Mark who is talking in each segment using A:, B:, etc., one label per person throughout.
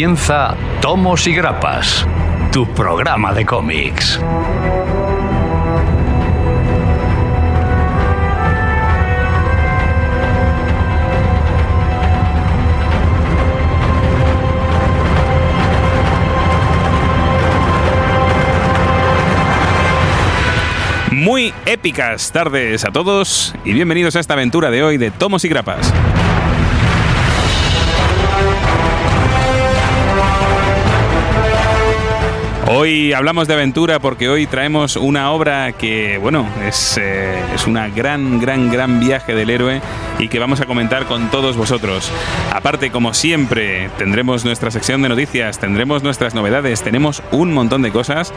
A: Comienza Tomos y Grapas, tu programa de cómics.
B: Muy épicas tardes a todos y bienvenidos a esta aventura de hoy de Tomos y Grapas. Hoy hablamos de aventura porque hoy traemos una obra que, bueno, es, eh, es una gran, gran, gran viaje del héroe y que vamos a comentar con todos vosotros. Aparte, como siempre, tendremos nuestra sección de noticias, tendremos nuestras novedades, tenemos un montón de cosas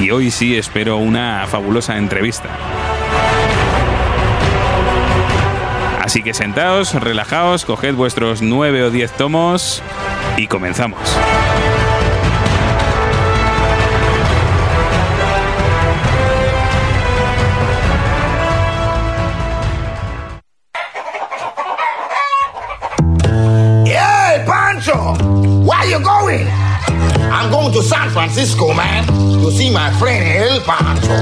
B: y hoy sí espero una fabulosa entrevista. Así que sentaos, relajaos, coged vuestros nueve o diez tomos y comenzamos.
C: I'm going to San Francisco, man, to see my friend El Pancho.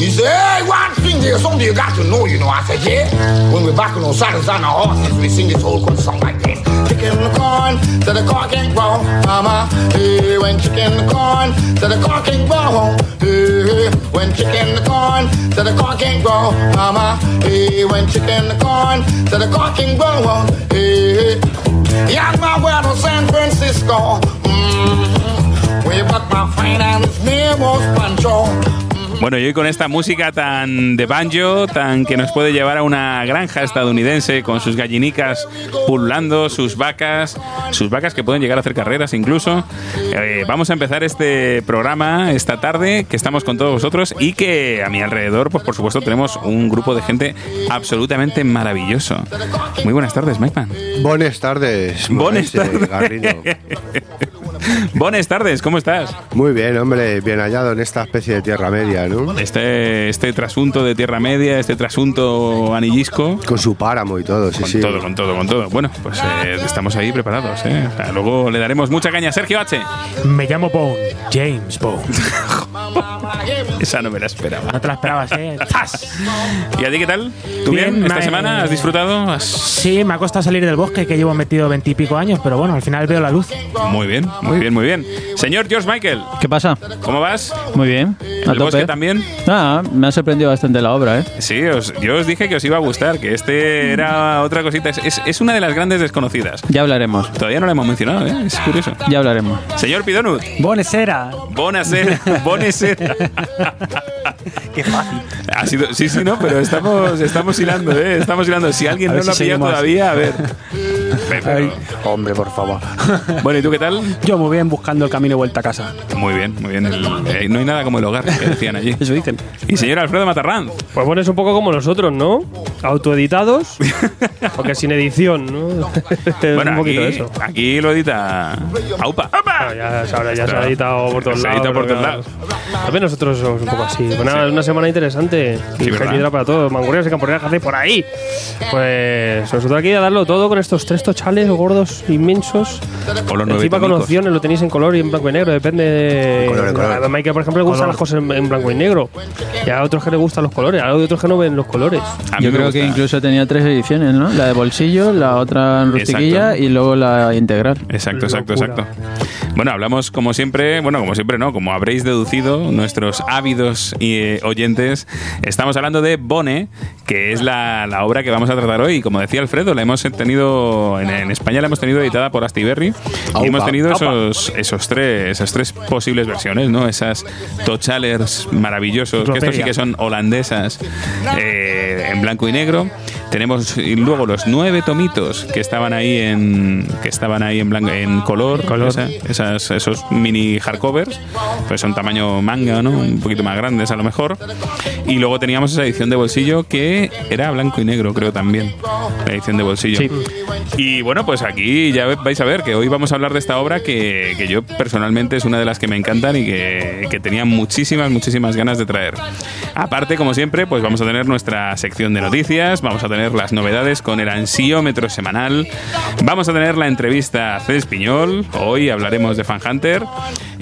C: He said, hey, one thing there's something you got to know, you know. I said, yeah. When we're back in saddles on our horses, we sing this old good song like this. Chicken the corn, so the corn can't grow, mama. Hey, when chicken the corn, so the corn can't grow. Hey, when chicken the corn, so the corn can't grow, mama. Hey, when chicken the corn, so the corn can't grow. Hey. Young man, we're to San Francisco. Mm-hmm.
B: Bueno, y hoy con esta música tan de banjo, tan que nos puede llevar a una granja estadounidense con sus gallinicas pululando, sus vacas, sus vacas que pueden llegar a hacer carreras incluso. Eh, vamos a empezar este programa esta tarde, que estamos con todos vosotros y que a mi alrededor, pues por supuesto, tenemos un grupo de gente absolutamente maravilloso. Muy buenas tardes, Mike Man.
D: Buenas tardes.
B: Buenas tardes. Buenas tardes, ¿cómo estás?
D: Muy bien, hombre, bien hallado en esta especie de Tierra Media, ¿no?
B: Este, este trasunto de Tierra Media, este trasunto anillisco.
D: Con su páramo y todo, sí,
B: Con
D: sí.
B: todo, con todo, con todo. Bueno, pues eh, estamos ahí preparados. ¿eh? O sea, luego le daremos mucha caña. Sergio H.
E: Me llamo Bone, James Bone.
B: Esa no me la esperaba.
E: No te la esperabas, ¿eh?
B: ¿Y a ti qué tal? ¿Tú bien?
E: Bien,
B: ¿Esta semana has disfrutado? Has-
E: Sí, me ha costado salir del bosque, que llevo metido veintipico años, pero bueno, al final veo la luz.
B: Muy bien, muy bien, muy bien. Señor George Michael,
F: ¿Qué pasa?
B: ¿cómo vas?
F: Muy bien. A
B: ¿El bosque
F: tope.
B: también?
F: Ah, me ha sorprendido bastante la obra, ¿eh?
B: Sí, os- yo os dije que os iba a gustar, que este era otra cosita. Es, es- es una de las grandes desconocidas.
F: Ya hablaremos.
B: Todavía no la hemos mencionado, ¿eh? Es curioso.
F: Ya hablaremos.
B: Señor Pidonut,
E: Buenesera.
B: Bonasera, Bonesera.
E: Qué fácil.
B: Ha sido, sí, sí, no, pero estamos, estamos hilando, ¿eh? Estamos hilando. Si alguien
E: A
B: no lo ha
E: si
B: pillado todavía, a ver. Pero-
E: Hombre, por favor.
B: bueno, ¿y tú qué tal?
E: Yo muy bien buscando el camino de vuelta a casa.
B: Muy bien, muy bien. El- eh, no hay nada como el hogar, que decían allí.
E: Eso dicen.
B: Y señor Alfredo Matarranz.
G: Pues bueno, es un poco como nosotros, ¿no? Autoeditados, porque sin edición, ¿no?
B: Bueno,
G: un poquito
B: aquí,
G: eso.
B: aquí lo edita Aupa.
G: Ah, ya, se- ahora ya se ha editado por todos
B: Se
G: lados.
B: edita por todos
G: claro.
B: lados.
G: También nosotros somos un poco así. Nada, es una semana interesante.
B: Sí,
G: y para todos. Mangurrias y camporreras que hace por ahí. Pues nosotros aquí a darlo todo con estos tres tochales gordos, inmensos. Encima con opciones, lo tenéis en color y en blanco y negro, depende de.
D: Color, color.
G: A Michael, por ejemplo, le gustan las cosas en, en blanco y negro. Y a otros que le gustan los colores, a otros que no ven los colores.
B: A mí
F: Yo creo
B: gusta.
F: que incluso tenía tres ediciones, ¿no? La de bolsillo, la otra en rustiquilla
B: Exacto.
F: y luego la integral.
B: Exacto, exacto,
G: Locura.
B: exacto. Bueno, hablamos como siempre, bueno, como siempre no, como habréis deducido, nuestros ávidos eh, oyentes, estamos hablando de Bone, que es la, la obra que vamos a tratar hoy. Como decía Alfredo, la hemos tenido, en, en España la hemos tenido editada por Astiberri y hemos tenido esos, esos tres, esas tres posibles versiones, ¿no? Esas Tochalers maravillosos, que estos sí que son holandesas, eh, en blanco y negro. Tenemos luego los nueve tomitos que estaban ahí en que estaban ahí en blanco, en color, esa- esas, esos mini hardcovers, pues son tamaño manga, ¿no? Un poquito más grandes a lo mejor. Y luego teníamos esa edición de bolsillo que era blanco y negro, creo también. La edición de bolsillo.
F: Sí.
B: Y bueno, pues aquí ya vais a ver que hoy vamos a hablar de esta obra que, que yo personalmente es una de las que me encantan y que, que tenía muchísimas, muchísimas ganas de traer. Aparte, como siempre, pues vamos a tener nuestra sección de noticias, vamos a tener tener las novedades con el ansiómetro semanal. Vamos a tener la entrevista a Cés Piñol. Hoy hablaremos de Fan Hunter.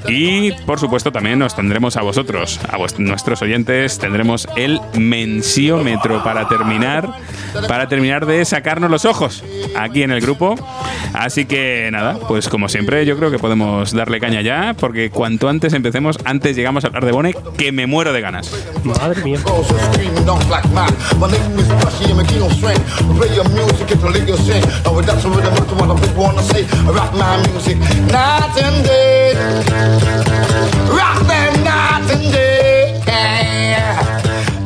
B: Y por supuesto también nos tendremos a vosotros, a vuest- nuestros oyentes, tendremos el mensiómetro para terminar, para terminar de sacarnos los ojos aquí en el grupo. Así que nada, pues como siempre yo creo que podemos darle caña ya, porque cuanto antes empecemos, antes llegamos a hablar de Bone, que me muero de ganas.
G: Madre mía.
C: Rock them night and day.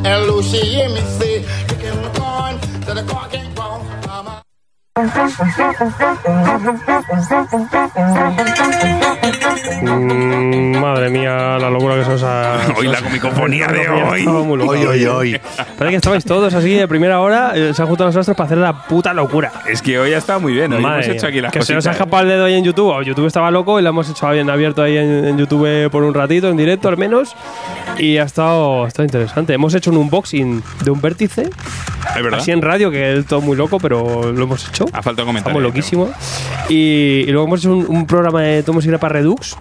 C: And Lucy hear me say, look in the to the corn.
G: Mm, madre mía, la locura que se os ha.
B: Hoy la comicofonía de
G: Estaba
B: hoy.
G: loca
D: Hoy, hoy, hoy.
G: Parece que estabais todos así de primera hora, eh, se han juntado los astros para hacer la puta locura.
B: Es que hoy ha estado muy bien, hoy
G: Madre
B: hemos hecho aquí las
G: que se nos ha escapado el dedo ahí en YouTube. O YouTube estaba loco y lo hemos hecho bien abierto ahí en, en YouTube por un ratito, en directo al menos. Y ha estado, ha estado interesante. Hemos hecho un unboxing de un vértice,
B: Es verdad.
G: así en radio, que es todo muy loco, pero lo hemos hecho.
B: Ha faltado comentar.
G: Estamos loquísimos. Y, y luego hemos hecho un, un programa de Tomo Sigra para Redux.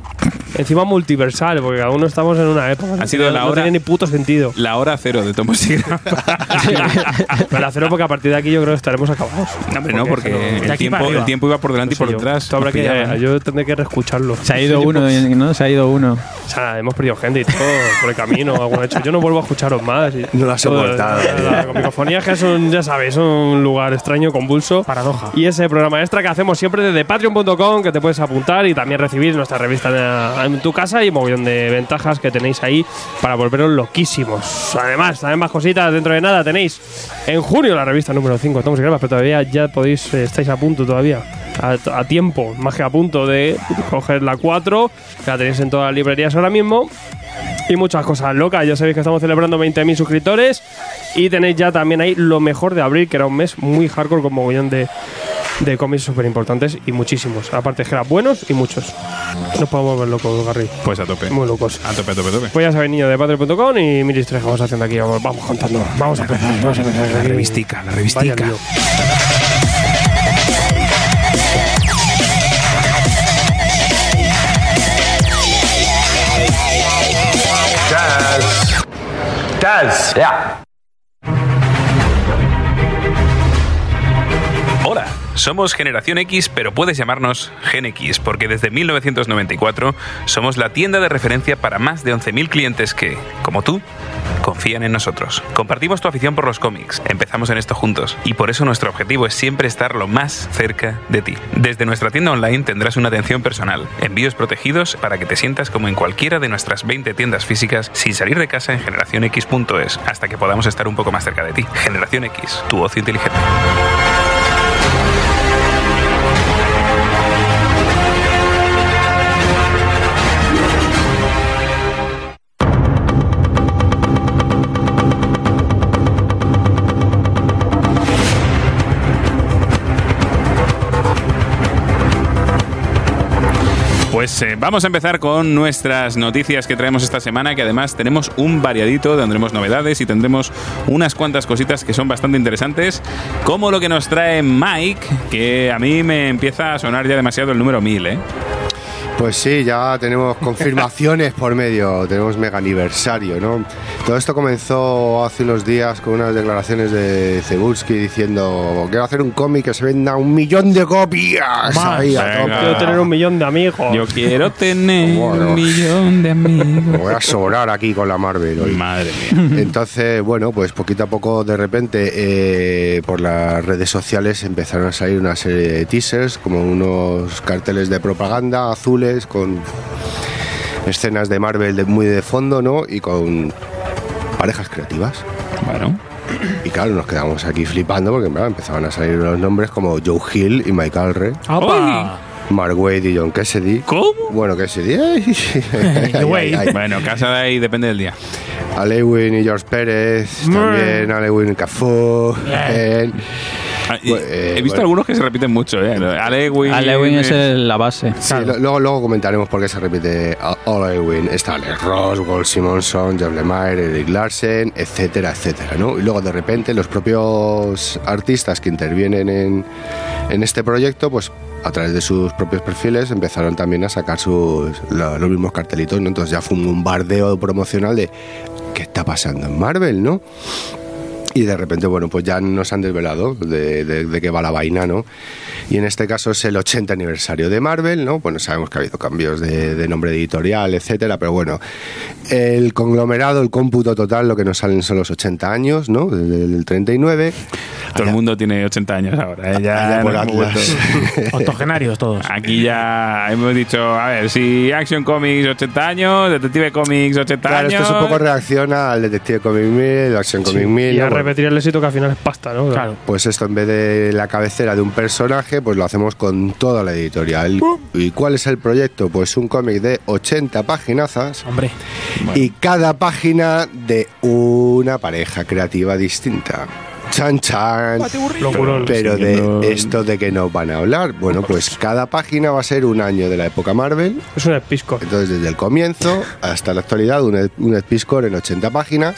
G: Encima multiversal, porque cada uno estamos en una época.
B: Ha sido
G: no,
B: la
G: no
B: hora-
G: tiene ni puto sentido.
B: La hora cero de Tomo Sigra.
G: Pero la cero porque a partir de aquí yo creo que estaremos acabados.
B: No, hombre, no, porque
E: De
B: el tiempo, el tiempo iba por delante y por
G: Yo-
B: detrás. Nos
G: que,
B: pillaban.
G: yo tendré que reescucharlo.
F: Se ha ido uno, ¿no? Se ha ido uno.
G: O sea, hemos perdido gente y todo por el camino. algún hecho. Yo no vuelvo a escucharos más. y-
D: No lo has soportado.
G: La, comicofonía es que es un, ya sabéis, un lugar extraño, convulso.
E: Paradoja.
G: Y ese programa extra que hacemos siempre desde patreon.com, que te puedes apuntar y también recibir nuestra revista en, tu casa y un montón de ventajas que tenéis ahí para volveros loquísimos. Además, también más cositas dentro de nada. Tenéis en junio la revista número 5, estamos en pero todavía ya podéis, eh, estáis a punto todavía. A, a tiempo, más que a punto de coger la 4, que la tenéis en todas las librerías ahora mismo y muchas cosas locas. Ya sabéis que estamos celebrando 20.000 suscriptores y tenéis ya también ahí lo mejor de abril, que era un mes muy hardcore con mogollón de, de cómics súper importantes y muchísimos. Aparte es que eran buenos y muchos. Nos podemos ver locos, Garry.
B: Pues a tope.
G: Muy locos.
B: A tope, a tope, a tope.
G: Pues ya sabéis, niño de patreon.com y mil historias que vamos haciendo aquí. Vamos, vamos contando. Vamos a empezar. Vamos a empezar.
B: La revistica, la revistica.
A: Taz. Taz. Ya. Somos Generación X, pero puedes llamarnos Gen X, porque desde 1994 somos la tienda de referencia para más de 11.000 clientes que, como tú, confían en nosotros. Compartimos tu afición por los cómics, empezamos en esto juntos, y por eso nuestro objetivo es siempre estar lo más cerca de ti. Desde nuestra tienda online tendrás una atención personal, envíos protegidos para que te sientas como en cualquiera de nuestras 20 tiendas físicas sin salir de casa en generacionx.es, hasta que podamos estar un poco más cerca de ti. Generación X, tu ocio inteligente.
B: Pues eh, vamos a empezar con nuestras noticias que traemos esta semana, que además tenemos un variadito, tendremos novedades y tendremos unas cuantas cositas que son bastante interesantes, como lo que nos trae Mike, que a mí me empieza a sonar ya demasiado el número 1000, ¿eh?
D: Pues sí, ya tenemos confirmaciones por medio, tenemos mega aniversario, ¿no? Todo esto comenzó hace unos días con unas declaraciones de Cebulski diciendo quiero hacer un cómic que se venda un millón de copias.
E: Más.
D: Ahí.
G: Quiero tener un millón de amigos.
B: Yo quiero tener
D: Bueno.
B: un millón de amigos.
D: voy a sobrar aquí con la Marvel hoy.
B: Madre mía.
D: Entonces, bueno, pues poquito a poco, de repente, eh, por las redes sociales empezaron a salir una serie de teasers, como unos carteles de propaganda azules con escenas de Marvel de- muy de fondo, ¿no? Y con parejas creativas.
B: Bueno,
D: Y claro, nos quedamos aquí flipando porque claro, empezaban a salir los nombres como Joe Hill y Mike Alre,
E: ¡Opa!
D: Mark Wade y John Cassidy.
B: ¿cómo?
D: Bueno, Cassidy. ay, ay, ay,
E: Wade.
D: ay.
B: Bueno, casa de ahí depende del día.
D: Alewin y George Pérez, también Alewin y Cafú.
B: Ah,
D: eh,
B: he visto
D: bueno.
B: algunos que se repiten mucho, ¿eh? Alewin.
F: Alewin es el- la base.
D: Sí, lo- luego, luego comentaremos por qué se repite All Ewing, está Alex Ross, Gold Simonson, Jeff Lemire, Eric Larsen, etcétera, etcétera, ¿no? Y luego de repente los propios artistas que intervienen en, en este proyecto, pues a través de sus propios perfiles empezaron también a sacar sus, lo- los mismos cartelitos, ¿no? Entonces ya fue un bombardeo promocional de ¿qué está pasando en Marvel, no? Y de repente, bueno, pues ya nos han desvelado de, de- de qué va la vaina, ¿no? Y en este caso es el 80 aniversario de Marvel, ¿no? Bueno, sabemos que ha habido cambios de, de nombre editorial, etcétera, pero bueno, el conglomerado, el cómputo total, lo que nos salen son los 80 años, ¿no? Desde el 39.
B: Todo el mundo tiene 80 años ahora. ¿eh? Ya
D: Allá por Atlas.
E: Octogenarios todos.
B: Aquí ya hemos dicho, a ver, si Action Comics 80 años, Detective Comics 80
D: Claro,
B: años.
D: esto es un poco reacciona al Detective Comic Mill, Action Comic Mill.
G: Y a
D: ¿no? Bueno,
G: repetir el éxito que al final es pasta, ¿no?
E: Claro.
D: Pues esto en vez de la cabecera de un personaje, pues lo hacemos con toda la editorial. ¿Y cuál es el proyecto? Pues un cómic de 80 paginazas
E: Hombre,
D: y cada página de una pareja creativa distinta. Chan chan.
G: Locurón.
D: Pero
B: Siguiendo-
D: de esto de que nos van a hablar. Bueno, pues cada página va a ser un año de la época Marvel.
G: Es un episco.
D: Entonces, desde el comienzo hasta la actualidad, un, ed- un Episcore en 80 páginas.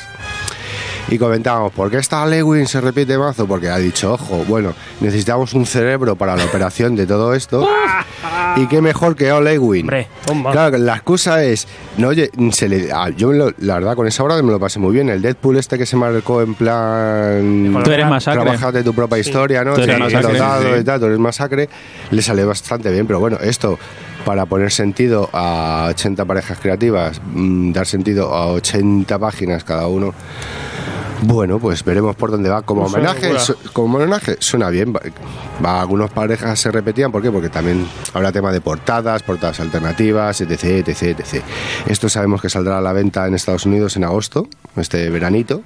D: Y comentábamos, ¿por qué esta Lewin se repite mazo? Porque ha dicho, ojo, bueno, necesitamos un cerebro para la operación de todo esto. y qué mejor que All Lewin.
E: hombre.
G: Toma.
D: Claro, la excusa es, no, oye, se le, ah, yo me lo- la verdad con esa obra me lo pasé muy bien. El Deadpool este que se marcó en plan...
F: Tú eres masacre.
D: Tu propia historia, ¿no?
F: Tú eres
D: Sí,
F: masacre.
D: dotado
B: Sí, sí.
D: y tal, tú eres masacre. Le sale bastante bien, pero bueno, esto para poner sentido a 80 parejas creativas, mm, dar sentido a 80 páginas cada uno. Bueno, pues veremos por dónde va. Como
G: suena
D: homenaje, su- como homenaje suena bien. Va- va, algunas parejas se repetían, ¿por qué? Porque también habrá tema de portadas, portadas alternativas, etc, etc, etc. Esto sabemos que saldrá a la venta en Estados Unidos en agosto, este veranito.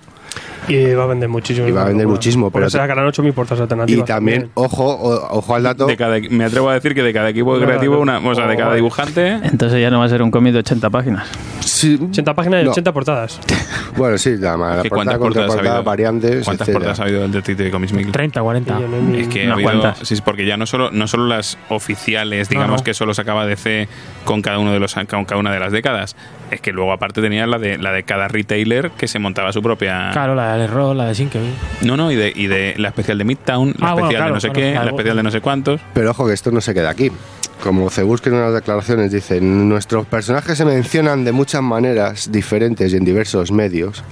G: Y va a vender muchísimo.
D: Y va a vender
G: Locura.
D: muchísimo,
G: Por
D: pero
G: eso
D: te-
G: sacarán 8.000 portas alternativas.
D: Y también, ojo, o- ojo al dato.
B: De cada, me atrevo a decir que de cada equipo
G: Claro,
B: creativo,
G: de-
B: una, o sea, de cada
G: oh,
B: dibujante.
F: Entonces ya no va a ser un cómic de 80 páginas.
D: Sí,
G: 80 páginas y
D: no.
G: 80 portadas.
D: Bueno, sí, la, la
B: ¿Qué
D: portada,
B: ¿Cuántas portadas ha
D: variantes,
B: ¿Cuántas
D: etcétera.
B: portadas ha habido del Detective Comics 1000?
E: 30, 40.
G: Y yo no he ni-
B: Es que ha
F: Unas
B: habido, sí, es porque ya no solo, no solo las oficiales, digamos
E: no.
B: que solo sacaba DC con cada uno de los con cada una de las décadas, es que luego aparte tenía la de la de cada retailer que se montaba su propia
E: Claro, la de Error, la de Sinkel.
B: No, no, y de, y de la especial de Midtown, la
E: Ah, bueno,
B: especial
E: claro,
B: de no sé
E: claro,
B: qué,
E: claro.
B: la especial de no sé cuántos.
D: Pero ojo que esto no se queda aquí. Como se busca en unas declaraciones, dice, nuestros personajes se mencionan de muchas maneras diferentes y en diversos medios,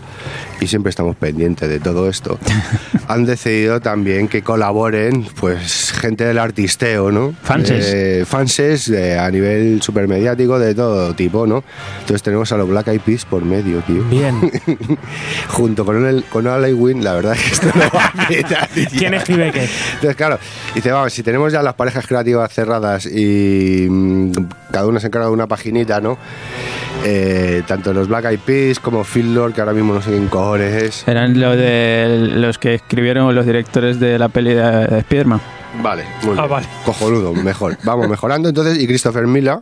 D: y siempre estamos pendientes de todo esto. Han decidido también que colaboren, pues, gente del artisteo, ¿no?
F: Fanses.
D: Eh, fanses eh, a nivel supermediático de todo tipo, ¿no? Entonces tenemos a los Black Eyed Peas por medio, tío.
E: Bien.
D: Junto con el con Win, la verdad es que esto no va a petar.
E: ¿Quién escribe qué?
D: Entonces, claro, dice, vamos, si tenemos ya las parejas creativas cerradas y mm, cada uno se encarga de una paginita, ¿no? Eh, tanto los Black Eyed Peas como Phil Lord, que ahora mismo no sé quién cojones es.
F: Eran lo de los que escribieron los directores de la peli de Spiderman.
D: Vale, muy
G: Ah,
D: bien.
G: vale.
D: Cojonudo, mejor. Vamos mejorando. Entonces, y Christopher Mila,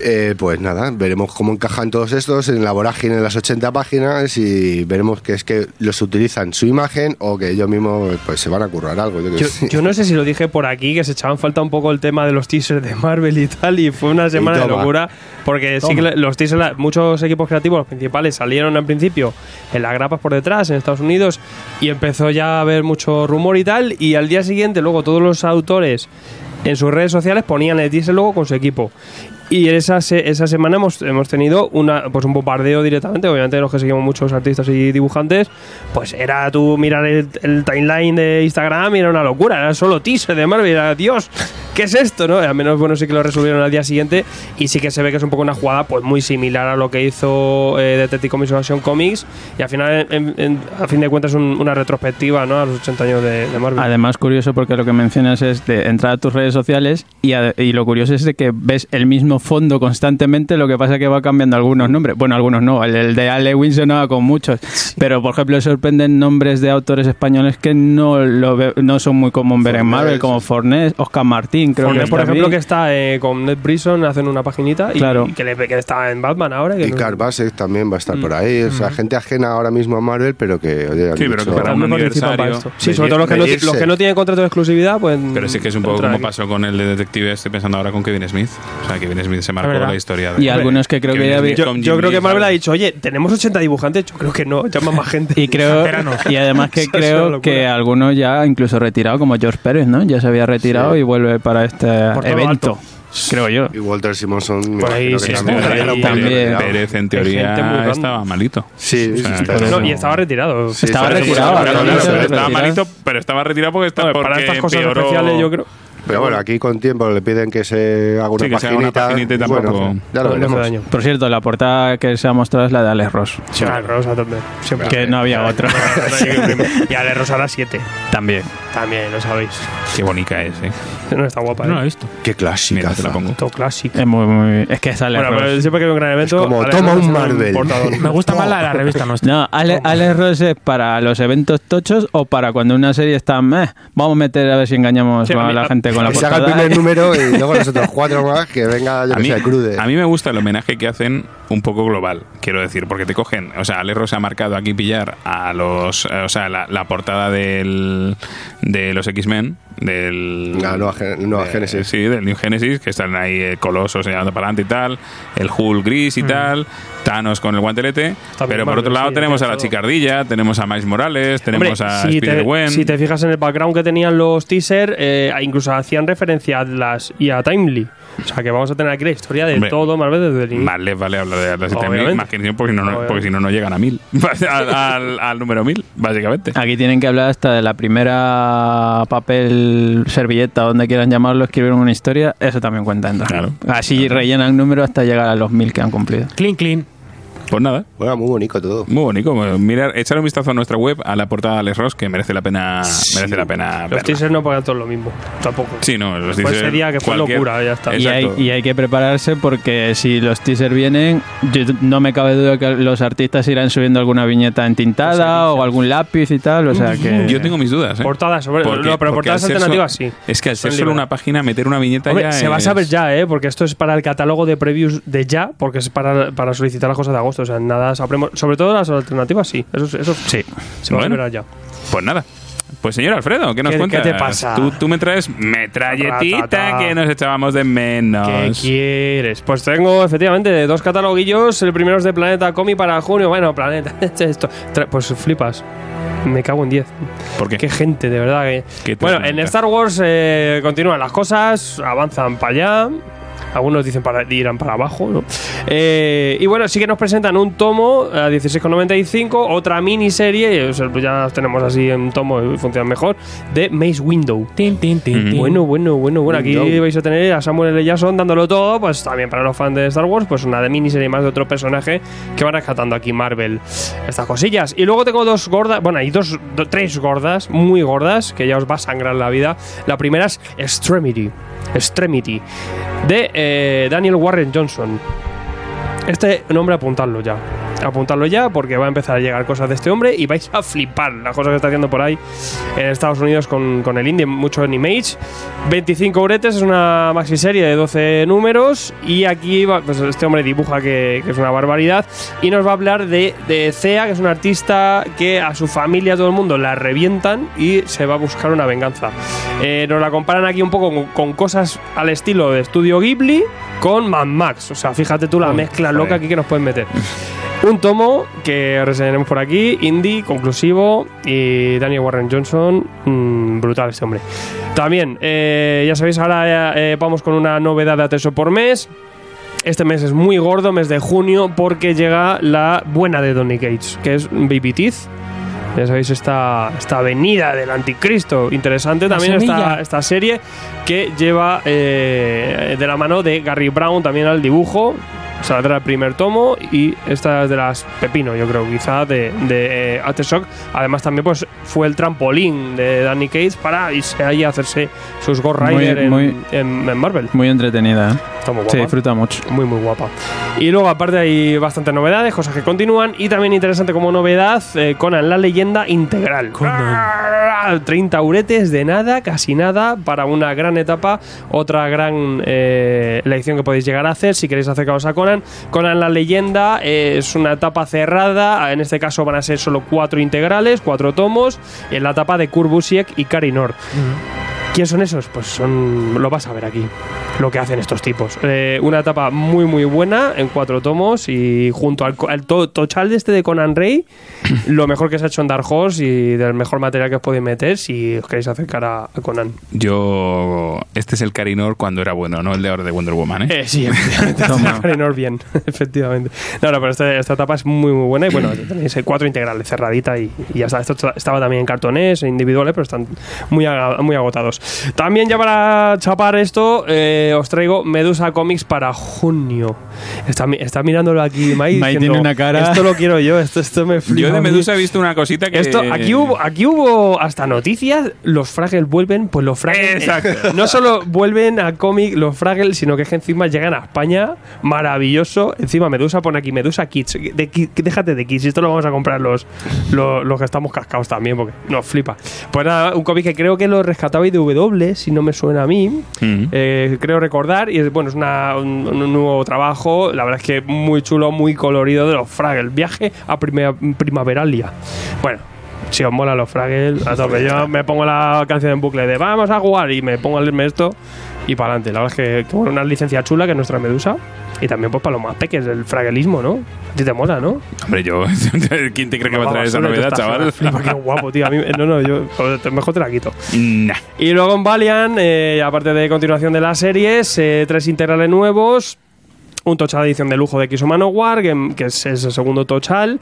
D: eh, pues nada, veremos cómo encajan todos estos en la vorágine de las 80 páginas y veremos que es que los utilizan su imagen o que ellos mismos pues se van a currar algo. Yo,
G: Yo, yo no sé si lo dije por aquí, que se echaban falta un poco el tema de los teasers de Marvel y tal, y fue una semana de locura, porque sí que los la- muchos equipos creativos, los principales, salieron al principio en las grapas por detrás, en Estados Unidos, y empezó ya a haber mucho rumor y tal, y al día siguiente luego todos los autores en sus redes sociales ponían el teaser luego con su equipo. Y esa, se- esa semana hemos, hemos tenido una, pues un bombardeo directamente, obviamente los que seguimos muchos artistas y dibujantes, pues era tú mirar el, el timeline de Instagram y era una locura, era solo teaser de Marvel, era Dios, ¿qué es esto? ¿no? Al menos bueno sí que lo resolvieron al día siguiente y sí que se ve que es un poco una jugada pues muy similar a lo que hizo eh, Detective Comics Action Comics y al final en- en- a fin de cuentas un- una retrospectiva ¿no? a los 80 años de, de Marvel.
F: Además, curioso porque lo que mencionas es de entrar a tus redes sociales y, a- y lo curioso es de que ves el mismo fondo constantemente, lo que pasa es que va cambiando algunos nombres. Bueno, algunos no, el, el de Ale Win sonaba con muchos, pero por ejemplo sorprenden nombres de autores españoles que no lo ve- no son muy común ver en
D: Fornés.
F: Marvel, como Fornés, Oscar Martín, Creo que
G: por ejemplo, que está eh, con Ned Brisson, hacen una paginita y,
F: Claro.
G: y que, le, que está en Batman ahora. Que
D: Y
G: no-
D: Clark Basek también va a estar
G: Mm.
D: por ahí. O sea, gente ajena ahora mismo a Marvel, pero que, oye,
B: Sí, pero que para un
G: para
B: aniversario.
G: esto. Sí, sobre todo los que, no, los que no tienen contrato de exclusividad, pues.
B: Pero sí que es un poco como
G: aquí.
B: pasó con el de detective, estoy pensando ahora con Kevin Smith. O sea, Kevin Smith se marcó la historia. De,
F: Y algunos que creo que
B: Kevin
F: ya vi-
B: Smith
G: Yo, yo creo que Marvel ha dicho, oye, tenemos 80 dibujantes. Yo creo que no, llama más gente.
F: Y creo y además que creo que algunos ya incluso retirado como George Pérez, ¿no? Ya se había retirado y vuelve para este evento,
G: alto.
F: creo yo.
D: Y Walter Simonson,
G: Por ahí sí,
D: también.
B: Pérez, en teoría, estaba malito.
D: Sí,
B: O
D: sí,
B: sea.
G: No, y estaba retirado.
D: Sí,
F: Estaba retirado,
B: estaba malito, pero estaba retirado porque,
G: No,
B: porque
G: para estas cosas
B: empeoró-
G: especiales, yo creo.
D: Pero bueno, aquí con tiempo le piden que se haga una
B: Sí, que se haga una
D: paginita.
B: paginita
D: Bueno,
B: tampoco-
D: ya lo veremos.
G: daño.
F: Por cierto, la portada que se ha mostrado es la de Alex Ross.
G: Ah, Rosa también. Siempre.
F: Que no había otra.
G: y Ale Rosa era 7.
F: También.
G: También, lo sabéis.
B: Qué bonita es, eh.
G: No está guapa.
E: No
G: ¿eh?
E: he visto.
D: Qué clásica.
B: Mira, te la pongo.
G: Todo clásico.
F: Es muy, muy. Es que es Alex
G: Bueno,
F: Ross.
G: pero siempre que hay un gran evento.
D: Es como,
G: Ale
D: toma un Marvel.
G: portadón.
E: Me gusta más la de la revista nuestra.
F: No, Ale- Alex Ross es para los eventos tochos o para cuando una serie está meh, vamos a meter a ver si engañamos
G: Sí, a
F: a
G: mí-
F: la gente con la
D: Que se haga el
F: portada.
D: primer número y luego los otros cuatro más que venga, yo
B: A
D: que
B: mí,
D: sé, crude.
B: a mí me gusta el homenaje que hacen un poco global, quiero decir, porque te cogen, o sea, Alex Ross ha marcado aquí pillar a los, eh, o sea, la, la portada del, de los X-Men, del...
D: La nueva nueva
B: de-. Sí, del New Genesis, que están ahí el Coloso señalando para adelante y tal, el Hulk gris y tal, Thanos con el guantelete,
G: También
B: pero por
G: Marvel,
B: otro lado
G: sí,
B: tenemos a la
G: todo.
B: chicardilla, tenemos a Miles Morales, tenemos
G: Hombre,
B: a
G: si te,
B: Spider-Gwen...
G: si te fijas en el background que tenían los teasers, eh, incluso hacían referencia a Atlas y a Timely. O sea que vamos a tener aquí la historia de
B: Hombre,
G: todo Marvel desde el inicio.
B: Más les vale hablar de Time
G: Obviamente.
B: más que porque, no, no- porque si no, no llegan a mil. al, al- al número mil, básicamente.
F: Aquí tienen que hablar hasta de la primera papel, servilleta, donde quieran llamarlo, escribieron una historia, eso también cuenta. entonces.
B: Claro.
F: Así rellenan números hasta llegar a los mil que han cumplido.
E: Clean, clean.
B: Pues nada,
D: Bueno, muy bonito todo.
B: muy bonito. Mirar, echar un vistazo a nuestra web, a la portada de Alex Ross, que merece la pena, merece la pena
G: Los
B: verla.
G: teasers no pagan todo lo mismo. Tampoco.
B: Sí, no, los
G: Fue
B: teasers,
G: ese día que fue
B: cualquier-
G: locura, ya está.
F: Y hay, y hay que prepararse porque si los teasers vienen, yo- no me cabe duda que los artistas irán subiendo alguna viñeta entintada o algún lápiz y tal. O sea que.
B: Yo tengo mis dudas, ¿eh?
G: Portadas, sobre,
B: Porque-
G: no, pero portadas alternativas
B: so-
G: sí.
B: Es que al ser solo una página, meter una viñeta
G: Hombre,
B: ya
G: se va a saber ya, ¿eh? Porque esto es para el catálogo de previews de ya, porque es para, para solicitar las cosas de agosto. O sea, nada sabremos. Sobre todo las alternativas, sí. Eso, eso
F: Sí.
G: se va
B: Bueno.
G: a saber ya.
B: Pues nada. Pues señor Alfredo, ¿qué nos
G: ¿Qué-
B: cuentas?
G: qué te pasa?
B: Tú, tú me traes metralletita
G: Ratata.
B: que nos echábamos de menos.
G: ¿Qué quieres? Pues tengo efectivamente dos cataloguillos. El primero es de Planeta Comi para junio. Bueno, Planeta, esto. Pues flipas. Me cago en 10.
B: ¿Por qué?
G: Qué gente, de verdad. Que...
B: ¿Qué te
G: Bueno, en Star Wars eh, continúan las cosas, avanzan para allá. Algunos dicen para irán para abajo, ¿no? Eh, y bueno, sí que nos presentan un tomo a 16,95, otra miniserie, pues ya tenemos así en tomo y funcionan mejor, de Maze Window.
E: Tin, tin, tin,
B: Ujú.
E: tin.
G: Bueno, bueno, bueno, bueno. Aquí
D: Window.
G: vais a tener a Samuel L. Jackson dándolo todo. Pues también para los fans de Star Wars, pues una de miniserie más de otro personaje que van rescatando aquí Marvel. Estas cosillas. Y luego tengo dos gordas, bueno, hay dos, do- tres gordas, muy gordas, que ya os va a sangrar la vida. La primera es Extremity. Extremity. De eh, Daniel Warren Johnson. Este nombre apuntadlo ya. Apuntadlo ya porque va a empezar a llegar cosas de este hombre y vais a flipar las cosas que está haciendo por ahí en Estados Unidos con, con el indie, mucho en Image. 25 uretes, es una maxiserie de 12 números y aquí va- pues este hombre dibuja que, que es una barbaridad y nos va a hablar de, de Cea, que es un artista que a su familia, a todo el mundo la revientan y se va a buscar una venganza. Eh, nos la comparan aquí un poco con, con cosas al estilo de Estudio Ghibli con Mad Max. O sea, fíjate tú la
D: Uy,
G: mezcla
D: joder.
G: loca aquí que nos pueden meter. Un tomo que reseñaremos por aquí, indie, conclusivo y Daniel Warren Johnson, mm, brutal este hombre. También, eh, ya sabéis, ahora eh, vamos con una novedad de Ateso por mes. Este mes es muy gordo, mes de junio, porque llega la buena de Donny Gates, que es Baby Teeth. Ya sabéis, esta, esta avenida del anticristo. Interesante también esta, esta serie que lleva eh, de la mano de Gary Brown también al dibujo. Saldrá el primer tomo y esta es de las Pepino, yo creo, quizá de, de eh, Aftershock. Además, también pues fue el trampolín de Danny Cage para irse ahí a hacerse sus Ghost
F: Muy-
G: Rider en,
F: muy-
G: en- en Marvel.
F: Muy entretenida, ¿eh?
G: Muy
F: Se disfruta mucho.
G: Muy, muy guapa. Y luego, aparte, hay bastantes novedades, cosas que continúan. Y también interesante como novedad, eh, Conan, la leyenda integral.
E: Conan.
G: nada, 30 uretes de nada, casi nada, para una gran etapa, otra gran eh, lección que podéis llegar a hacer si queréis acercaros a Conan. Conan la leyenda eh, es una etapa cerrada, en este caso van a ser solo cuatro integrales, cuatro tomos, en la etapa de Kurt Busiek y Kari Nor. ¿Quién son esos? Pues son. Lo vas a ver aquí. Lo que hacen estos tipos. Eh, una etapa muy, muy buena en cuatro tomos y junto al, al to- tochal de este de Conan Rey, lo mejor que se ha hecho en Dark Horse y del mejor material que os podéis meter si os queréis acercar a, a Conan.
B: Yo. Este es el Carinor cuando era bueno, no el de ahora de Wonder Woman, ¿eh?
G: Eh, sí, efectivamente. Karinor bien, efectivamente. No, no, pero este- esta etapa es muy, muy buena y bueno, tenéis eh, cuatro integrales cerradita y, y ya está. Esto estaba también en cartones, individuales, pero están muy, muy agotados. También ya para chapar esto, eh, os traigo Medusa Comics para junio. Está, está mirándolo aquí, Mai.
F: Mai
G: diciendo,
F: tiene una cara-
G: Esto lo quiero yo, esto, esto me flipa.
B: Yo de
G: mí".
B: Medusa he visto una cosita que.
G: Esto, aquí hubo, aquí hubo hasta noticias, los Fraggles vuelven, pues los Fraggles
B: Exacto.
G: no solo vuelven a cómic los Fraggles, sino que es que encima llegan a España, maravilloso. Encima Medusa pone aquí Medusa Kids, de, ki- déjate de Kids, esto lo vamos a comprar los, los, los que estamos cascados también, porque nos flipa. Pues nada, un cómic que creo que lo rescataba IDW, si no me suena a mí, eh, creo recordar, y es, bueno, es una- un, un nuevo trabajo, la verdad es que muy chulo, muy colorido de los Fraggles, viaje a prima- primaveralia. Bueno. Si os mola los Fraggles, a tope. Yo me pongo la canción en bucle de vamos a jugar y me pongo a leerme esto y para adelante. La verdad es que, que bueno, una licencia chula que es nuestra Medusa y también pues para los más peques, el fragelismo, ¿no? A ti te mola, ¿no?
B: Hombre, yo. ¿Quién te cree que va a traer esa novedad, chaval?
G: flipa, qué guapo, tío. A mí, no, no, yo mejor te la quito.
B: Nah.
G: Y luego en Valiant, eh, aparte de continuación de las series, eh, tres integrales nuevos. Un tochal edición de lujo de X Manowar, que, que es, el segundo tochal.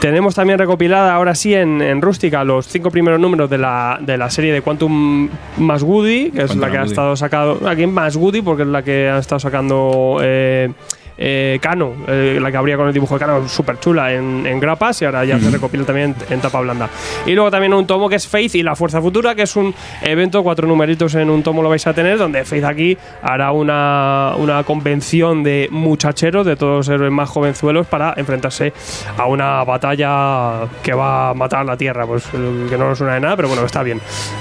G: Tenemos también recopilada, ahora sí, en, en rústica, los cinco primeros números de la, de la serie de Quantum Más Woody, que es
B: Quantum
G: la que ha estado sacado. Aquí Más Woody, porque es la que ha estado sacando. Eh, eh, Cano, eh, la que habría con el dibujo de Cano, súper chula en, en grapas y ahora ya se recopila también en, en tapa blanda. Y luego también un tomo que es Faith y la Fuerza Futura, que es un evento, cuatro numeritos en un tomo lo vais a tener, donde Faith aquí hará una, una convención de muchacheros, de todos los héroes más jovenzuelos, para enfrentarse a una batalla que va a matar la Tierra. Pues eh, que no nos suena de nada, pero bueno, está bien.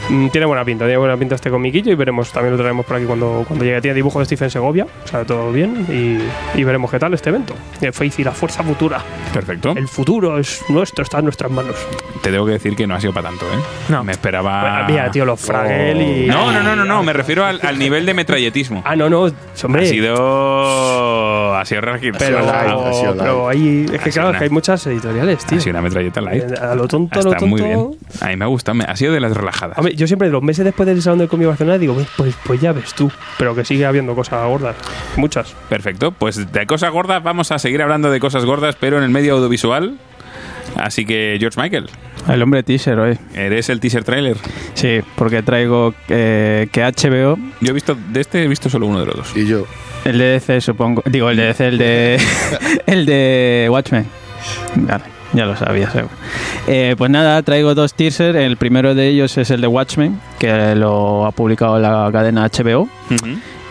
G: Mm, Tiene buena pinta, tiene buena pinta este comiquillo y veremos, también lo traeremos por aquí cuando, cuando llegue. Tiene dibujo de Stephen Segovia, o sea, todo bien y, y veremos qué tal este evento. De Faith y la Fuerza Futura.
B: Perfecto.
G: El futuro es nuestro, está en nuestras manos.
B: Te tengo que decir que no ha sido para tanto, ¿eh?
E: No.
B: Me esperaba.
G: Bueno, mira, tío, los Fraggle y.
B: No, no, no, no, no. Me refiero al, al nivel de metralletismo.
G: Ah, no, no, hombre.
B: Ha sido. Ha sido rajito.
G: pero,
D: sido light, ha sido
G: pero ahí. Es que claro,
B: una-
G: es que hay muchas editoriales, tío.
B: Ha sido una metralleta light.
G: Eh, A lo tonto, a lo tonto.
B: muy bien. A mí me ha gustado. me- Ha sido de las relajadas.
G: Hombre, yo siempre, los meses después del Salón del Cómic Barcelona, digo, "Ves, pues, pues ya ves tú. Pero que sigue habiendo cosas gordas. Muchas.
B: Perfecto. Pues de cosas gordas vamos a seguir hablando de cosas gordas, pero en el medio audiovisual. Así que, George Michael,
F: El hombre teaser hoy.
B: eres el teaser trailer.
F: Sí, porque traigo eh, que HBO,
B: Yo he visto, de este he visto solo uno de los dos.
D: Y yo.
F: el de DC supongo, digo el de DC, el de, el de Watchmen. Vale, ya lo sabía, seguro. Eh, pues nada, traigo dos teasers. El primero de ellos es el de Watchmen, que lo ha publicado la cadena HBO.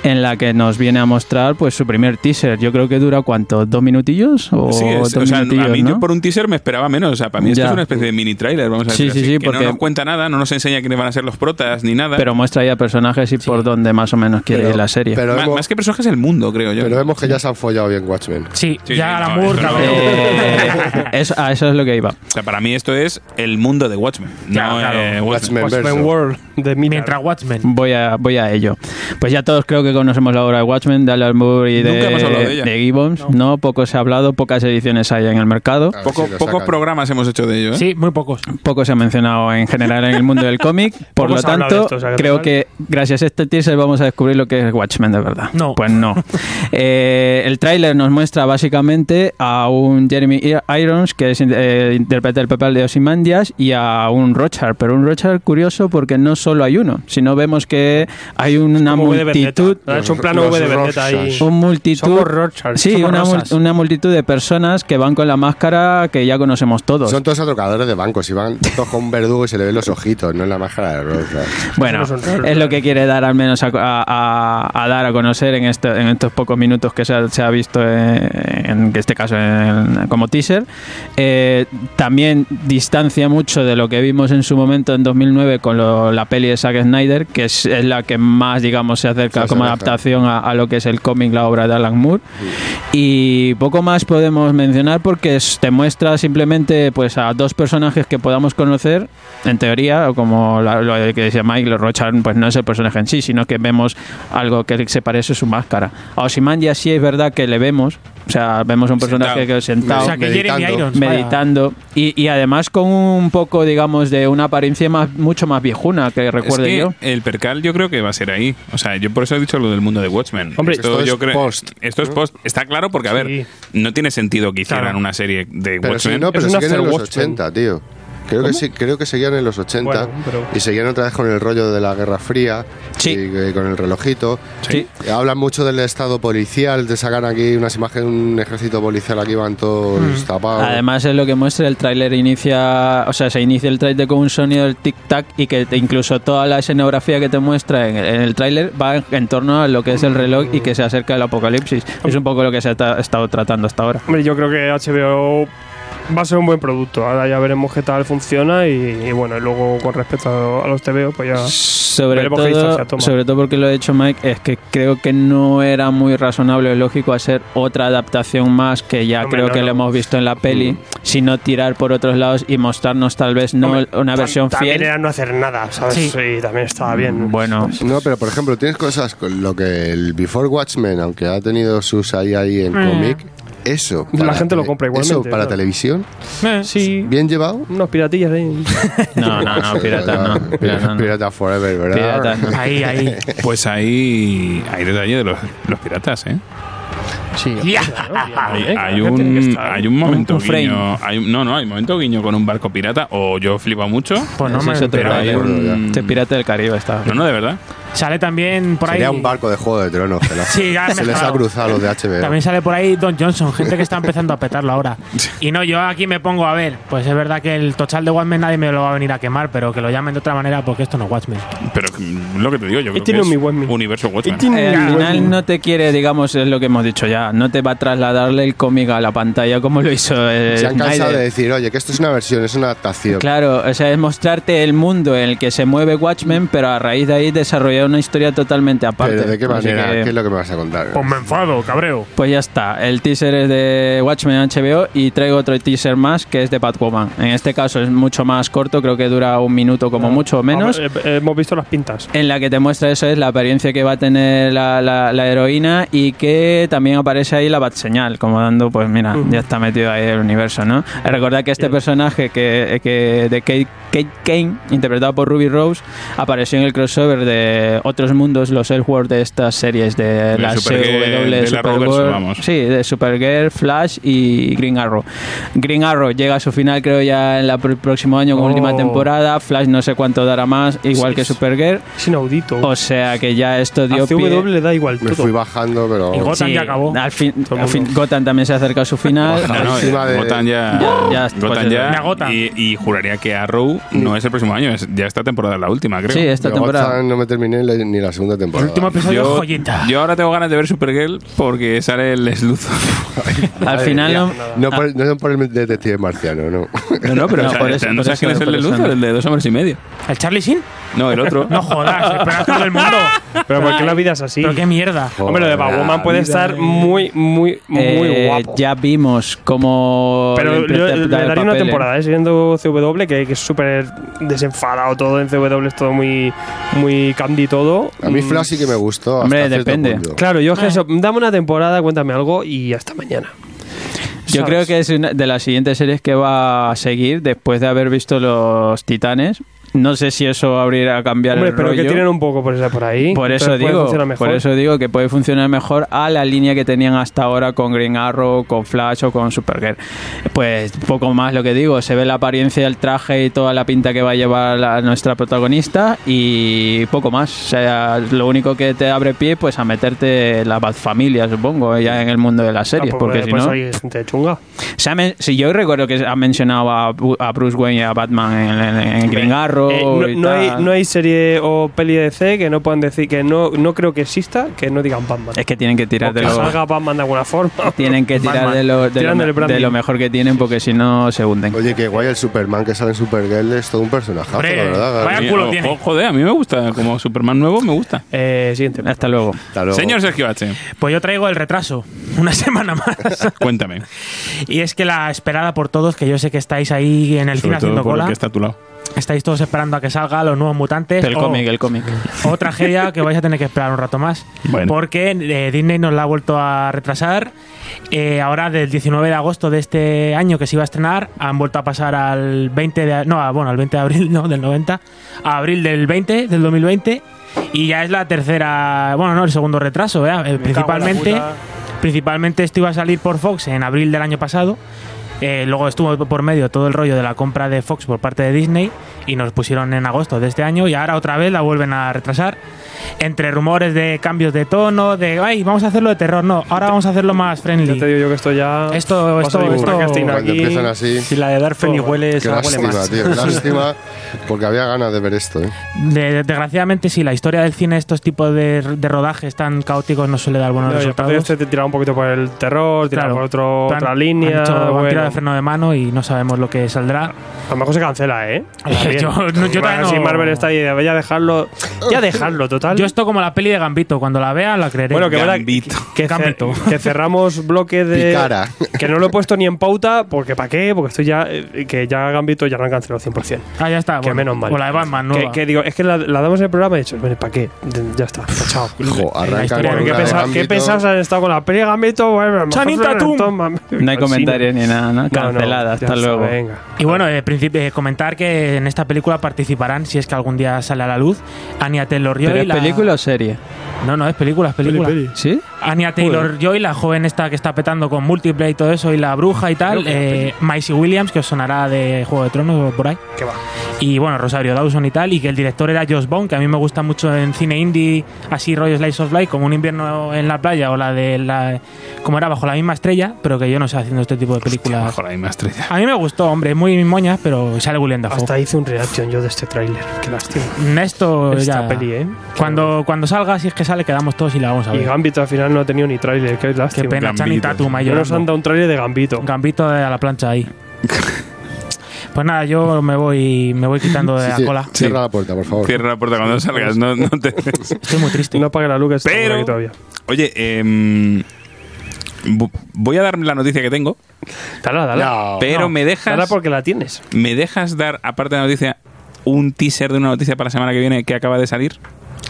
F: En la que nos viene a mostrar pues su primer teaser. Yo creo que dura cuánto, dos minutillos o
B: Sí, es-
F: dos
B: o sea, a mí
F: ¿no?
B: yo por un teaser me esperaba menos. O sea, para mí esto
F: Ya.
B: es una especie de mini trailer, vamos a
F: Sí,
B: decir
F: sí,
B: así,
F: sí,
B: que
F: porque-
B: no nos cuenta nada, no nos enseña quiénes van a ser los protas ni nada.
F: Pero muestra ya personajes y por dónde más o menos quiere
D: Pero-
F: ir la serie.
D: Pero
B: más que personajes el mundo, creo yo.
D: pero vemos que ya se han follado bien Watchmen.
E: Sí,
B: Sí,
E: ya
B: sí,
E: la
B: no, eso.
F: Eh, a eso es lo que iba.
B: O sea, para mí esto es el mundo de Watchmen.
E: Claro,
B: no
E: claro.
B: eh, Watchmen.
D: Watchmen.
G: World de.
E: Mientras Watchmen.
F: Voy a, voy a ello. Pues ya todos creo que conocemos la obra de Watchmen, de Alan Moore y
B: de
F: de,
B: ella.
F: de Gibbons. No. poco se ha hablado, pocas ediciones hay en el mercado.
B: Poco-
D: si
B: pocos programas hemos hecho de ello, ¿eh?
E: Sí, muy pocos.
F: Poco se ha mencionado en general en el mundo del cómic. Por lo tanto,
G: de esto, o sea, que
F: creo que gracias a este teaser vamos a descubrir lo que es Watchmen de verdad.
E: No.
F: Pues no. Eh, el tráiler nos muestra básicamente a un Jeremy Irons, que es, eh, interpreta el papel de Ozymandias, y a un Rochard. Pero un Rochard curioso porque no solo hay uno, sino vemos que hay una multitud...
G: Ha hecho un plano V de vendetta ahí.
D: Rorschach.
F: un multitud
G: Somos Rorschach,
F: sí
G: somos
F: una, mul-
G: rosas.
F: una multitud de personas que van con la máscara que ya conocemos todos
D: Son todos atrocadores de bancos. Y van todos con un verdugo y se le ven los ojitos, no en la máscara de rosa.
F: Bueno, es lo que quiere dar al menos a, a- a- a dar a conocer en, esto- en estos pocos minutos que se ha, se ha visto eh, en, este caso en- como teaser. Eh, también distancia mucho de lo que vimos en su momento en 2009 con lo- la peli de Zack Snyder, que es, es la que más, digamos, se acerca como
D: asemeja.
F: Adaptación a, a lo que es el cómic, la obra de Alan Moore. Y poco más podemos mencionar porque es- te muestra simplemente pues a dos personajes que podamos conocer, en teoría, o como la- lo que decía Mike, los Rochan, pues no es el personaje en sí, sino que vemos algo que se parece a su máscara. A Osiman ya sí es verdad que le vemos, o sea, vemos un personaje
A: Sentado.
F: que sentado
E: O sea, que Jeremy
D: meditando.
E: Irons. vaya.
F: meditando y, y además con un poco digamos de una apariencia más mucho más viejuna que recuerde
A: es que
F: yo
A: el percal yo creo que va a ser ahí. O sea, yo por eso he dicho lo del mundo de Watchmen.
G: Hombre,
A: esto,
D: esto es
A: yo creo,
D: post,
A: Esto es post. Está claro porque, a ver,
G: Sí.
A: no tiene sentido que hicieran
E: Claro.
A: una serie de
D: Pero sí,
A: Watchmen.
D: no, pero
G: Es un
D: siguen en
G: After
D: los
G: Watchmen.
D: 80, tío. Creo que, sí, creo que seguían en los 80
G: Bueno, pero-
D: y seguían otra vez con el rollo de la Guerra Fría
F: Sí.
D: y eh, con el relojito.
F: Sí.
D: Y Hablan mucho del estado policial, te sacan aquí unas imágenes de un ejército policial, aquí van todos tapados.
F: Además es lo que muestra el tráiler inicia, o sea, se inicia el tráiler con un sonido del tic tac y que te- incluso toda la escenografía que te muestra en, el- en el tráiler va en, en torno a lo que es el reloj y que se acerca el apocalipsis. Es un poco lo que se ha ta- estado tratando hasta ahora.
G: Hombre, yo creo que HBO va a ser un buen producto. Ahora ya veremos qué tal funciona y, y bueno, y luego con respecto a, a los TVO, pues ya.
F: Sobre
G: Veremos qué
F: todo,
G: distancia toma.
F: sobre todo porque lo ha hecho Mike, es que creo que no era muy razonable o lógico hacer otra adaptación más que ya
G: Hombre,
F: creo
G: no,
F: que
G: no.
F: lo hemos visto en la peli, sino tirar por otros lados y mostrarnos tal vez no
G: Hombre,
F: una
G: tam-
F: versión
G: También
F: fiel.
G: era no hacer nada, ¿sabes?
E: Sí.
G: Sí, también estaba bien.
F: Bueno,
D: No, pero por ejemplo, tienes cosas con lo que el Before Watchmen, aunque ha tenido sus ahí ahí en
E: Eh.
D: cómic, eso.
G: La
D: para
G: gente lo compra igualmente,
D: Eso para
G: claro.
D: televisión,
E: Eh,
G: Sí,
D: bien llevado.
G: unos piratillas ahí.
F: no, no, no, pirata no. Pirata no.
D: Pirata Forever, ¿verdad?
F: Pirata no.
E: Ahí, ahí.
A: Pues hay, hay detalle de los, los piratas, ¿eh?
F: Sí.
A: Hay,
G: Eh,
A: hay un, hay un momento
F: Un
A: guiño. Hay, no, no, hay un momento guiño con un barco pirata. O yo flipo mucho.
E: Pues no me
F: es otro
A: Pero hay
F: tráiler.
A: un.
F: Este Pirata del Caribe está.
A: No, no, de verdad.
E: Sale también por ahí.
D: Sería un barco de Juego de Tronos. que la-
E: Sí, ya
D: se les ha cruzado los de HBO.
E: También sale por ahí Don Johnson, gente que está empezando a petarlo ahora. Y no, yo aquí me pongo a ver. Pues es verdad que el total de Watchmen nadie me lo va a venir a quemar, pero que lo llamen de otra manera porque esto no es Watchmen.
A: Pero lo que te digo, yo creo
G: tiene
A: que
G: un
A: es
G: Watchmen.
A: universo Watchmen.
F: Eh, al final no te quiere, digamos, es lo que hemos dicho ya, no te va a trasladarle el cómic a la pantalla como lo hizo eh,
D: Se han cansado
F: Snyder.
D: de decir, oye, que esto es una versión, es una adaptación.
F: Claro, o sea, es mostrarte el mundo en el que se mueve Watchmen, pero a raíz de ahí desarrollar una historia totalmente aparte.
D: ¿de qué
F: Así
D: manera?
F: que-
D: ¿Qué es lo que me vas a contar?
E: Pues me enfado, cabreo.
F: Pues ya está, el teaser es de Watchmen en HBO y traigo otro teaser más que es de Batwoman. En este caso es mucho más corto, creo que dura un minuto como mucho o menos.
G: Eh, eh, hemos visto las pintas.
F: en la que te muestra eso es la apariencia que va a tener la, la- la heroína y que también aparece ahí la bat señal, como dando, pues mira, ya está metido ahí el universo, ¿no? Recordad que este personaje que, que de Kate, Kate Kane, interpretado por Ruby Rose, apareció en el crossover de otros mundos, los Elseworlds de estas series de, la
A: Supergirl,
F: CW,
A: de la
F: Supergirl,
A: vamos.
F: sí, de Supergirl, Flash y Green Arrow. Green Arrow llega a su final creo ya en el próximo año con
G: Oh.
F: última temporada, Flash no sé cuánto dará más, igual
G: Sí,
F: que. Supergirl.
G: Es inaudito.
F: O sea que ya esto dio
G: a CW
F: pie.
G: le da igual
D: Me
G: todo.
D: fui bajando, pero.
E: Y Gotham
F: Sí,
E: ya acabó.
F: Al fin, al. Gotham también se acerca a su final.
A: No, no,
D: encima de-
A: Gotham ya,
F: Ya- ya,
A: Gotham
F: pues,
A: ya-
E: me agota.
A: y, y juraría que Arrow no es el próximo año, es ya esta temporada la última, creo.
F: Sí, esta
D: Yo
F: temporada.
D: Gotham no me terminé la- ni la segunda
E: El
D: temporada.
E: último episodio
A: Yo,
E: joyita.
A: yo ahora tengo ganas de ver Supergirl porque sale el Sleuth.
F: Al final no.
D: No por, no por el detective marciano, no.
A: No, no, pero
F: No,
A: o sea,
F: por eso-
A: ¿no
F: por
A: sabes quién es el
F: por no.
A: El de dos hombres y medio.
E: ¿El Charlie Sin?
A: No, el otro.
E: No jodas, espera todo el mundo.
G: Pero ¿por qué la vida es así?
E: Pero qué mierda.
G: Hombre, lo de Batwoman puede estar muy, muy, muy
F: eh,
G: guapo.
F: Ya vimos cómo.
G: Pero
F: le
G: le,
F: interpreta el
G: daría una
F: papel, ¿eh?
G: temporada, ¿eh? Siguiendo CW, que, que es súper desenfadado todo. En CW es todo muy, muy candy todo.
D: A mí
G: Mm,
D: Flash sí que me gustó. hasta
F: Hombre, depende.
D: punto.
G: Claro, yo es dame una temporada, cuéntame algo y hasta mañana.
F: Yo
G: ¿Sabes?
F: creo que es una de las siguientes series que va a seguir después de haber visto los Titanes. No sé si eso abrirá a cambiar
G: Hombre,
F: el
G: pero que tienen un poco por, esa- por ahí.
F: Por eso digo, por eso digo que puede funcionar mejor a la línea que tenían hasta ahora con Green Arrow, con Flash o con Supergirl. Pues poco más lo que digo, se ve la apariencia del traje y toda la pinta que va a llevar la- nuestra protagonista y poco más. O sea, lo único que te abre pie pues a meterte la Bat Familia, supongo, ya en el mundo de las series, porque si
G: pues
F: no
G: hay gente chunga.
F: si yo recuerdo que ha mencionado a, Bruce Wayne y a Batman en, en- en Green Arrow
G: Eh, no,
F: y
G: no hay, no hay serie o peli de DC que no puedan decir que no, no creo que exista que no digan Batman.
F: es que tienen que tirar
G: O
F: de
G: que
F: lo
G: salga Batman de alguna forma.
F: tienen que tirar
E: Batman.
F: de lo, de, lo, de lo mejor que tienen porque si no se hunden.
D: Oye, que guay el Superman que sale en Supergirl es todo un personaje,
E: Hombre,
D: la verdad.
E: vaya culo
B: Oh,
E: tiene.
B: oh, Joder, a mí me gusta. Como Superman nuevo, me gusta.
G: Eh, siguiente.
F: Hasta luego.
D: Hasta luego.
B: Señor Sergio H.,
E: Pues yo traigo el retraso, una semana más.
B: cuéntame.
E: y es que la esperada por todos, que yo sé que estáis ahí en el cine
B: todo
E: haciendo
B: por el
E: cola,
B: que está a tu lado.
E: Estáis todos esperando a que salga los nuevos mutantes.
F: El cómic, el cómic.
E: O tragedia que vais a tener que esperar un rato más.
B: Bueno.
E: Porque eh, Disney nos la ha vuelto a retrasar. Eh, ahora, del 19 de agosto de este año que se iba a estrenar, han vuelto a pasar al 20 de. No, a- bueno, al 20 de abril, no, del 90. A abril del 20, del 2020. Y ya es la tercera. Bueno, no, el segundo retraso. Eh, principalmente. Principalmente esto iba a salir por Fox en abril del año pasado. Eh, luego estuvo por medio todo el rollo de la compra de Fox por parte de Disney y nos pusieron en agosto de este año y ahora otra vez la vuelven a retrasar. Entre rumores de cambios de tono, de ay, vamos a hacerlo de terror, no, ahora vamos a hacerlo más
G: Ya te
E: friendly.
G: digo yo que esto ya.
E: Esto-
G: a
E: esto- esto-
D: Cuando
G: aquí.
D: empiezan así,
H: Si la de Dark Phoenix huele, esa huele
D: lástima,
H: más.
D: tío, lástima, porque había ganas de ver esto, ¿eh?
E: De- desgraciadamente, sí, la historia del cine, estos tipos de, de rodajes tan caóticos no suele dar buenos
G: No,
E: resultados.
G: este te tira un poquito por el terror, tira
E: Claro.
G: por otro,
E: Han-
G: otra
E: han
G: línea.
E: hecho- han
G: bueno.
E: tirado de freno de mano y no sabemos lo que saldrá.
G: A lo mejor se cancela, ¿eh?
E: Yo- no, yo
G: Si
E: no-
G: Marvel está ahí, ya dejarlo. Ya dejarlo, total.
E: Yo esto como la peli de Gambito, cuando la vea la creeré.
G: bueno, que verdad
B: Gambito.
G: que,
E: Gambito.
G: que cerramos bloque de.
D: Picara.
G: Que no lo he puesto ni en pauta, porque ¿para qué? Porque estoy ya. eh, Que ya Gambito ya lo han cancelado 100%.
E: Ah, ya está.
G: que
E: bueno.
G: menos mal.
E: O la de Batman,
G: que,
E: nueva.
G: que digo, es que la, la damos en el programa y he dicho, bueno, ¿para qué? Ya está, pues chao.
D: Jo, arranca
G: ¿Qué,
D: Gambito.
G: ¿Qué han estado con la peli de Gambito? Bueno, a lo mejor
E: Channing
G: se
E: Tatum.
G: toman-
F: No hay comentarios ni nada, ¿no?
G: No, no,
F: Cancelada, hasta
G: está,
F: luego.
G: Venga.
E: Y bueno, eh, eh, comentar que en esta película participarán, si es que algún día sale a la luz, Anya Taylor-Joy.
F: ¿Pero es
E: la-
F: película o serie?
E: No, no, es película, es película.
F: ¿Sí?
E: Anya Taylor-Joy, la joven esta que está petando con múltiple y todo eso, y la bruja y tal. Eh, Maisie Williams, que os sonará de Juego de Tronos o por ahí.
G: ¿Qué va?
E: Y bueno, Rosario Dawson y tal. Y que el director era Josh Bone, que a mí me gusta mucho en cine indie, así rollo Slice of Life, como un invierno en la playa o la de la. como era bajo la misma estrella, pero que yo no sé haciendo este tipo de películas.
B: Bajo la misma estrella.
E: A mí me gustó, hombre, muy moña, pero sale William Dafoe.
G: Hasta hice un reaction yo de este tráiler. Qué lástima.
E: Esto
G: Esta
E: ya.
G: peli, ¿eh?
E: Cuando, cuando salga, si es que sale, quedamos todos y la vamos a
G: Y
E: ver.
G: Gambito al final no ha tenido ni tráiler. Qué
E: Qué
G: lástima.
E: pena,
B: Gambito.
E: Channing Tatum ahí
G: No nos han dado un tráiler de Gambito.
E: Gambito a la plancha ahí. Pues nada, yo me voy me voy quitando de
D: Sí,
E: la
D: sí,
E: cola.
D: Cierra la puerta, por favor.
B: Cierra la puerta cuando salgas. No, no te...
E: Estoy muy triste.
G: No apague la luz que está por
B: Pero,
G: aquí todavía.
B: oye, em, bu- voy a dar la noticia que tengo,
G: Dale, dale.
D: No.
B: pero
E: no.
B: me dejas,
G: Dale porque la tienes.
B: me dejas dar, aparte de la noticia, un teaser de una noticia para la semana que viene que acaba de salir.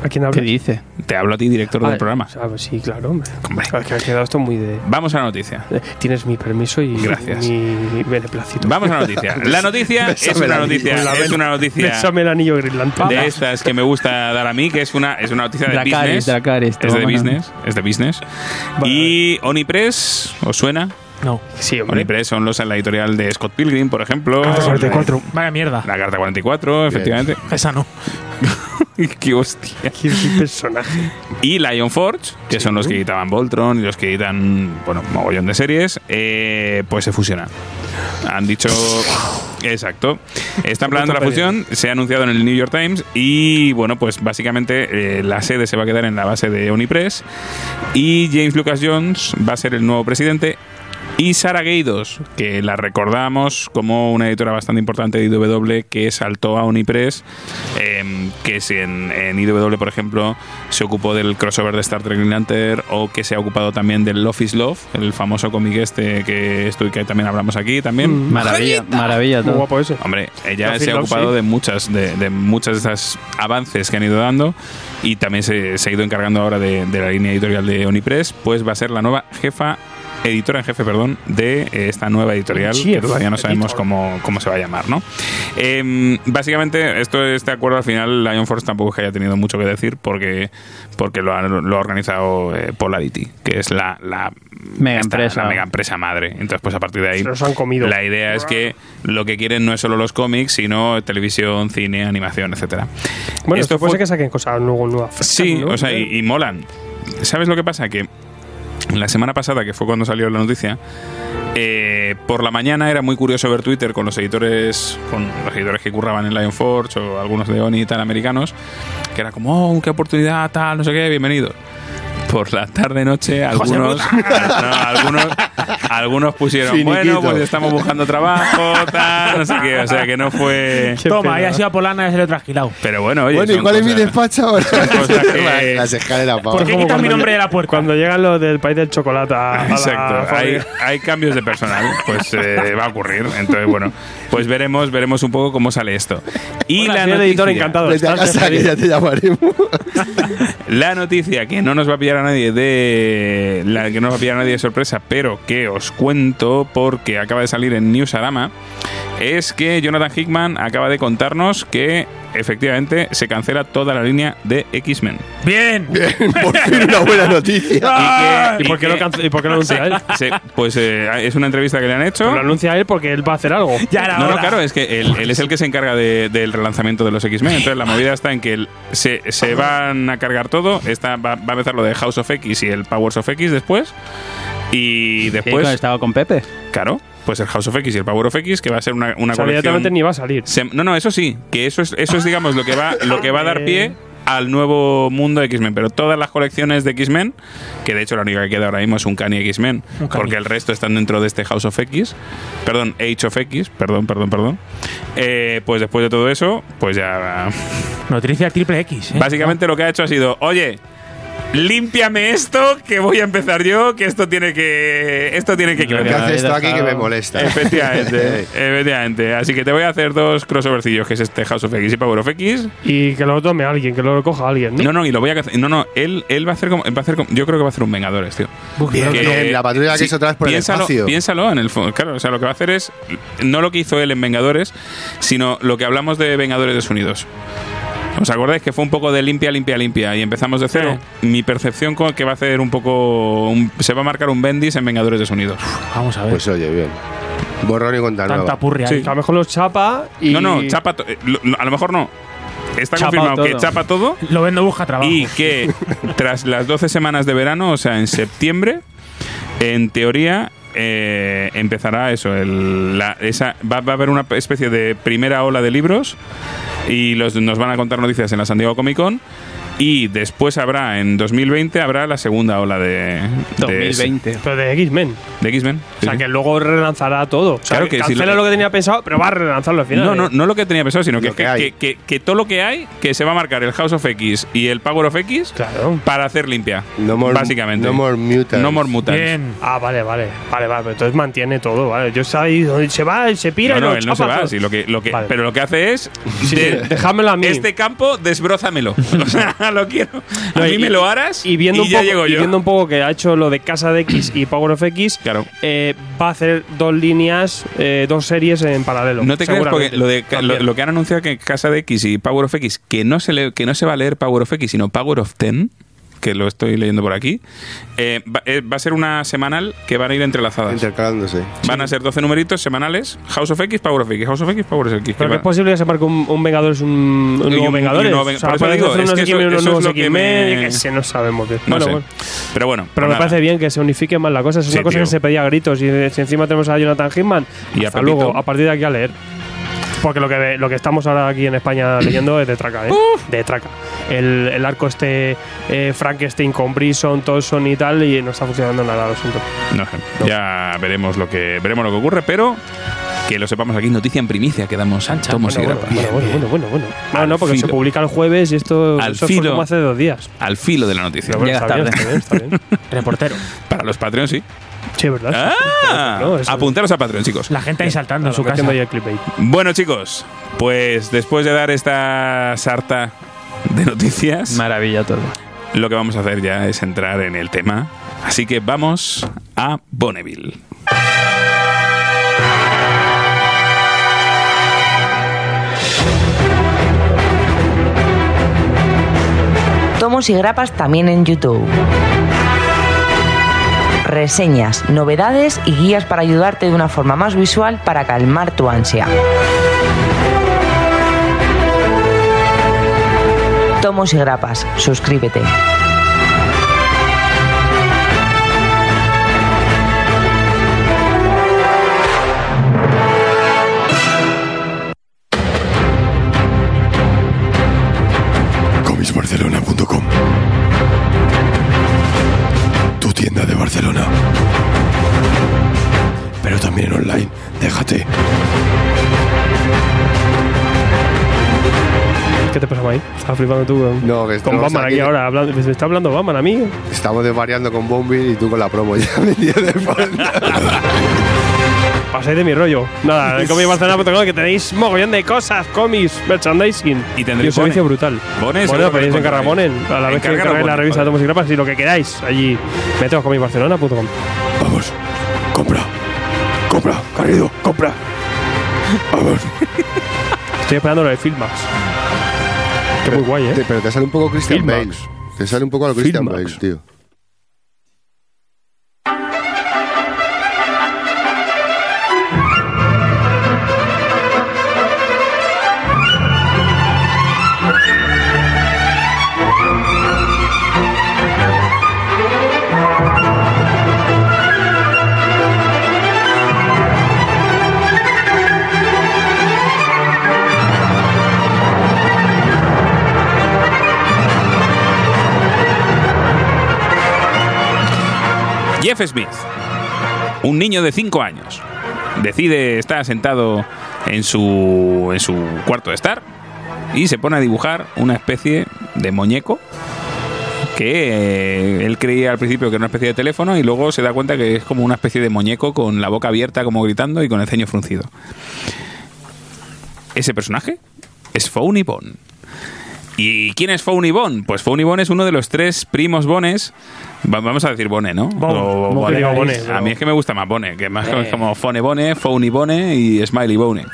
G: ¿A quién
F: ¿Qué
G: habla?
F: dice?
B: Te hablo a ti, director
G: Ah,
B: del programa.
G: ah, pues sí, claro, hombre.
B: Hombre.
G: Es que ha quedado esto muy de.
B: Vamos a la noticia.
G: eh, Tienes mi permiso y
B: Gracias.
G: mi, beneplácito.
B: Vamos a la noticia. La noticia es una noticia, es una noticia
G: Bésame el anillo
B: de estas que me gusta dar a mí, que es una, es una noticia de
F: Dracarys,
B: business.
F: Dracarys,
B: es de business, es de business. Y Onipress, ¿os suena?
E: No.
G: Sí, hombre.
B: Onipress son los en la editorial de Scott Pilgrim, por ejemplo.
G: Carta 44.
E: Vaya mierda.
B: La carta 44, efectivamente.
E: Esa no.
B: Qué hostia.
G: ¿Quién es el personaje?
B: Y Lion Forge, que son los que editaban Voltron y los que editan, bueno, mogollón de series, eh, pues se fusionan. Han dicho. Exacto. Están planeando la fusión, se ha anunciado en el New York Times y, bueno, pues básicamente eh, la sede se va a quedar en la base de Onipress y James Lucas Jones va a ser el nuevo presidente. Y Sara Gaydos, que la recordamos como una editora bastante importante de IW que saltó a Unipress, eh, que si en, en IW, por ejemplo, se ocupó del crossover de Star Trek Green Lantern o que se ha ocupado también del Love is Love, el famoso cómic este que estoy que también hablamos aquí también.
F: Maravilla, maravilla
G: Muy
F: todo.
G: guapo ese.
B: Hombre, ella
G: Love is
B: se ha
G: Love,
B: ocupado
G: sí.
B: de muchas de, de muchas de estas avances que han ido dando y también se, se ha ido encargando ahora de, de la línea editorial de Onipress, pues va a ser la nueva jefa editora en jefe, perdón, de eh, esta nueva editorial,
G: Chief
B: que todavía no sabemos cómo, cómo se va a llamar, ¿no? Em, básicamente, esto este acuerdo al final, Lion Force tampoco es que haya tenido mucho que decir porque, porque lo, ha, lo ha organizado eh, Polarity, que es la, la
F: Mega
B: esta-
F: empresa.
B: la mega empresa madre. Entonces, pues a partir de ahí,
G: Se los han comido.
B: la idea es que lo que quieren no es solo los cómics, sino televisión, cine, animación, etcétera.
G: Bueno,
B: Esto
G: puede
B: fue-
G: que saquen cosas luego nuevas.
B: Sí,
G: ¿no?
B: o sea, y, y molan. ¿Sabes lo que pasa? Que la semana pasada, que fue cuando salió la noticia, eh, por la mañana era muy curioso ver Twitter con los editores, con los editores que curraban en Lion Forge o algunos de Oni y tal americanos, que era como, oh, qué oportunidad, tal, no sé qué, bienvenido. Por la tarde noche algunos, no, algunos algunos pusieron
D: Finiquito.
B: bueno pues estamos buscando trabajo tal no sé qué o sea que no fue
G: Qué
E: Toma, ahí ha sido a Polana y se lo he trasquilado.
B: pero bueno oye
D: Bueno, ¿y cuál es mi
B: cosas-
D: despacho ahora?
B: cosas que-
D: Las escaleras
E: ¿Por
D: abajo.
E: qué quitas mi nombre de la puerta?
G: Cuando llegan los del país del chocolate a, a la
B: Exacto, hay, hay cambios de personal, pues eh, va a ocurrir. Entonces, bueno, pues veremos, veremos un poco cómo sale esto. Y
G: Hola,
B: la noticia,
G: editor, encantado.
D: Vete a
G: Estás
D: casa que ya te llamaremos.
B: la noticia que no nos va a pillar a nadie de la que no nos va a pillar a nadie de sorpresa, pero que os cuento porque acaba de salir en Newsarama, es que Jonathan Hickman acaba de contarnos que efectivamente se cancela toda la línea de X-Men.
E: Bien.
D: Por fin una buena noticia.
B: Y, que-
G: ¿Y por qué cance- y por qué no anuncia él?
B: se- pues eh, es una entrevista que le han hecho.
G: Pero lo anuncia él porque él va a hacer algo.
E: Ya era
B: No, no, claro, es que él, él es el que se encarga de- del relanzamiento de los X-Men. Entonces la movida está en que él- se, se van a cargar todo. Está, va, va a empezar lo de House of X y el Powers of X después. Y
F: Sí,
B: después,
F: estaba con Pepe.
B: claro, pues el House of X y el Power of X, que va a ser una, una
G: O sea, directamente
B: colección.
G: ni va a salir.
B: Se- no, no, eso sí, que eso es, eso es digamos, lo que va, lo que va a dar pie al nuevo mundo de X-Men. Pero todas las colecciones de X-Men, que de hecho la única que queda ahora mismo es un Cani X-Men, porque el resto están dentro de este House of X, perdón, Age of X, perdón, perdón, perdón. Eh, pues después de todo eso, pues ya.
E: Noticia triple X. ¿eh?
B: Básicamente lo que ha hecho ha sido, oye. Límpiame esto, que voy a empezar yo, que esto tiene que. Esto tiene que
F: Lo
D: ¿Qué
F: que
B: quedar.
F: hace-
D: haces esto aquí que me molesta?
B: Efectivamente, efectivamente. Así que te voy a hacer dos crossovercillos, que es este House of X y Power of X.
G: Y que lo tome alguien, que lo coja alguien. ¿no?
B: No, no, y lo voy a hacer. No, no, él, él va a hacer como. Va a hacer como- yo creo que va a hacer un Vengadores, tío.
D: Bien,
B: Que-
D: bien, la patrulla que
B: sí,
D: por el
B: piénsalo,
D: espacio.
B: Piénsalo en el fondo. Claro, o sea, lo que va a hacer es. No lo que hizo él en Vengadores, sino lo que hablamos de Vengadores desunidos. ¿Os acordáis que fue un poco de limpia, limpia, limpia y empezamos de cero? Mi percepción con que va a hacer un poco. un- se va a marcar un Bendis en Vengadores desunidos.
E: Vamos a ver.
D: Pues oye, bien. Borrón y cuenta
E: Tanta purria
B: Sí.
G: a lo mejor los chapa y.
B: No, no, chapa. eh, lo- lo- a lo mejor no. Está
F: Chapa
B: confirmado que chapa todo.
E: Lo vendo, busca trabajo.
B: Y que tras las 12 semanas de verano, o sea, en septiembre, en teoría eh, empezará eso. El, la- va, a haber una especie de primera ola de libros y nos van a contar noticias en la San Diego Comic Con. Y después habrá, en 2020, habrá la segunda ola de, de,
F: 2020.
G: Pero de X-Men.
B: de X-Men.
G: O sea,
B: sí.
G: que luego relanzará todo. O sea,
B: Claro que sí,
G: cancela
B: lo-
G: lo que tenía pensado, pero va a relanzarlo al final.
B: No, no, no lo que tenía pensado, sino que,
D: que
B: que, que- que- que todo lo que hay, que se va a marcar el House of X y el Power of X
G: Claro.
B: para hacer limpia.
D: No more,
B: básicamente.
D: No more mutants.
B: No more mutants.
E: Bien.
G: Ah, vale, vale. Vale, vale. Pero entonces mantiene todo, ¿vale? Yo estaba ahí, se va, se pira
B: No, no, él no se va.
G: todo.
B: sí, lo que, lo que,
G: Vale.
B: Pero lo que hace es.
G: Sí,
B: de-
G: déjamelo a mí.
B: Este campo, desbrózamelo. O sea, lo quiero. A mí
G: y-
B: me lo harás
G: y viendo, un
B: ya
G: poco,
B: llego
G: y
B: yo.
G: viendo un poco que ha hecho lo de Casa de X y Power of X,
B: Claro.
G: eh, va a hacer dos líneas, eh, dos series en paralelo.
B: No te creas porque
G: seguramente.
B: lo, de, lo,
G: También.
B: lo que han anunciado que Casa de X y Power of X, que no se le, que no se va a leer Power of X, sino Power of Ten, que lo estoy leyendo por aquí, eh, va, eh, va a ser una semanal que van a ir entrelazadas.
D: Intercalándose.
B: Van a ser 12 numeritos semanales, House of X, Power of X, House of X, Power of X.
G: Pero que es posible que se marque un, un Vengadores, un, nuevo
B: un- y un
G: Vengadores. o sea,
B: por eso digo, es que eso- eso lo que me-
G: no sabemos.
B: No
G: bueno,
B: sé.
G: bueno.
B: Pero bueno.
G: Pero me
B: nada.
G: parece bien que se unifique más la cosa. Es
B: Sí,
G: una cosa
B: tío.
G: que se pedía a gritos. Y si encima tenemos a Jonathan Hickman,
B: Y
G: hasta luego, a partir de aquí a leer. Porque lo que, lo que estamos ahora aquí en España leyendo es de traca, ¿eh? De traca. El, el arco este eh, Frankenstein con Brisson, Tolson y tal, y no está funcionando nada, lo siento.
B: No sé. Ya veremos lo que veremos lo que ocurre, pero que lo sepamos aquí, noticia en primicia que damos y
G: Bueno, bueno, bueno, bueno, bueno, bueno. No,
B: Al
G: no, porque se
B: filo.
G: publica el jueves y esto
B: Al
G: eso fue
B: filo.
G: como hace dos días.
B: Al filo de la noticia.
G: Bueno,
F: Llega
G: está bien,
F: tarde.
G: está bien, está bien.
E: Reportero.
B: Para los Patreons, sí.
G: Sí, ¿verdad?
B: ¡Ah!
G: No,
B: Apuntaros a Patreon, chicos.
E: La gente ahí saltando en su casa.
G: El.
B: Bueno, chicos, pues después de dar esta sarta de noticias,
F: Maravilla todo.
B: lo que vamos a hacer ya es entrar en el tema. Así que vamos a Bonneville.
H: Tomos y grapas también en YouTube. Reseñas, novedades y guías para ayudarte de una forma más visual para calmar tu ansia. Tomos y grapas, suscríbete.
I: También online. Déjate.
G: ¿Qué te pasa ahí? Estás flipando tú con,
D: No, que
G: con Batman aquí,
D: aquí-
G: ahora. Hablando, me está hablando Batman a mí.
D: Estamos desvariando con Bombil y tú con la promo ya, ¿me entiendes?
G: Pasáis de mi rollo. Nada, en comicsbarcelona.com que tenéis mogollón de cosas, cómics, merchandising
B: Y tendréis
G: un servicio brutal.
B: Bone seguro
G: bueno, podéis
B: lo
G: encargar Bone
B: encontraréis.
G: a la vez que encargáis la revista de. Tomos y Grapas y lo que queráis. Allí meteos a comicsbarcelona.com.
I: Vamos. Compra. Compra. Querido, compra. Vamos.
G: Estoy esperando lo de Filmax. Que muy guay, ¿eh?
D: Te- Pero te sale un poco Christian
G: Filmax.
D: Bale. Te sale un poco a lo Christian
G: Filmax.
D: Bale, tío.
B: Jeff Smith, un niño de 5 años, decide estar sentado en su, en su cuarto de estar y se pone a dibujar una especie de muñeco que eh, él creía al principio que era una especie de teléfono y luego se da cuenta que es como una especie de muñeco con la boca abierta como gritando y con el ceño fruncido. Ese personaje es Phony Bone. ¿Y quién es Phony Bone? Pues Phony Bone es uno de los tres primos Bones. Va- Vamos a decir Bone, ¿no?
E: Bone.
B: O
G: Bone,
B: A mí es que me gusta más Bone, que más
E: Eh.
B: como Phone Bone, Phony Bone y Smiley Bone.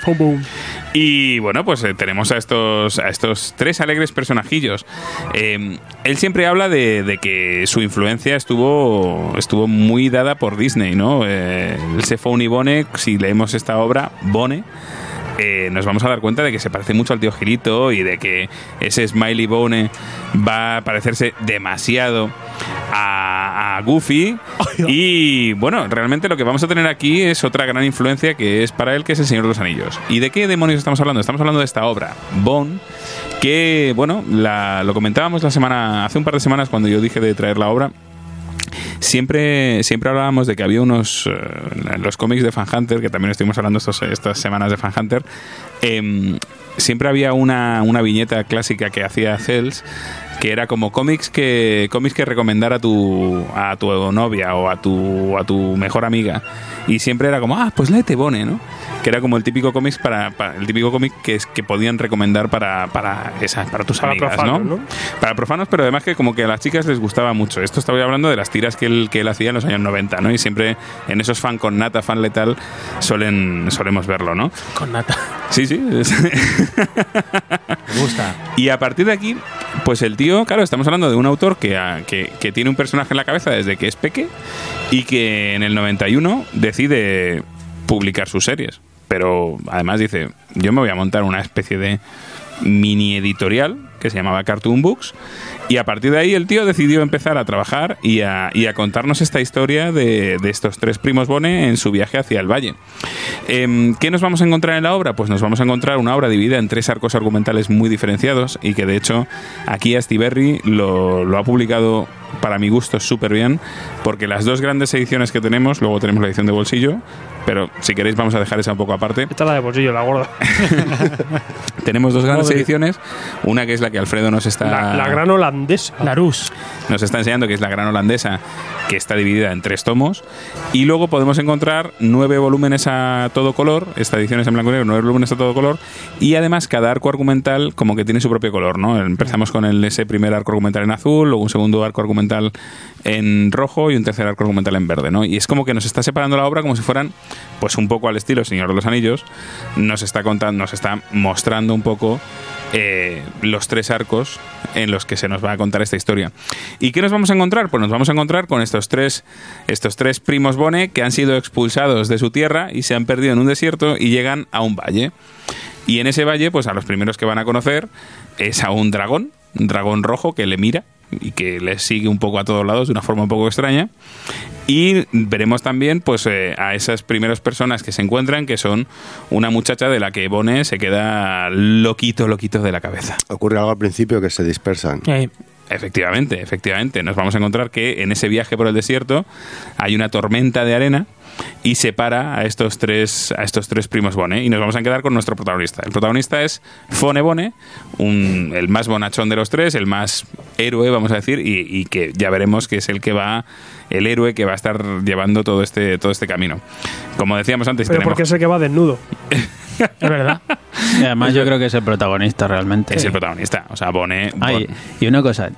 B: Y bueno, pues eh, tenemos a estos, a estos tres alegres personajillos. Eh, él siempre habla de, de que su influencia estuvo, estuvo muy dada por Disney, ¿no? Eh, ese Phony Bone, si leemos esta obra, Bone, eh, nos vamos a dar cuenta de que se parece mucho al tío Girito y de que ese Smiley Bone va a parecerse demasiado a, a Goofy. Y bueno, realmente lo que vamos a tener aquí es otra gran influencia que es para él, que es el Señor de los Anillos. ¿Y de qué demonios estamos hablando? Estamos hablando de esta obra, Bone, que bueno, la- lo comentábamos la semana, hace un par de semanas cuando yo dije de traer la obra. Siempre, siempre hablábamos de que había unos. eh, los cómics de Fan Hunter, que también estuvimos hablando estas semanas de Fan Hunter. em, siempre había una, una viñeta clásica que hacía Cells que era como cómics que cómics que recomendar a tu a tu novia o a tu a tu mejor amiga y siempre era como ah pues léete Bone no que era como el típico cómic para, para- el típico cómic que es que podían recomendar para para esas para tus
G: Para
B: amigas
G: profanos,
B: ¿no?
G: ¿no?
B: para profanos pero además que como que a las chicas les gustaba mucho esto estaba hablando de las tiras que él que él hacía en los años 90 no y siempre en esos fan con nata fan letal suelen solemos verlo no
E: Con nata.
B: sí sí
E: Me gusta.
B: y a partir de aquí, pues el tío, claro, estamos hablando de un autor que, ah, que, que tiene un personaje en la cabeza desde que es peque y que en el 91 decide publicar sus series. Pero además dice, yo me voy a montar una especie de mini editorial que se llamaba Cartoon Books y a partir de ahí el tío decidió empezar a trabajar y a, y a contarnos esta historia de, de estos tres primos Bone en su viaje hacia el valle. Em, ¿Qué nos vamos a encontrar en la obra? Pues nos vamos a encontrar una obra dividida en tres arcos argumentales muy diferenciados y que de hecho aquí Astiberri lo, lo ha publicado para mi gusto súper bien porque las dos grandes ediciones que tenemos, luego tenemos la edición de bolsillo, pero si queréis vamos a dejar esa un poco aparte.
G: Esta es la de bolsillo, la gorda.
B: Tenemos dos grandes ediciones, una que es la que Alfredo nos está
G: La, la gran holandesa.
E: Larus.
B: nos está enseñando que es la gran holandesa, que está dividida en tres tomos. Y luego podemos encontrar nueve volúmenes a todo color, esta edición es en blanco y negro, nueve volúmenes a todo color. Y además cada arco argumental como que tiene su propio color, ¿no? Empezamos con el, ese primer arco argumental en azul, luego un segundo arco argumental en rojo y un tercer arco argumental en verde, ¿no? Y es como que nos está separando la obra como si fueran, pues un poco al estilo Señor de los Anillos, nos está contando, nos está mostrando un poco eh, los tres arcos en los que se nos va a contar esta historia. ¿Y qué nos vamos a encontrar? Pues nos vamos a encontrar con estos tres, estos tres primos Bone que han sido expulsados de su tierra y se han perdido en un desierto y llegan a un valle. Y en ese valle, pues a los primeros que van a conocer es a un dragón, un dragón rojo que le mira y que le sigue un poco a todos lados de una forma un poco extraña. Y veremos también pues eh, a esas primeras personas que se encuentran, que son una muchacha de la que Bone se queda loquito, loquito de la cabeza.
D: Ocurre algo al principio que se dispersan.
B: Efectivamente, efectivamente. Nos vamos a encontrar que en ese viaje por el desierto hay una tormenta de arena y separa a estos tres a estos tres primos Bone y nos vamos a quedar con nuestro protagonista. El protagonista es Fone Bone, un- el más bonachón de los tres, el más héroe, vamos a decir, y, y que ya veremos que es el que va el héroe que va a estar llevando todo este todo este camino. Como decíamos antes,
G: Pero
B: tenemos
G: porque es el que va desnudo.
E: es verdad.
F: Y además yo creo que es el protagonista realmente.
B: es el protagonista, o sea, Bone,
F: Ay, y una cosa,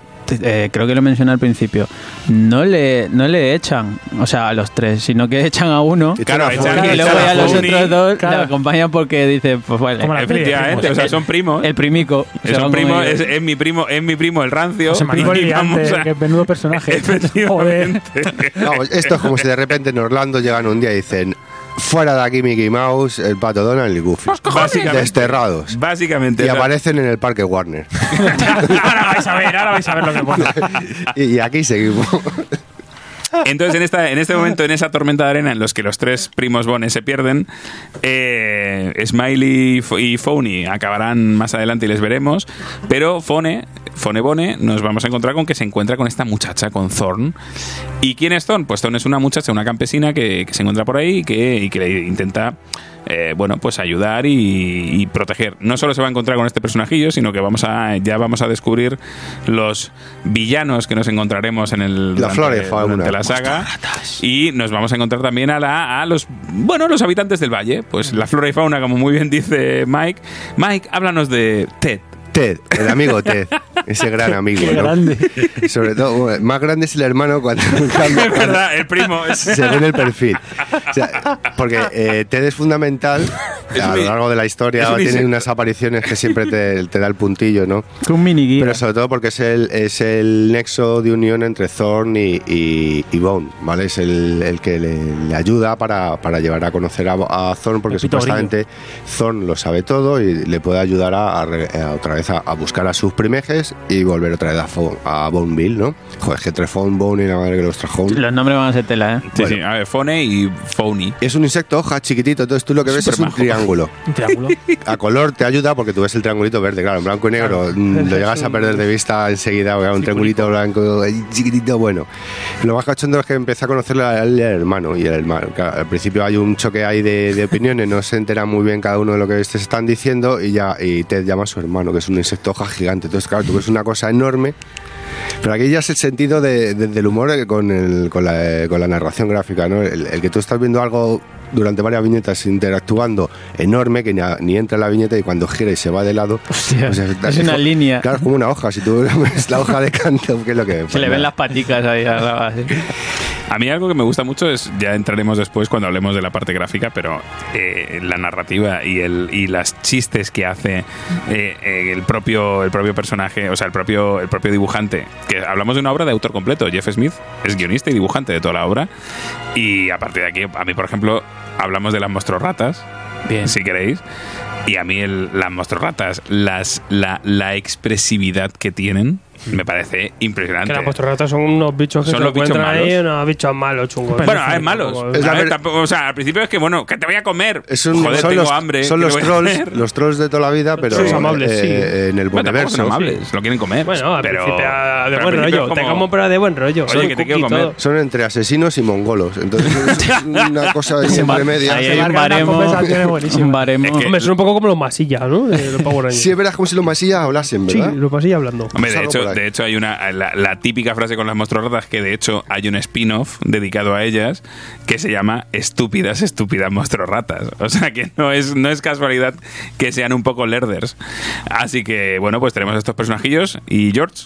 F: eh, creo que lo mencioné al principio, no le, no le echan, o sea, a los tres, sino que echan a uno
B: Claro,
F: y
B: echan-
F: luego
B: a
F: ya los otros dos
E: Claro.
F: le acompañan porque dice, pues vale,
E: Como
B: efectivamente,
E: primos.
B: o sea, son primos.
F: el primico.
B: Es,
F: van
B: un
F: con
B: primo,
F: ellos.
B: es, es mi primo, es mi primo el rancio.
E: Se me acaba
B: y
E: liante,
B: vamos a-
E: que menudo personaje. Joder.
B: Efectivamente.
D: Vamos, esto es como si de repente en Orlando llegan un día y dicen: Fuera de aquí Mickey Mouse, el pato Donald y Goofy.
B: Básicamente.
D: Desterrados.
B: Básicamente.
D: Y aparecen en el parque Warner.
E: ahora vais a ver, ahora vais a ver lo que pone.
D: y, y aquí seguimos.
B: Entonces, en, esta, en este momento, en esa tormenta de arena en los que los tres primos Bones se pierden, eh, Smiley y Phony acabarán más adelante y les veremos. Pero Fone, Fone Bone, nos vamos a encontrar con que se encuentra con esta muchacha, con Thorn. ¿Y quién es Thorn? Pues Thorn es una muchacha, una campesina que, que se encuentra por ahí y que, y que le intenta. eh, bueno, pues ayudar y, y proteger. No solo se va a encontrar con este personajillo, sino que vamos a ya vamos a descubrir los villanos que nos encontraremos en el
D: La
B: durante-
D: flora y fauna.
B: durante la saga y nos vamos a encontrar también a, la, a los bueno los habitantes del valle pues la flora y fauna como muy bien dice Mike Mike háblanos de Ted
D: Ted, el amigo Ted, ese gran amigo.
E: Qué
D: ¿no?
E: grande.
D: Sobre todo, bueno, más grande es el hermano cuando, cuando-
B: es verdad el primo es
D: según el perfil. O sea, porque eh, Ted es fundamental
B: Es
D: a lo largo de la historia. Tiene unas apariciones que siempre te, te da el puntillo, ¿no?
F: Un mini guía.
D: Pero sobre todo porque es el, es el nexo de unión entre Thorn y, y, y Bone, ¿vale? Es el, el que le, le ayuda para, para llevar a conocer a, a Thorn, porque supuestamente Thorn lo sabe todo y le puede ayudar a, a re- a otra vez a, a buscar a sus primejes y volver otra vez a, a Boneville, ¿no? Joder, es que entre Thorn, Bone y la madre que los trajo.
F: Los nombres van a ser tela, ¿eh?
B: sí, sí, a ver, Fone y Phony
D: Es un insecto hoja chiquitito, entonces tú lo que ves es un
B: Supermajo.
D: triángulo.
E: Un triángulo.
D: A color te ayuda porque tú ves el triangulito verde, claro, en blanco y negro mm, lo llegas a perder de vista enseguida, un triangulito blanco ahí chiquitito, bueno. Lo más cachondo es que empecé a conocerle al hermano y el hermano. claro, al principio hay un choque ahí de, de opiniones, no se entera muy bien cada uno de lo que se están diciendo y ya y Ted llama a su hermano, que es un insecto hoja gigante. Entonces, claro, tú ves una cosa enorme. Pero aquí ya es el sentido de- de- del humor con, el- con, la, con la narración gráfica, ¿no? El, el que tú estás viendo algo durante varias viñetas interactuando enorme, que ni, a- ni entra en la viñeta y cuando gira y se va de lado.
F: Hostia,
D: pues
F: es una línea.
D: Claro, es como una hoja. Si tú ves la hoja de canto, ¿qué es lo que
F: Se le ven las paticas ahí lado, así.
B: A mí algo que me gusta mucho es, ya entraremos después cuando hablemos de la parte gráfica, pero eh, la narrativa y, el, y las chistes que hace eh, eh, el, propio, el propio personaje, o sea, el propio, el propio dibujante, que hablamos de una obra de autor completo. Jeff Smith es guionista y dibujante de toda la obra. Y a partir de aquí, a mí, por ejemplo, hablamos de las monstruos-ratas,
F: Bien.
B: si queréis. Y a mí el, las monstruos-ratas, las, la, la expresividad que tienen, me parece impresionante.
G: Que las posturratas son unos bichos que
B: Son
G: se
B: los bichos
G: encuentran ahí,
B: malos.
G: unos bichos malos chungos.
B: Bueno, es malos.
D: Es la
B: A ver, tampoco- o sea, al principio es que, bueno, que te voy a comer.
D: Es un-
B: Joder,
D: son
B: tengo
D: los,
B: hambre.
D: son
B: ¿qué
D: los trolls, los trolls de toda la vida, pero
G: Son amables, sí.
D: eh, en el
B: Bueno, tampoco son amables, lo quieren comer.
G: Bueno, al
B: pero,
G: principio ah, de
B: pero
G: buen
B: principio
G: rollo.
B: como-
G: Tengamos pero de buen rollo.
B: Oye,
G: Son
B: que te quiero comer.
G: todo.
D: Son entre asesinos y mongolos. Entonces es una cosa siempre media.
F: Ahí hay un baremo. Un baremo.
G: Son un poco como los masillas, ¿no? De los.
D: Sí, es verdad como si los masillas hablasen,
G: Sí,
D: ¿verdad?
G: los masillas hablando.
B: Hombre, de hecho, de hecho hay una la, la típica frase con las monstruoratas que de hecho hay un spin-off dedicado a ellas que se llama Estúpidas, estúpidas monstruoratas. O sea que no es, no es casualidad que sean un poco lerders. Así que bueno, pues tenemos estos personajillos y George.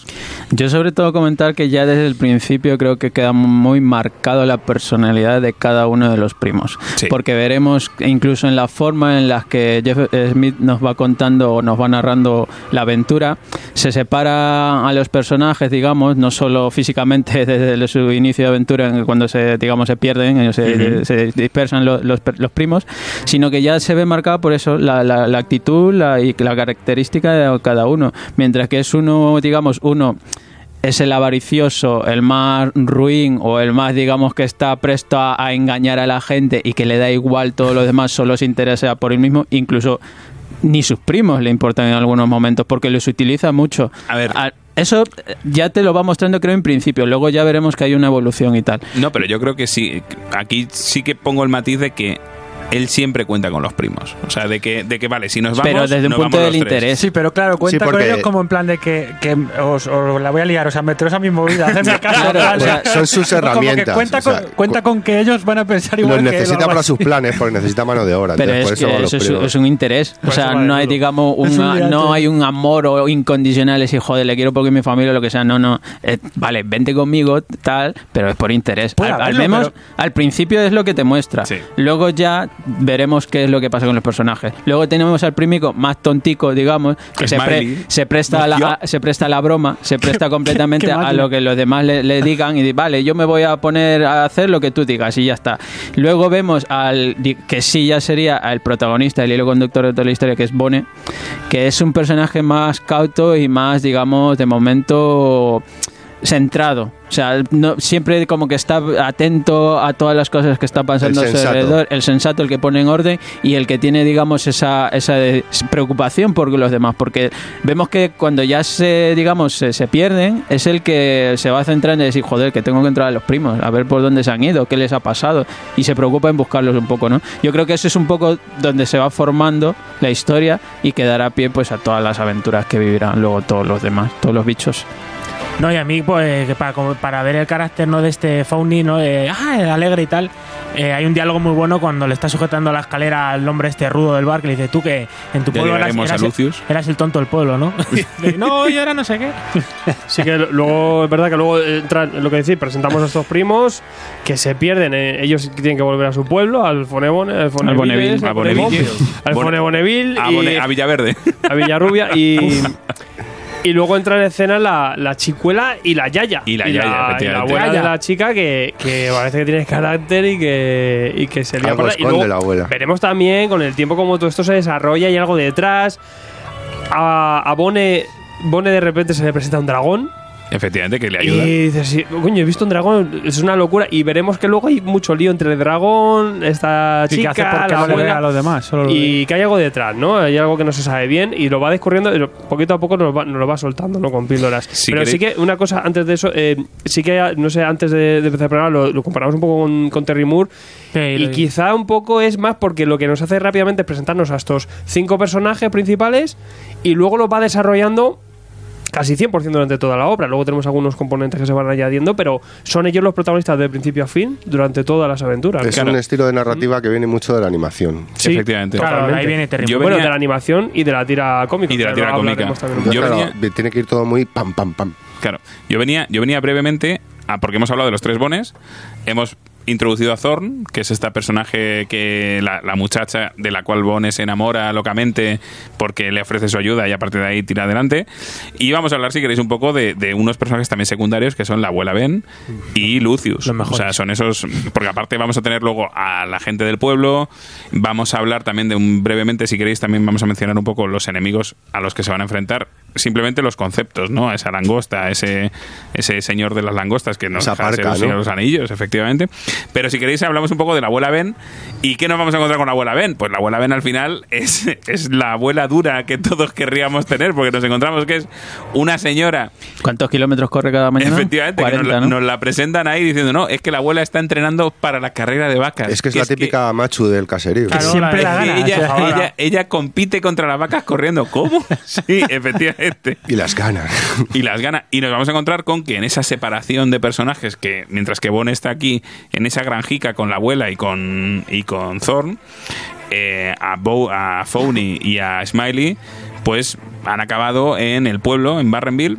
F: Yo sobre todo comentar que ya desde el principio creo que queda muy marcado la personalidad de cada uno de los primos.
B: Sí.
F: Porque veremos incluso en la forma en la que Jeff Smith nos va contando o nos va narrando la aventura, se separa a los personajes, digamos, no solo físicamente desde su inicio de aventura, en- cuando se, digamos, se pierden, se, se dispersan los, los, los primos, sino que ya se ve marcada por eso la, la- la actitud la, y la característica de cada uno. Mientras que es uno, digamos, uno es el avaricioso, el más ruin o el más, digamos, que está presto a, a engañar a la gente y que le da igual todo lo demás, solo se interesa por él mismo, incluso ni sus primos le importan en algunos momentos porque los utiliza mucho.
B: A ver.
F: Eso eh, ya te lo va mostrando creo en principio, luego ya veremos que hay una evolución y tal.
B: No, pero yo creo que sí. Aquí sí que pongo el matiz de que él siempre cuenta con los primos. O sea, de que, de que vale, si nos vamos.
F: Pero desde un
B: nos
F: punto del interés.
J: Sí, pero claro, cuenta
D: Sí,
J: con ellos como en plan de que, que os, os la voy a liar, o sea, meteros a mi movida, hacedme caso.
F: Claro,
J: tal.
F: o sea,
D: son sus
J: Como que
D: herramientas,
J: cuenta,
D: o sea,
J: con, cuenta con que ellos van a pensar igual
D: Los
J: que
D: necesita
J: los
D: para sus planes porque necesita mano de obra.
F: Pero
D: entonces,
F: es
D: por eso
F: que eso es, un interés. O sea, no hay, digamos,
J: un
F: no hay un amor o incondicional, es y joder, le quiero porque mi familia o lo que sea. No, no. Eh, vale, vente conmigo, tal, pero es por interés.
J: Puede
F: Al, menos,
J: pero-
F: al principio es lo que te muestra.
B: Sí.
F: Luego ya veremos qué es lo que pasa con los personajes. Luego tenemos al primico más tontico, digamos, que se, pre- se presta a la, a- se presta a la broma, se presta completamente a lo que los demás le, le digan y di, vale, yo me voy a poner a hacer lo que tú digas y ya está. Luego vemos al que sí ya sería el protagonista, el hilo conductor de toda la historia, que es Bone, que es un personaje más cauto y más, digamos, de momento centrado. O sea, no, siempre como que está atento a todas las cosas que están pasando a su alrededor, el sensato, el que pone en orden y el que tiene, digamos, esa, esa preocupación por los demás. Porque vemos que cuando ya se, digamos, se, se pierden, es el que se va centrando en decir, joder, que tengo que entrar a los primos, a ver por dónde se han ido, qué les ha pasado. Y se preocupa en buscarlos un poco, ¿no? Yo creo que eso es un poco donde se va formando la historia y que dará pie pues a todas las aventuras que vivirán luego todos los demás, todos los bichos.
E: No, y a mí, pues, que para, para ver el carácter ¿no? de este Fauni, ¿no? De, ah, el alegre y tal, eh, hay un diálogo muy bueno cuando le está sujetando la escalera al hombre este rudo del bar que le dice, tú que en tu pueblo eras, eras el- eras el tonto del pueblo, ¿no? Dice, no, yo era no sé qué.
G: Sí que luego, es verdad que luego entra lo que decís, presentamos a estos primos que se pierden, eh, ellos tienen que volver a su pueblo, al Fonebone, al Foneville, al
B: Bone-
G: Fonebonneville
B: A,
G: y
B: Bone- a Villaverde.
G: a Villarrubia y y luego entra en escena la, la chicuela y la yaya.
B: Y la
G: y
B: yaya,
G: la, y la abuela
E: Yaya.
G: de la chica que, que parece que tiene carácter y que, y que se lía. Y luego
D: la abuela.
G: Veremos también con el tiempo cómo todo esto se desarrolla y algo detrás. A, a Bone, Bone de repente se le presenta un dragón.
B: Efectivamente, que le ayuda.
G: Y dices, sí, coño, he visto un dragón, es una locura. Y veremos que luego hay mucho lío entre el dragón, esta
J: Sí, que
G: chica,
J: hace porque
G: la
J: no le ve
G: abuela,
J: a los demás. Solo lo ve.
G: y que hay algo detrás, ¿no? Hay algo que no se sabe bien y lo va descubriendo, y poquito a poco nos, va, nos lo va soltando, ¿no? Con píldoras.
B: Si
G: Pero sí que una cosa antes de eso, eh, sí que, no sé, antes de, de empezar el programa lo, lo comparamos un poco con, con Terry Moore.
E: Sí,
G: y quizá un poco es más porque lo que nos hace rápidamente es presentarnos a estos cinco personajes principales y luego los va desarrollando casi 100% durante toda la obra. Luego tenemos algunos componentes que se van añadiendo, pero son ellos los protagonistas de principio a fin durante todas las aventuras.
D: Es
G: Claro.
D: un estilo de narrativa que viene mucho de la animación.
G: Sí,
B: Efectivamente.
E: Claro,
G: totalmente.
E: ahí viene
B: Yo
E: Moore.
G: Bueno,
B: venía-
G: de la animación y de la tira cómica.
B: Y de la tira cómica. Yo
D: claro,
B: venía-
D: tiene que ir todo muy pam, pam, pam.
B: Claro. Yo venía, yo venía brevemente, a, porque hemos hablado de los tres bones, hemos introducido a Thorn, que es esta personaje que la, la muchacha de la cual Bone se enamora locamente porque le ofrece su ayuda y a partir de ahí tira adelante. Y vamos a hablar, si queréis, un poco de, de unos personajes también secundarios que son la abuela Ben y Lucius.
E: Los
B: O
E: mejores.
B: sea, son esos, porque aparte vamos a tener luego a la gente del pueblo, vamos a hablar también de un brevemente, si queréis, también vamos a mencionar un poco los enemigos a los que se van a enfrentar, simplemente los conceptos, ¿no? Esa langosta, ese, ese señor de las langostas que nos
D: Esa
B: los anillos, efectivamente. Pero si queréis hablamos un poco de la abuela Ben. ¿Y qué nos vamos a encontrar con la abuela Ben? Pues la abuela Ben al final es, es la abuela dura que todos querríamos tener, porque nos encontramos que es una señora
F: ¿Cuántos kilómetros corre cada mañana?
B: Efectivamente, que
F: 40,
B: nos, la,
F: ¿no?
B: nos la presentan ahí diciendo, no, es que la abuela está entrenando para la carrera de vacas.
D: Es que es la típica machu del caserío.
E: Claro,
J: siempre
E: la-
J: la
B: que
J: gana.
B: ella, ella, ella compite contra las vacas corriendo. ¿Cómo? Sí, efectivamente.
D: Y las ganas.
B: y las gana. Y nos vamos a encontrar con que en esa separación de personajes, que mientras que Bon está aquí en esa granjica con la abuela y con, y con eh, a, Bo, a Phony y a Smiley, pues han acabado en el pueblo, en Barrenville,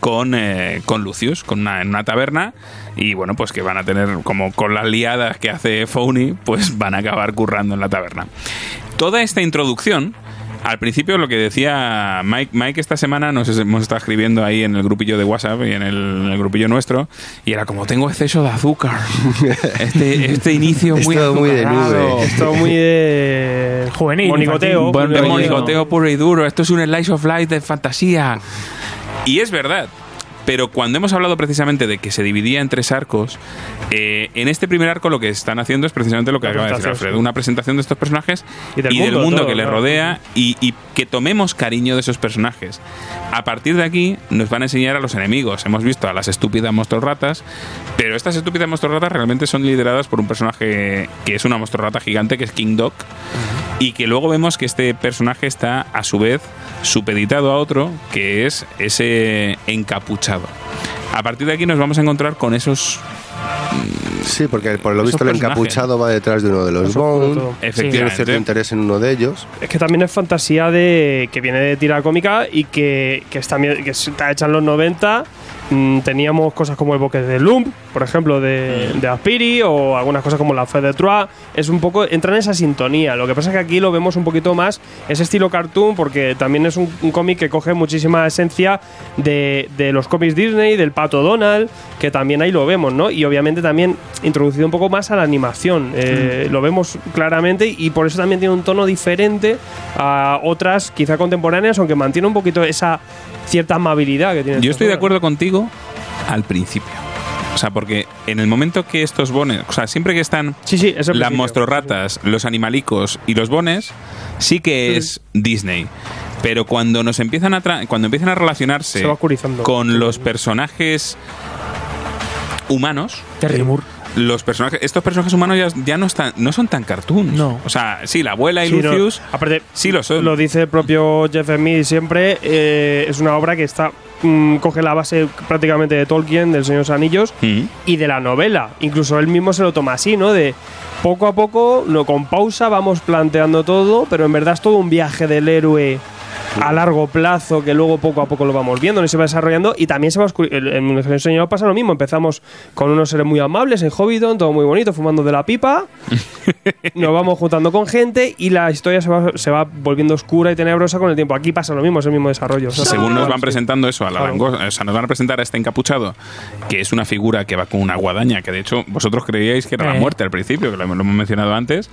B: con, eh, con Lucius, con una, en una taberna. Y bueno, pues que van a tener, como con las liadas que hace Phony, pues van a acabar currando en la taberna. Toda esta introducción al principio lo que decía Mike, Mike esta semana nos hemos estado escribiendo ahí en el grupillo de WhatsApp y en el, en el grupillo nuestro y era como tengo exceso de azúcar. Este, este inicio muy
D: Esto muy de nube.
G: Esto muy de
E: Juvenil,
G: Monigoteo.
F: Buen
B: de
F: rollo.
B: monicoteo puro y duro. Esto es un slice of life de fantasía. Y es verdad. Pero cuando hemos hablado precisamente de que se dividía en tres arcos, eh, en este primer arco lo que están haciendo es precisamente lo que acaba de decir Alfredo, una presentación de estos personajes
G: Y del mundo,
B: mundo
G: todo,
B: que les
G: claro.
B: rodea y, y que tomemos cariño de esos personajes. A partir de aquí nos van a enseñar a los enemigos. Hemos visto a las estúpidas monstruoratas, pero estas estúpidas monstruoratas realmente son lideradas por un personaje que es una monstruorata gigante, que es King Dog, y que luego vemos que este personaje está a su vez supeditado a otro, que es ese encapuchado. A partir de aquí nos vamos a encontrar con esos
D: Sí, porque por lo
B: Esos
D: visto el
B: personajes.
D: encapuchado va detrás de uno de los
G: Eso
D: Bond.
G: todo.
D: Tiene
B: efectivamente
D: cierto interés en uno de ellos.
G: Es que también es fantasía de que viene de tira cómica y que, que, que está hecha en los 90. Mm, teníamos cosas como el Bosque de Lump, por ejemplo, de, de Aspiri, o algunas cosas como la Fe de Troyes. Es un poco. entra en esa sintonía. Lo que pasa es que aquí lo vemos un poquito más, ese estilo cartoon, porque también es un, un cómic que coge muchísima esencia de, de los cómics Disney, del pato Donald, que también ahí lo vemos, ¿no? Y obviamente también introducido un poco más a la animación. Eh, Lo vemos claramente y por eso también tiene un tono diferente a otras, quizá contemporáneas, aunque mantiene un poquito esa cierta amabilidad que tiene.
B: Yo estoy de acuerdo contigo al principio. O sea, porque en el momento que estos bones, o sea, siempre que están
G: Sí, sí, es el
B: las monstruorratas, los animalicos y los bones, sí que es Disney. Pero cuando nos empiezan a tra- cuando empiezan a relacionarse con los personajes humanos,
E: Terry Moore.
B: Los personajes, estos personajes humanos ya, ya no están, no son tan cartoons.
E: No.
B: O sea, sí, la abuela y
G: Sí, no,
B: Lucius,
G: aparte,
B: sí lo son.
G: Lo dice el propio Jeff Smith siempre. eh, es una obra que está mm, coge la base prácticamente de Tolkien, del Señor de los Anillos,
B: Mm.
G: y de la novela. Incluso él mismo se lo toma así, ¿no? De poco a poco, no, con pausa, vamos planteando todo, pero en verdad es todo un viaje del héroe a largo plazo que luego poco a poco lo vamos viendo y se va desarrollando y también se va en el Señor pasa lo mismo empezamos con unos seres muy amables en Hobbiton todo muy bonito fumando de la pipa nos vamos juntando con gente y la historia se va, se va volviendo oscura y tenebrosa con el tiempo aquí pasa lo mismo es el mismo desarrollo O sea,
B: Según nos van presentando eso a la
G: Claro.
B: langosta, o sea, nos van a presentar a este encapuchado, que es una figura que va con una guadaña, que de hecho vosotros creíais que era la
E: Eh.
B: muerte al principio, que lo hemos mencionado antes,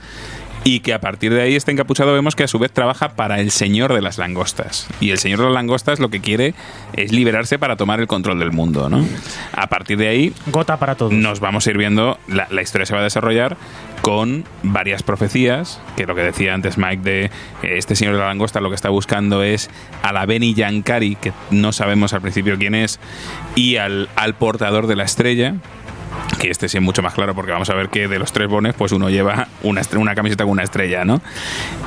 B: y que a partir de ahí este encapuchado vemos que a su vez trabaja para el señor de las langostas. Y el señor de las langostas lo que quiere es liberarse para tomar el control del mundo, ¿no? A partir de ahí
E: Gota para todos.
B: nos vamos a ir viendo, la, la historia se va a desarrollar con varias profecías, que lo que decía antes Mike de eh, este señor de la langosta lo que está buscando es a la Beni Yankari, que no sabemos al principio quién es, y al, al portador de la estrella, que este sí es mucho más claro porque vamos a ver que de los tres bones pues uno lleva una, una camiseta con una estrella, ¿no?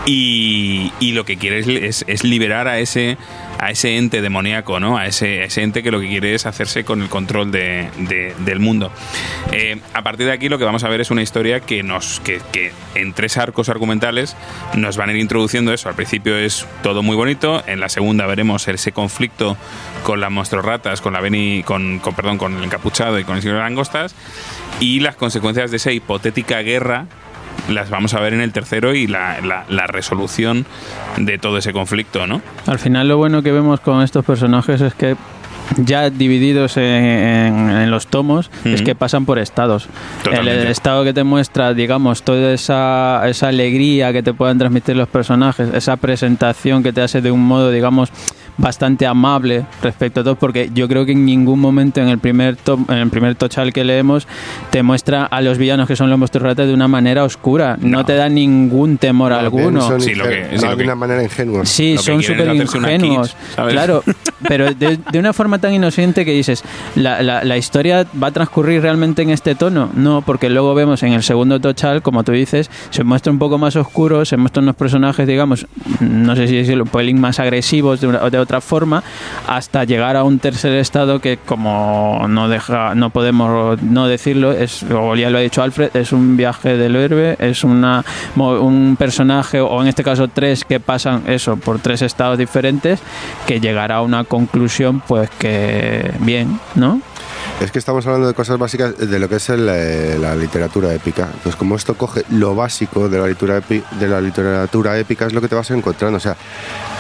B: Y, y lo que quiere es liberar a ese a ese ente demoníaco, ¿no? A ese, ese ente que lo que quiere es hacerse con el control de- de- del mundo. Eh, a partir de aquí lo que vamos a ver es una historia que nos que, que en tres arcos argumentales nos van a ir introduciendo eso. Al principio es todo muy bonito, en la segunda veremos ese conflicto con las monstruorratas, con la Beni, con, con perdón, con el encapuchado y con el señor langostas y las consecuencias de esa hipotética guerra las vamos a ver en el tercero y la, la- la resolución de todo ese conflicto, ¿no?
F: Al final lo bueno que vemos con estos personajes es que ya divididos en, en- en los tomos es que pasan por estados.
B: Totalmente.
F: el estado que te muestra, digamos, toda esa, esa alegría que te puedan transmitir los personajes, esa presentación que te hace de un modo, digamos, bastante amable respecto a todo, porque yo creo que en ningún momento en el primer tom- en el primer tochal que leemos te muestra a los villanos que son los monstruos ratas de una manera oscura, no,
B: No.
F: te da ningún temor alguno.
D: Son
B: Sí, lo que- sí,
D: de
B: lo que-
D: alguna manera ingenuos.
F: Sí,
B: Lo
F: son súper
B: es una
F: ingenuos. Claro, pero de, de una forma tan inocente que dices, ¿la, la, la historia va a transcurrir realmente en este tono? No, porque luego vemos en el segundo Tochal, como tú dices, se muestra un poco más oscuro, se muestran unos personajes, digamos, no sé si decirlo, un pelín más agresivos de, una- de otra forma, hasta llegar a un tercer estado que, como no deja, no podemos no decirlo, es, o ya lo ha dicho Alfred, es un viaje del héroe, es una un personaje, o en este caso tres, que pasan eso por tres estados diferentes, que llegará a una conclusión, pues que bien, ¿no?
D: Es que estamos hablando de cosas básicas de lo que es el, eh, la literatura épica. Pues como esto coge lo básico de la, literatura épi- de la literatura épica, es lo que te vas encontrando. O sea,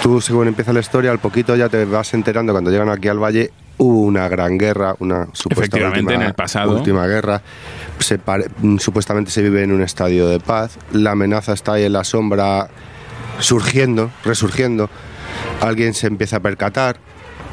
D: tú según empieza la historia, al poquito ya te vas enterando cuando llegan aquí al valle hubo una gran guerra, una supuesta última,
B: en el pasado.
D: última guerra. Se pare- mm, supuestamente se vive en un estadio de paz. La amenaza está ahí en la sombra surgiendo, resurgiendo. Alguien se empieza a percatar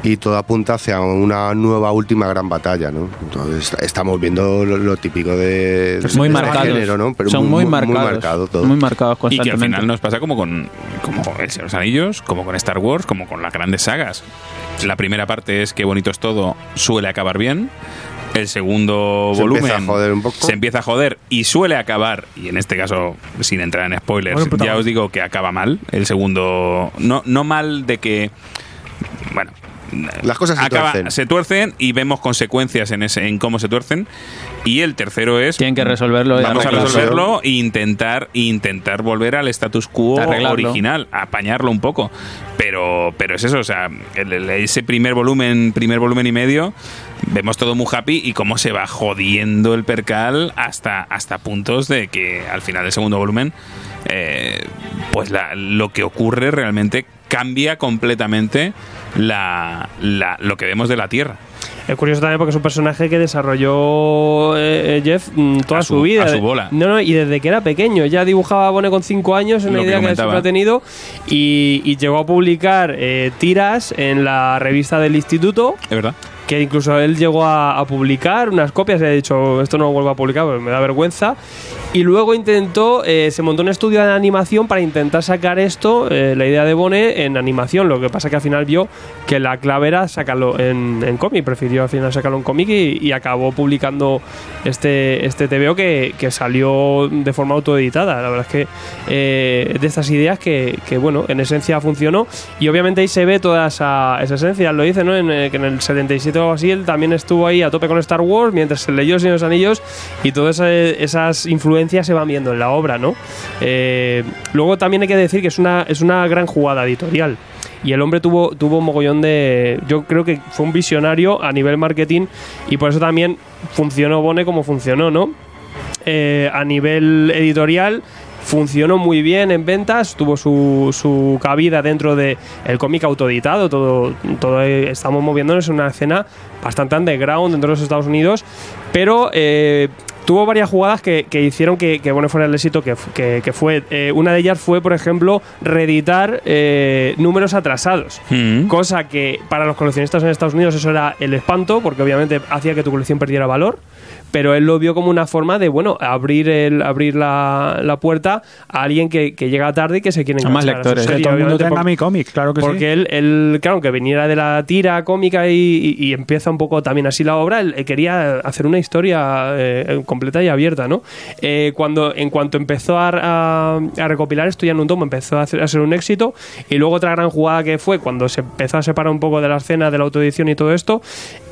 D: y todo apunta hacia una nueva última gran batalla, ¿no? Entonces estamos viendo lo, lo típico de, de
F: muy
D: este
F: marcados.
D: género, ¿no? Pero
F: Son muy, marcados.
D: marcado todo.
F: Muy marcados
B: Y que al final nos pasa como con, como con El Señor de los Anillos, como con Star Wars, como con las grandes sagas. La primera parte es que bonito es todo, suele acabar bien. El segundo
D: Se
B: volumen
D: empieza a joder un poco.
B: se empieza a joder y suele acabar, y en este caso, sin entrar en spoilers,
J: Bueno,
B: ya os digo que acaba mal. El segundo, no, no mal de que, bueno,
D: Las cosas se
B: acaba-
D: tuercen.
B: se tuercen y vemos consecuencias en, ese, en cómo se tuercen. Y el tercero es
F: Tienen que resolverlo. y
B: Vamos a resolverlo e intentar, intentar volver al status quo
F: Arreglarlo.
B: original, apañarlo un poco. Pero, pero es eso, o sea, el- el- ese primer volumen, primer volumen y medio, vemos todo muy happy y cómo se va jodiendo el percal hasta, hasta puntos de que al final del segundo volumen, eh, pues la- lo que ocurre realmente cambia completamente la, la- lo que vemos de la Tierra.
G: Es curioso también porque es un personaje que desarrolló eh, eh, Jeff mm, toda
B: A
G: su,
B: su-
G: vida.
B: a su bola.
G: No, no, y desde que era pequeño. Ya dibujaba Bone con 5 años, una
B: Lo que
G: idea que,
B: comentaba.
G: siempre ha tenido. Y, y llegó a publicar eh, tiras en la revista del instituto.
B: ¿Es verdad?
G: Que incluso él llegó a, a publicar unas copias y ha dicho, esto no lo vuelvo a publicar porque me da vergüenza. Y luego intentó, eh, se montó un estudio de animación para intentar sacar esto, eh, la idea de Bone, en animación. Lo que pasa que al final vio que la clave era sacarlo en, en cómic. Prefirió al final sacarlo en cómic y, y acabó publicando este, este TVO que, que salió de forma autoeditada. La verdad es que eh, de estas ideas que, que, bueno, en esencia funcionó. Y obviamente ahí se ve toda esa, esa esencia. Lo dice, ¿no? En, eh, que en el 77 o así él también estuvo ahí a tope con Star Wars mientras se leyó Señor los Anillos y todas esa- esas influencias se van viendo en la obra, ¿no? Eh, luego también hay que decir que es una, es una gran jugada editorial. Y el hombre tuvo, tuvo un mogollón de. Yo creo que fue un visionario a nivel marketing y por eso también funcionó Bone como funcionó, ¿no? Eh, a nivel editorial funcionó muy bien en ventas, tuvo su, su cabida dentro de el cómic autoeditado, todo, todo eh, estamos moviéndonos en una escena bastante underground dentro de los Estados Unidos, pero eh, tuvo varias jugadas que, que hicieron que, que bueno fuera el éxito que, que- que fue. Eh, una de ellas fue, por ejemplo, reeditar eh, números atrasados.
B: Mm.
G: Cosa que para los coleccionistas en Estados Unidos eso era el espanto, porque obviamente hacía que tu colección perdiera valor. Pero él lo vio como una forma de, bueno, abrir el abrir la, la puerta a alguien que, que llega tarde y que se quiere
F: A más lectores.
J: Que todo el mundo tenga mi cómic, claro que sí.
G: porque él, él, claro, que viniera de la tira cómica y, y- y empieza un poco también así la obra, él, él quería hacer una historia eh, completa y abierta, ¿no? Eh, cuando, en cuanto empezó a, a- a recopilar esto ya en un tomo, empezó a, hacer- a ser un éxito. Y luego otra gran jugada que fue cuando se empezó a separar un poco de la escena de la autoedición y todo esto,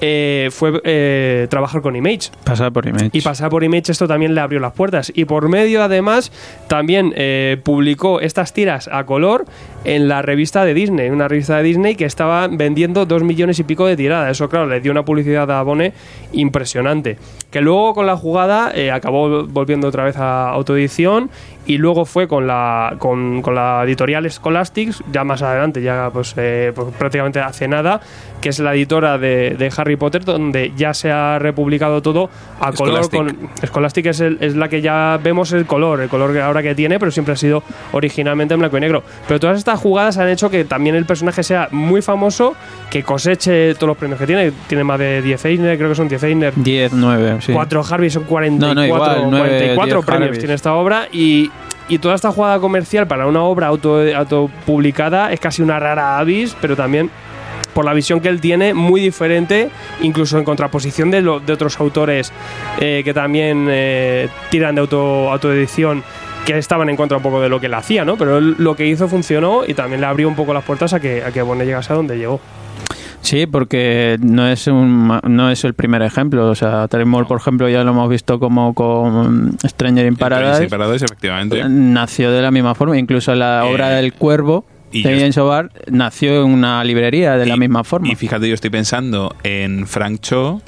G: eh, fue eh, trabajar con Image.
F: Pasar por Image.
G: Y pasar por Image esto también le abrió las puertas. Y por medio, además, también eh, publicó estas tiras a color en la revista de Disney, una revista de Disney que estaba vendiendo dos millones y pico de tiradas. Eso, claro, le dio una publicidad a Bone impresionante. Que luego con la jugada eh, acabó volviendo otra vez a autoedición y luego fue con la, con, con la editorial Scholastics, ya más adelante, ya pues, eh, pues prácticamente hace nada, que es la editora de, de Harry Potter, donde ya se ha republicado todo a color.
B: Scholastic.
G: Con, Scholastic es, el- es la que ya vemos el color, el color que ahora que tiene, pero siempre ha sido originalmente en blanco y negro. Pero todas estas jugadas han hecho que también el personaje sea muy famoso, que coseche todos los premios que tiene. Tiene más de 10 Eisner, creo que son 10 Eisner.
F: 10, 9, sí.
G: 4 Harvey son 44,
F: No, no, igual, nueve,
G: 44
F: diez
G: premios
F: Harveys.
G: tiene esta obra y, y toda esta jugada comercial para una obra auto, autopublicada es casi una rara avis, pero también por la visión que él tiene, muy diferente, incluso en contraposición de, lo- de otros autores eh, que también eh, tiran de auto, autoedición que estaban en contra un poco de lo que él hacía, ¿no? Pero él lo que hizo funcionó y también le abrió un poco las puertas a que, a que Bone llegase a donde llegó.
F: Sí, porque no es un no es el primer ejemplo. O sea, Tremor, por ejemplo, ya lo hemos visto como con Stranger in Paradise.
B: Sí, Paradise, efectivamente.
F: Nació de la misma forma. Incluso la
B: Eh,
F: obra del Cuervo
B: y
F: James O'Barr nació en una librería de la misma forma.
B: Y fíjate, yo estoy pensando en Frank Cho.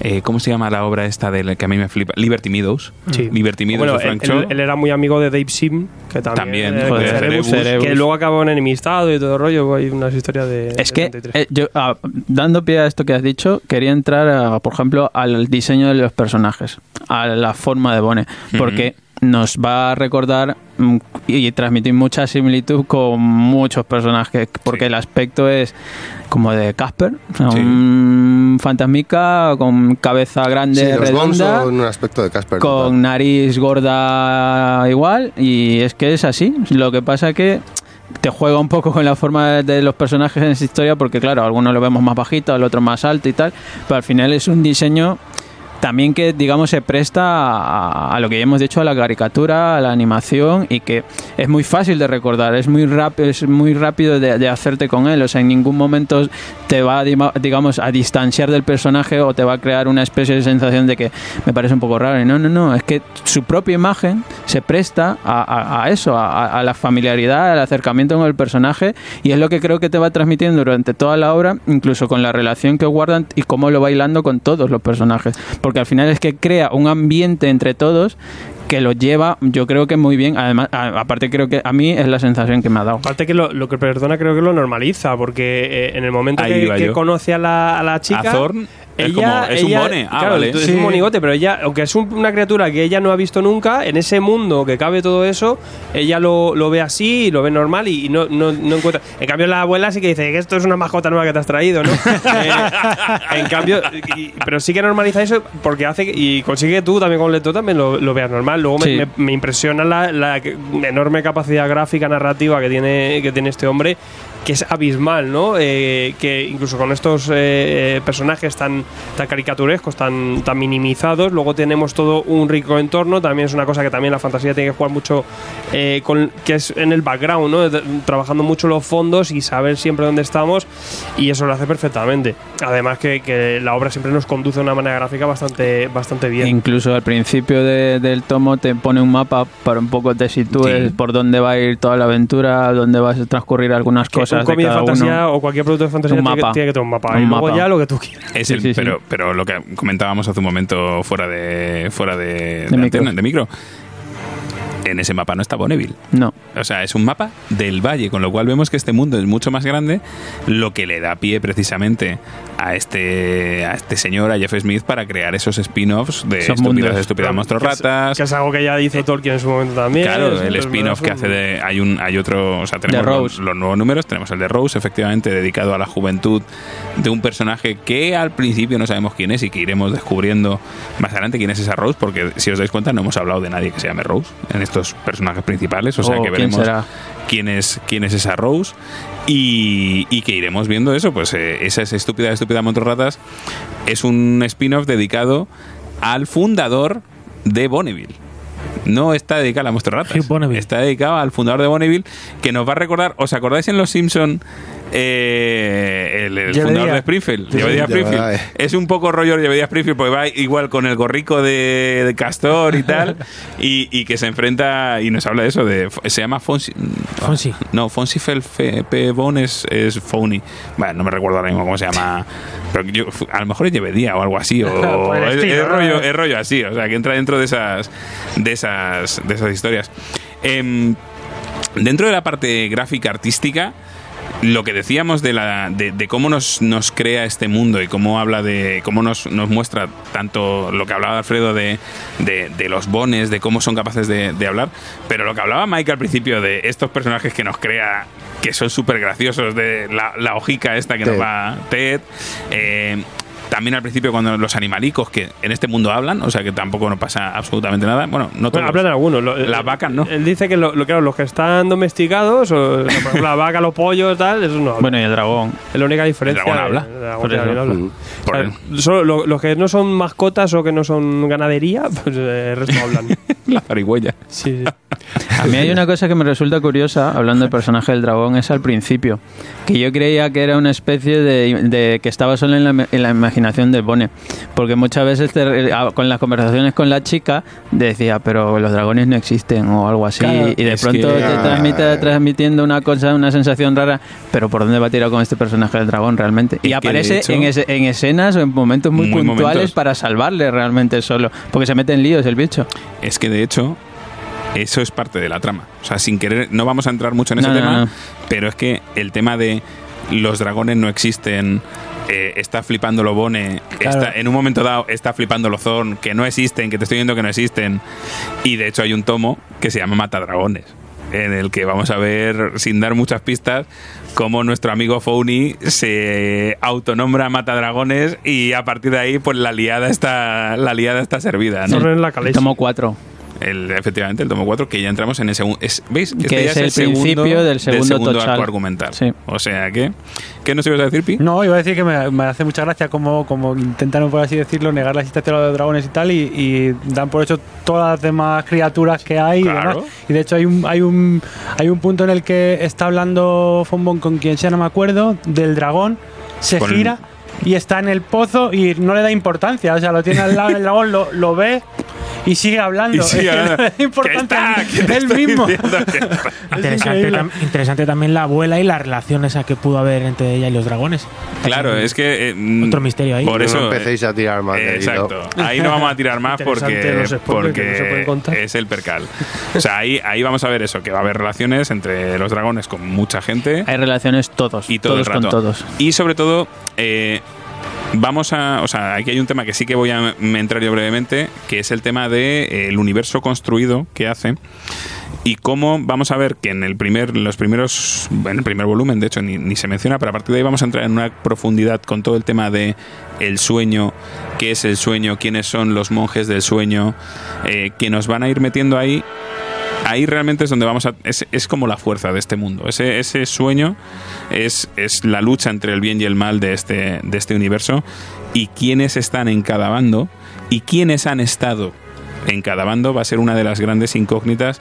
B: eh, ¿Cómo se llama la obra esta del que a mí me flipa? Liberty Meadows.
G: Sí.
B: Liberty Meadows
G: Bueno,
B: de Frank
G: él,
B: Cho.
G: él- él era muy amigo de Dave Sim, que también,
B: También,
G: eh,
B: joder,
G: de
B: Cerebus.
F: Cerebus.
G: que luego acabó en enemistado y todo el rollo. Hay unas historias de.
F: Es
G: de
F: que
G: 33.
F: eh, yo, ah, dando pie a esto que has dicho, quería entrar, a, por ejemplo, al diseño de los personajes, a la forma de Bone, porque nos va a recordar mm, y transmitir mucha similitud con muchos personajes, porque el aspecto es como de Casper, o sea,
B: Sí.
F: un fantasmica con cabeza
D: Sí,
F: grande,
D: los
F: redonda.
D: son un aspecto de Casper.
F: con
D: total.
F: nariz gorda igual y es que es así lo que pasa que te juega un poco con la forma de los personajes en esta historia porque claro algunos lo vemos más bajito el otro más alto y tal pero al final es un diseño también que digamos se presta a, lo que ya hemos dicho a la caricatura a la animación y que es muy fácil de recordar es muy rápido es muy rápido de, hacerte con él. O sea en ningún momento te va digamos a distanciar del personaje o te va a crear una especie de sensación de que me parece un poco raro. No no no es que su propia imagen se presta a, a- eso a, la familiaridad al acercamiento con el personaje y es lo que creo que te va transmitiendo durante toda la obra incluso con la relación que guardan y cómo lo va hilando con todos los personajes porque al final es que crea un ambiente entre todos que lo lleva yo creo que muy bien. Además a- aparte creo que a mí es la sensación que me ha dado.
G: Aparte que lo, lo que perdona creo que lo normaliza, porque eh, en el momento
B: Ahí
G: que, que conoce a la, a la chica...
B: A Zorn es
G: ella,
B: como- es un
G: ella-
B: bone. Ah,
G: claro,
B: vale.
G: es
B: Sí.
G: un monigote, pero ella, aunque es un- una criatura que ella no ha visto nunca, en ese mundo que cabe todo eso, ella lo, lo ve así y lo ve normal y, y no, no, no encuentra. En cambio, la abuela sí que dice que esto es una mascota nueva que te has traído, ¿no? Eh, en cambio, y- pero sí que normaliza eso porque hace que- y consigue que tú también con el lector también lo, lo veas normal. Luego me-
F: Sí.
G: me, me impresiona la, la que- enorme capacidad gráfica, narrativa que tiene, que tiene este hombre, que es abismal, ¿no? Eh, que incluso con estos eh, personajes tan, tan caricaturescos, tan, tan minimizados, luego tenemos todo un rico entorno. También es una cosa que también la fantasía tiene que jugar mucho eh, con que es en el background, ¿no? De- Trabajando mucho los fondos y saber siempre dónde estamos, y eso lo hace perfectamente. Además que, que la obra siempre nos conduce de una manera gráfica bastante, bastante bien.
F: Incluso al principio de- del tomo te pone un mapa para un poco te sitúes
B: Sí.
F: por dónde va a ir toda la aventura, dónde va a transcurrir algunas
G: Que
F: cosas
G: un
F: de
G: cómic de
F: cada
G: fantasía
F: uno.
G: o cualquier producto de fantasía
F: Un
G: tiene que,
F: mapa.
G: tiene que tener un mapa.
F: Un
G: y luego
F: mapa.
G: ya lo que tú quieras.
B: Es
F: Sí,
B: el,
F: sí, sí.
B: pero, pero lo que comentábamos hace un momento fuera de fuera de, de
F: micro.
B: antena, de micro. En ese mapa no está Bonneville.
F: No,
B: O sea, es un mapa del valle, con lo cual vemos que este mundo es mucho más grande, lo que le da pie precisamente a este a este señor, a Jeff Smith, para crear esos spin-offs de
F: Esos
B: estúpidas,
F: mundos.
B: estúpidas monstruos ratas.
G: Que es algo que ya hizo Tolkien en su momento también.
B: Claro, el spin-off que hace de. Hay un hay otro. O sea, tenemos
F: De
B: los,
F: Rose.
B: los nuevos números. Tenemos el de Rose, efectivamente, dedicado a la juventud de un personaje que al principio no sabemos quién es y que iremos descubriendo más adelante quién es esa Rose, porque si os dais cuenta, no hemos hablado de nadie que se llame Rose en estos personajes principales. O sea
F: Oh,
B: que
F: ¿quién
B: veremos
F: será?
B: quién es, quién es esa Rose. Y, y que iremos viendo eso, pues eh, esa es estúpida, estúpida Montorratas es un spin-off dedicado al fundador de Bonneville. No está dedicado a la Monstruo Ratas. Está dedicado al fundador de Bonneville, que nos va a recordar. ¿Os acordáis en Los Simpson eh, el, fundador de Springfield?
J: Sí,
B: Llevedía. Springfield.
D: Llevedía.
B: Es un poco rollo Llevedía Springfield, porque va igual con el gorrico de, de Castor y tal, y, y que se enfrenta y nos habla de eso. de Se llama Fonsi.
E: Fonsi.
B: No, Fonsi Fel- Fe- P. Bone es, es Phony. Bueno, no me recuerdo ahora mismo cómo se llama. Pero yo- a lo mejor es Llevedía o algo así. O, es,
J: estilo,
B: es
J: ¿no?
B: rollo, es rollo así. O sea, que entra dentro de esas, de esas, de esas historias. Em, dentro de la parte gráfica artística, lo que decíamos de, la, de, de cómo nos, nos crea este mundo y cómo habla de cómo nos, nos muestra tanto lo que hablaba Alfredo de, de, de los bones, de cómo son capaces de, hablar, pero lo que hablaba Mike al principio de estos personajes que nos crea, que son súper graciosos, de la, la hojica esta que nos va Ted. eh, también al principio cuando los animalicos que en este mundo hablan, o sea que tampoco nos pasa absolutamente nada. Bueno, no todos.
G: Bueno, hablan algunos. Lo-
B: Las
G: él-
B: vacas, ¿no?
G: Él dice que lo, lo- claro, los que están domesticados, o, o sea, por ejemplo, la vaca, los pollos, tal, eso no habla.
F: bueno, y el dragón.
G: es la única diferencia.
B: dragón habla.
G: El dragón
F: Por eso.
G: también habla.
B: Por
G: O sea, solo lo- los que no son mascotas o que no son ganadería, pues eh, el resto hablan.
B: La zarigüeya.
G: Sí, sí.
F: A mí hay una cosa que me resulta curiosa, hablando del personaje del dragón, es al principio, que yo creía que era una especie de, de- que estaba solo en la, en la imaginación de Bone, porque muchas veces te- con las conversaciones con la chica decía, pero los dragones no existen o algo así,
B: Claro,
F: y de
B: es
F: pronto
B: que-
F: te transmite transmitiendo una cosa, una sensación rara, pero ¿por dónde va a tirar con este personaje del dragón realmente?
B: Es
F: Y
B: que,
F: aparece
B: hecho,
F: en, ese- en escenas o en momentos muy,
B: Muy
F: puntuales
B: momentos.
F: para salvarle realmente solo, porque se mete en líos el bicho.
B: Es que de hecho, eso es parte de la trama. O sea, sin querer, no vamos a entrar mucho en ese
F: No, no,
B: tema,
F: no.
B: pero es que el tema de los dragones no existen. Eh, está flipando lo Bone,
J: Claro.
B: está, en un momento dado está flipando lo Zorn, que no existen, que te estoy diciendo que no existen. Y de hecho hay un tomo que se llama Mata Dragones, en el que vamos a ver, sin dar muchas pistas, cómo nuestro amigo Founi se autonombra Mata Dragones y a partir de ahí, pues la liada está, la liada está servida. ¿no?
G: En la.
F: Tomo 4.
B: El, efectivamente, el tomo 4, que ya entramos en el segundo. ¿Veis? Este
F: Que
B: ya
F: es el principio del segundo tochal.
B: arco argumental.
F: Sí.
B: O sea que. ¿Qué nos ibas a decir, Pi?
J: No, iba a decir que me, me hace mucha gracia como, como intentaron, por así decirlo, negar la existencia de los dragones y tal, y, y dan por hecho todas las demás criaturas que hay. y
B: Claro.
J: demás. Y de hecho hay un, hay un hay un punto en el que está hablando Fonbon con quien sea, no me acuerdo, del dragón, se
B: Con-
J: gira y está en el pozo y no le da importancia. O sea, lo tiene al lado, el dragón lo, lo ve y sigue hablando.
B: Y sigue
J: no
B: hablando.
J: le da importancia
B: Que está, que te
J: él
B: estoy
J: mismo.
E: Interesante, tam- interesante también la abuela y la relación esa que pudo haber entre ella y los dragones.
B: Claro, es que. eh, mm,
E: Otro misterio ahí.
B: Por
D: no
B: eso.
D: empecéis a tirar más
B: eh,
D: del.
B: Exacto. Ahí no vamos a tirar más porque,
G: no
B: es el percal. O sea, ahí, ahí vamos a ver eso, que va a haber relaciones entre los dragones con mucha gente.
F: Hay relaciones todos,
B: y todo
F: todos
B: el rato.
F: con todos.
B: Y sobre todo, eh, vamos a. O sea, aquí hay un tema que sí que voy a entrar yo brevemente, que es el tema del universo construido que hace. Y cómo vamos a ver que en el primer, los primeros, en el primer volumen, de hecho, ni, ni se menciona, pero a partir de ahí vamos a entrar en una profundidad con todo el tema de el sueño, qué es el sueño, quiénes son los monjes del sueño, eh, que nos van a ir metiendo ahí ahí realmente es donde vamos a. Es, es como la fuerza de este mundo. Ese, ese sueño es, es la lucha entre el bien y el mal de este, de este universo. Y quiénes están en cada bando y quiénes han estado en cada bando va a ser una de las grandes incógnitas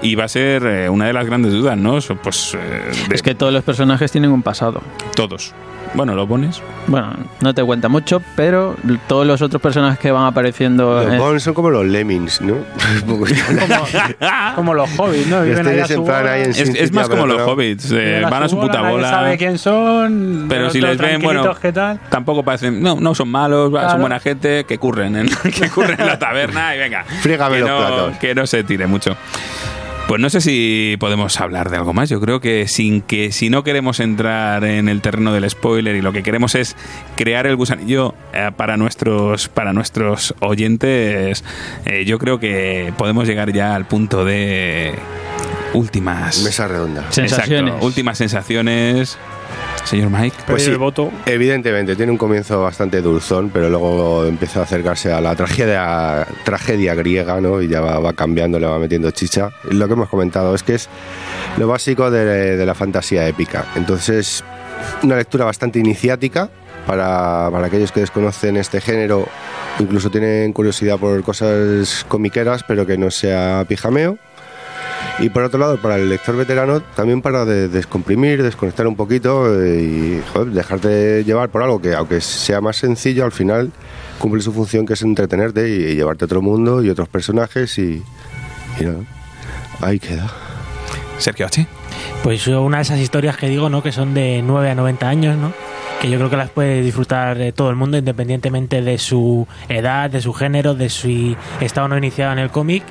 B: y va a ser eh, una de las grandes dudas, ¿no? Pues eh, de
F: Es que todos los personajes tienen un pasado.
B: todos. Bueno, lo pones.
F: Bueno, no te cuenta mucho, pero todos los otros personajes que van apareciendo.
D: Los Bones son como los lemmings, ¿no?
J: Como los hobbits, ¿no? Viven ahí a
D: Ustedes
J: su
D: en plan
J: bola.
D: ahí en
B: Es, más como los
D: no.
B: hobbits. eh, van a su puta
J: nadie
B: bola.
J: sabe quién son.
B: Pero si les ven, bueno,
J: ¿qué tal?
B: tampoco parecen, no, no son malos, son buena gente, que curren, en, que curren en la taberna y venga,
D: Frígame
B: que
D: los
B: no,
D: platos.
B: que no se tire mucho. Pues no sé si podemos hablar de algo más. Yo creo que sin que si no queremos entrar en el terreno del spoiler y lo que queremos es crear el gusanillo eh, para nuestros para nuestros oyentes, eh, yo creo que podemos llegar ya al punto de últimas
D: Mesa redonda.
F: Sensaciones.
B: Exacto, últimas sensaciones. Señor Mike.
D: Pues sí,
G: el voto.
D: evidentemente tiene un comienzo bastante dulzón, pero luego empieza a acercarse a la tragedia, tragedia griega, ¿no? Y ya va, va cambiando, le va metiendo chicha. Y lo que hemos comentado es que es lo básico de, de la fantasía épica. Entonces, una lectura bastante iniciática para, para aquellos que desconocen este género, incluso tienen curiosidad por cosas comiqueras, pero que no sea pijameo. Y por otro lado, para el lector veterano, también para de- descomprimir, desconectar un poquito eh, y joder, dejarte llevar por algo que, aunque sea más sencillo, al final cumple su función que es entretenerte y, llevarte a otro mundo y otros personajes y, y nada. Ahí queda.
B: Sergio H.
E: Pues una de esas historias que digo, ¿no? Que son de 9 a 90 años, ¿no? Que yo creo que las puede disfrutar eh, todo el mundo, independientemente de su edad, de su género, de si está o no iniciado en el cómic.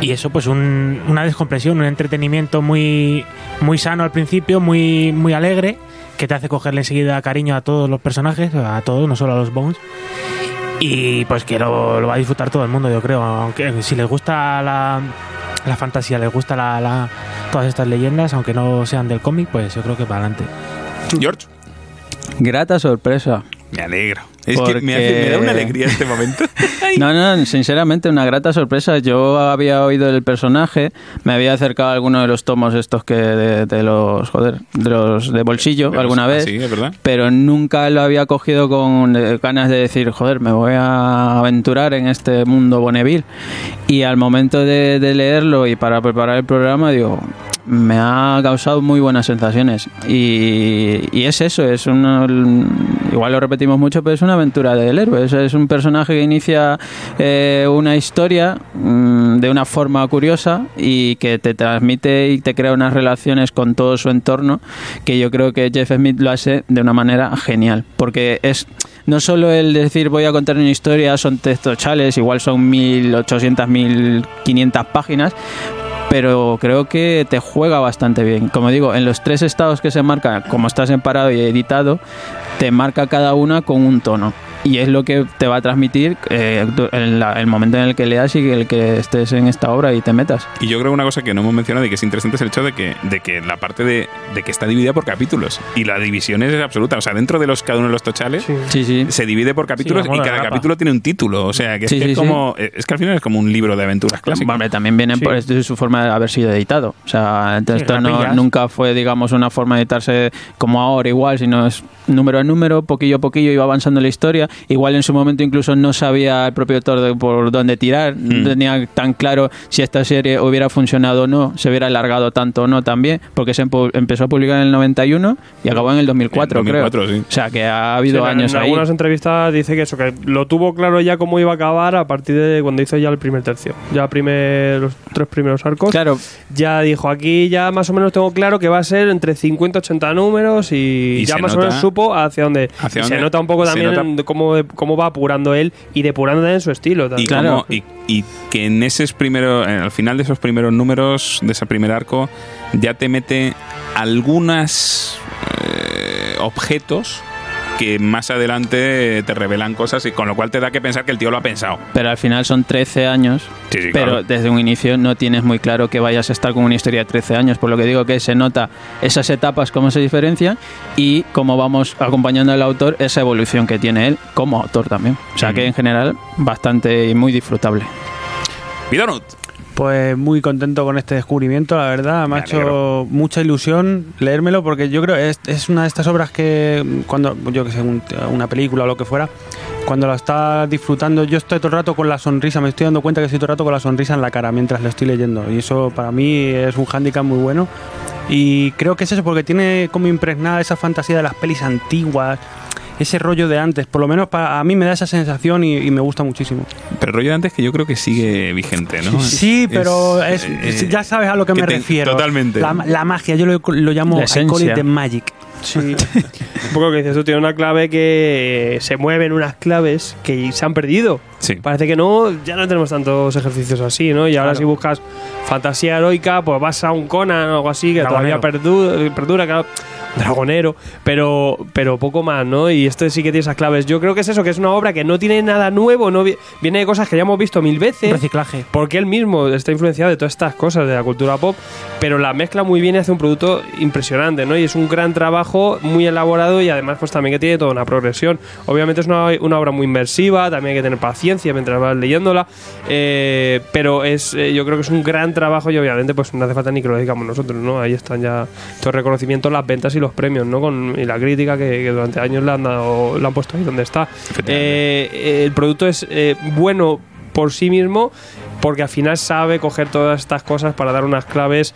E: Y eso, pues, un- una descompresión, un entretenimiento muy, muy sano al principio, muy, muy alegre, que te hace cogerle enseguida cariño a todos los personajes, a todos, no solo a los Bones. Y pues que lo, lo va a disfrutar todo el mundo, yo creo. Aunque si les gusta la, la fantasía, les gusta la, la- todas estas leyendas, aunque no sean del cómic, pues yo creo que para adelante.
B: George.
F: Grata sorpresa.
B: Me alegro. Es que me, hace- me da una alegría este momento.
F: No, no, sinceramente una grata sorpresa. Yo había oído el personaje, me había acercado a alguno de los tomos estos que de, de los, joder, de los de bolsillo alguna
B: es
F: vez,
B: así, es verdad.
F: pero nunca lo había cogido con eh, ganas de decir, joder, me voy a aventurar en este mundo Bonneville. Y al momento de, de leerlo y para preparar el programa, digo, me ha causado muy buenas sensaciones. Y, es eso, es una, igual lo repetimos mucho, pero es una aventura del héroe. Es, es un personaje que inicia eh, una historia mm, de una forma curiosa y que te transmite y te crea unas relaciones con todo su entorno que yo creo que Jeff Smith lo hace de una manera genial. Porque es no solo el decir voy a contar una historia, son textos chales, igual son 1800, 1500 páginas, pero creo que te juega bastante bien. Como digo, en los tres estados que se marca, como está separado y editado, te marca cada una con un tono. Y es lo que te va a transmitir eh, la- el momento en el que leas y el que estés en esta obra y te metas.
B: Y yo creo que una cosa que no hemos mencionado y que es interesante es el hecho de que, de que la parte de, de que está dividida por capítulos. Y la división es absoluta. O sea, dentro de los cada uno de los tochales
F: Sí, sí.
B: se divide por capítulos y cada capítulo tiene un título. O sea, que es, que
F: sí,
B: es como. Es que al final es como un libro de aventuras clásico.
F: Hombre, también vienen
G: Sí.
F: por es de su forma de haber sido editado. O sea, entonces
E: Sí,
F: esto no, nunca fue, digamos, una forma de editarse como ahora igual, sino es número a número, poquillo a poquillo iba avanzando la historia. Igual en su momento incluso no sabía el propio autor de por dónde tirar,
B: Mm.
F: no tenía tan claro si esta serie hubiera funcionado o no, se hubiera alargado tanto o no también, porque se empu- empezó a publicar en el 91 y acabó en el 2004,
B: En 2004,
F: creo.
B: sí.
F: O sea, que ha
G: Sí,
F: habido
G: en-
F: años
G: en
F: ahí.
G: algunas entrevistas dice que eso, que lo tuvo claro ya cómo iba a acabar a partir de cuando hizo ya el primer tercio. Ya primer, los tres primeros arcos.
F: Claro,
G: Ya dijo, aquí ya más o menos tengo claro que va a ser entre 50 y 80 números y,
B: Y
G: ya
B: se
G: más o
B: nota-
G: menos supo hacia dónde.
B: hacia
G: y se
B: dónde-
G: nota un poco
B: se
G: también
B: nota-
G: en cómo, cómo va apurando él y depurando también su estilo.
B: Y.
F: Claro.
B: como- y, y que en esos primeros, en- al final de esos primeros números, de ese primer arco, ya te mete algunos objetos que más adelante te revelan cosas y con lo cual te da que pensar que el tío lo ha pensado.
F: pero al final son 13 años
B: Sí, sí,
F: pero
B: claro.
F: desde un inicio no tienes muy claro que vayas a estar con una historia de 13 años, por lo que digo que se nota esas etapas, cómo se diferencian y cómo vamos acompañando al autor esa evolución que tiene él como autor también. O sea que en general bastante y muy disfrutable.
B: Vidonut.
J: Pues muy contento con este descubrimiento, la verdad. Me ha hecho mucha ilusión leérmelo porque yo creo que es, es una de estas obras que cuando, yo que sé, un- una película o lo que fuera, cuando la estás disfrutando, yo estoy todo el rato con la sonrisa, me estoy dando cuenta que estoy todo el rato con la sonrisa en la cara mientras lo estoy leyendo. Y eso para mí es un hándicap muy bueno. Y creo que es eso, porque tiene como impregnada esa fantasía de las pelis antiguas, ese rollo de antes. Por lo menos para, a mí me da esa sensación y, y me gusta muchísimo.
B: Pero el rollo de antes que yo creo que sigue vigente, ¿no?
J: Sí,
B: Es-
J: pero es,
B: eh,
J: ya sabes a lo que,
B: que
J: me
B: te-
J: refiero.
B: totalmente.
J: La, la magia, yo lo, lo llamo
F: La
J: I call it the magic.
G: Sí. un poco que dices tú, tiene una clave que se mueven unas claves que se han perdido.
B: Sí.
G: Parece que no, ya no tenemos tantos ejercicios así, ¿no? Y ahora si buscas fantasía heroica, pues vas a un Conan o algo así, que
E: Dragonero.
G: todavía perdura, perdura claro, dragonero, pero, pero poco más, ¿no? Y este sí que tiene esas claves. Yo creo que es eso, que es una obra que no tiene nada nuevo, no vi- viene de cosas que ya hemos visto mil veces.
E: Reciclaje.
G: Porque él mismo está influenciado de todas estas cosas de la cultura pop, pero la mezcla muy bien y hace un producto impresionante, ¿no? Y es un gran trabajo, muy elaborado y además pues también que tiene toda una progresión. Obviamente es una, una obra muy inmersiva, también hay que tener paciencia mientras vas leyéndola, eh, pero es eh, yo creo que es un gran trabajo y obviamente pues no hace falta ni que lo digamos nosotros, ¿no? Ahí están ya todo el reconocimiento, las ventas y los premios, ¿no? Con, y la crítica que, que durante años le han, dado, le han puesto ahí donde está. Eh, el producto es bueno por sí mismo porque al final sabe coger todas estas cosas para dar unas claves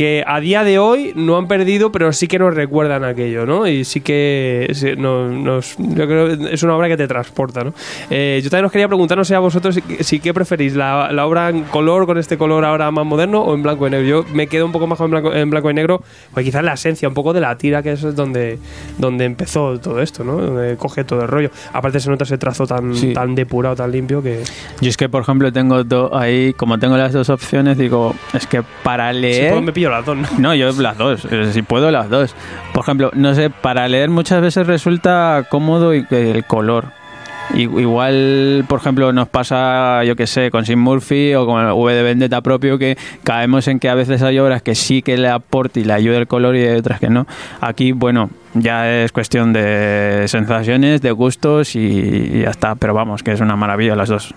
G: que a día de hoy no han perdido, pero sí que nos recuerdan aquello, ¿no? Y sí que sí, no- nos, yo creo que es una obra que te transporta, ¿no? Eh, yo también os quería preguntar, no sé a vosotros si, si qué preferís, la, la obra en color, con este color ahora más moderno, o en blanco y negro. Yo me quedo un poco más en blanco, en blanco y negro, pues quizás la esencia, un poco de la tira, que es donde, donde empezó todo esto, ¿no? Donde coge todo el rollo. Aparte se nota ese trazo tan,
F: Sí.
G: tan depurado, tan limpio que...
F: Yo es que, por ejemplo, tengo ahí, como tengo las dos opciones, digo, es que para leer...
G: puedo, me pillo ¿no?
F: No, yo las dos, eh, si puedo las dos. Por ejemplo, no sé, para leer muchas veces resulta cómodo el color. Igual, por ejemplo, nos pasa, yo que sé, con Sim Murphy o con V de Vendetta propio, que caemos en que a veces hay obras que sí que le aporte y le ayude el color y hay otras que no. Aquí, bueno, ya es cuestión de sensaciones, de gustos y ya está. Pero vamos, que es una maravilla las dos.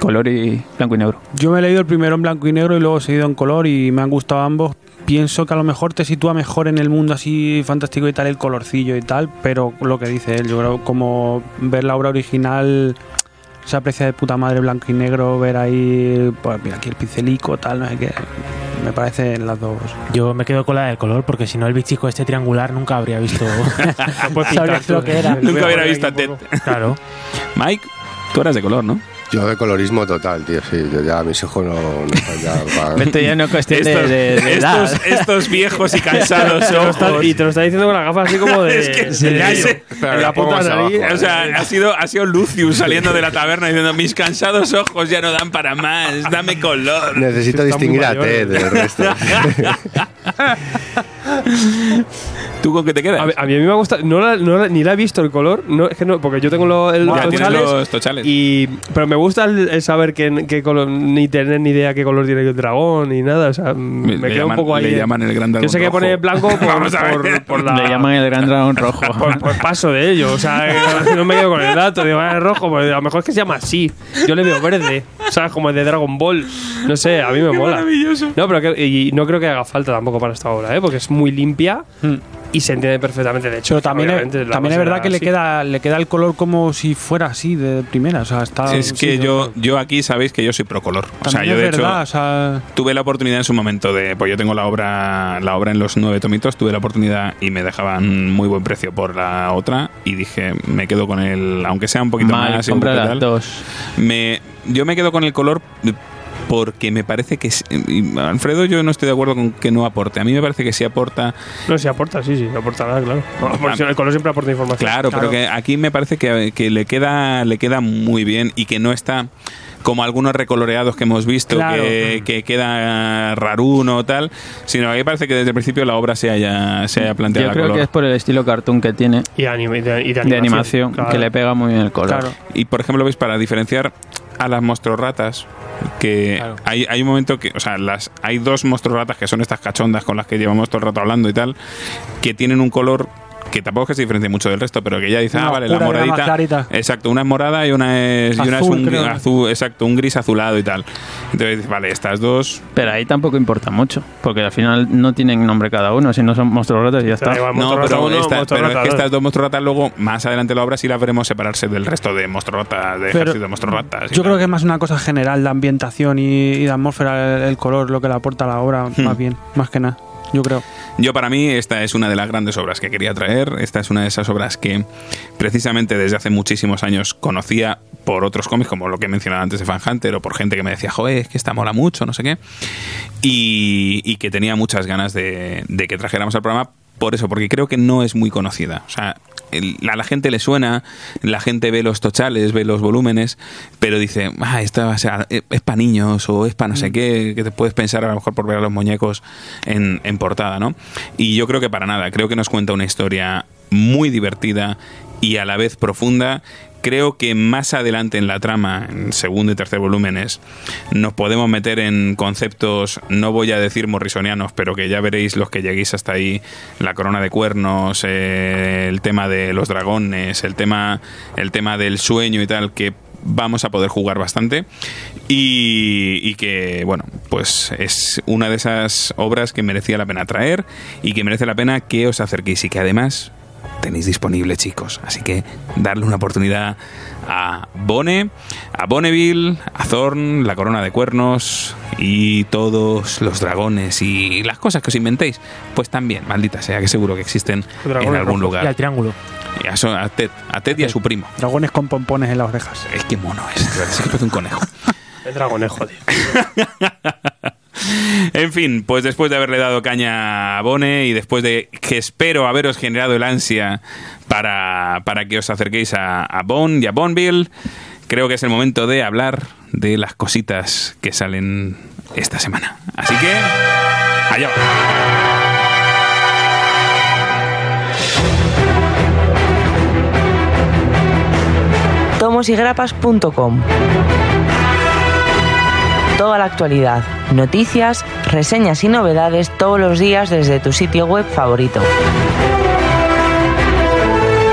F: Color y blanco y negro.
J: Yo me he leído el primero en blanco y negro y luego he seguido en color y me han gustado ambos. Pienso que a lo mejor te sitúa mejor en el mundo así fantástico y tal, el colorcillo y tal, pero lo que dice él, yo creo como ver la obra original se aprecia de puta madre blanco y negro, ver ahí, pues mira aquí el pincelico, tal, no sé qué. Me parecen las dos.
E: Yo me quedo con la del color porque si no el bichico este triangular nunca habría visto sabrías
G: pintar
E: lo que era.
B: Nunca hubiera visto a Ted.
E: Claro.
B: Mike, tú eras de color, ¿no?
D: Yo de colorismo total, tío, sí. Yo ya mis hijos no... no ya, pa-
F: Esto ya no es cuestión de,
B: Estos,
F: de- de edad.
B: estos, estos viejos y cansados ojos.
G: y te lo está diciendo con la gafa así como de.
B: Es que-
G: de en la puta nariz.
B: O sea, ha sido, ha sido Lucius saliendo de la taberna diciendo mis cansados ojos ya no dan para más, dame color.
D: Necesito distinguir a. Ted del resto.
B: ¿Tú con qué te quedas?
G: A, a mí, a mí me gusta, no, la- no la- ni la he visto el color, no, es que no, porque yo tengo lo- el- los
B: Ya
G: tochales,
B: los tochales.
G: y pero me gusta el, el saber qué, qué color, ni tener ni idea qué color tiene el dragón ni nada, o sea, me, quedo
B: llaman-
G: un poco ahí.
B: le llaman el gran
G: Yo
B: dragón
G: sé que pone blanco por, por, por la.
F: Le llaman el gran dragón rojo.
G: Pues, pues paso de ello, o sea, no me quedo con el dato, digo, ah, es rojo, pues a lo mejor es que se llama así. Yo le veo verde, ¿sabes? Como el de Dragon Ball. No sé, a mí me mola.
B: maravilloso.
G: No, pero que- y no creo que haga falta tampoco para esta obra, ¿eh? Porque es muy limpia y se entiende perfectamente. De hecho,
J: Pero también, es, también es verdad que le queda, le queda el color como si fuera así de primera. O sea, está,
B: es que
J: sí,
B: yo, yo aquí sabéis que yo soy pro color. O sea, yo de
J: verdad,
B: hecho
J: o sea,
B: tuve la oportunidad en su momento de, pues yo tengo la obra, la obra en los nueve tomitos, tuve la oportunidad y me dejaban muy buen precio por la otra y dije me quedo con el, aunque sea un poquito
F: Mal,
B: más,
F: compra
B: poco
F: las
B: tal,
F: dos.
B: me, yo me quedo con el color porque me parece que Alfredo yo no estoy de acuerdo con que no aporte. A mí me parece que sí aporta
G: No, sí aporta, sí, sí, aportará, claro. No, porque el color siempre aporta información.
B: Claro, pero que aquí me parece que, que le queda le queda muy bien y que no está como algunos recoloreados que hemos visto
J: Claro.
B: que, que queda raruno o tal, sino que parece que desde el principio la obra se haya, se haya planteado
F: Yo creo
B: color.
F: que es por el estilo cartoon que tiene
G: Y, y de, y de
F: de animación,
G: claro.
F: que le pega muy bien el color.
J: claro.
B: Y por ejemplo, veis, para diferenciar a las monstruorratas, que
J: Claro.
B: hay, hay un momento que, o sea, las hay dos monstruorratas que son estas cachondas con las que llevamos todo el rato hablando y tal, que tienen un color que tampoco es que se diferencie mucho del resto, pero que ya dice,
J: Una
B: ah, vale, la moradita. Exacto, una es morada y una es, y una es
J: Azul,
B: un
J: creo.
B: azul, exacto, un gris azulado y tal. Entonces vale, estas dos.
F: Pero ahí tampoco importa mucho, porque al final no tienen nombre cada uno, si no son monstruos rotos y ya está.
G: igual,
B: No, pero,
G: uno,
B: esta-
G: monstruorrata
B: pero es que estas dos monstruorratas luego, más adelante en la obra, sí las veremos separarse del resto de monstruorratas, de
J: Pero
B: ejército de monstruorratas. y
J: Yo
B: tal.
J: creo que es más una cosa general de ambientación y, y de atmósfera, el, el color, lo que le aporta a la obra,
B: Hmm.
J: más bien, más que nada. Yo creo.
B: Yo para mí esta es una de las grandes obras que quería traer. Esta es una de esas obras que precisamente desde hace muchísimos años conocía por otros cómics, como lo que mencionaba antes de Fan Hunter, o por gente que me decía, joder, es que esta mola mucho, no sé qué. Y, y que tenía muchas ganas de, de que trajéramos al programa por eso, porque creo que no es muy conocida. O sea, el- a la gente le suena, la gente ve los tochales, ve los volúmenes, pero dice, ah, esta va a ser- es para niños o es para no sé qué, que te puedes pensar a lo mejor por ver a los muñecos en, en portada, ¿no? Y yo creo que para nada, creo que nos cuenta una historia muy divertida y a la vez profunda. Creo que más adelante en la trama, en segundo y tercer volúmenes, nos podemos meter en conceptos, no voy a decir morrisonianos, pero que ya veréis los que lleguéis hasta ahí, la corona de cuernos, eh, el tema de los dragones, el tema, el tema del sueño y tal, que vamos a poder jugar bastante. Y, y que bueno pues es una de esas obras que merecía la pena traer y que merece la pena que os acerquéis y que además tenéis disponible chicos así que darle una oportunidad a Bone a Bonneville a Thorn la corona de cuernos y todos los dragones y las cosas que os inventéis pues también maldita sea que seguro que existen en algún
G: rojos.
E: Y al
B: lugar
E: triángulo.
B: y a, a Ted, a Ted y a su primo
J: Dragones con pompones en las orejas.
B: es que mono es, es que parece un conejo.
G: El dragonejo, tío.
B: En fin, pues después de haberle dado caña a Bone y después de que espero haberos generado el ansia para, para que os acerquéis a, a Bone y a Bonneville, creo que es el momento de hablar de las cositas que salen esta semana. Así que, allá va.
H: Toda la actualidad, noticias, reseñas y novedades todos los días desde tu sitio web favorito.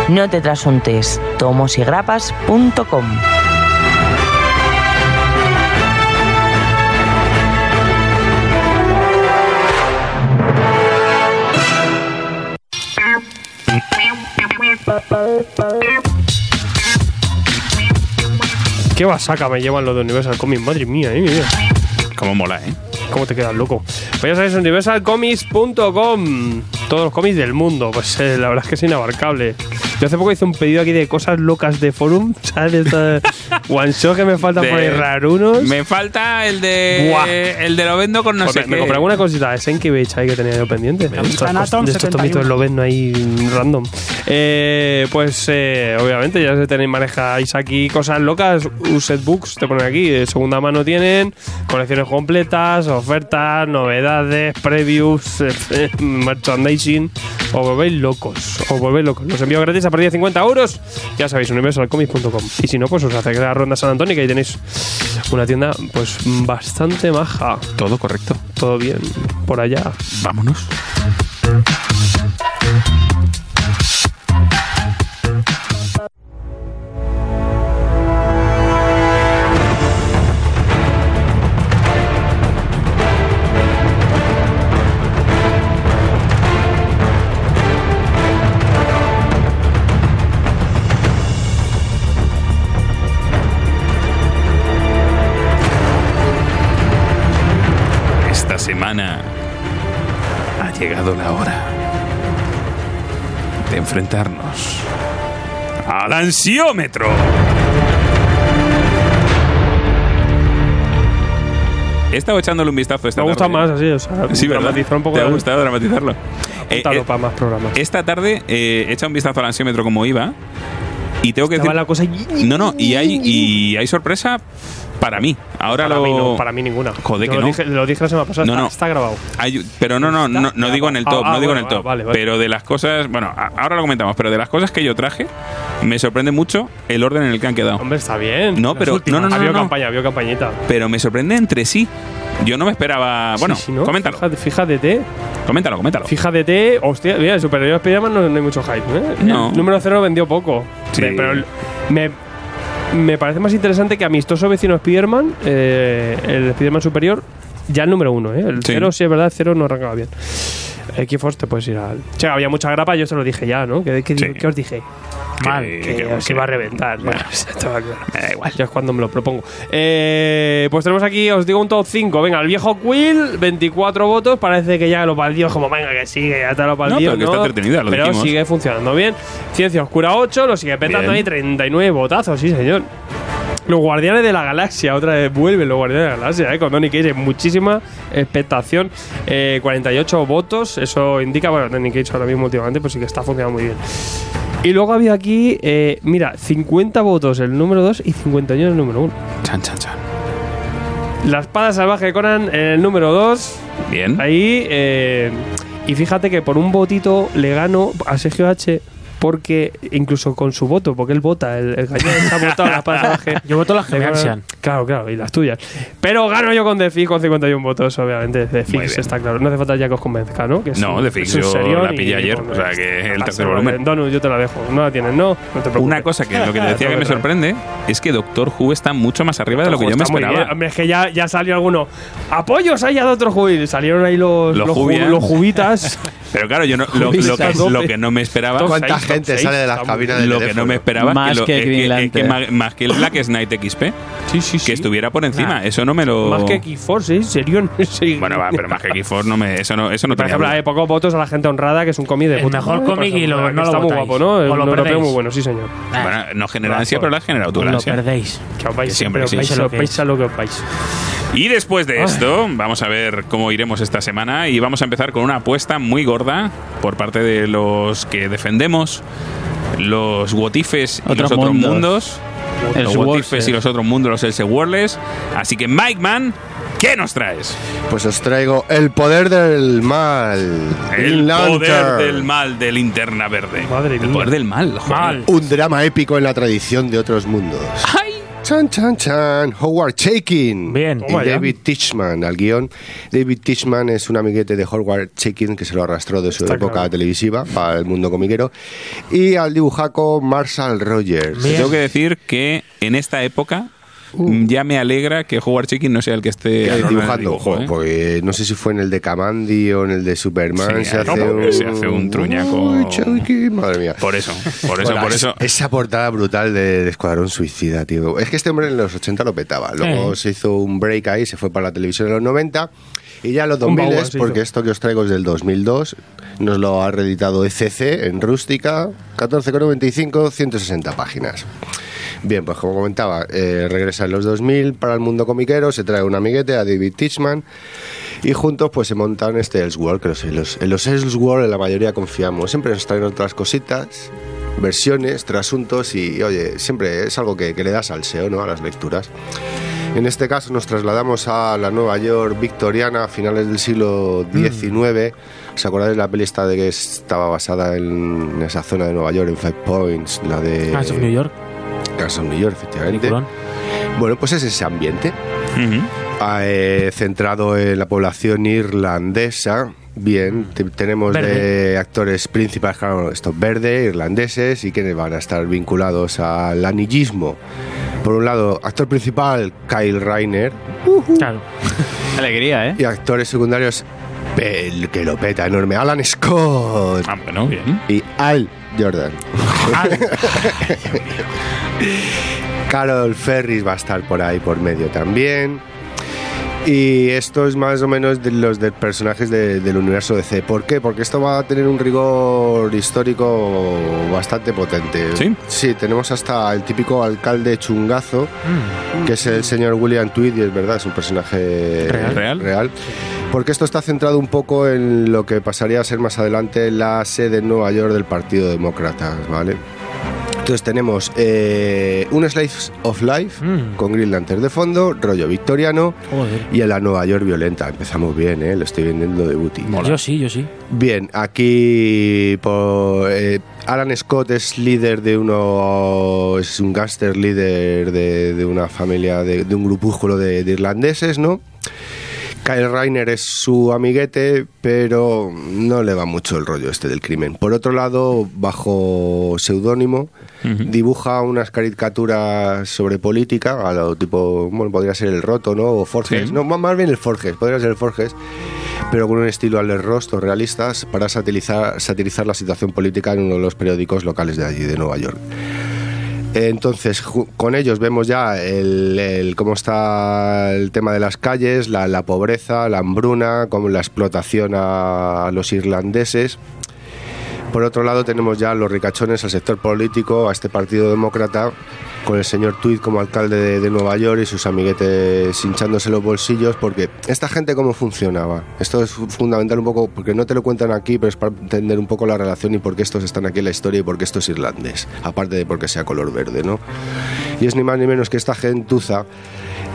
H: No te trasuntes, tomosygrapas.com.
G: Qué basaca me llevan los de Universal Comics, madre mía, eh, mira.
B: Cómo mola, ¿eh?
G: ¿Cómo te quedas loco? Pues ya sabéis, universalcomics.com. Todos los cómics del mundo. Pues eh, la verdad es que es inabarcable. Yo hace poco hice un pedido aquí de cosas locas de forum. ¿Sabes? One shot que me faltan
B: De-
G: por ahí rarunos.
B: Me falta el de.
G: Buah.
B: El de lo vendo con no
G: Pues
B: sé
G: me,
B: qué.
G: me compré alguna cosita de Senkivich ahí que tenía yo pendiente. De estos, de estos
J: 71.
G: tomitos lo vendo ahí random. Eh, pues eh, obviamente ya se tenéis manejáis aquí cosas locas. Used Books te ponen aquí. De segunda mano tienen colecciones completas, ofertas, novedades, previews, eh, merchandising. Os volvéis locos. Os volvéis locos. Los envío gratis a partir de 50 euros. Ya sabéis, universalcomics.com. Y si no, pues os hacéis la ronda San Antonio que ahí tenéis una tienda pues bastante maja.
B: Todo correcto.
G: Todo bien por allá.
B: Vámonos. Semana ha llegado la hora de enfrentarnos al ansiómetro. He estado echándole un vistazo esta
G: Me gusta
B: tarde.
G: más así, o sea,
B: Sí,
G: dramatizar un poco
B: ¿Te ha gustado dramatizarlo? Eh, eh,
G: para más programas.
B: esta tarde eh, he echado un vistazo al ansiómetro como iba y tengo que
G: Estaba
B: decir...
G: la cosa
B: No, no, y hay, y hay sorpresa para mí. Ahora
G: para,
B: lo...
G: mí no, para mí ninguna.
B: Joder, que
G: lo
B: no.
G: Dije, lo dije la semana pasada,
B: No,
G: está,
B: no.
G: está grabado.
B: Hay- pero no, no, no, no digo en el top,
G: ah,
B: no digo en el top.
G: vale, vale.
B: Pero de las cosas, bueno, ahora lo comentamos, pero de las cosas que yo traje, me sorprende mucho el orden en el que han quedado.
G: Hombre, está bien.
B: No, pero-
G: últimas.
B: no, no, no,
G: Había campaña, había campañita.
B: Pero me sorprende entre sí. Yo no me esperaba. Bueno,
G: Sí, sí, ¿no?
B: coméntalo,
G: Fíjate, fíjate,
B: coméntalo, coméntalo.
G: fíjate. Hostia, mira, el Superior Spider-Man no, no hay mucho hype. ¿eh?
B: No.
G: El número cero vendió poco.
B: Sí.
G: Pe- Pero me, me parece más interesante que Amistoso Vecino Spider-Man, eh, el Spider-Man Superior, ya el número uno. ¿eh? El
B: Sí.
G: cero, sí es verdad, el cero no arrancaba bien. X-Force te puedes ir al. Che, había mucha grapa, yo se lo dije ya, ¿no? ¿Qué, qué,
B: Sí.
G: qué os dije?
B: Mal.
G: que os iba a reventar. Bueno.
B: Me da igual.
G: Ya es cuando me lo propongo. Eh, pues tenemos aquí, os digo un top 5. Venga, el viejo Quill, 24 votos. Parece que ya lo paldió, como venga, que sigue, ya te lo paldió.
B: pero que está entretenida, lo
G: Pero
B: dijimos.
G: sigue funcionando bien. Ciencia Oscura 8, lo sigue petando
B: Bien.
G: ahí, 39 votazos, sí, señor. Los Guardianes de la Galaxia, otra vez vuelven los Guardianes de la Galaxia, eh, con Donny Cage, muchísima expectación. Eh, 48 votos, eso indica, bueno, Donny Cage ahora mismo últimamente, pues sí que está funcionando muy bien. Y luego había aquí, eh, mira, 50 votos el número 2 y 51 el número 1.
B: Chan, chan, chan.
G: La espada salvaje de Conan en el número 2.
B: Bien.
G: Ahí. eh, y fíjate que por un votito le gano a Sergio H. Porque incluso con su voto, porque él vota, el, el gallego se ha votado la espada salvaje.
E: Yo voto las que me.
G: Claro, claro, y las tuyas. Pero gano yo con Defix con 51 votos, obviamente. Defix
B: bien.
G: está claro. No hace falta ya que os convenzca, ¿no? Que es
B: No,
G: un-
B: Defix
G: es un
B: yo la pillé ayer, o sea que el tercer volumen.
G: Donut, yo te la dejo. No la tienes, no. No te preocupes.
B: Una cosa que lo que te decía que me sorprende es que Doctor Who está mucho más arriba de lo que yo me esperaba.
G: es que ya, ya salió alguno. ¡Apoyos ahí a Doctor Who! Y Salieron ahí los,
B: Los
G: los, ju- los jubitas.
B: Pero claro, yo no, lo, lo que, lo que no me esperaba.
D: ¿Cuánta
G: seis,
D: gente
G: seis,
D: sale de las cabinas de
B: Lo que no me esperaba
F: Más
B: lo-
F: que Green Lantern.
B: que más, más que el Black Knight XP,
G: Sí, sí, sí.
B: que estuviera por encima. Eso no me lo.
G: Más que X-Force, ¿eh? Serión. Sí.
B: Bueno, va, pero más que X4 no me, eso no, eso no
G: Por ejemplo, hay pocos votos a la gente honrada, que es un cómic de
E: El
G: puta
E: mejor cómic y lo-
G: que
E: no lo
G: Está muy
E: votáis.
G: guapo, ¿no?
E: O
G: Un
E: lo
G: europeo
E: perdéis.
G: muy bueno, sí, señor.
B: Bueno, no genera ansia, pero la has generado tú, la
E: lo
B: ansia.
E: perdéis.
G: Que os vais,
B: hombre,
G: pero
B: sí.
G: vais,
E: a lo
G: os
E: que
G: vais a lo que os vais.
B: Y después de esto, vamos a ver cómo iremos esta semana y vamos a empezar con una apuesta muy gorda por parte de los que defendemos los Wotifes y
F: Otros
B: los otros
F: mundos.
B: mundos.
F: El
B: los y los otros mundos, los Elseworlds. Así que Mike Man, ¿Qué nos traes?
D: Pues os traigo El Poder del Mal.
B: El poder del mal de linterna verde.
G: Madre
B: el
G: mía.
B: poder del mal. joder.
G: Mal.
D: Un drama épico en la tradición de otros mundos. Chan, chan, chan. Howard Chaykin.
E: Bien.
D: Y. David Tichman al guion. David Tichman es un amiguete de Howard Chaykin que se lo arrastró de su
G: Está
D: época
G: claro.
D: televisiva para el mundo comiquero. Y al dibujaco Marshall Rogers.
E: Bien.
B: Tengo que decir que en esta época mm, ya me alegra que Howard Chicken no sea el que esté
D: dibujando,
B: dibujo,
D: jo,
B: ¿eh?
D: porque no sé si fue en el de Kamandi o en el de Superman
B: Sí,
D: se, hace
B: no,
D: un,
B: se hace un truñaco.
D: Uy, Chaykin, madre mía.
B: Por eso, por eso,
D: Bueno,
B: por
D: es-
B: eso.
D: Esa portada brutal de, de Escuadrón Suicida, tío. Es que este hombre en los 80 lo petaba. Luego se hizo un break ahí, se fue para la televisión en los 90. Y ya los
G: Un
D: 2000,
G: baúl, se
D: porque esto que os traigo es del 2002, nos lo ha reeditado ECC en rústica, 14,95, 160 páginas. Bien, pues como comentaba, eh, regresa en los 2000 para el mundo comiquero, se trae un amiguete a David Tichman y juntos pues se montan este Elseworld, que los, en los, en los Elseworld en la mayoría confiamos. Siempre nos traen otras cositas, versiones, trasuntos y oye, siempre es algo que, que le da salseo ¿no? a las lecturas. En este caso nos trasladamos a la Nueva York victoriana a finales del siglo XIX. ¿Os acordáis de la peli esta de que estaba basada en esa zona de Nueva York, en Five Points, la de
E: of New York.
D: Of New York, efectivamente. Bueno, pues es ese ambiente,
B: Ujú.
D: eh, centrado en la población irlandesa. Bien, te- tenemos de actores principales, claro, estos verdes, irlandeses, y quienes van a estar vinculados al anillismo. Por un lado, actor principal, Kyle Reiner,
E: Claro.
F: Alegría, ¿eh?
D: y actores secundarios, el que lo peta enorme, Alan Scott
B: Ah, bueno, bien.
D: y Al Jordan. Carol Ferris va a estar por ahí por medio también. Y esto es más o menos de los de personajes de- del universo DC. ¿Por qué? Porque esto va a tener un rigor histórico bastante potente.
B: ¿Sí?
D: Sí, tenemos hasta el típico alcalde chungazo,
E: Mm.
D: que es el señor William Tweed, y es verdad, es un personaje
E: Real.
B: Real.
D: Porque esto está centrado un poco en lo que pasaría a ser más adelante la sede en Nueva York del Partido Demócrata, ¿vale? Entonces tenemos eh, un Slice of Life
E: Mm.
D: con Green Lantern de fondo, rollo victoriano
E: Joder.
D: y en la Nueva York violenta. Empezamos bien, ¿eh? Lo estoy vendiendo de booty.
E: Yo sí, yo sí.
D: Bien, aquí por, eh, Alan Scott es líder de uno, es un gángster líder de, de una familia, de, de un grupúsculo de, de irlandeses, ¿no? Kyle Reiner es su amiguete, pero no le va mucho el rollo este del crimen. Por otro lado, bajo seudónimo, dibuja unas caricaturas sobre política, a lo tipo, bueno, podría ser el Roto, ¿no? O Forges,
B: Sí.
D: no, más- más bien el Forges, podría ser el Forges, pero con un estilo al rostro realistas para satirizar, satirizar la situación política en uno de los periódicos locales de allí, de Nueva York. Entonces, con ellos vemos ya el, el- cómo está el tema de las calles, la, la pobreza, la hambruna, como la explotación a, a los irlandeses. Por otro lado, tenemos ya los ricachones al sector político, a este Partido Demócrata, con el señor Tweed como alcalde de, Nueva York y sus amiguetes hinchándose los bolsillos, porque esta gente cómo funcionaba. Esto es fu- fundamental un poco, porque no te lo cuentan aquí, pero es para entender un poco la relación y por qué estos están aquí en la historia y por qué esto es irlandés, aparte de porque sea color verde, ¿no? Y es ni más ni menos que esta gentuza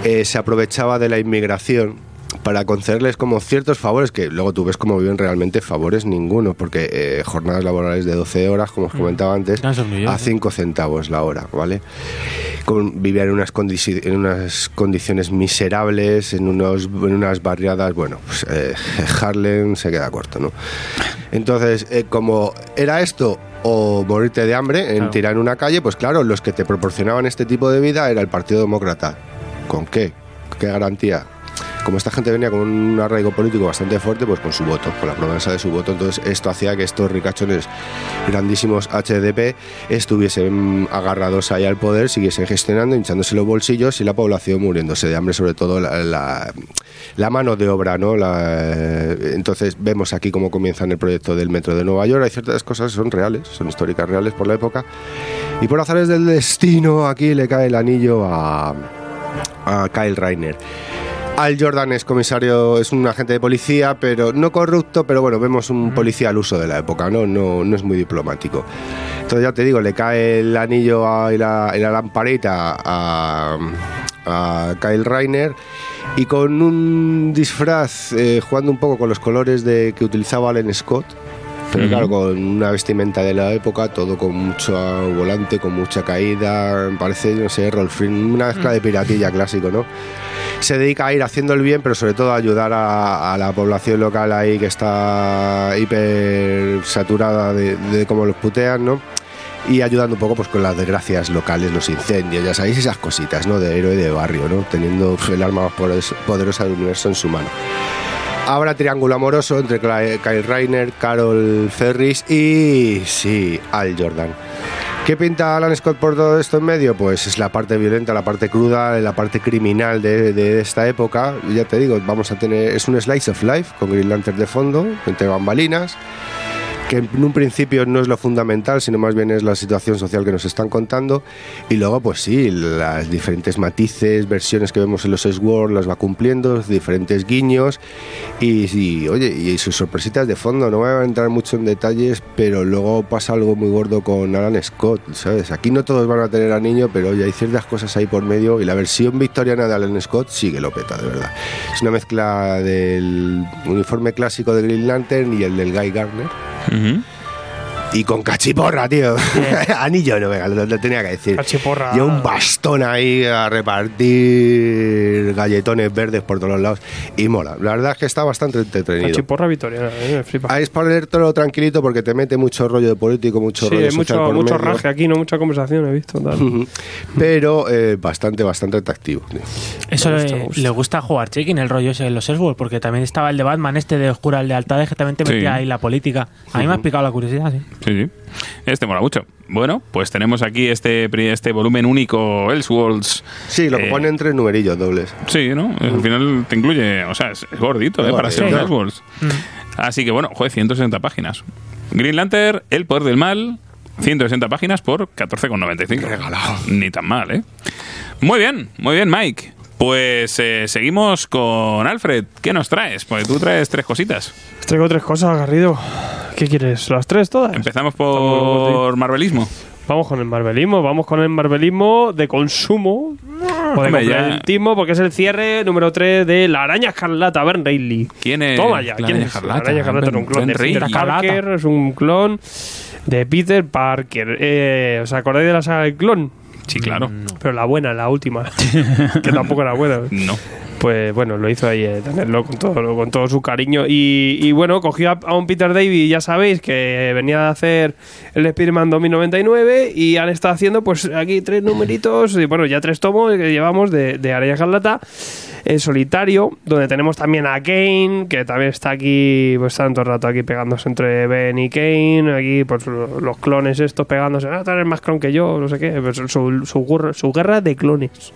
D: eh, se aprovechaba de la inmigración para concederles como ciertos favores que luego tú ves como viven realmente favores ninguno porque eh, jornadas laborales de 12 horas como os comentaba antes
E: York,
D: a 5 centavos la hora vale Con, vivían en unas, condici- en unas condiciones miserables en, unos, en unas barriadas bueno pues, eh, Harlem se queda corto no entonces eh, como era esto o morirte de hambre en
E: Claro.
D: tirar en una calle pues claro los que te proporcionaban este tipo de vida era el Partido Demócrata ¿con qué? ¿qué garantía? Como esta gente venía con un arraigo político bastante fuerte, pues con su voto, con la promesa de su voto, entonces esto hacía que estos ricachones grandísimos HDP estuviesen agarrados ahí al poder, siguiesen gestionando, hinchándose los bolsillos y la población muriéndose de hambre, sobre todo la, mano de obra, ¿no? La- entonces vemos aquí cómo comienzan el proyecto del metro de Nueva York, hay ciertas cosas que son reales, son históricas reales por la época, y por azares del destino aquí le cae el anillo a, a Kyle Reiner. Al Jordan es comisario, es un agente de policía, pero no corrupto, pero bueno, vemos un policía al uso de la época, ¿no? No, no es muy diplomático. Entonces ya te digo, le cae el anillo a- y, la, y la lamparita a, a Kyle Reiner y con un disfraz eh, jugando un poco con los colores de que utilizaba Alan Scott. Pero
B: Ujú.
D: claro, con una vestimenta de la época, todo con mucho volante, con mucha caída, parece, no sé, Rolf Friend, una mezcla de piratilla clásico, ¿no? Se dedica a ir haciendo el bien, pero sobre todo a ayudar a, a la población local ahí que está hiper saturada de, de cómo los putean, ¿no? Y ayudando un poco pues con las desgracias locales, los incendios, ya sabéis, esas cositas, ¿no? De héroe de barrio, ¿no? Teniendo el arma más poderosa del universo en su mano. Habrá triángulo amoroso entre Kyle Reiner, Carol Ferris y, sí, Al Jordan. ¿Qué pinta Alan Scott por todo esto en medio? Pues es la parte violenta, la parte cruda, la parte criminal de, de esta época. Ya te digo, vamos a tener. Es un slice of life con Green Lantern de fondo, entre bambalinas, que en un principio no es lo fundamental, sino más bien es la situación social que nos están contando. Y luego, pues sí, las diferentes matices, versiones que vemos en los Sword las va cumpliendo, diferentes guiños. Y, y, oye, y sus sorpresitas de fondo. No voy a entrar mucho en detalles, pero luego pasa algo muy gordo con Alan Scott, ¿sabes? Aquí no todos van a tener a niño, pero oye, hay ciertas cosas ahí por medio. Y la versión victoriana de Alan Scott sí que lo peta, de verdad. Es una mezcla del uniforme clásico de Green Lantern y el del Guy Gardner.
B: Mhm.
D: Y con cachiporra, tío. Anillo no, venga, lo, lo tenía que decir.
G: Cachiporra.
D: Y un bastón ahí a repartir galletones verdes por todos lados. Y mola. La verdad es que está bastante entretenido.
G: Cachiporra victoriana, eh, me flipa.
D: Ah, es para leértelo tranquilito porque te mete mucho rollo de político, mucho
G: Sí,
D: rollo
G: mucho,
D: por
G: mucho
D: medio.
G: raje aquí, no mucha conversación he visto. tal.
D: Pero eh, bastante, bastante atractivo. tío.
E: Eso
G: gusta,
E: le,
G: gusta.
E: le gusta jugar check-in el rollo ese de los Elseworlds, porque también estaba el de Batman, este de Oscura, el de Altades, que también te
B: Sí.
E: metía ahí la política. A mí me ha picado la curiosidad, sí.
B: Sí, sí. Este mola mucho. Bueno, pues tenemos aquí este, pri- este volumen único, Elseworlds.
D: Sí, lo que
B: Eh,
D: pone entre numerillos dobles.
B: Sí, ¿no? Al final te incluye, o sea, es, es gordito, ¿eh? Para ser un. Elseworlds. Así que bueno, joder, 160 páginas. Green Lantern, El Poder del Mal, 160 páginas por 14,95.
D: Regalado.
B: Ni tan mal, ¿eh? Muy bien, muy bien, Mike. Pues eh, seguimos con Alfred. ¿Qué nos traes? Pues tú traes tres cositas.
G: Os Traigo tres cosas, Garrido. ¿Qué quieres? ¿Las tres todas?
B: Empezamos por Marvelismo.
G: Vamos con el marvelismo, vamos con el marvelismo de consumo o de complementismo, porque es el cierre número 3 de La Araña Escarlata, Ben Reilly.
B: ¿Quién es
G: Toma ya,
B: la
G: ¿quién
B: Araña
G: es?
B: Escarlata?
G: La Araña Escarlata es un clon
B: Ben
G: de Peter
B: Reilly.
G: Parker, es un clon de Peter Parker. Eh, ¿Os acordáis de la saga del clon?
B: Sí, claro.
G: Pero la buena, la última, que tampoco era buena.
B: No.
G: Pues bueno, lo hizo ahí, eh, tenerlo con todo, con todo su cariño. Y, y bueno, cogió a, a un Peter David, ya sabéis, que venía de hacer el Spider-Man 2099 y han estado haciendo pues aquí tres numeritos, y bueno, ya tres tomos que llevamos de, de Araña Escarlata en solitario, donde tenemos también a Kane, que también está aquí, pues el rato aquí pegándose entre Ben y Kane, aquí pues lo- los clones estos pegándose, ah, tú más clon que yo, no sé qué, pues, su, guerra de clones.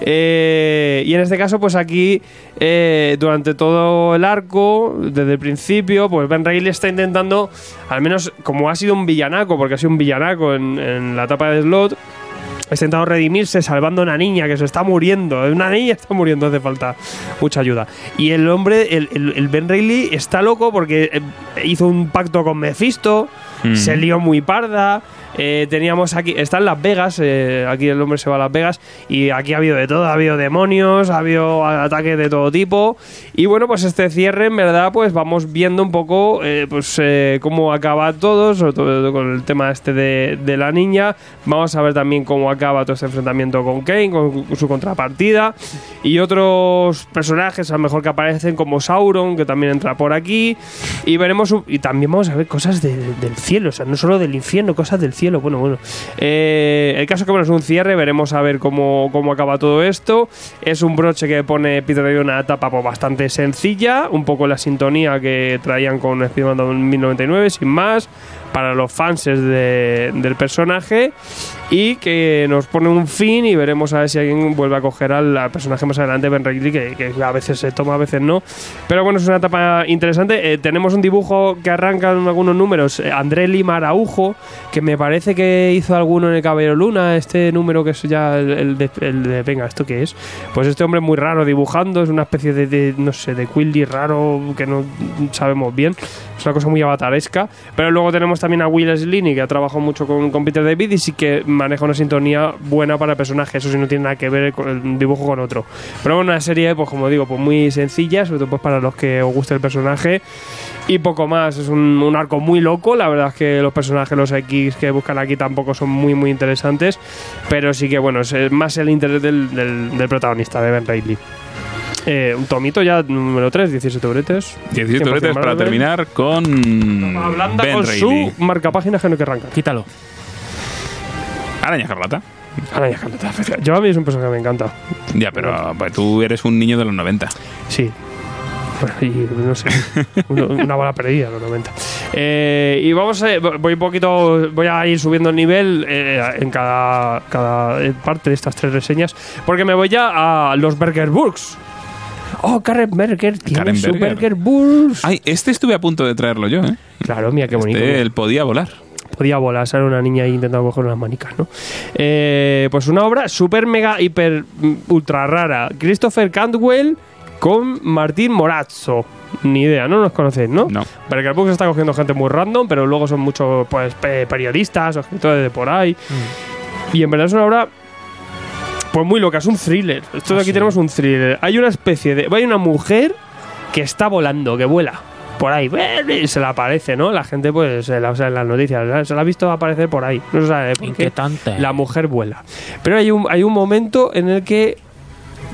G: Eh, y en este caso, pues aquí, eh, durante todo el arco, desde el principio, pues Ben Reilly está intentando, al menos como ha sido un villanaco, porque ha sido un villanaco en la etapa de Slot, está intentando redimirse salvando a una niña que se está muriendo. Una niña está muriendo, hace falta mucha ayuda. Y el hombre, el, el- el Ben Reilly, está loco porque eh, hizo un pacto con Mephisto,
B: Mm.
G: se lió muy parda. Eh, teníamos aquí, está en Las Vegas, eh, aquí el hombre se va a Las Vegas y aquí ha habido de todo, ha habido demonios, ha habido ataques de todo tipo y bueno, pues este cierre en verdad pues vamos viendo un poco eh, pues cómo acaba todo, sobre todo con el tema este de, de la niña, vamos a ver también cómo acaba todo este enfrentamiento con Kane, con su contrapartida y otros personajes a lo mejor que aparecen como Sauron, que también entra por aquí y veremos y también vamos a ver cosas de- del cielo, o sea, no solo del infierno, cosas del cielo, bueno, bueno. Eh, el caso que bueno, es un cierre, veremos a ver cómo, cómo acaba todo esto. Es un broche que pone Peter David una etapa pues, bastante sencilla, un poco la sintonía que traían con Spider-Man 2099, sin más, para los fans de- del personaje y que nos pone un fin y veremos a ver si alguien vuelve a coger al, personaje más adelante, Ben Reilly, que, que a veces se toma, a veces no. Pero bueno, es una etapa interesante. Eh, tenemos un dibujo que arranca en algunos números, eh, André Lima Araujo, que me parece que hizo alguno en el Caballero Luna, este número que es ya el, el de, el de- Venga, ¿esto qué es? Pues este hombre muy raro dibujando, es una especie de, de, no sé, de Quilly raro que no sabemos bien. Es una cosa muy avataresca. Pero luego tenemos también a Will Sliney, que ha trabajado mucho con, con Peter David y sí que maneja una sintonía buena para el personaje. Eso sí no tiene nada que ver con el dibujo con otro. Pero bueno, una serie, pues como digo, pues muy sencilla, sobre todo pues, para los que os guste el personaje. Y poco más, es un, un arco muy loco. La verdad es que los personajes, los X que buscan aquí tampoco son muy, muy interesantes. Pero sí que, bueno, es más el interés del, del- del protagonista, de Ben Reilly. Eh, un tomito ya número 3, 17 bretes.
B: 17
G: 100%
B: bretes para terminar con
G: Hablando
B: Ben
G: con
B: Reilly.
G: su marcapágina que no que arranca.
E: Quítalo.
B: Araña Escarlata.
G: Araña Escarlata. Yo a mí es un personaje que me encanta.
B: Ya, pero pues, tú eres un niño de los 90.
G: Sí. Bueno, y no sé, una, bala perdida, los 90. Eh, y vamos a, voy un poquito, voy a ir subiendo el nivel eh, en cada, cada parte de estas tres reseñas, porque me voy ya a los Burger Burgs. Oh, Karen Berger tiene
B: Karen
G: su
B: Berger.
G: Burger Burgs.
B: Ay, este estuve a punto de traerlo yo, ¿eh?
G: Claro, mira qué bonito.
B: Este, él podía volar.
G: Podía volar, una niña ahí intentando coger unas manicas, ¿no? Eh, pues una obra súper mega, hiper, mm, ultra rara. Christopher Cantwell con Martín Morazzo. Ni idea, no nos conocéis, ¿no?
B: No.
G: Burger Books está cogiendo gente muy random, pero luego son muchos pues, pe- periodistas o escritores de por ahí. Y en verdad es una obra pues muy loca, es un thriller. Esto de aquí tenemos un thriller. Hay una especie de. Hay una mujer que está volando, que vuela. Por ahí, y se le aparece, ¿no? La gente, pues, se la, o sea, en las noticias, se la ha visto aparecer por ahí. No se sabe por qué. La mujer vuela. Pero hay un, hay un momento en el que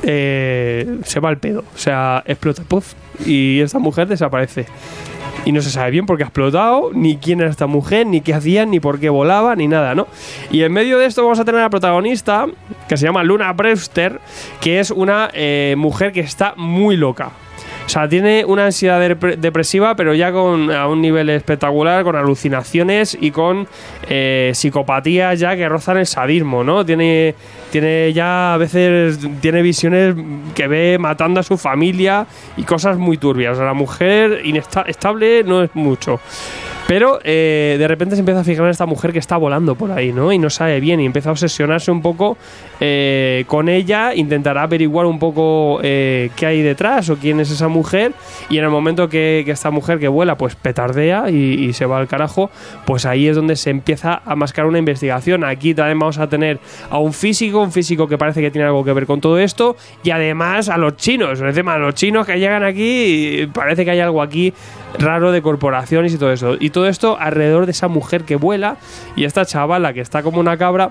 G: eh, se va el pedo. O sea, explota, puff, y esta mujer desaparece. Y no se sabe bien por qué ha explotado, ni quién era esta mujer, ni qué hacía, ni por qué volaba, ni nada, ¿no? Y en medio de esto vamos a tener a la protagonista, que se llama Luna Brewster, que es una eh, mujer que está muy loca. O sea, tiene una ansiedad depre- depresiva, pero ya con a un nivel espectacular, con alucinaciones y con eh, psicopatías ya que rozan el sadismo, ¿no? Tiene, tiene ya a veces tiene visiones que ve matando a su familia y cosas muy turbias. O sea, la mujer inestable no es mucho. Pero eh, de repente se empieza a fijar en esta mujer que está volando por ahí, ¿no? Y no sabe bien y empieza a obsesionarse un poco eh, con ella, intentará averiguar un poco eh, qué hay detrás o quién es esa mujer y en el momento que, que esta mujer que vuela pues petardea y, se va al carajo, pues ahí es donde se empieza a mascar una investigación. Aquí también vamos a tener a un físico, un físico que parece que tiene algo que ver con todo esto y además a los chinos, encima a los chinos que llegan aquí y parece que hay algo aquí raro de corporaciones y todo eso. Y todo esto alrededor de esa mujer que vuela y esta chavala que está como una cabra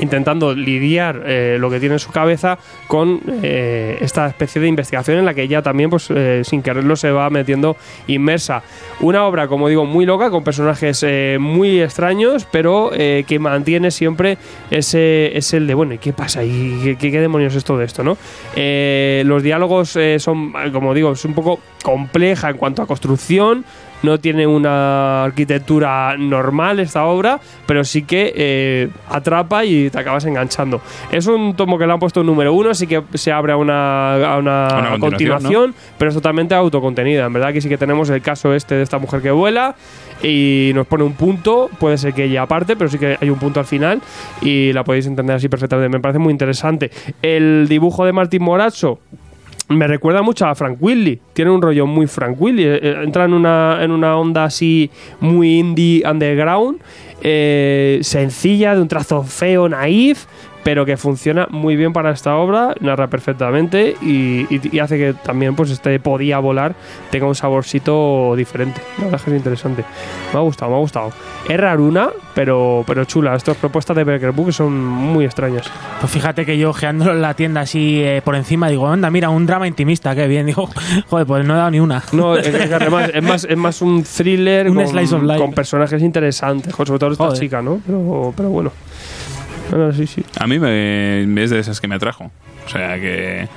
G: intentando lidiar eh, lo que tiene en su cabeza con eh, esta especie de investigación en la que ella también, pues eh, sin quererlo, se va metiendo inmersa. Una obra, como digo, muy loca, con personajes muy extraños, pero que mantiene siempre ese, ese el de, bueno, ¿y qué pasa? ¿Y qué, qué- demonios es todo esto? ¿no? Los diálogos son, como digo, es un poco compleja en cuanto a construcción, no tiene una arquitectura normal esta obra, pero sí que eh, atrapa y te acabas enganchando. Es un tomo que le han puesto número uno, así que se abre a una, a una
B: A una continuación,
G: continuación, pero es totalmente autocontenida. En verdad que sí que tenemos el caso este de esta mujer que vuela y nos pone un punto, puede ser que ella aparte, pero sí que hay un punto al final y la podéis entender así perfectamente. Me parece muy interesante. El dibujo de Martín Morazzo me recuerda mucho a Frank Willy. Tiene un rollo muy Frank Willy. Eh, eh, Entra en una, en una onda así muy indie underground, eh, sencilla, de un trazo feo, naif, pero que funciona muy bien para esta obra, narra perfectamente y, y- y hace que también pues este podía volar tenga un saborcito diferente. La verdad es que es interesante. Me ha gustado, me ha gustado. Es raruna, pero, pero chula. Estas propuestas de Burger Book son muy extrañas.
E: Pues fíjate que yo ojeándolo en la tienda así eh, por encima digo, anda, mira, un drama intimista, qué bien. Digo, joder, pues no he dado ni una.
G: No, es, es además es más, es más un thriller
E: Un
G: con,
E: slice of life.
G: con personajes interesantes, sobre todo esta
E: Joder.
G: chica, ¿no? Pero, pero bueno. Bueno, sí, sí.
B: A mí me, es de esas que me atrajo. O sea que.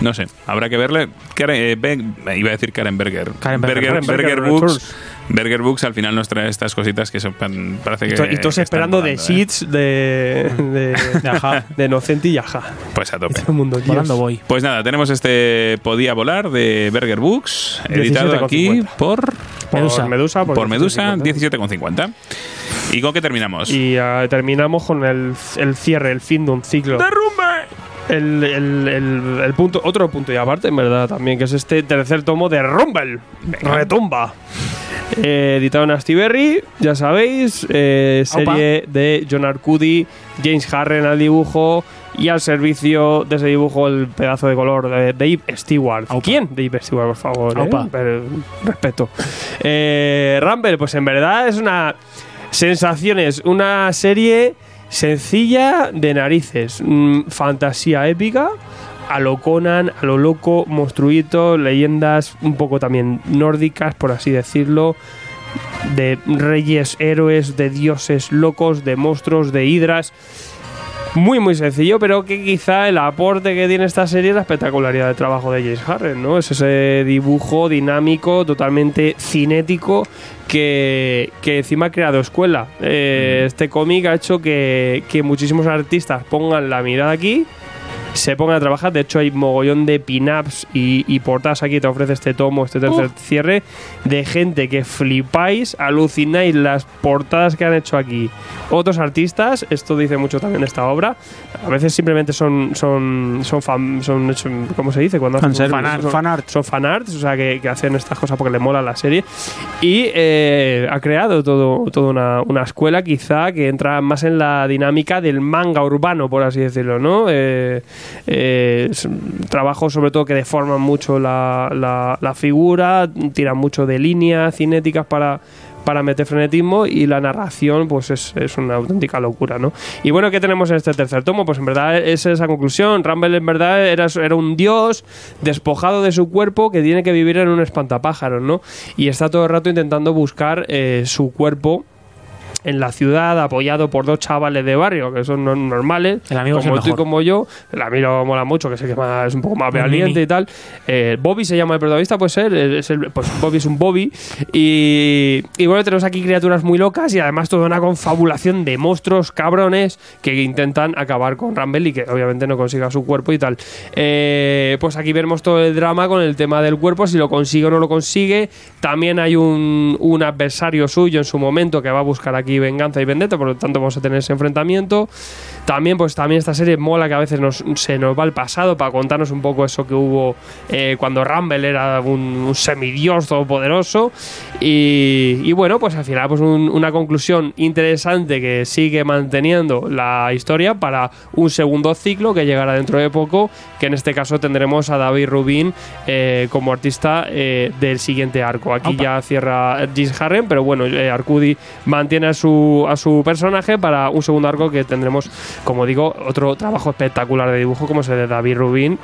B: No sé, habrá que verle. Karen- eh, Ben- iba a decir Karen Berger.
E: Karen Berger.
B: Berger,
G: Karen Berger
B: Berger Books.
G: Returns.
B: Berger Books al final nos trae estas cositas que son, pan- parece que.
G: Y to- y todos esperando de
B: ¿eh?
G: Seeds de, de,
J: De Ajá.
G: de Nocenti y Aja.
B: Pues a tope.
G: El mundo.
E: Volando voy.
B: Pues nada, tenemos este Podía volar de Berger Books, editado aquí
G: 17,50.
B: por,
G: Por
E: Medusa.
G: Medusa.
B: por Medusa,
G: 17,50.
B: 17,50. ¿Y con qué terminamos?
G: Y ah, terminamos con el, el cierre, el fin de un ciclo. El, el, el, el punto, otro punto y aparte, en verdad, también, que es este tercer tomo de Rumble. Retumba. Eh, editado en Astiberri, ya sabéis. eh, serie de John Arcudi, James Harren al dibujo y al servicio de ese dibujo el pedazo de color de Dave Stewart. ¿Quién? Dave Stewart, por favor. ¿eh? Pero, respeto. Eh, Rumble, pues en verdad es una. Sensaciones, una serie sencilla de narices. mm, fantasía épica. A lo Conan, a lo loco, monstruito, leyendas un poco también nórdicas, por así decirlo. De reyes, héroes, de dioses locos, de monstruos, de hidras. Muy, muy sencillo, pero que quizá el aporte que tiene esta serie es la espectacularidad del trabajo de James Harren, ¿no? Es ese dibujo dinámico, totalmente cinético, que, que encima ha creado escuela. Eh, Este cómic ha hecho que, que muchísimos artistas pongan la mirada aquí, se pongan a trabajar. De hecho, hay mogollón de pin-ups y, y portadas aquí. Te ofrece este tomo, este tercer cierre, de gente que flipáis, alucináis las portadas que han hecho aquí otros artistas. Esto dice mucho también de esta obra. A veces simplemente son, son, son, fan, son, son- ¿cómo se dice? Cuando fan art,
J: Fan
G: son,
J: art.
G: son fan arts, o sea, que, que hacen estas cosas porque le mola la serie. Y eh, ha creado todo, toda una, una escuela, quizá, que entra más en la dinámica del manga urbano, por así decirlo, ¿no? Eh, eh, es un trabajo, sobre todo, que deforman mucho la, la- la figura, tiran mucho de líneas cinéticas para para meter frenetismo y la narración pues es, es una auténtica locura, ¿no? Y bueno, ¿qué tenemos en este tercer tomo? Pues en verdad es esa conclusión. Rumble en verdad era, era un dios despojado de su cuerpo que tiene que vivir en un espantapájaros, ¿no? Y está todo el rato intentando buscar eh, su cuerpo en la ciudad apoyado por dos chavales de barrio que son no- normales
E: El amigo es
G: como tú y como yo el amigo mola mucho que sé que más- es un poco más valiente y tal. Eh, Bobby se llama el protagonista puede ser es el- pues Bobby es un Bobby. Y, y bueno tenemos aquí criaturas muy locas y además toda una confabulación de monstruos cabrones que intentan acabar con Rumble y que obviamente no consiga su cuerpo y tal. Eh, pues aquí vemos todo el drama con el tema del cuerpo si lo consigue o no lo consigue. También hay un, un adversario suyo en su momento que va a buscar aquí venganza y vendetta por lo tanto vamos a tener ese enfrentamiento también pues también esta serie mola que a veces nos, se nos va al pasado para contarnos un poco eso que hubo eh, cuando Rumble era un, un semidios todopoderoso y, y bueno pues al final pues un- una conclusión interesante que sigue manteniendo la historia para un segundo ciclo que llegará dentro de poco que en este caso tendremos a David Rubin eh, como artista eh, del siguiente arco. Aquí ya cierra James Harren pero bueno eh, Arcudi mantiene a su, a su personaje para un segundo arco que tendremos como digo otro trabajo espectacular de dibujo como es el de David Rubin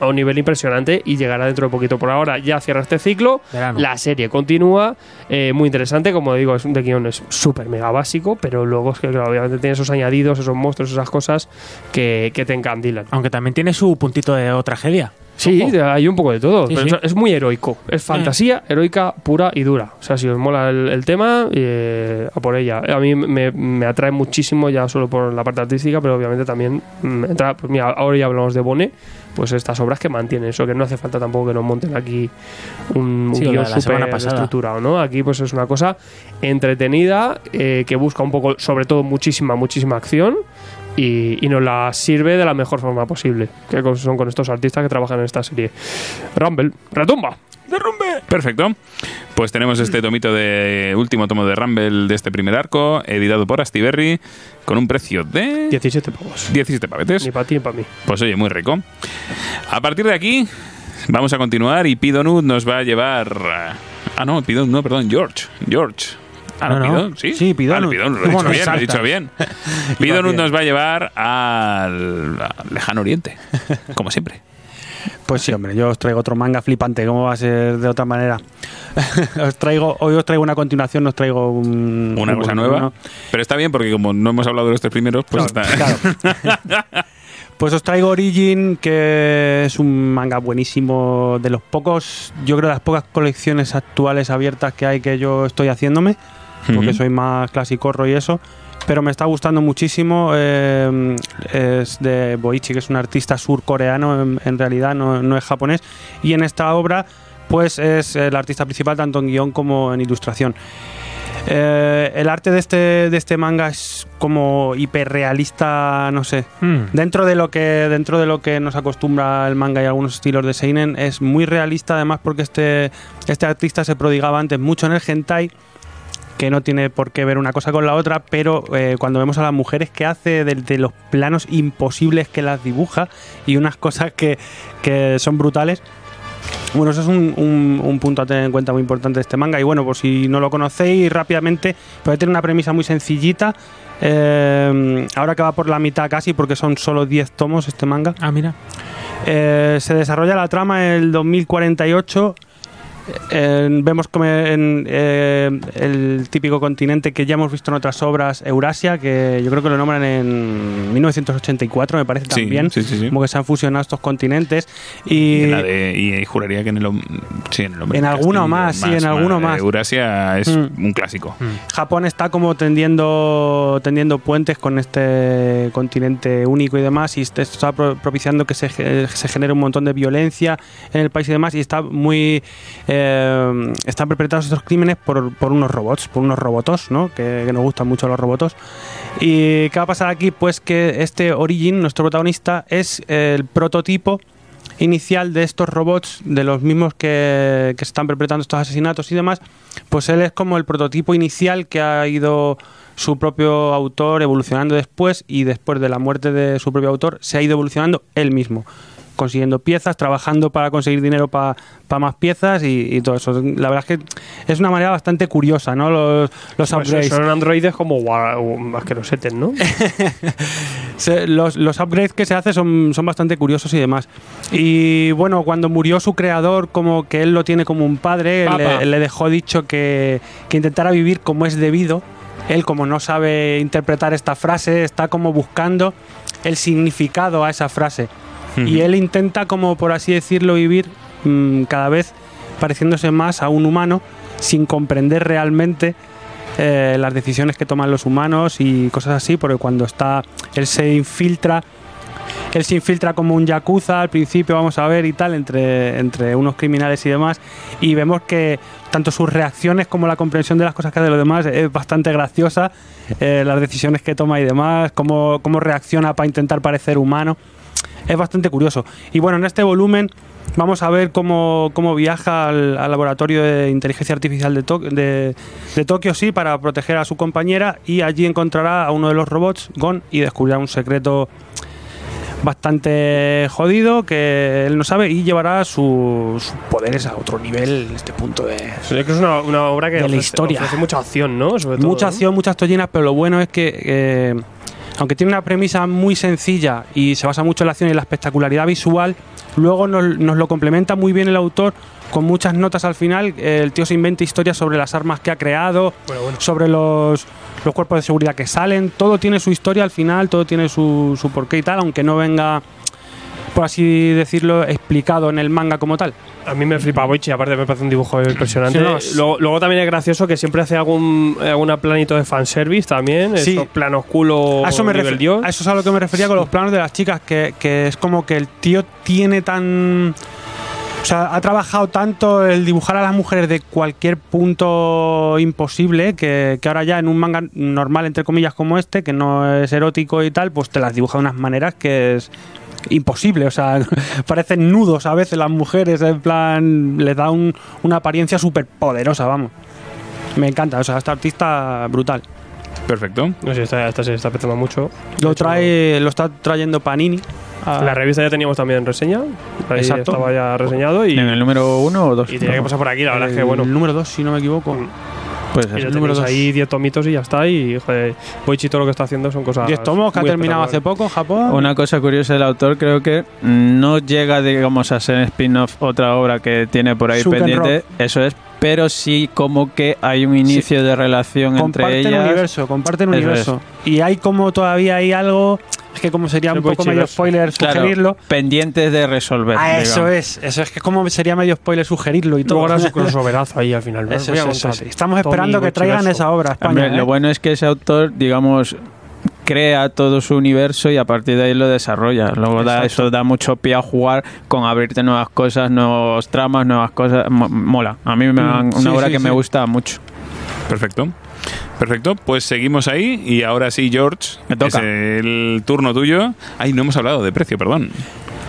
G: a un nivel impresionante y llegará dentro de poquito. Por ahora ya cierra este ciclo.
E: Verano.
G: La serie continúa, eh, muy interesante, como digo, es un de guion es súper mega básico, pero luego es que claro, obviamente tiene esos añadidos, esos monstruos, esas cosas que, que te encandilan.
E: Aunque también tiene su puntito de tragedia.
G: Sí, hay un poco de todo.
E: Sí,
G: pero
E: sí.
G: es- muy heroico. Es fantasía heroica pura y dura. O sea, si os mola el, el tema, eh, a por ella. A mí me, me atrae muchísimo ya solo por la parte artística, pero obviamente también mm, entra. Pues mira, ahora ya hablamos de Bone, pues estas obras que mantienen eso, que no hace falta tampoco que nos monten aquí un, un
E: Sí, o guion
G: súper estructurado, ¿no? Aquí pues es una cosa entretenida, eh, que busca un poco, sobre todo muchísima, muchísima acción y, y nos la sirve de la mejor forma posible, que son con estos artistas que trabajan en esta serie. Rumble, retumba.
B: Perfecto. Pues tenemos este tomito de último tomo de Rumble de este primer arco, editado por Astiberri, con un precio de
G: 17 pavos.
B: 17 pavetes.
G: Ni para ti ni para mí.
B: Pues oye, muy rico. A partir de aquí, vamos a continuar y Pidonut nos va a llevar. Ah, no, Pidonut, no, perdón, George. George. Ah, no,
J: No,
B: sí.
J: Sí.
B: Vale, Pidonut, lo he
J: ¿Cómo
B: dicho bien, lo he
J: saltas?
B: dicho bien. Pidonut nos va a llevar al, al lejano oriente, como siempre.
J: Pues sí, hombre, yo os traigo otro manga flipante, ¿cómo va a ser de otra manera? os traigo, hoy os traigo una continuación, os traigo un,
B: Una
J: un-
B: cosa nueva. Pero está bien porque como no hemos hablado de los tres primeros, pues está.
J: Pues os traigo Origin, que es un manga buenísimo, de los pocos, yo creo de las pocas colecciones actuales abiertas que hay que yo estoy haciéndome, porque soy más clasicorro y eso. Pero me está gustando muchísimo. eh, es de Boichi, que es un artista surcoreano, en, en realidad, no, no es japonés. Y en esta obra, pues es el artista principal tanto en guion como en ilustración. Eh, el arte de este, de este manga es como hiperrealista, no sé.
E: Hmm.
J: Dentro de lo que dentro de lo que nos acostumbra el manga y algunos estilos de seinen es muy realista además porque este este artista se prodigaba antes mucho en el hentai que no tiene por qué ver una cosa con la otra, pero eh, cuando vemos a las mujeres que hace de, de los planos imposibles que las dibuja y unas cosas que, que son brutales. Bueno, eso es un, un- un punto a tener en cuenta muy importante de este manga. Y bueno, por si no lo conocéis rápidamente, puede tener una premisa muy sencillita. Eh, ahora que va por la mitad casi, porque son solo 10 tomos este manga.
E: Ah, mira.
J: Eh, se desarrolla la trama en el 2048. Eh, vemos como en eh, el típico continente que ya hemos visto en otras obras, Eurasia, que yo creo que lo nombran en 1984, me parece
B: Sí,
J: también.
B: sí, sí, sí.
J: Como que se han fusionado estos continentes.
B: Y,
J: Y,
B: en la de- y juraría que en el, en el hombre
J: En alguno
B: Castillo,
J: más, sí, en alguno más.
B: Eurasia es
J: Mm.
B: un clásico.
J: Japón está como tendiendo, tendiendo puentes con este continente único y demás, y esto está pro- propiciando que se, se genere un montón de violencia en el país y demás, y está muy. Eh, están perpetrados estos crímenes por, por unos robots, por unos robotos, ¿no? Que, nos gustan mucho los robotos. ¿Y qué va a pasar aquí? Pues que este Origin, nuestro protagonista, es el prototipo inicial de estos robots, de los mismos que, que están perpetrando estos asesinatos y demás, pues él es como el prototipo inicial que ha ido su propio autor evolucionando después y después de la muerte de su propio autor se ha ido evolucionando él mismo consiguiendo piezas, trabajando para conseguir dinero para más piezas y, y todo eso. La verdad es que es una manera bastante curiosa, ¿no? Los, los
G: Pues
J: upgrades.
G: son androides como más que los seten, ¿no?
J: Los, los upgrades que se hace son, son bastante curiosos y demás. Y bueno, cuando murió su creador, como que él lo tiene como un padre, le, le dejó dicho que, que intentara vivir como es debido. Él, como no sabe interpretar esta frase, está como buscando el significado a esa frase. Y él intenta, como por así decirlo, vivir mm, cada vez pareciéndose más a un humano sin comprender realmente eh, las decisiones que toman los humanos y cosas así, porque cuando está, él se infiltra, él se infiltra como un yakuza al principio, vamos a ver y tal, entre, entre unos criminales y demás, y vemos que tanto sus reacciones como la comprensión de las cosas que hace los demás es bastante graciosa, eh, las decisiones que toma y demás, cómo, cómo reacciona para intentar parecer humano, es bastante curioso. Y bueno, en este volumen vamos a ver cómo, cómo viaja al, al laboratorio de inteligencia artificial de, Tok- de, de Tokio, sí, para proteger a su compañera y allí encontrará a uno de los robots, Gon, y descubrirá un secreto bastante jodido que él no sabe y llevará su- sus poderes a otro nivel en este punto de,
G: Es que es una, una obra que
J: De la historia.
G: ofrece mucha acción, ¿no? Sobre todo,
J: mucha
G: ¿no?
J: acción, muchas tollinas, pero lo bueno es que, eh, aunque tiene una premisa muy sencilla y se basa mucho en la acción y en la espectacularidad visual, luego nos, nos lo complementa muy bien el autor con muchas notas al final. El tío se inventa historias sobre las armas que ha creado,
G: Bueno, bueno.
J: sobre los, los cuerpos de seguridad que salen. Todo tiene su historia al final, todo tiene su, su porqué y tal, aunque no venga, por así decirlo, explicado en el manga como tal.
G: A mí me flipa Boichi, aparte me parece un dibujo impresionante.
J: Sí, no, es-
G: luego, luego también es gracioso que siempre hace algún alguna planito de fanservice también,
J: Sí.
G: esos planos culo
J: A eso, me
G: nivel
J: refer-
G: dios.
J: a eso es a lo que me refería con los planos de las chicas, que, que es como que el tío tiene tan... O sea, ha trabajado tanto el dibujar a las mujeres de cualquier punto imposible que, que ahora ya en un manga normal, entre comillas, como este, que no es erótico y tal, pues te las dibuja de unas maneras que es imposible. O sea, parecen nudos a veces las mujeres, en plan, les da un- una apariencia súper poderosa, vamos. Me encanta, o sea, este artista brutal.
B: Perfecto.
G: No sé, esta, esta se está apretando mucho.
J: Lo trae, lo está trayendo Panini. a-
G: La revista ya teníamos también reseña. Ahí
J: Exacto.
G: estaba ya reseñado y,
F: ¿En el número uno o dos?
G: y tenía que pasar por aquí. La verdad es que,
J: el
G: bueno,
J: número 2, si no me equivoco.
F: Pues
G: y ya
J: el número
G: tenéis
J: dos.
G: ahí 10 tomitos y ya está. Y, joder, Boichi todo lo que está haciendo son cosas.
J: 10 tomos que ha terminado hace poco en Japón.
F: Una cosa curiosa del autor, creo que no llega, digamos, a ser spin-off otra obra que tiene por ahí
J: Suken
F: pendiente. Eso es, pero sí como que hay un inicio de relación entre
J: comparten
F: ellas.
J: universo, comparten
F: Eso
J: universo. Y hay como todavía hay algo. Es que como sería un poco medio spoiler
F: Claro,
J: sugerirlo.
F: pendientes de resolver.
J: Ah, eso es, eso es que como sería medio spoiler sugerirlo y todo.
G: Luego su crossoverazo ahí al final. ¿no?
J: Eso eso
G: contar.
J: es. Estamos
G: Tommy
J: esperando que traigan esa obra a España.
F: Hombre,
J: ¿eh?
F: Lo bueno es que ese autor, digamos, crea todo su universo y a partir de ahí lo desarrolla. Luego da, eso da mucho pie a jugar con abrirte nuevas cosas, nuevos tramas, nuevas cosas. Mo- mola. A mí me
J: Mm,
F: una
J: sí,
F: obra
J: sí,
F: que me gusta mucho.
B: Perfecto. Perfecto, pues seguimos ahí y ahora sí, George,
F: Me toca.
B: es el turno tuyo. Ay, no hemos hablado de precio, perdón.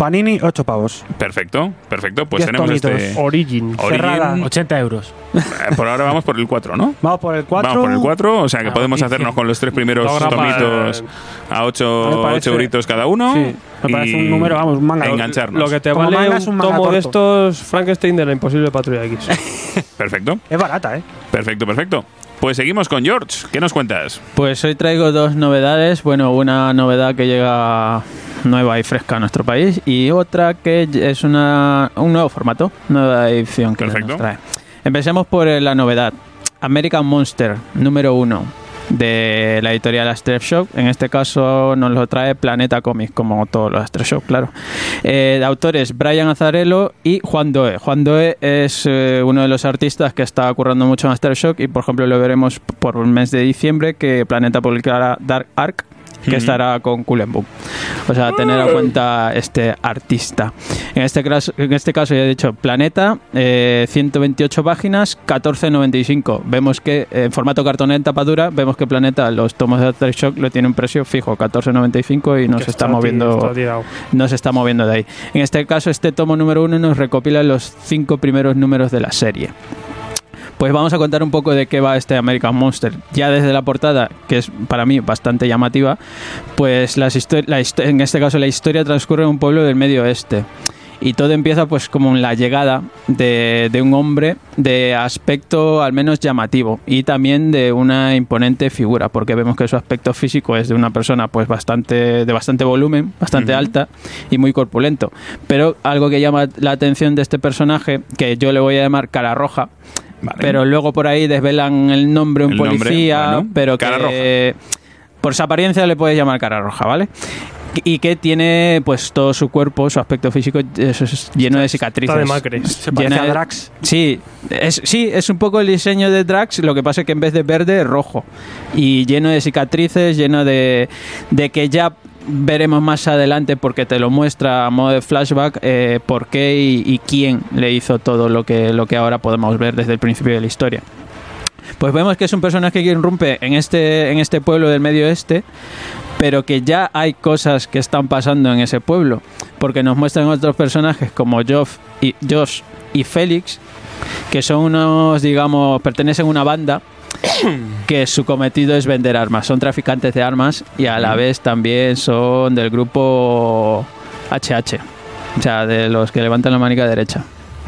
J: Panini, 8 pavos.
B: Perfecto, perfecto. Pues tenemos
J: tomitos.
B: este
G: Origin.
B: Origin.
J: Cerrada.
E: 80 euros.
B: Eh, Por ahora vamos por el 4, ¿no?
J: Vamos por el 4.
B: Vamos por el 4, o sea que
E: Ah,
B: podemos hacernos con los tres primeros tomitos a 8,
J: Me parece-
B: euritos cada uno.
J: Sí, me parece un número, vamos, un manga.
B: Engancharnos.
G: Lo que te
J: Como
G: vale
J: es un manga
G: tomo de estos Frankenstein de la imposible patrulla X.
B: Perfecto,
J: Es barata, ¿eh?
B: perfecto, perfecto. Pues seguimos con George. ¿Qué nos cuentas?
F: Pues hoy traigo dos novedades. Bueno, una novedad que llega nueva y fresca a nuestro país y otra que es una, un nuevo formato, nueva edición que
B: Perfecto.
F: nos trae. Empecemos por eh, la novedad. American Monster, número uno de la editorial Astrep Shop. En este caso nos lo trae Planeta Comics, como todos los Astrep Shop, claro. Eh, de autores Brian Azarello y Juan Doe. Juan Doe es eh, uno de los artistas que está currando mucho en Astrep y, por ejemplo, lo veremos por el mes de diciembre que Planeta publicará Dark Ark que estará con Cullen Book. O sea, tener en cuenta este artista. En este caso, en este caso ya he dicho, Planeta, eh, 128 páginas, 14.95. Vemos que eh, en formato cartón en tapadura, vemos que Planeta, los tomos de Aftershock lo tiene un precio fijo, 14.95 y no
G: Que
F: se está,
G: está
F: moviendo
G: está tirado.
F: no se está moviendo de ahí. En este caso, este tomo número uno nos recopila los cinco primeros números de la serie. Pues vamos a contar un poco de qué va este American Monster. Ya desde la portada, que es para mí bastante llamativa, pues las la en este caso la historia transcurre en un pueblo del medio oeste. Y todo empieza pues como en la llegada de, de un hombre de aspecto al menos llamativo y también de una imponente figura, porque vemos que su aspecto físico es de una persona pues bastante de bastante volumen, bastante alta y muy corpulento. Pero algo que llama la atención de este personaje, que yo le voy a llamar cara roja,
B: Vale.
F: pero luego por ahí desvelan el nombre un
B: El nombre,
F: policía,
B: bueno,
F: pero
B: cara
F: que por su apariencia le puedes llamar cara roja, ¿vale? Y que tiene pues todo su cuerpo, su aspecto físico eso es lleno de cicatrices.
G: Está de macres.
J: Se parece
F: Llena
J: a
F: de-
J: Drax.
F: Sí, es, sí, es un poco el diseño de Drax, lo que pasa es que en vez de verde es rojo. Y lleno de cicatrices, lleno de, de que ya veremos más adelante porque te lo muestra a modo de flashback eh, por qué y, quién le hizo todo lo que, lo que ahora podemos ver desde el principio de la historia. Pues vemos que es un personaje que irrumpe en este, en este pueblo del medio oeste, pero que ya hay cosas que están pasando en ese pueblo, porque nos muestran otros personajes como Josh y, Josh y Félix, que son unos, digamos, pertenecen a una banda que su cometido es vender armas, son traficantes de armas y a la vez también son del grupo HH, o sea, de los que levantan la manica derecha.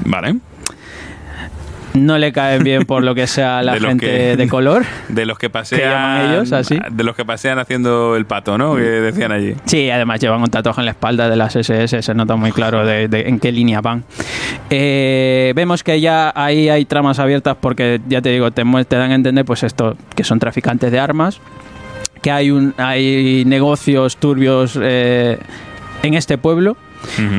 B: Vale.
F: No le caen bien por lo que sea la
B: De
F: gente
B: que-
F: de color.
B: De los que pasean.
F: ellos, así?
B: De los que pasean haciendo el pato, ¿no? Que decían allí.
F: Sí, además llevan un tatuaje en la espalda de las SS, se nota muy claro de, de en qué línea van. Eh, vemos que ya ahí hay tramas abiertas porque, ya te digo, te, te dan a entender pues esto, que son traficantes de armas, que hay, un, hay negocios turbios eh, en este pueblo.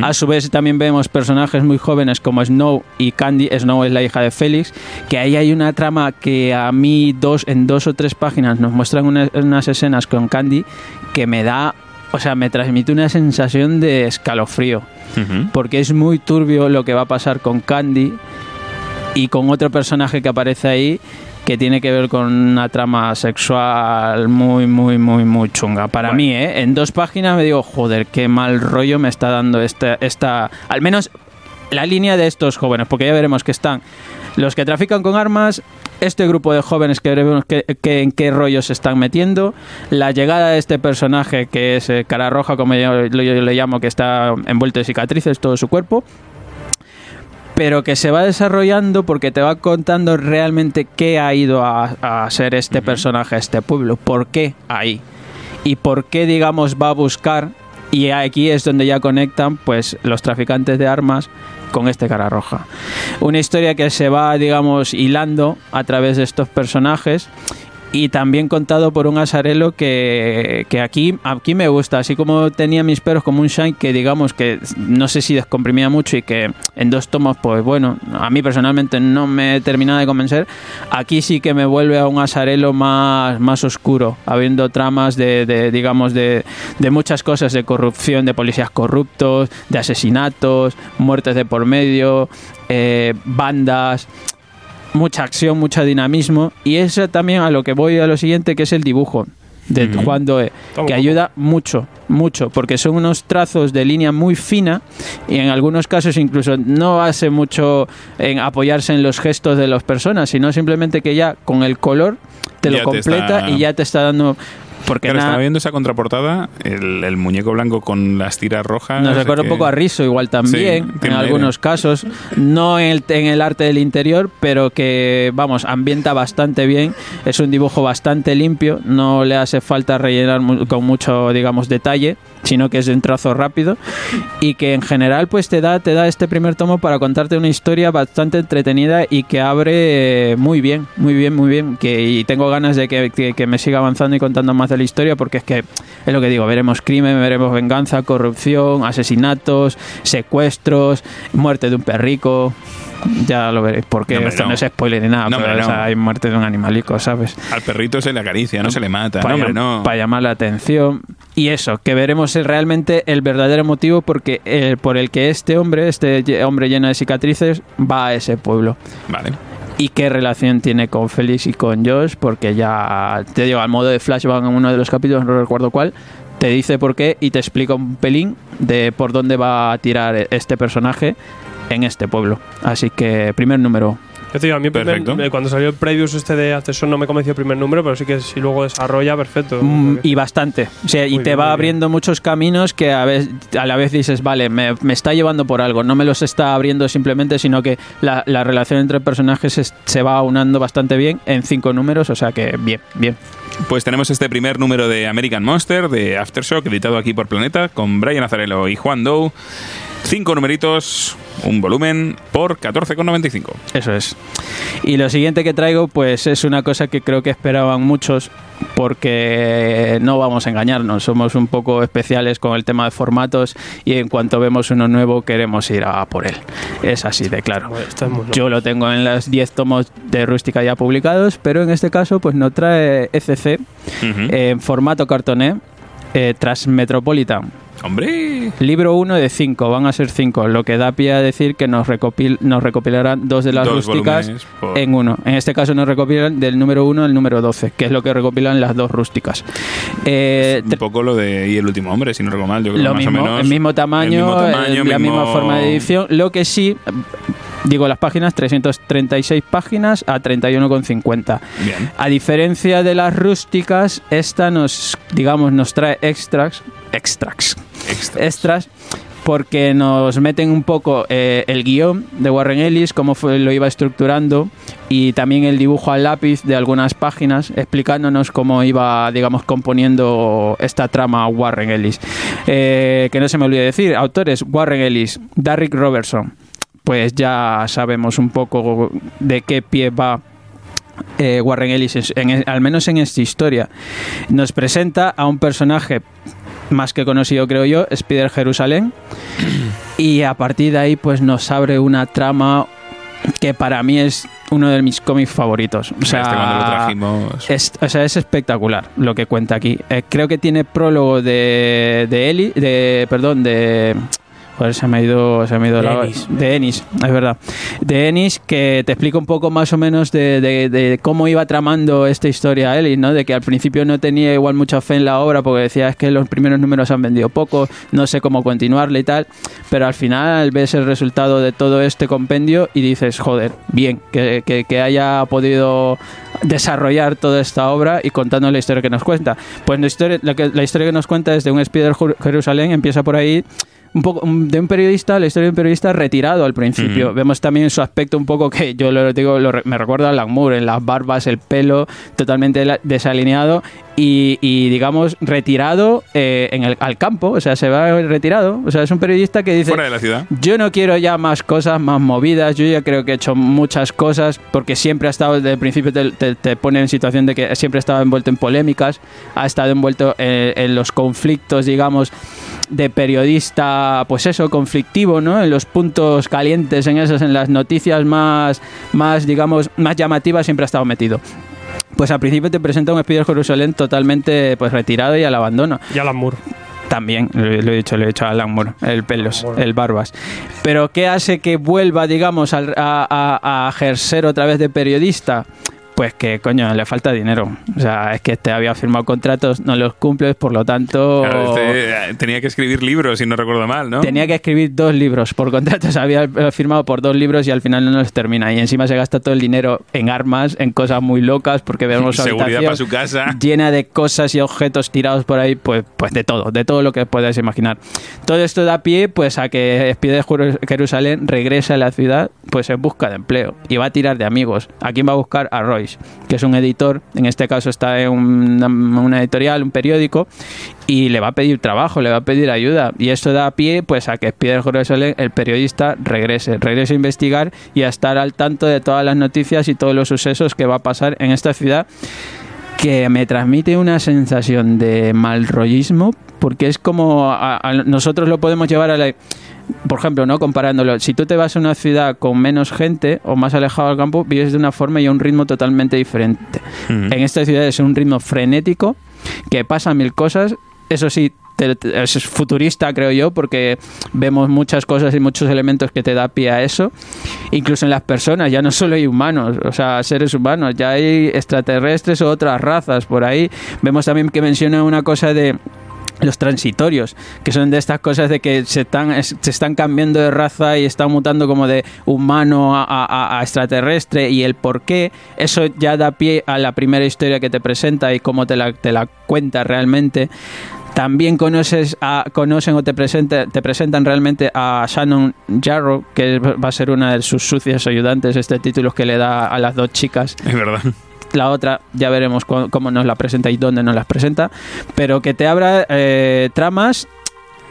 F: A su vez también vemos personajes muy jóvenes como Snow y Candy. Snow es la hija de Félix. Que ahí hay una trama que a mí dos, en dos o tres páginas nos muestran una- unas escenas con Candy que me da, o sea, me transmite una sensación de escalofrío. Porque es muy turbio lo que va a pasar con Candy y con otro personaje que aparece ahí que tiene que ver con una trama sexual muy, muy, muy, muy chunga. Para
B: Bueno.
F: mí, ¿eh? En dos páginas me digo, joder, qué mal rollo me está dando esta, esta... Al menos la línea de estos jóvenes, porque ya veremos que están los que trafican con armas, este grupo de jóvenes que veremos que, que- en qué rollo se están metiendo, la llegada de este personaje que es eh, cara roja, como yo, yo- yo le llamo, que está envuelto de cicatrices todo su cuerpo, pero que se va desarrollando porque te va contando realmente qué ha ido a, a ser este personaje este pueblo, por qué ahí y por qué digamos va a buscar y aquí es donde ya conectan pues los traficantes de armas con este cara roja. Una historia que se va digamos hilando a través de estos personajes y también contado por un asarelo que, que aquí, aquí me gusta, así como tenía mis peros como un Shine que digamos que no sé si descomprimía mucho y que en dos tomos, pues bueno, a mí personalmente no me terminaba de convencer, aquí sí que me vuelve a un asarelo más, más oscuro, habiendo tramas de, de, digamos, de, de muchas cosas, de corrupción, de policías corruptos, de asesinatos, muertes de por medio, eh, bandas mucha acción, mucho dinamismo. Y eso también a lo que voy a lo siguiente, que es el dibujo de. Juan Doe, que ayuda mucho, mucho, porque son unos trazos de línea muy fina y en algunos casos incluso no hace mucho en apoyarse en los gestos de las personas, sino simplemente que ya con el color te
B: Ya
F: lo
B: te
F: completa
B: está-
F: y ya te está dando... Porque
B: Claro,
F: nada-
B: estaba viendo esa contraportada, el, el muñeco blanco con las tiras rojas.
F: Nos recuerda
B: que-
F: un poco a Riso igual también,
B: Sí,
F: en algunos
B: aire.
F: casos. No en el, en el arte del interior, pero que, vamos, ambienta bastante bien. Es un dibujo bastante limpio, no le hace falta rellenar con mucho, digamos, detalle, sino que es de un trazo rápido. Y que en general, pues te da, te da este primer tomo para contarte una historia bastante entretenida y que abre eh, muy bien, muy bien, muy bien. Que, y tengo ganas de que, que- que me siga avanzando y contando más de la historia, porque es que es lo que digo, veremos crimen, veremos venganza, corrupción, asesinatos, secuestros, muerte de un perrico. Ya lo veréis, porque
B: No,
F: esto no.
B: no.
F: es spoiler ni nada,
B: No,
F: pero o sea, hay muerte de un animalico, ¿sabes?
B: Al perrito se le acaricia, no se le mata.
F: Para,
B: no, hombre, no.
F: para llamar la atención. Y eso, que veremos el- realmente el verdadero motivo porque eh, por el que este hombre, este hombre lleno de cicatrices, va a ese pueblo.
B: Vale.
F: ¿Y qué relación tiene con Félix y con Josh? Porque ya, te digo, al modo de flashback en uno de los capítulos, no recuerdo cuál, te dice por qué y te explica un pelín de por dónde va a tirar este personaje en este pueblo. Así que, primer número.
G: Yo te digo, a mí primer-
B: Perfecto.
G: cuando salió el previews este de Accession no me convenció el primer número, pero sí que si luego desarrolla, perfecto.
F: Mm, y bastante. O sea, y te
G: bien,
F: va abriendo muchos caminos que a, vez, a la vez dices, vale, me, me está llevando por algo. No me los está abriendo simplemente, sino que la, la relación entre personajes es- se va aunando bastante bien en cinco números. O sea que bien, bien.
B: Pues tenemos este primer número de American Monster de Aftershock, editado aquí por Planeta, con Brian Azarello y Juan Doe. Cinco numeritos, un volumen por 14,95.
F: Eso es. Y lo siguiente que traigo, pues es una cosa que creo que esperaban muchos, porque no vamos a engañarnos, somos un poco especiales con el tema de formatos y en cuanto vemos uno nuevo queremos ir a por él. Es así de claro. Yo lo tengo en las 10 tomos de Rústica ya publicados, pero en este caso pues no trae ECC
B: Ujú.
F: en formato cartoné eh, tras Metropolitan.
B: Hombre,
F: Libro 1 de 5, van a ser 5, lo que da pie a decir que nos, recopil, nos recopilarán dos de las
B: Dos
F: rústicas
B: por-
F: en uno. En este caso nos recopilan del número 1 al número 12, que es lo que recopilan las dos rústicas. Eh,
B: un poco lo de Y el último hombre, si no recuerdo mal. Yo creo
F: lo
B: más
F: mismo,
B: o menos.
F: el mismo tamaño,
B: el mismo tamaño,
F: eh, la misma forma de edición. Lo que sí, digo las páginas, 336 páginas a 31,50.
B: Bien.
F: A diferencia de las rústicas, esta nos, digamos, nos trae extras, extras,
B: Extra.
F: extras, porque nos meten un poco eh, el guion de Warren Ellis, cómo fue, lo iba estructurando, y también el dibujo al lápiz de algunas páginas, explicándonos cómo iba, digamos, componiendo esta trama Warren Ellis. Eh, que no se me olvide decir, autores Warren Ellis, Derrick Robertson, pues ya sabemos un poco de qué pie va eh, Warren Ellis, en- en- al menos en esta historia, nos presenta a un personaje más que conocido, creo yo, Spider Jerusalén, y a partir de ahí, pues nos abre una trama que para mí es uno de mis cómics favoritos. O sea,
B: este cuando lo trajimos.
F: es, o sea, es espectacular lo que cuenta aquí. Eh, creo que tiene prólogo de, de Eli, de, perdón, de... Joder, se me ha ido, se me ha ido
E: De
F: la-
E: Ennis.
F: de Ennis, es verdad. De Ennis, que te explica un poco más o menos de, de- de cómo iba tramando esta historia Ellis, ¿no? De que al principio no tenía igual mucha fe en la obra porque decía es que los primeros números han vendido poco, no sé cómo continuarle y tal, pero al final ves el resultado de todo este compendio y dices, joder, bien, que, que- que haya podido desarrollar toda esta obra y contando la historia que nos cuenta. Pues la historia, la, que- la historia que nos cuenta es de un Spider Jer- Jerusalén, empieza por ahí un poco de un periodista, la historia de un periodista retirado al principio. Vemos también su aspecto un poco que yo lo digo, lo me recuerda a Alan Moore, en las barbas, el pelo totalmente desalineado y, y, digamos retirado eh, en el, al campo, o sea, se va retirado, o sea, es un periodista que dice
B: Fuera de la ciudad.
F: yo no quiero ya más cosas, más movidas. Yo ya creo que he hecho muchas cosas porque siempre ha estado, desde el principio te, te- te pone en situación de que siempre ha estado envuelto en polémicas, ha estado envuelto eh, en los conflictos, digamos, de periodista, pues eso, conflictivo, ¿no? En los puntos calientes, en esas, en las noticias más, más digamos, más llamativas, siempre ha estado metido. Pues al principio te presenta un Spider Jerusalén totalmente pues retirado y al abandono.
G: Y Alan Moore.
F: También, lo, lo he dicho, lo he dicho a Alan Moore, el pelos, el barbas. Pero ¿qué hace que vuelva, digamos, a- a ejercer otra vez de periodista? Pues que, coño, le falta dinero. O sea, es que este había firmado contratos, no los cumples, por lo tanto...
A: Claro, este, eh, tenía que escribir libros, si no recuerdo mal, ¿no?
F: Tenía que escribir dos libros por contratos, había eh, firmado por dos libros y al final no los termina. Y encima se gasta todo el dinero en armas, en cosas muy locas, porque vemos su
A: Seguridad para su casa.
F: llena de cosas y objetos tirados por ahí, pues, pues de todo, de todo lo que puedas imaginar. Todo esto da pie pues a que Espía de Jeru- Jerusalén regrese a la ciudad pues en busca de empleo y va a tirar de amigos. ¿A quién va a buscar? A Que es un editor, en este caso está en una, editorial, un periódico, y le va a pedir trabajo, le va a pedir ayuda. Y esto da pie pues a que Spider Jerusalén, el periodista, regrese, regrese a investigar y a estar al tanto de todas las noticias y todos los sucesos que va a pasar en esta ciudad que me transmite una sensación de mal rollismo, porque es como a- a- nosotros lo podemos llevar a la... Por ejemplo, ¿no? comparándolo, si tú te vas a una ciudad con menos gente o más alejado del campo, vives de una forma y a un ritmo totalmente diferente.
A: Mm.
F: En esta ciudad es un ritmo frenético, que pasa mil cosas, eso sí, es futurista creo yo, porque vemos muchas cosas y muchos elementos que te da pie a eso, incluso en las personas, ya no solo hay humanos, o sea, seres humanos, ya hay extraterrestres o otras razas por ahí. Vemos también que menciona una cosa de los transitorios, que son de estas cosas de que se están, es- se están cambiando de raza y están mutando como de humano a, a- a extraterrestre y el por qué, eso ya da pie a la primera historia que te presenta y cómo te la, te la cuenta realmente. También conoces a, conocen o te, presenta, te presentan realmente a Shannon Jarrow, que va a ser una de sus sucias ayudantes, este título que le da a las dos chicas
A: Es verdad.
F: la otra ya veremos cómo, nos la presenta y dónde nos las presenta, pero que te abra eh, tramas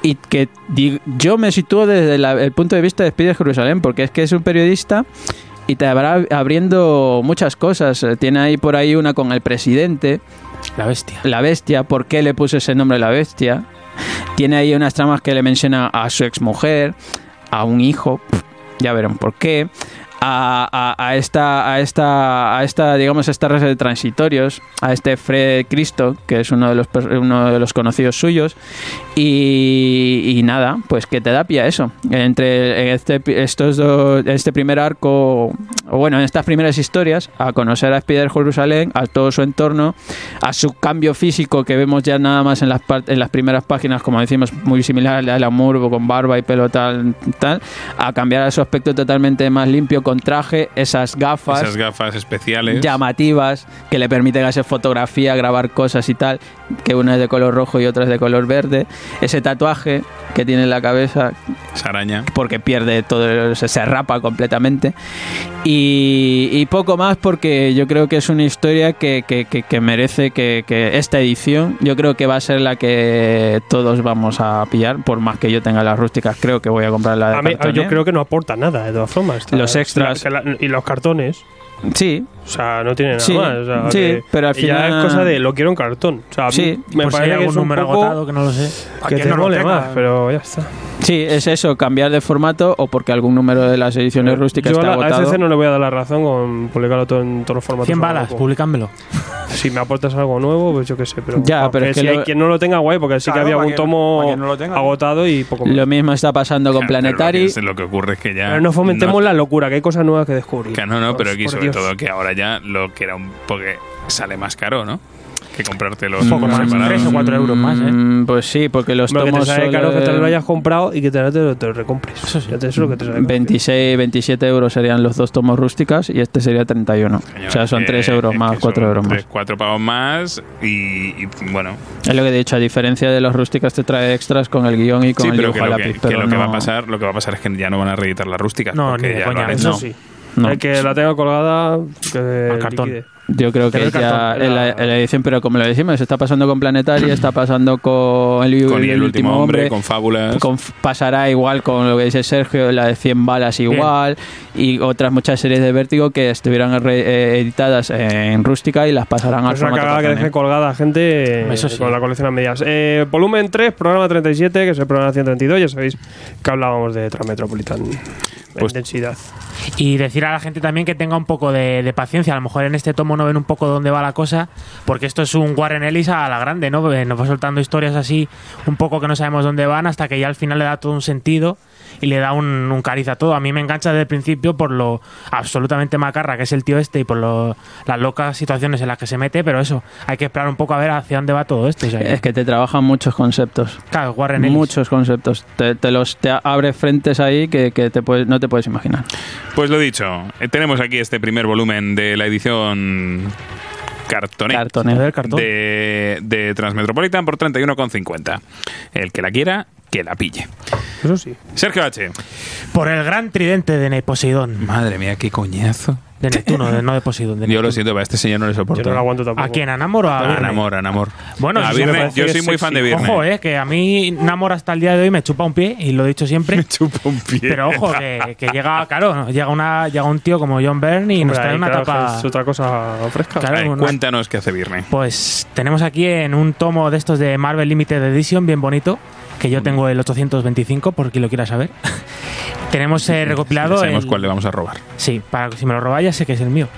F: y que yo me sitúo desde la- el punto de vista de Spider Jerusalén, porque es que es un periodista y te habrá abriendo muchas cosas. Eh, Tiene ahí por ahí una con el presidente,
E: La bestia.
F: la bestia, ¿por qué le puso ese nombre la bestia? Tiene ahí unas tramas que le menciona a su exmujer, a un hijo, ya verán por qué. A, a- a esta, a esta, a esta, digamos, esta raza de transitorios, a este Fred Cristo, que es uno de los, uno de los conocidos suyos, y, nada, pues que te da pie a eso. Entre en este, estos dos, este primer arco, o bueno, en estas primeras historias, a conocer a Spider Jerusalén, a todo su entorno, a su cambio físico que vemos ya nada más en las, en las primeras páginas, como decimos, muy similar al Moore, con barba y pelo tal, tal, a cambiar a su aspecto totalmente más limpio, con traje, esas gafas
A: Esas gafas especiales.
F: llamativas que le permiten hacer fotografía, grabar cosas y tal, que una es de color rojo y otra es de color verde. Ese tatuaje que tiene en la cabeza
A: Esa araña.
F: porque pierde todo, se, se rapa completamente. Y, y poco más porque yo creo que es una historia que, que- que- que merece que, que esta edición, yo creo que va a ser la que todos vamos a pillar, por más que yo tenga las rústicas, creo que voy a comprar la de
G: A mí- yo creo que no aporta nada, de todas formas.
F: Los extras.
G: Y los cartones.
F: Sí,
G: O sea, no tiene nada
F: Sí,
G: más. o sea,
F: sí, pero al
G: y ya
F: final-
G: es cosa de lo quiero en cartón. O sea, a mí
F: Sí,
G: me
E: por si hay
G: parece que
E: algún
G: es un
E: número
G: poco
E: agotado que no lo sé. ¿A
G: que te
E: no lo
G: mole
E: tenga?
G: más, pero ya está.
F: Sí, es eso, cambiar de formato o porque algún número de las ediciones rústicas
G: Yo a,
F: está
G: la, a
F: agotado.
G: SC no le voy a dar la razón con publicarlo todo en todos los formatos.
E: 100
G: a
E: balas,
G: poco.
E: publicámoslo.
G: Si me aportas algo nuevo, pues yo qué sé. Pero,
F: Ya, pero es que
G: si hay
F: lo-
G: quien no lo tenga, guay, porque sí
J: Claro,
G: que había un tomo
J: no lo tenga,
G: agotado y poco más.
F: Lo mismo está pasando con Planetary.
A: Lo que, lo que ocurre es que ya.
G: Pero no fomentemos
A: no-
G: la locura, que hay cosas nuevas que descubrir.
A: Que no, no, pero aquí. Todo que ahora ya lo que era un. Porque sale más caro, ¿no? Que comprarte los
E: Un poco más,
A: separados.
E: o cuatro euros más, ¿eh?
F: Mm, Pues sí, porque los
G: te
F: tomos
G: sale caro que te lo hayas comprado y que te, te, lo- te lo recompres.
E: Eso sí.
G: Ya te- Eso es lo que te sale caro.
F: 26, 27 euros serían los dos tomos rústicas y este sería 31.
A: Coño,
F: o sea, son
A: que-
F: 3 euros más,
A: que
F: 4
A: son
F: euros más.
A: tres, cuatro pavos más y, y, bueno.
F: Es lo que he dicho, a diferencia de los rústicas te trae extras con el guion y con
A: sí,
F: el
A: pero
F: dibujo
A: que
F: a
A: lo, que,
F: lápiz.
A: que
F: pero
A: lo que va a pasar, lo que va a pasar es que ya no van a reeditar las rústicas.
E: No,
A: porque
E: ni de
A: ya
E: coña.
A: lo han
G: Eso sí.
F: No.
G: El que la tenga colgada, que
E: Al cartón.
G: liquide.
F: Yo creo que
E: el
F: ya en la, en la edición, pero como lo decimos, está pasando con Planetary, está pasando con el,
A: Con el, último hombre, con fábulas.
F: con- pasará igual con lo que dice Sergio, la de 100 balas igual, y otras muchas series de Vértigo que estuvieran re- eh, editadas en rústica y las pasarán al
G: Es una
F: formato
G: cagada que deje colgada a gente
E: Eso sí.
G: con la colección a medias. Eh, volumen 3, programa 37, que es el programa 132. Ya sabéis que hablábamos de Transmetropolitan.
A: Pues-
G: densidad.
E: Y decir a la gente también que tenga un poco de, de paciencia. A lo mejor en este tomo no ven un poco dónde va la cosa, porque esto es un Warren Ellis a la grande, ¿no? Eh, Nos va soltando historias así, un poco que no sabemos dónde van, hasta que ya al final le da todo un sentido y le da un, un cariz a todo. A mí me engancha desde el principio por lo absolutamente macarra que es el tío este y por lo- las locas situaciones en las que se mete, pero eso, hay que esperar un poco a ver hacia dónde va todo esto. o sea,
F: Es que te trabajan muchos conceptos.
E: Claro, Warren Ellis.
F: Muchos conceptos. Te, te los te abre frentes ahí que, que te puedes- no te puedes imaginar.
B: Pues lo dicho, eh, tenemos aquí este primer volumen de la edición.
E: Joder, cartón.
B: de, de Transmetropolitan por 31,50. El que la quiera, que la pille.
G: Eso sí.
B: Sergio H.
E: Por el gran tridente de Poseidón.
B: Madre mía, qué coñazo.
E: De Neptuno, de- no de Poseidón. De
B: Yo lo siento, a este señor no le
G: Yo
B: soporto.
G: no lo aguanto tampoco.
E: ¿A quién? ¿A Namor o a
B: A? Namor, a Namor.
E: Bueno,
B: a yo soy muy fan de. Virne.
E: Ojo, eh, que a mí Namor hasta el día de hoy me chupa un pie, y lo he dicho siempre.
B: Me chupa un pie.
E: Pero ojo, que, que llega, claro, llega, una, llega un tío como John Byrne y nos trae
G: ahí,
E: una
G: claro,
E: tapa.
G: Es otra cosa fresca.
E: Claro, una-
B: cuéntanos qué hace Virne.
E: Pues tenemos aquí en un tomo de estos de Marvel Limited Edition, bien bonito, que yo tengo el 825, por quien lo quiera saber. tenemos eh, recopilado.
B: Sabemos
E: el-
B: cuál le vamos a robar.
E: Sí, para que si me lo robáis ya sé que es el mío.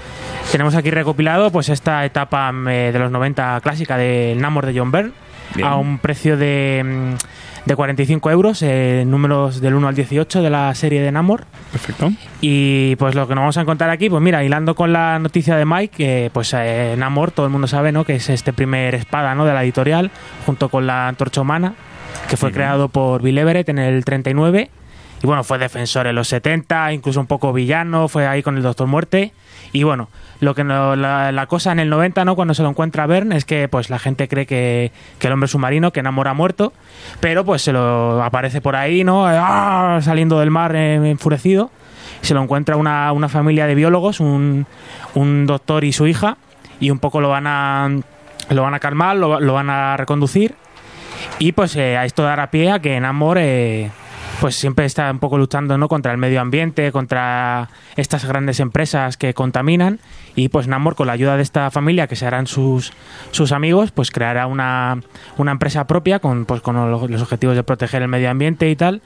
E: Tenemos aquí recopilado pues esta etapa mm, eh, de los 90 clásica de Namor de John Byrne
B: Bien.
E: a un precio de, mm, de 45 euros, eh, números del 1 al 18 de la serie de Namor.
B: Perfecto.
E: Y pues lo que nos vamos a encontrar aquí, pues mira, hilando con la noticia de Mike, que pues eh, Namor, todo el mundo sabe, ¿no? Que es este primer espada, ¿no? De la editorial, junto con la antorcha humana, que fue creado por Bill Everett en el 39. Y bueno, fue defensor en los 70, incluso un poco villano, fue ahí con el Doctor Muerte. Y bueno, lo que no- la, la cosa en el 90, ¿no? Cuando se lo encuentra Bern, es que pues la gente cree que, que el hombre submarino, que Namor ha muerto, pero pues se lo aparece por ahí, ¿no? ¡Ah! Saliendo del mar eh, enfurecido. Se lo encuentra una, una familia de biólogos, un, un doctor y su hija, y un poco lo van a, lo van a calmar, lo, lo van a reconducir. Y pues eh, a esto dará pie a que Namor eh, pues siempre está un poco luchando ¿no? contra el medio ambiente, contra estas grandes empresas que contaminan. Y pues Namor, con la ayuda de esta familia, que serán sus, sus amigos, pues creará una, una empresa propia con, pues, con los objetivos de proteger el medio ambiente y tal.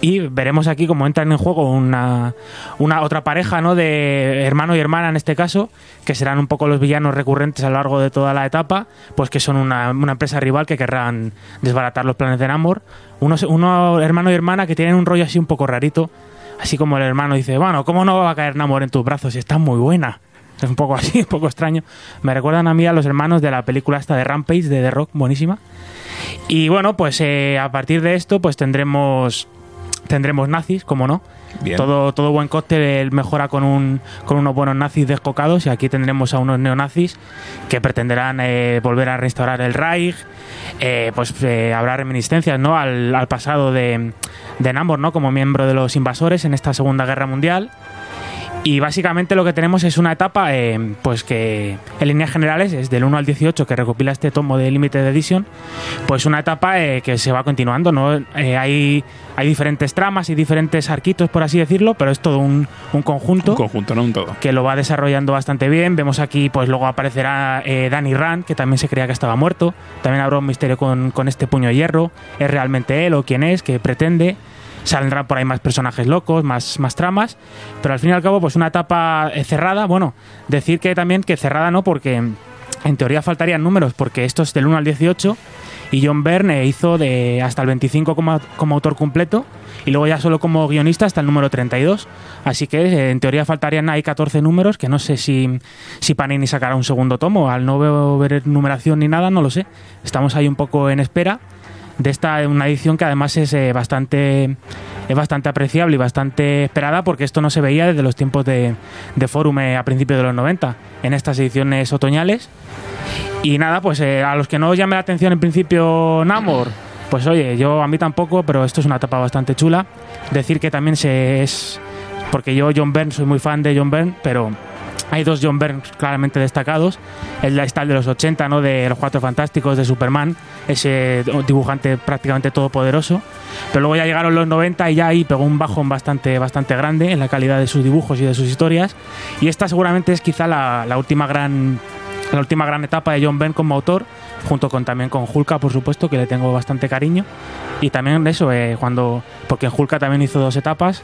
E: Y veremos aquí cómo entran en juego una, una otra pareja, ¿no? De hermano y hermana en este caso, que serán un poco los villanos recurrentes a lo largo de toda la etapa, pues que son una, una empresa rival que querrán desbaratar los planes de Namor. Unos, uno hermano y hermana que tienen un rollo así un poco rarito, así como el hermano dice, bueno, ¿cómo no va a caer Namor en tus brazos está muy buena? Es un poco así, un poco extraño. Me recuerdan a mí a los hermanos de la película esta de Rampage, de The Rock, buenísima. Y bueno, pues eh, a partir de esto, pues tendremos tendremos nazis, como no.
B: Bien.
E: Todo, todo buen cóctel mejora con, un, con unos buenos nazis descocados y aquí tendremos a unos neonazis que pretenderán eh, volver a restaurar el Reich. Eh, pues eh, habrá reminiscencias ¿no? al, al pasado de, de Namor ¿no? como miembro de los invasores en esta Segunda Guerra Mundial. Y básicamente lo que tenemos es una etapa, eh, pues que en líneas generales es del 1 al 18 que recopila este tomo de Limited Edition, pues una etapa eh, que se va continuando, ¿no? Eh, hay, hay diferentes tramas y diferentes arquitos, por así decirlo, pero es todo un, un conjunto
B: Un conjunto, no un todo.
E: que lo va desarrollando bastante bien. Vemos aquí, pues luego aparecerá eh, Danny Rand, que también se creía que estaba muerto. También habrá un misterio con, con este puño de hierro. ¿Es realmente él o quién es? ¿Qué pretende? Saldrán por ahí más personajes locos, más, más tramas. Pero al fin y al cabo, pues una etapa eh, cerrada. Bueno, decir que también que cerrada no, porque en teoría faltarían números, porque esto es del 1 al 18. Y John Byrne hizo de hasta el 25 como, como autor completo y luego ya solo como guionista hasta el número 32. Así que eh, en teoría faltarían ahí 14 números, que no sé si, si Panini sacará un segundo tomo. Al no ver numeración ni nada, no lo sé. Estamos ahí un poco en espera de esta una edición que además es eh, bastante es bastante apreciable y bastante esperada porque esto no se veía desde los tiempos de, de Forum eh, a principios de los 90 en estas ediciones otoñales y nada, pues eh, a los que no os llame la atención en principio Namor, pues oye, yo a mí tampoco, pero esto es una etapa bastante chula. Decir que también se es. Porque yo, John Byrne, soy muy fan de John Byrne, pero hay dos John Byrne claramente destacados. El está el de los 80, ¿no? De los Cuatro Fantásticos, de Superman, ese dibujante prácticamente todopoderoso. Pero luego ya llegaron los 90 y ya ahí pegó un bajón bastante, bastante grande en la calidad de sus dibujos y de sus historias. Y esta seguramente es quizá la, última gran la última gran etapa de John Byrne como autor, junto con también con Hulka, por supuesto, que le tengo bastante cariño. Y también eso, eh, cuando, porque en Hulka también hizo dos etapas.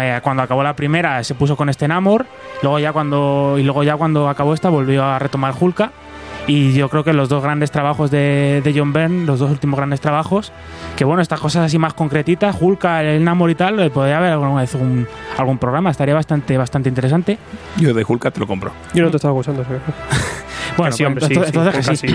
E: Eh, Cuando acabó la primera se puso con este Namor, luego ya cuando, y luego ya cuando acabó esta volvió a retomar Hulka. Y yo creo que los dos grandes trabajos de, de John Byrne, los dos últimos grandes trabajos, que bueno, estas cosas así más concretitas, Hulka, el Namor y tal, eh, podría haber alguna vez un- algún programa, estaría bastante, bastante interesante.
B: Yo de Hulka te lo compro.
G: Yo no te estaba acusando. ¿sí?
E: Bueno,
G: sí, hombre, sí,
E: entonces,
G: sí,
E: entonces.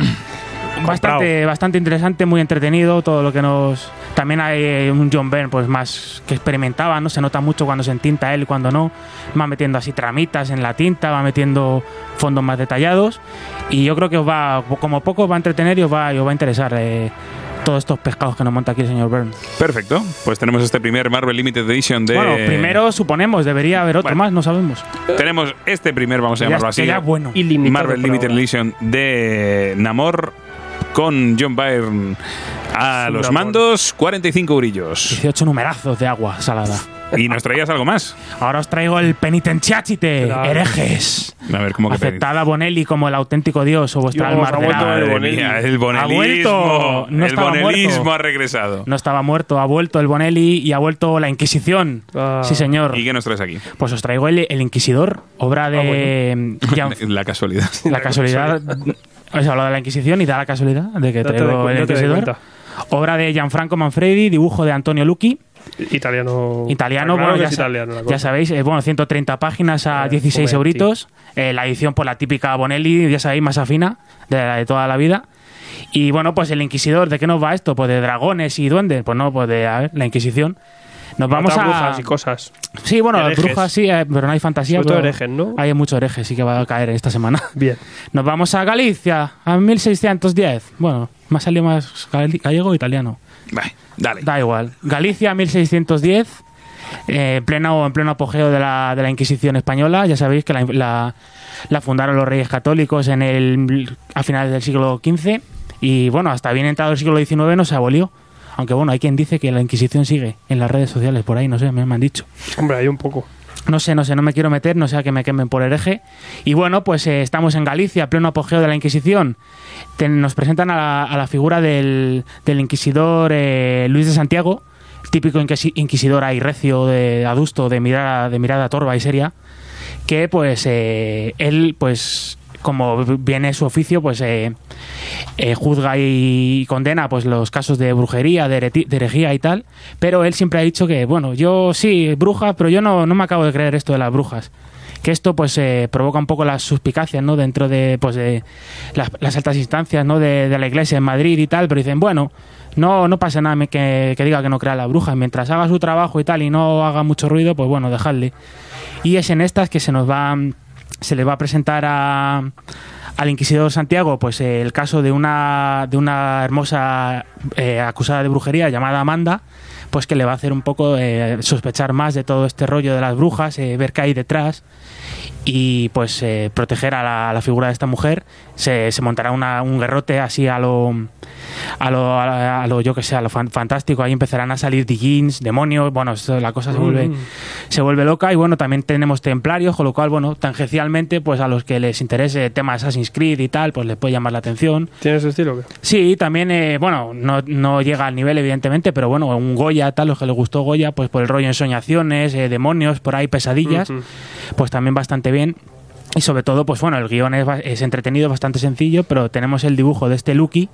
E: Bastante, bastante interesante, muy entretenido, todo lo que nos... También hay eh, un John Byrne pues más que experimentaba, ¿no? Se nota mucho cuando se entinta él y cuando no. Va metiendo así tramitas en la tinta, va metiendo fondos más detallados. Y yo creo que os va, como poco, os va a entretener y os va, y os va a interesar eh, todos estos pescados que nos monta aquí el señor Byrne.
B: Perfecto. Pues tenemos este primer Marvel Limited Edition de.
E: Bueno, primero suponemos, debería haber otro
B: Bueno.
E: más, no sabemos.
B: Tenemos este primer, vamos a
E: Ya-
B: llamarlo
E: que
B: así.
E: ya bueno.
B: Marvel Limited
E: ahora.
B: Edition de Namor con John Byrne a
E: Sí,
B: los
E: Namor.
B: mandos, 45 brillos.
E: 18 numerazos de agua salada.
B: ¿Y nos traías algo más?
E: Ahora os traigo el penitenciachite,
B: Claro.
E: herejes.
B: A ver, ¿cómo que
E: Aceptad a Bonelli como el auténtico dios o vuestra
B: Dios,
E: alma
B: ha vuelto
E: arderá.
B: el bonelismo.
E: Ha vuelto. No
B: el bonelismo
E: muerto.
B: ha regresado.
E: No estaba muerto, ha vuelto el Bonelli y ha vuelto la Inquisición. Sí, señor.
B: ¿Y qué nos traes aquí?
E: Pues os traigo el, el Inquisidor, obra de Gian-
B: La casualidad.
E: la casualidad. Os hablo de la Inquisición y da la casualidad de que traigo el Inquisidor. Obra de Gianfranco Manfredi, dibujo de Antonio Lucchi.
G: Italiano.
E: Italiano,
G: Claro
E: bueno, ya,
G: italiano
E: sabéis, eh, bueno, 130 páginas a 16
G: joder,
E: euritos. Eh, la edición, pues la típica Bonelli, ya sabéis, más afina, de toda la vida. Y bueno, pues el Inquisidor, ¿de qué nos va esto? Pues de dragones y duendes. Pues no, pues de a ver, la Inquisición. Nos vamos a.
G: brujas y cosas.
E: Sí, bueno,
G: Herejes.
E: brujas sí, eh, pero no hay fantasía.
G: Sobre todo
E: pero
G: herejes, ¿no?
E: Hay muchos herejes, sí que va a caer esta semana.
G: Bien.
E: Nos vamos a Galicia, a 1610. Bueno, me ha salido más gal- gallego o italiano.
B: Dale.
E: Da igual. Galicia, 1610. eh, en pleno, en pleno apogeo de la, de la Inquisición española. Ya sabéis que la, la- la fundaron los reyes católicos en el, a finales del siglo XV. Y bueno, hasta bien entrado el siglo XIX no se abolió. Aunque bueno, hay quien dice que la Inquisición sigue en las redes sociales por ahí, no sé, me han dicho.
G: Hombre, hay un poco.
E: No sé, no sé, no me quiero meter, no sea que me quemen por hereje. Y bueno, pues eh, estamos en Galicia, pleno apogeo de la Inquisición. Nos presentan a la, a la figura del, del inquisidor eh, Luis de Santiago, típico inquisi- inquisidor ahí recio, de adusto, de mirada, de mirada torva y seria, que pues eh, él, pues como viene su oficio, pues eh, eh, juzga y condena pues los casos de brujería, de, herejía y tal, pero él siempre ha dicho que, bueno, yo sí, bruja, pero yo no, no me acabo de creer esto de las brujas. Que esto pues eh, provoca un poco las suspicacias, ¿no? Dentro de, pues, de las, altas instancias, ¿no? De, la iglesia en Madrid y tal, pero dicen, bueno, no, no pasa nada que, que diga que no crea la bruja. Mientras haga su trabajo y tal y no haga mucho ruido, pues bueno, dejadle. Y es en estas que se nos va, se le va a presentar a, al inquisidor Santiago, pues eh, el caso de una, de una hermosa eh, acusada de brujería llamada Amanda, pues que le va a hacer un poco eh, sospechar más de todo este rollo de las brujas, eh, ver qué hay detrás y pues eh, proteger a la, a la figura de esta mujer. Se, se montará una- un guerrote así a lo, a lo, a lo- yo que sé, a lo fan- fantástico. Ahí empezarán a salir Digins, demonios, bueno, la cosa se vuelve,
G: Mm.
E: se vuelve loca y bueno, también tenemos templarios, con lo cual, bueno, tangencialmente, pues a los que les interese el tema Assassin's Creed y tal, pues les puede llamar la atención.
G: ¿Tiene ese estilo qué?
E: Sí, también, eh, bueno, no, no llega al nivel, evidentemente, pero bueno, un Goya, tal, los que les gustó Goya, pues por el rollo ensoñaciones, eh, demonios, por ahí pesadillas,
G: Ujú.
E: pues también bastante bien. Y sobre todo, pues bueno, el guion es, es entretenido, bastante sencillo, pero tenemos el dibujo de este Lucky,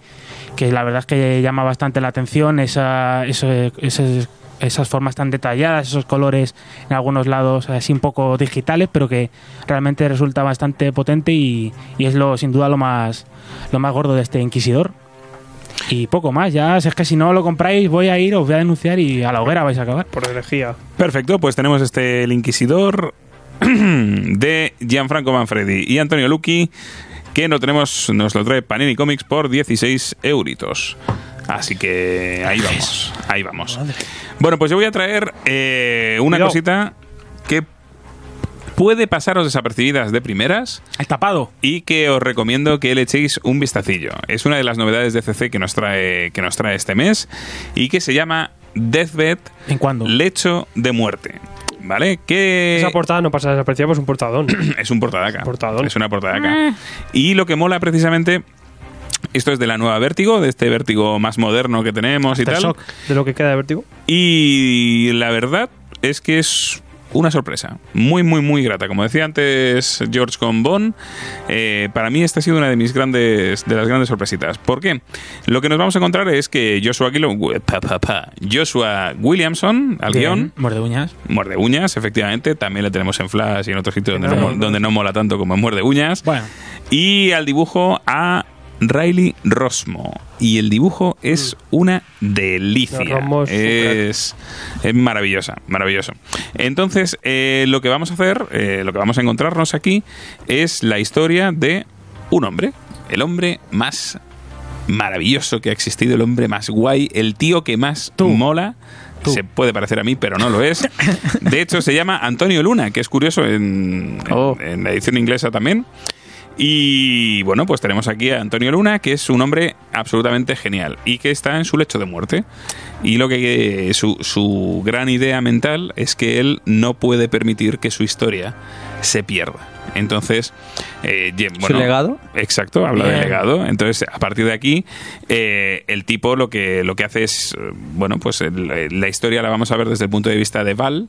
E: que la verdad es que llama bastante la atención, esa, eso- esas, esas formas tan detalladas, esos colores en algunos lados así un poco digitales, pero que realmente resulta bastante potente y, y es lo sin duda lo más, lo más gordo de este Inquisidor. Y poco más, ya si es que si no lo compráis voy a ir, os voy a denunciar y a la hoguera vais a acabar.
G: Por herejía.
B: Perfecto, pues tenemos este El Inquisidor de Gianfranco Manfredi y Antonio Lucchi, que no tenemos, nos lo trae Panini Comics por 16 euritos. Así que ahí vamos, ahí vamos. Bueno, pues yo voy a traer eh, una
G: Cuidado.
B: cosita que puede pasaros desapercibidas de primeras.
E: El tapado.
B: Y que os recomiendo que le echéis un vistacillo. Es una de las novedades de CC que nos trae, que nos trae este mes y que se llama Deathbed
E: ¿En cuándo?
B: Lecho de Muerte. ¿Vale? Que
G: Esa portada no pasa desapercibida, pues es un portadón.
B: es un portadaca.
G: Portadón.
B: Es una portadaca. Y lo que mola precisamente Esto es de la nueva Vértigo, de este Vértigo más moderno que tenemos y tal.
G: Shock de lo que queda de vértigo.
B: Y la verdad es que es una sorpresa. Muy, muy, muy grata. Como decía antes George con Bond, eh, para mí esta ha sido una de mis grandes, de las grandes sorpresitas. ¿Por qué? Lo que nos vamos a encontrar es que Joshua, Guilo- pa, pa, pa, Joshua Williamson, al
E: Bien,
B: guion,
E: Muerde uñas.
B: Muerde uñas, efectivamente. También le tenemos en Flash y en otros sitios donde, no, mo- donde no mola tanto como en Muerde uñas.
E: Bueno,
B: Y al dibujo a Riley Rosmo. Y el dibujo es una delicia.
G: Es
B: Es, maravillosa, maravilloso. Entonces, eh, lo que vamos a hacer, eh, lo que vamos a encontrarnos aquí, es la historia de un hombre. El hombre más maravilloso que ha existido, el hombre más guay, el tío que más mola. Se puede parecer a mí, pero no lo es. De hecho, se llama Antonio Luna, que es curioso en, en-
F: Oh.
B: en la edición inglesa también. Y bueno, pues tenemos aquí a Antonio Luna, que es un hombre absolutamente genial y que está en su lecho de muerte. Y lo que su, su gran idea mental es que él no puede permitir que su historia se pierda. Entonces, eh, bueno,
F: legado?
B: Exacto, habla de legado. Entonces, a partir de aquí, eh, el tipo lo que, lo que hace es, eh, bueno, pues el- la historia la vamos a ver desde el punto de vista de Val,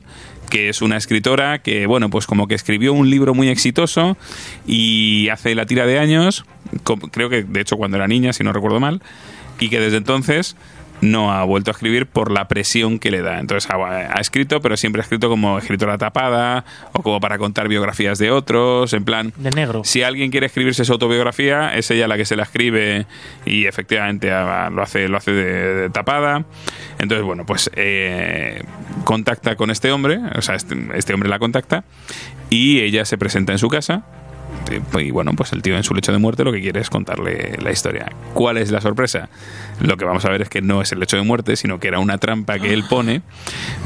B: que es una escritora que, bueno, pues como que escribió un libro muy exitoso y hace la tira de años, creo que de hecho cuando era niña, si no recuerdo mal, y que desde entonces no ha vuelto a escribir por la presión que le da. Entonces ha, ha escrito, pero siempre ha escrito como escritora tapada o como para contar biografías de otros, en plan...
E: de negro.
B: Si alguien quiere escribirse su autobiografía, es ella la que se la escribe y efectivamente ah, lo hace, lo hace de, de tapada. Entonces, bueno, pues eh, contacta con este hombre, o sea, este, este hombre la contacta y ella se presenta en su casa. Y bueno, pues el tío en su lecho de muerte lo que quiere es contarle la historia. ¿Cuál es la sorpresa? Lo que vamos a ver es que no es el lecho de muerte, sino que era una trampa que él pone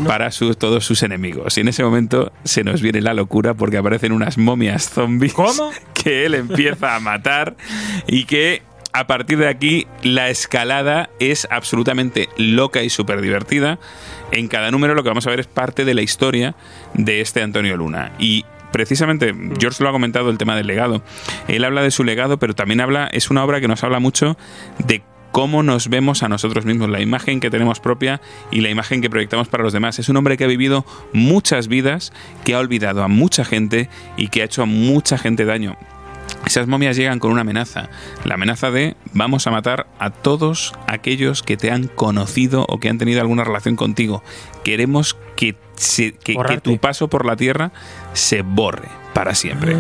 B: para todos sus enemigos. Y en ese momento se nos viene la locura porque aparecen unas momias zombies
E: ¿Cómo?
B: que él empieza a matar y que a partir de aquí la escalada es absolutamente loca y súper divertida. En cada número lo que vamos a ver es parte de la historia de este Antonio Luna. Y precisamente, George lo ha comentado el tema del legado. Él habla de su legado, pero también habla, es una obra que nos habla mucho de cómo nos vemos a nosotros mismos, la imagen que tenemos propia y la imagen que proyectamos para los demás. Es un hombre que ha vivido muchas vidas, que ha olvidado a mucha gente y que ha hecho a mucha gente daño. Esas momias llegan con una amenaza, la amenaza de vamos a matar a todos aquellos que te han conocido o que han tenido alguna relación contigo. Queremos que, se- que- que tu paso por la tierra se borre para siempre.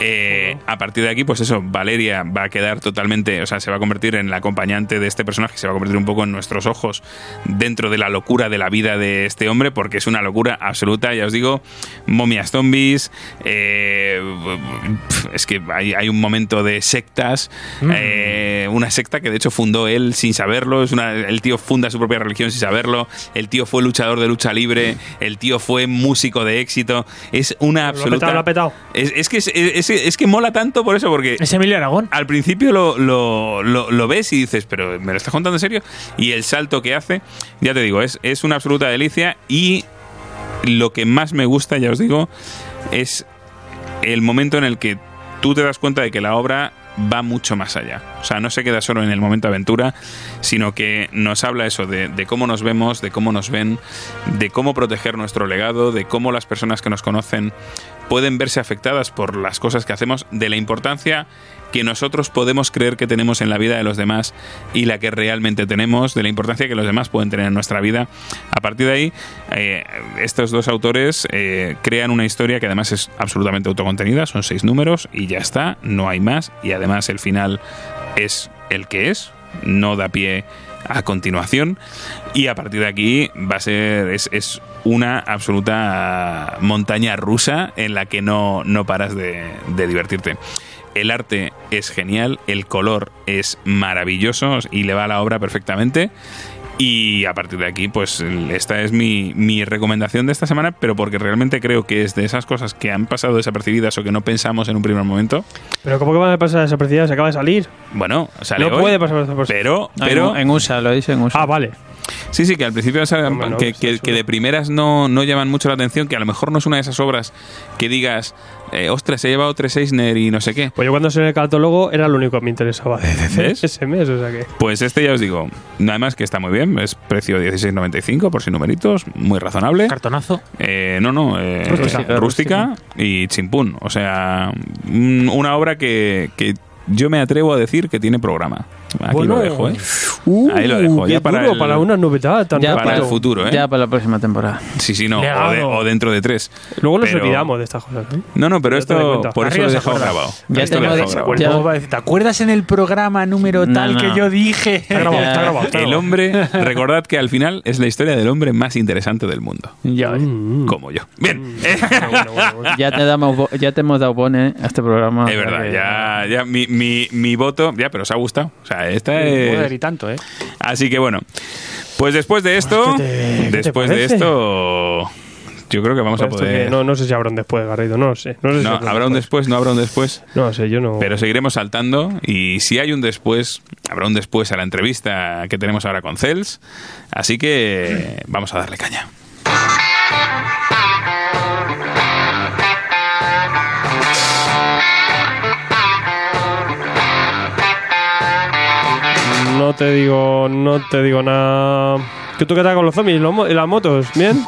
B: Eh, a partir de aquí, pues eso, Valeria va a quedar totalmente, o sea, se va a convertir en la acompañante de este personaje, se va a convertir un poco en nuestros ojos dentro de la locura de la vida de este hombre, porque es una locura absoluta, ya os digo, momias zombies, eh, es que hay, hay un momento de sectas, eh, una secta que de hecho fundó él sin saberlo, es una, el tío funda su propia religión sin saberlo, el tío fue luchador de lucha libre, el tío fue músico de éxito, es una
G: Lo ha
B: absoluta...
G: petado, lo ha petado.
B: Es, es que, es, es- es que mola tanto por eso, porque
E: Es Emilio Aragón.
B: al principio lo, lo- lo- lo ves y dices, pero ¿me lo estás contando en serio? Y el salto que hace, ya te digo, es, es una absoluta delicia y lo que más me gusta, ya os digo, es el momento en el que tú te das cuenta de que la obra va mucho más allá. O sea, no se queda solo en el momento aventura, sino que nos habla eso de, de cómo nos vemos, de cómo nos ven, de cómo proteger nuestro legado, de cómo las personas que nos conocen pueden verse afectadas por las cosas que hacemos, de la importancia que nosotros podemos creer que tenemos en la vida de los demás y la que realmente tenemos, de la importancia que los demás pueden tener en nuestra vida. A partir de ahí, eh, estos dos autores eh, crean una historia que además es absolutamente autocontenida, son seis números y ya está, no hay más, y además el final es el que es, no da pie continuación y a partir de aquí va a ser es, es una absoluta montaña rusa en la que no, no paras de, de divertirte. El arte es genial, el color es maravilloso y le va a la obra perfectamente. Y a partir de aquí, pues esta es mi, mi recomendación de esta semana, pero porque realmente creo que es de esas cosas que han pasado desapercibidas o que no pensamos en un primer momento.
G: Pero ¿cómo que van a pasar desapercibidas? Se acaba de salir.
B: Bueno, sale
G: no
B: hoy,
G: puede pasar desapercibidas.
B: pero,
F: No,
B: pero
F: en, en USA, lo dice en USA.
G: Ah, vale.
B: Sí, sí, que al principio que,
G: está
B: que- que de primeras no, no llaman mucho la atención, que a lo mejor no es una de esas obras que digas, eh, ostras, he llevado tres Eisner y no sé qué.
G: Pues yo cuando en el catálogo era lo único que me interesaba de
B: ¿Ves?
G: ese mes, o sea que...
B: Pues este ya os digo, nada más que está muy bien, es precio 16.95 por si numeritos, muy razonable.
E: Cartonazo.
B: Eh, no, no, eh,
F: Rústica,
B: rústica, y chimpún. O sea, mm, una obra que, que yo me atrevo a decir que tiene programa. Aquí
G: Bueno,
B: lo dejo, ¿eh?
G: Uh,
B: Ahí lo dejo, ya para
G: duro,
B: el-
G: para una novedad tan
F: Ya
B: para el futuro, ¿eh?
F: Ya para la próxima temporada.
B: Sí, sí, no. O,
G: Legado.
B: de- o dentro de tres.
G: Luego nos
B: Pero-
G: olvidamos de estas cosas, ¿eh?
B: No, no, pero
G: Ya
B: esto por eso lo he dejado grabado.
F: Ya te
B: lo dejado grabado.
J: ¿Te acuerdas en el programa número
F: No,
J: tal
F: no.
J: que yo dije?
G: Está grabado, está grabado, está
B: El hombre, recordad que al final es la historia del hombre más interesante del mundo.
F: Ya, ves.
G: Mm.
B: Como yo. Bien.
G: Bueno, bueno, bueno, bueno.
F: ya, te damos, ya te hemos dado pone a este programa.
B: Es verdad, ya, ya mi, mi, mi voto, ya, pero os ha gustado. O sea, esta
J: Joder,
B: es...
J: y tanto, ¿eh?
B: Así que bueno, pues después de esto,
G: ¿qué te- qué te
B: después de esto, yo creo que vamos a
G: que
B: poder...
G: no, no sé si habrá un después, Garrido, no lo sé. No, sé si
B: habrá un después, no habrá un después.
G: No sé, yo no...
B: Pero seguiremos saltando y si hay un después, habrá un después a la entrevista que tenemos ahora con Cels. Así que vamos a darle caña.
G: No te digo, no te digo nada. ¿Qué tú qué tal con los zombies y las motos? ¿Bien?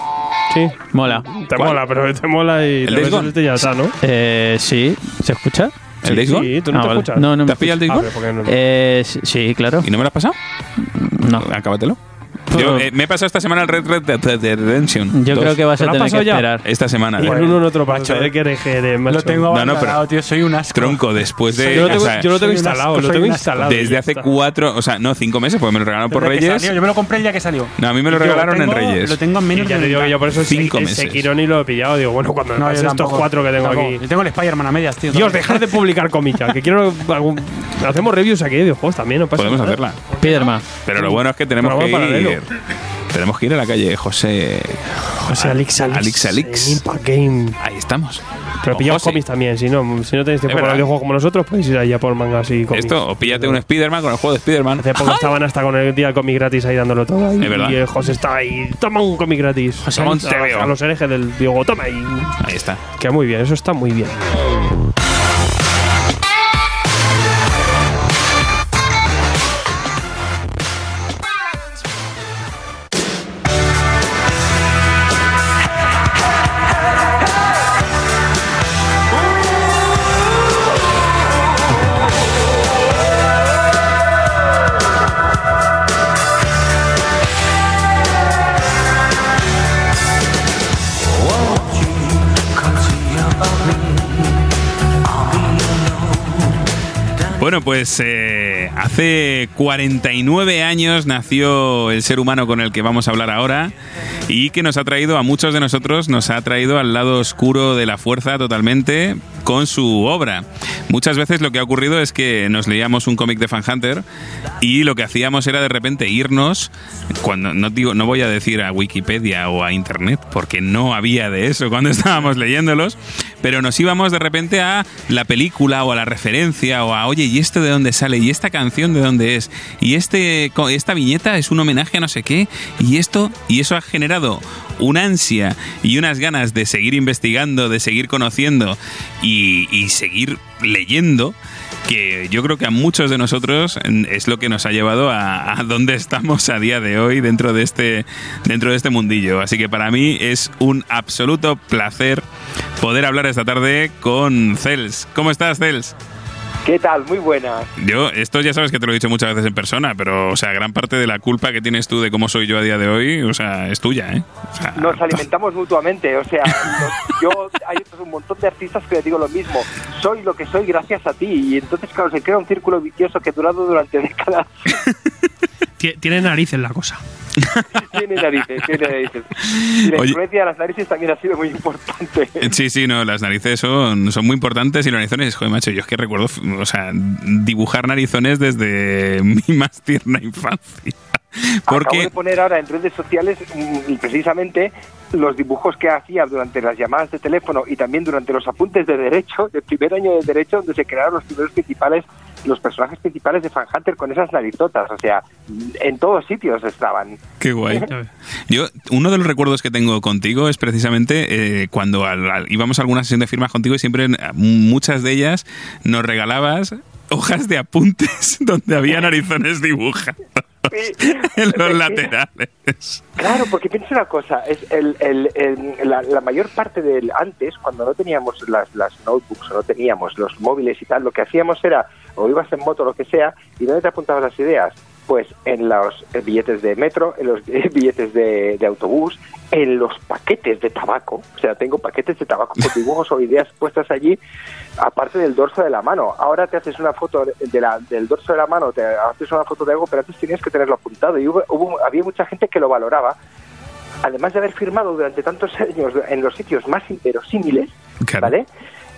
G: Sí.
F: Mola.
G: Te
B: ¿Cuál?
G: mola, pero te mola y
B: ¿El
G: te
B: Days
G: ves
B: Gone?
G: este ya está, ¿no?
F: Eh, sí, ¿se escucha?
B: ¿El Days Gone?
G: Sí, tú no
F: Ah,
G: te
F: vale.
G: escuchas.
F: No, no
B: ¿Te
F: me
B: has pillado el Days
G: Ah.
F: Eh, sí, sí, claro.
B: ¿Y no me lo has pasado?
F: No.
B: Acábatelo. Yo eh, me he pasado esta semana el Red Red Dead Redemption.
F: Yo
B: 2.
F: creo que vas
G: ¿Te
F: a tener que
G: ya?
F: esperar.
B: Esta semana.
G: Y en uno en otro
J: macho,
G: eh, que macho.
J: Lo tengo
B: No, no, pero-
J: abandonado, tío. Soy un asco.
B: Tronco, después de...
G: Yo lo tengo,
B: o sea,
G: yo lo tengo
J: soy un
G: instalado,
J: asco,
G: lo
J: soy
G: tengo
J: un
G: instalado.
B: desde hace cuatro, o sea, no, cinco meses, porque me lo regalaron por Reyes.
J: salió, Yo me lo compré el día que salió.
B: No, a mí me lo regalaron en Reyes.
J: Lo tengo en menos
G: ya
J: de
G: te digo que yo por eso
B: Cinco
G: el
B: meses.
G: Sekiro ni lo he pillado. Digo, bueno, cuando me
J: No,
G: estos cuatro que tengo aquí.
J: Yo tengo el Spider-Man a medias, tío.
G: Dios, dejar de publicar comica, que quiero algún... Hacemos reviews aquí de videojuegos también, no pasa
B: Podemos
G: nada.
B: hacerla.
F: Spiderman.
B: Pero lo bueno es que tenemos que
G: paralelo.
B: ir. Tenemos que ir a la calle José.
G: José Alix Alix.
B: Alix Alix.
G: en Impact Game.
B: Ahí estamos.
G: Pero pillamos cómics también, si no, si no tenéis tiempo para videojuegos como nosotros, podéis ir allá por mangas y cómics.
B: Esto, o píllate un Spider-Man con el juego de Spider-Man.
G: Hace poco estaban hasta con el día del cómic gratis ahí dándolo todo. Ahí,
B: Es verdad.
G: Y el José está ahí, toma un cómic gratis.
B: José
G: a, a los herejes del videojuego, toma ahí.
B: Ahí está.
G: Que muy bien, eso está muy bien.
B: Bueno, pues eh, hace 49 años nació el ser humano con el que vamos a hablar ahora y que nos ha traído a muchos de nosotros, nos ha traído al lado oscuro de la fuerza totalmente con su obra. Muchas veces lo que ha ocurrido es que nos leíamos un cómic de Fan Hunter y lo que hacíamos era de repente irnos, cuando no digo, no voy a decir a Wikipedia o a Internet, porque no había de eso cuando estábamos leyéndolos, pero nos íbamos de repente a la película o a la referencia o a, oye, ¿y esto de dónde sale? ¿Y esta canción de dónde es? ¿Y este, esta viñeta es un homenaje a no sé qué? ¿Y esto? Y eso ha generado una ansia y unas ganas de seguir investigando, de seguir conociendo y, y seguir leyendo que yo creo que a muchos de nosotros es lo que nos ha llevado a, a donde estamos a día de hoy dentro de este dentro de este mundillo así que para mí es un absoluto placer poder hablar esta tarde con Cels ¿cómo estás Cels?
K: ¿Qué tal? Muy buenas.
B: Yo, esto ya sabes que te lo he dicho muchas veces en persona, pero, o sea, gran parte de la culpa que tienes tú de cómo soy yo a día de hoy, o sea, es tuya, ¿eh? O sea,
K: Nos alimentamos mutuamente, o sea, yo hay un montón de artistas que le digo lo mismo. Soy lo que soy gracias a ti y entonces claro se crea un círculo vicioso que ha durado durante décadas.
G: Tie- Tiene narices la cosa.
K: tiene narices, tiene narices. Y la
B: Oye.
K: influencia de las narices también ha sido muy importante.
B: Sí, sí, no, las narices son, son muy importantes y los narizones, joder, macho, yo es que recuerdo, o sea, dibujar narizones desde mi más tierna infancia.
K: Acabo
B: Porque
K: de poner ahora en redes sociales mm, precisamente los dibujos que hacía durante las llamadas de teléfono y también durante los apuntes de derecho, del primer año de derecho, donde se crearon los primeros principales, los personajes principales de Fan Hunter con esas narizotas. O sea, en todos sitios estaban.
B: Qué guay. Yo, uno de los recuerdos que tengo contigo es precisamente eh, cuando al- al- íbamos a alguna sesión de firmas contigo y siempre muchas de ellas nos regalabas hojas de apuntes donde había narizones dibujados en los laterales.
K: Claro, porque piensa una cosa, es el, el- el- la, la mayor parte del antes, cuando no teníamos las, las notebooks o no teníamos los móviles y tal, lo que hacíamos era, o ibas en moto o lo que sea, y ¿dónde te apuntabas las ideas? Pues en los eh, billetes de metro, en los eh, billetes de, de autobús, en los paquetes de tabaco. O sea, tengo paquetes de tabaco con dibujos o ideas puestas allí, aparte del dorso de la mano. Ahora te haces una foto de la- del dorso de la mano, te haces una foto de algo, pero antes tenías que tenerlo apuntado. Y hubo, hubo- había mucha gente que lo valoraba. Además de haber firmado durante tantos años en los sitios más inverosímiles, ¿vale?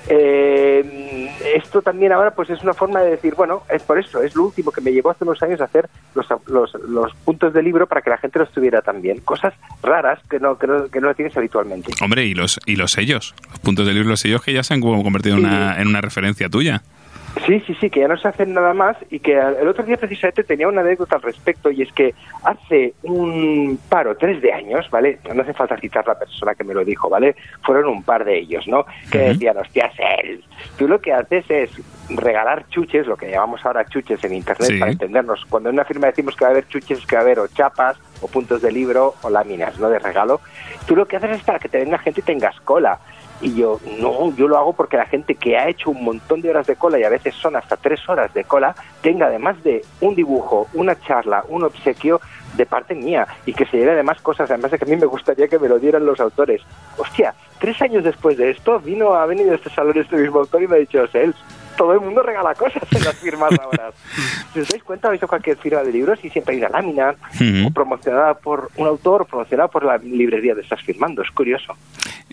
K: Eh, esto también ahora pues es una forma de decir, bueno, es por eso, es lo último que me llevó hace unos años a hacer los, los, los puntos de libro para que la gente los tuviera también. Cosas raras que no, que no, que no lo tienes habitualmente.
B: Hombre, y los, y los sellos, los puntos de libro, los sellos que ya se han convertido en una, en una referencia tuya.
K: Sí, sí, sí, que ya no se hacen nada más y que el otro día precisamente tenía una anécdota al respecto y es que hace un par o tres de años, ¿vale? No hace falta citar la persona que me lo dijo, ¿vale? Fueron un par de ellos, ¿no? Que decían, hostia, él. Tú lo que haces es regalar chuches, lo que llamamos ahora chuches en Internet
B: Sí.
K: para entendernos. Cuando en una firma decimos que va a haber chuches, es que va a haber o chapas o puntos de libro o láminas, ¿no? De regalo. Tú lo que haces es para que te venga gente y tengas cola. Y yo, no, yo lo hago porque la gente que ha hecho un montón de horas de cola y a veces son hasta tres horas de cola, tenga además de un dibujo, una charla, un obsequio de parte mía y que se lleve además cosas, además de que a mí me gustaría que me lo dieran los autores. Hostia, tres años después de esto, vino, ha venido a este salón este mismo autor y me ha dicho, Sels, todo el mundo regala cosas en las firmas ahora. si os dais cuenta, habéis visto cualquier firma de libros y siempre hay una lámina o promocionada por un autor o promocionada por la librería de estás firmando. Es curioso.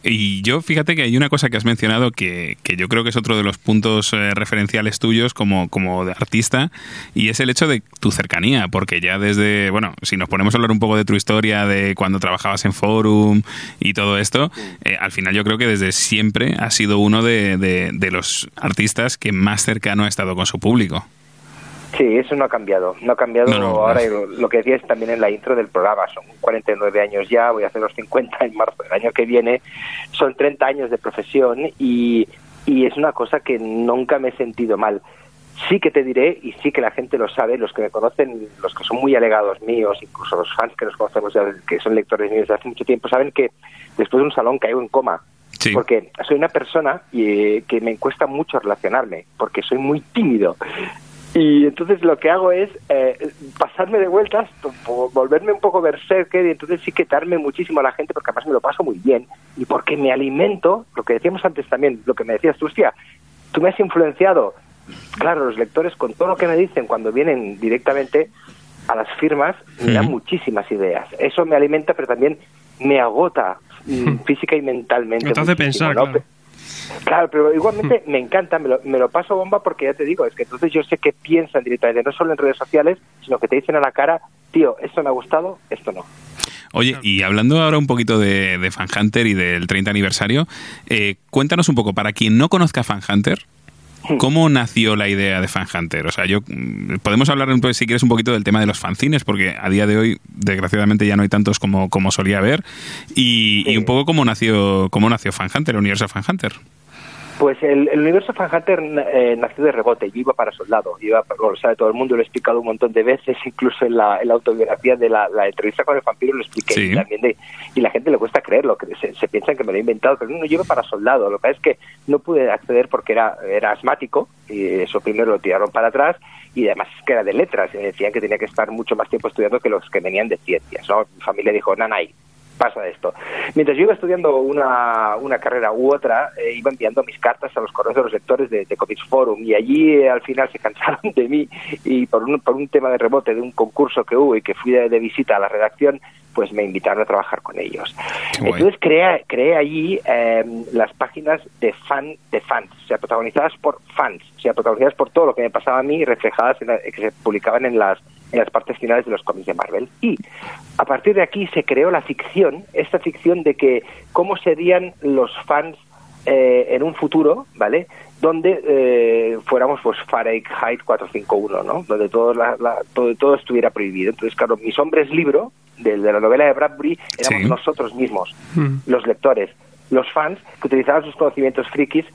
B: Y yo, fíjate que hay una cosa que has mencionado que, que yo creo que es otro de los puntos eh, referenciales tuyos como, como de artista, y es el hecho de tu cercanía, porque ya desde, bueno, si nos ponemos a hablar un poco de tu historia, de cuando trabajabas en Forum y todo esto, eh, al final yo creo que desde siempre has sido uno de, de- de los artistas que más cercano ha estado con su público.
K: Sí, eso no ha cambiado. No ha cambiado
B: No, no,
K: ahora.
B: no.
K: lo que decías también en la intro del programa. Son 49 años ya, voy a hacer los 50 en marzo del año que viene. Son 30 años de profesión y, y es una cosa que nunca me he sentido mal. Sí que te diré, y sí que la gente lo sabe, los que me conocen, los que son muy alegados míos, incluso los fans que nos conocemos, ya, que son lectores míos desde hace mucho tiempo, saben que después de un salón caigo en coma. Porque soy una persona y, que me cuesta mucho relacionarme, porque soy muy tímido. Y entonces lo que hago es eh, pasarme de vueltas, volverme un poco berserker y entonces sí que darme muchísimo a la gente porque además me lo paso muy bien y porque me alimento, lo que decíamos antes también, lo que me decías tú, hostia, tú me has influenciado. Claro, los lectores con todo lo que me dicen cuando vienen directamente a las firmas me dan muchísimas ideas. Eso me alimenta pero también me agota mm, física y mentalmente.
G: Te hace pensar,
K: ¿no?
G: claro.
K: Claro, pero igualmente me encanta, me lo, me lo paso bomba porque ya te digo, es que entonces yo sé que piensan directamente, no solo en redes sociales, sino que te dicen a la cara, tío, esto me ha gustado, esto no.
B: Oye, y hablando ahora un poquito de, de Fan Hunter y del 30 aniversario, eh, cuéntanos un poco, para quien no conozca Fan Hunter, ¿cómo nació la idea de Fan Hunter? O sea, yo mm, podemos hablar si quieres un poquito del tema de los fanzines, porque a día de hoy, desgraciadamente, ya no hay tantos como, como solía haber, y, y un poco cómo nació, cómo nació Fan Hunter, el universo de Fan Hunter.
K: Pues el, el universo Fan Hunter eh, nació de rebote, yo iba para soldado, iba, lo sabe todo el mundo, lo he explicado un montón de veces, incluso en la, en la autobiografía de la, la entrevista con el vampiro lo expliqué
B: Sí.
K: y también de, y la gente le cuesta creerlo, que se, se piensan que me lo he inventado, pero no, yo iba para soldado, lo que pasa es que no pude acceder porque era, era asmático, y eso primero lo tiraron para atrás, y además es que era de letras, y me decían que tenía que estar mucho más tiempo estudiando que los que venían de ciencias, ¿no? Mi familia dijo, nanay, pasa esto. Mientras yo iba estudiando una, una carrera u otra, eh, iba enviando mis cartas a los correos de los lectores de, de Comics Forum y allí eh, al final se cansaron de mí y por un, por un tema de rebote de un concurso que hubo y que fui de, de visita a la redacción, pues me invitaron a trabajar con ellos. Entonces creé, creé allí eh, las páginas de fan de fans, o sea, protagonizadas por fans, o sea, protagonizadas por todo lo que me pasaba a mí y reflejadas en la- que se publicaban en las en las partes finales de los cómics de Marvel. Y a partir de aquí se creó la ficción, esta ficción de que cómo serían los fans eh, en un futuro, ¿vale? Donde eh, fuéramos pues Fahrenheit 451, ¿no? Donde todo, la, la- todo, todo estuviera prohibido. Entonces, claro, mis hombres libro de, de la novela de Bradbury éramos
A: Sí.
K: nosotros mismos, los lectores, los fans que utilizaban sus conocimientos frikis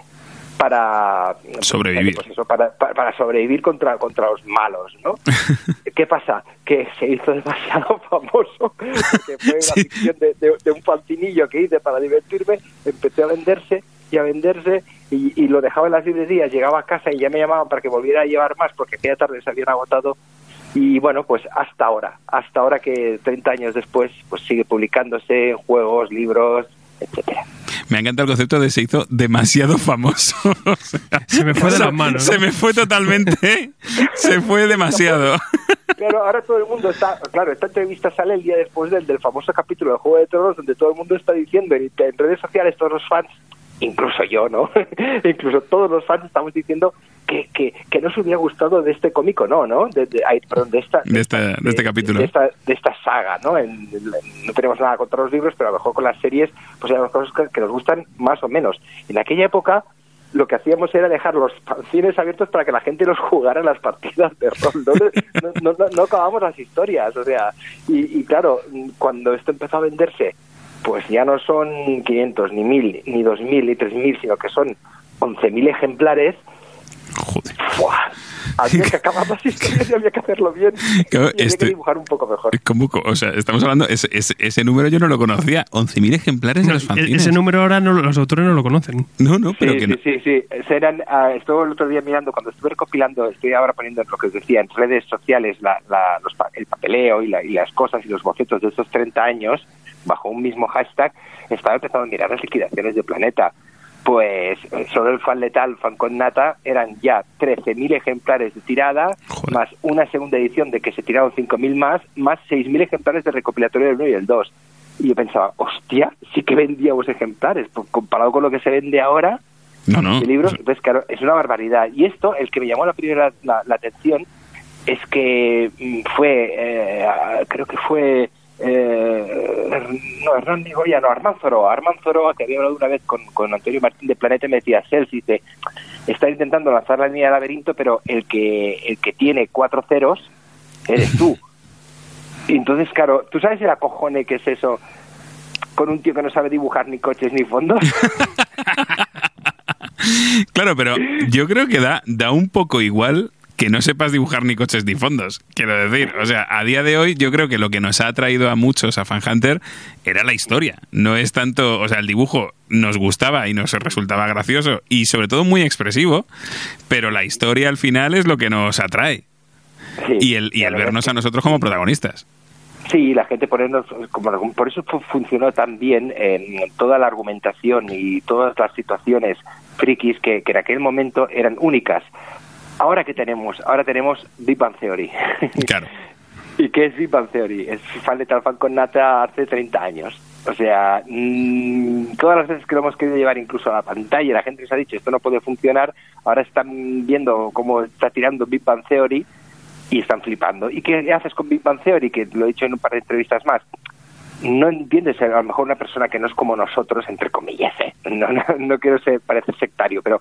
K: para
A: Sobrevivir.
K: pues eso, para, para, para sobrevivir contra contra los malos, ¿no? ¿Qué pasa? Que se hizo demasiado famoso, porque fue una ficción de, de- de un fantinillo que hice para divertirme, empecé a venderse y a venderse y, y lo dejaba en las librerías, llegaba a casa y ya me llamaban para que volviera a llevar más porque aquella tarde se habían agotado y bueno, pues hasta ahora, hasta ahora que 30 años después, pues sigue publicándose en juegos, libros, etcétera.
B: Me encanta el concepto de se hizo demasiado famoso. O sea,
G: Se me fue de las manos,
B: Se me fue totalmente. se fue demasiado.
K: Claro, ahora todo el mundo está, claro, esta entrevista sale el día después del, del famoso capítulo de Juego de Tronos donde todo el mundo está diciendo en, en redes sociales, todos los fans, incluso yo, ¿no? incluso todos los fans estamos diciendo que, que, que no se hubiera gustado de este cómico, no, ¿no? De, de- ay, perdón, de esta,
B: De, esta, de este capítulo.
K: de esta, de esta saga, ¿no? En- en- no tenemos nada contra los libros, pero a lo mejor con las series, pues hay cosas que, que nos gustan más o menos. En aquella época lo que hacíamos era dejar los cines abiertos para que la gente los jugara en las partidas de rol. No, no, no, no acabamos las historias, o sea, y, y claro, cuando esto empezó a venderse, pues ya no son 500, ni 1000, ni 2000, ni 3000, sino que son 11.000 ejemplares.
B: Joder.
K: ¡Buah! Había que acabar las historias y había que hacerlo bien.
B: Claro,
K: y había
B: este-
K: que dibujar un poco mejor.
B: ¿Cómo o sea, estamos hablando, ese, ese, ese número yo no lo conocía. 11.000 ejemplares de los
G: E-
B: fanzines.
G: Ese número ahora no, los autores no lo conocen.
B: No, no, pero
K: sí,
B: que
K: sí,
B: no.
K: sí, sí. Serán, ah, estuve el otro día mirando, cuando estuve recopilando, estoy ahora poniendo en lo que os decía, en redes sociales, la, la- los pa- el papeleo y, la- y las cosas y los bocetos de estos 30 años, bajo un mismo hashtag, estaba empezando a mirar las liquidaciones de Planeta. Pues eh, solo el fan letal, fan con nata, eran ya 13.000 ejemplares de tirada,
B: Joder.
K: más una segunda edición de que se tiraron 5.000 más, más 6.000 ejemplares de recopilatorio del 1 y el 2. Y yo pensaba, hostia, sí que vendíamos ejemplares, pues, comparado con lo que se vende ahora,
B: No, no.
K: de libros, entonces claro, es una barbaridad. Y esto, el que me llamó la primera la, la atención, es que mm, fue, eh, creo que fue, eh, no, Hernán Migoya, no, Armán Zoroa, Armán Zoroa, que había hablado una vez con, con Antonio Martín de Planeta, me decía, Celsi, dice, está intentando lanzar la línea de laberinto, pero el que, el que tiene cuatro ceros eres tú. Y entonces, claro, ¿tú sabes el acojone que es eso con un tío que no sabe dibujar ni coches ni fondos?
B: Claro, pero yo creo que da, da un poco igual que no sepas dibujar ni coches ni fondos. Quiero decir, o sea, a día de hoy yo creo que lo que nos ha atraído a muchos a Fan Hunter era la historia. No es tanto, o sea, el dibujo nos gustaba y nos resultaba gracioso y sobre todo muy expresivo, pero la historia al final es lo que nos atrae.
K: Sí,
B: Y el, y el vernos a nosotros como protagonistas.
K: Sí, la gente ponernos, como, por eso fu- funcionó tan bien en toda la argumentación y todas las situaciones frikis que, que en aquel momento eran únicas. Ahora que tenemos, ahora tenemos Big Bang Theory.
B: Claro.
K: ¿Y qué es Big Bang Theory? Es fan de tal fan con nata hace 30 años. O sea, mm, todas las veces que lo hemos querido llevar incluso a la pantalla, la gente nos ha dicho esto no puede funcionar, ahora están viendo cómo está tirando Big Bang Theory y están flipando. ¿Y qué haces con Big Bang Theory? Que lo he dicho en un par de entrevistas más. No entiendes a lo mejor una persona que no es como nosotros, entre comillas, ¿eh? no, no, no quiero ser, parecer sectario, pero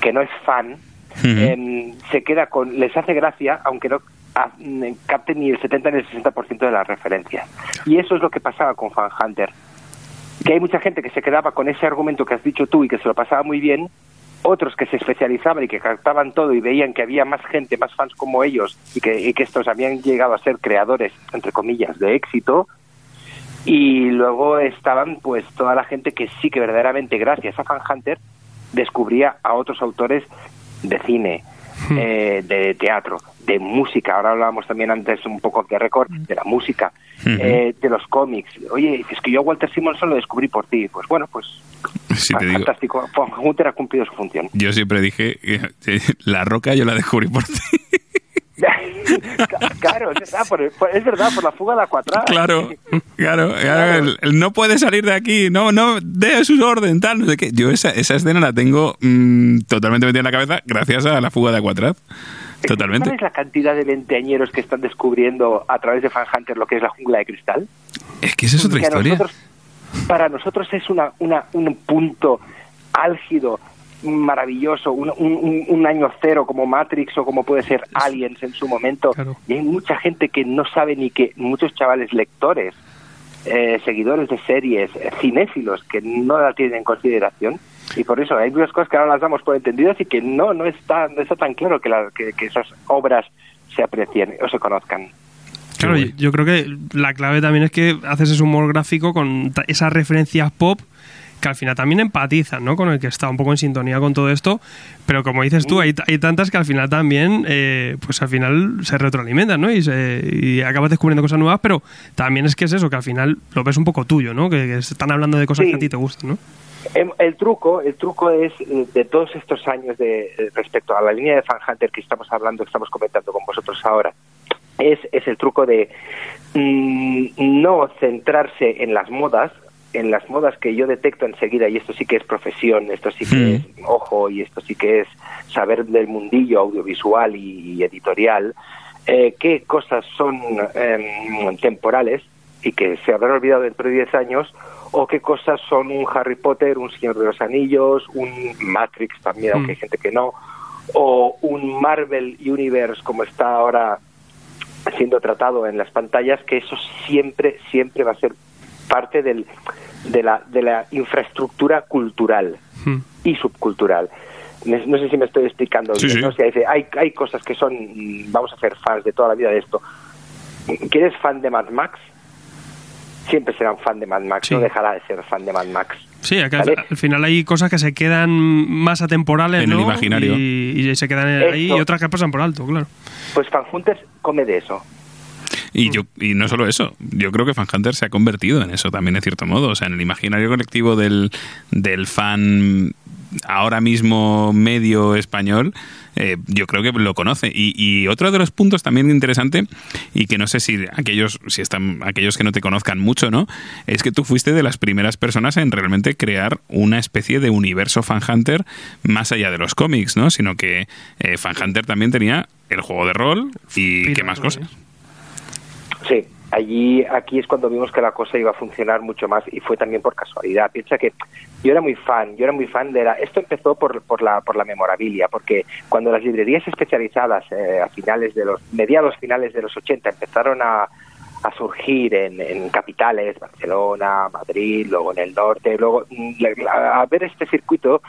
K: que no es fan, em, se queda con, les hace gracia, aunque no ah, mm, capten ni el 70 ni el 60% de las referencias. Y eso es lo que pasaba con Fan Hunter. Que hay mucha gente que se quedaba con ese argumento que has dicho tú y que se lo pasaba muy bien, otros que se especializaban y que captaban todo y veían que había más gente, más fans como ellos y que, y que estos habían llegado a ser creadores, entre comillas, de éxito. Y luego estaban pues toda la gente que sí que verdaderamente gracias a Fan Hunter descubría a otros autores de cine, eh, de teatro, de música. Ahora hablábamos también antes un poco de récord de la música,
B: Ujú.
K: eh, de los cómics. Oye, es que yo a Walter Simonson lo descubrí por ti. Pues bueno, pues
B: Sí, te digo.
K: fantástico. Fan Hunter ha cumplido su función.
B: Yo siempre dije, eh, la roca yo la descubrí por ti.
K: claro, es verdad, por, es verdad, por la fuga de Aquatrás.
B: Claro, claro, claro, el- el no puede salir de aquí, no, no, dé sus orden, tal, no sé qué. Yo esa, esa escena la tengo mm, totalmente metida en la cabeza gracias a la fuga de Aquatraz. Totalmente.
K: ¿Sabes la cantidad de veinteañeros que están descubriendo a través de Fan Hunter lo que es la jungla de cristal?
B: Es que esa es otra
K: Que
B: historia.
K: nosotros- para nosotros es una, una- un punto álgido, maravilloso, un, un- un- un año cero como Matrix o como puede ser Aliens en su momento. Y hay mucha gente que no sabe ni que, muchos chavales lectores, eh, seguidores de series, eh, cinéfilos, que no la tienen en consideración. Y por eso hay muchas cosas que ahora las damos por entendidas y que no, no, está, no está tan claro que, la- que- que esas obras se aprecien o se conozcan.
G: Claro, yo, yo creo que la clave también es que haces ese humor gráfico con esas referencias pop que al final también empatizan, ¿no? Con el que está un poco en sintonía con todo esto, pero como dices tú, hay, hay tantas que al final también, eh, pues al final se retroalimentan, ¿no? Y, se, y acabas descubriendo cosas nuevas, pero también es que es eso, que al final lo ves un poco tuyo, ¿no? Que, que están hablando de cosas
K: Sí.
G: que a ti te gustan, ¿no?
K: Em, El truco, el truco es eh, de todos estos años de eh, respecto a la línea de Fan Hunter que estamos hablando, que estamos comentando con vosotros ahora, es, es el truco de mm, no centrarse en las modas, en las modas que yo detecto enseguida, y esto sí que es profesión, esto sí que es ojo, y esto sí que es saber del mundillo audiovisual y, y editorial, eh, qué cosas son em, temporales y que se habrán olvidado dentro de 10 años, o qué cosas son un Harry Potter, un Señor de los Anillos, un Matrix también, aunque hay gente que no, o un Marvel Universe como está ahora siendo tratado en las pantallas, que eso siempre, siempre va a ser parte del, de, la, de la infraestructura cultural y subcultural. No sé si me estoy explicando
B: Sí,
K: bien,
B: sí.
K: ¿no? O sea, dice, hay, hay cosas que son, vamos a ser fans de toda la vida de esto. ¿Que eres fan de Mad Max? Siempre serán fan de Mad Max,
G: Sí.
K: no dejará de ser fan de Mad Max.
G: Sí, al,
K: ¿Vale?
G: al final hay cosas que se quedan más atemporales,
B: En el
G: ¿no?
B: imaginario.
G: Y, y se quedan ahí
K: Eso.
G: y otras que pasan por alto, claro.
K: Pues Fan Hunters come de eso.
B: Y, yo, y no solo eso, yo creo que Fan Hunter se ha convertido en eso también, de cierto modo. O sea, en el imaginario colectivo del, del fan ahora mismo medio español, eh, yo creo que lo conoce. Y, y otro de los puntos también interesante, y que no sé si aquellos, si están, aquellos que no te conozcan mucho, ¿no? Es que tú fuiste de las primeras personas en realmente crear una especie de universo Fan Hunter más allá de los cómics, ¿no? Sino que eh, Fan Hunter también tenía el juego de rol y qué más cosas.
K: Sí, allí, aquí es cuando vimos que la cosa iba a funcionar mucho más y fue también por casualidad. Piensa que yo era muy fan, yo era muy fan de la... Esto empezó por, por, la, por la memorabilia, porque cuando las librerías especializadas eh, a finales de los... mediados finales de los 80 empezaron a, a surgir en, en capitales, Barcelona, Madrid, luego en el norte, luego mm, a ver este circuito...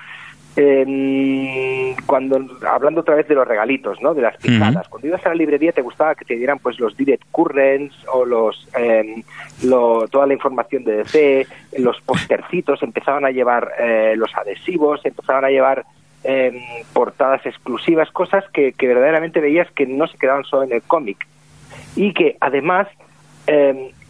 K: eh, cuando hablando otra vez de los regalitos, ¿no? De las picadas. Cuando ibas a la librería te gustaba que te dieran pues los direct currents o los eh, lo- toda la información de DC, los postercitos empezaban a llevar eh, los adhesivos, empezaban a llevar eh, portadas exclusivas, cosas que, que verdaderamente veías que no se quedaban solo en el cómic. Y que además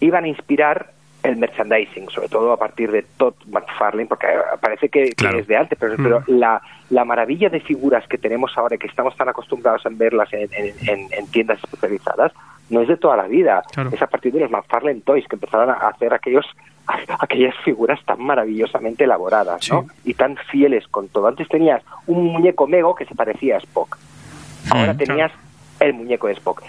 K: iban a inspirar el merchandising, sobre todo a partir de Todd McFarlane, porque eh, parece que, que es de antes, pero, pero la, la maravilla de figuras que tenemos ahora, que estamos tan acostumbrados a verlas en, en- en- en tiendas especializadas, no es de toda la vida, es a partir de los McFarlane Toys que empezaron a hacer aquellos aquellas figuras tan maravillosamente elaboradas, ¿no? Y tan fieles con todo. Antes tenías un muñeco Mego que se parecía a Spock. Ahora tenías el muñeco de Spock.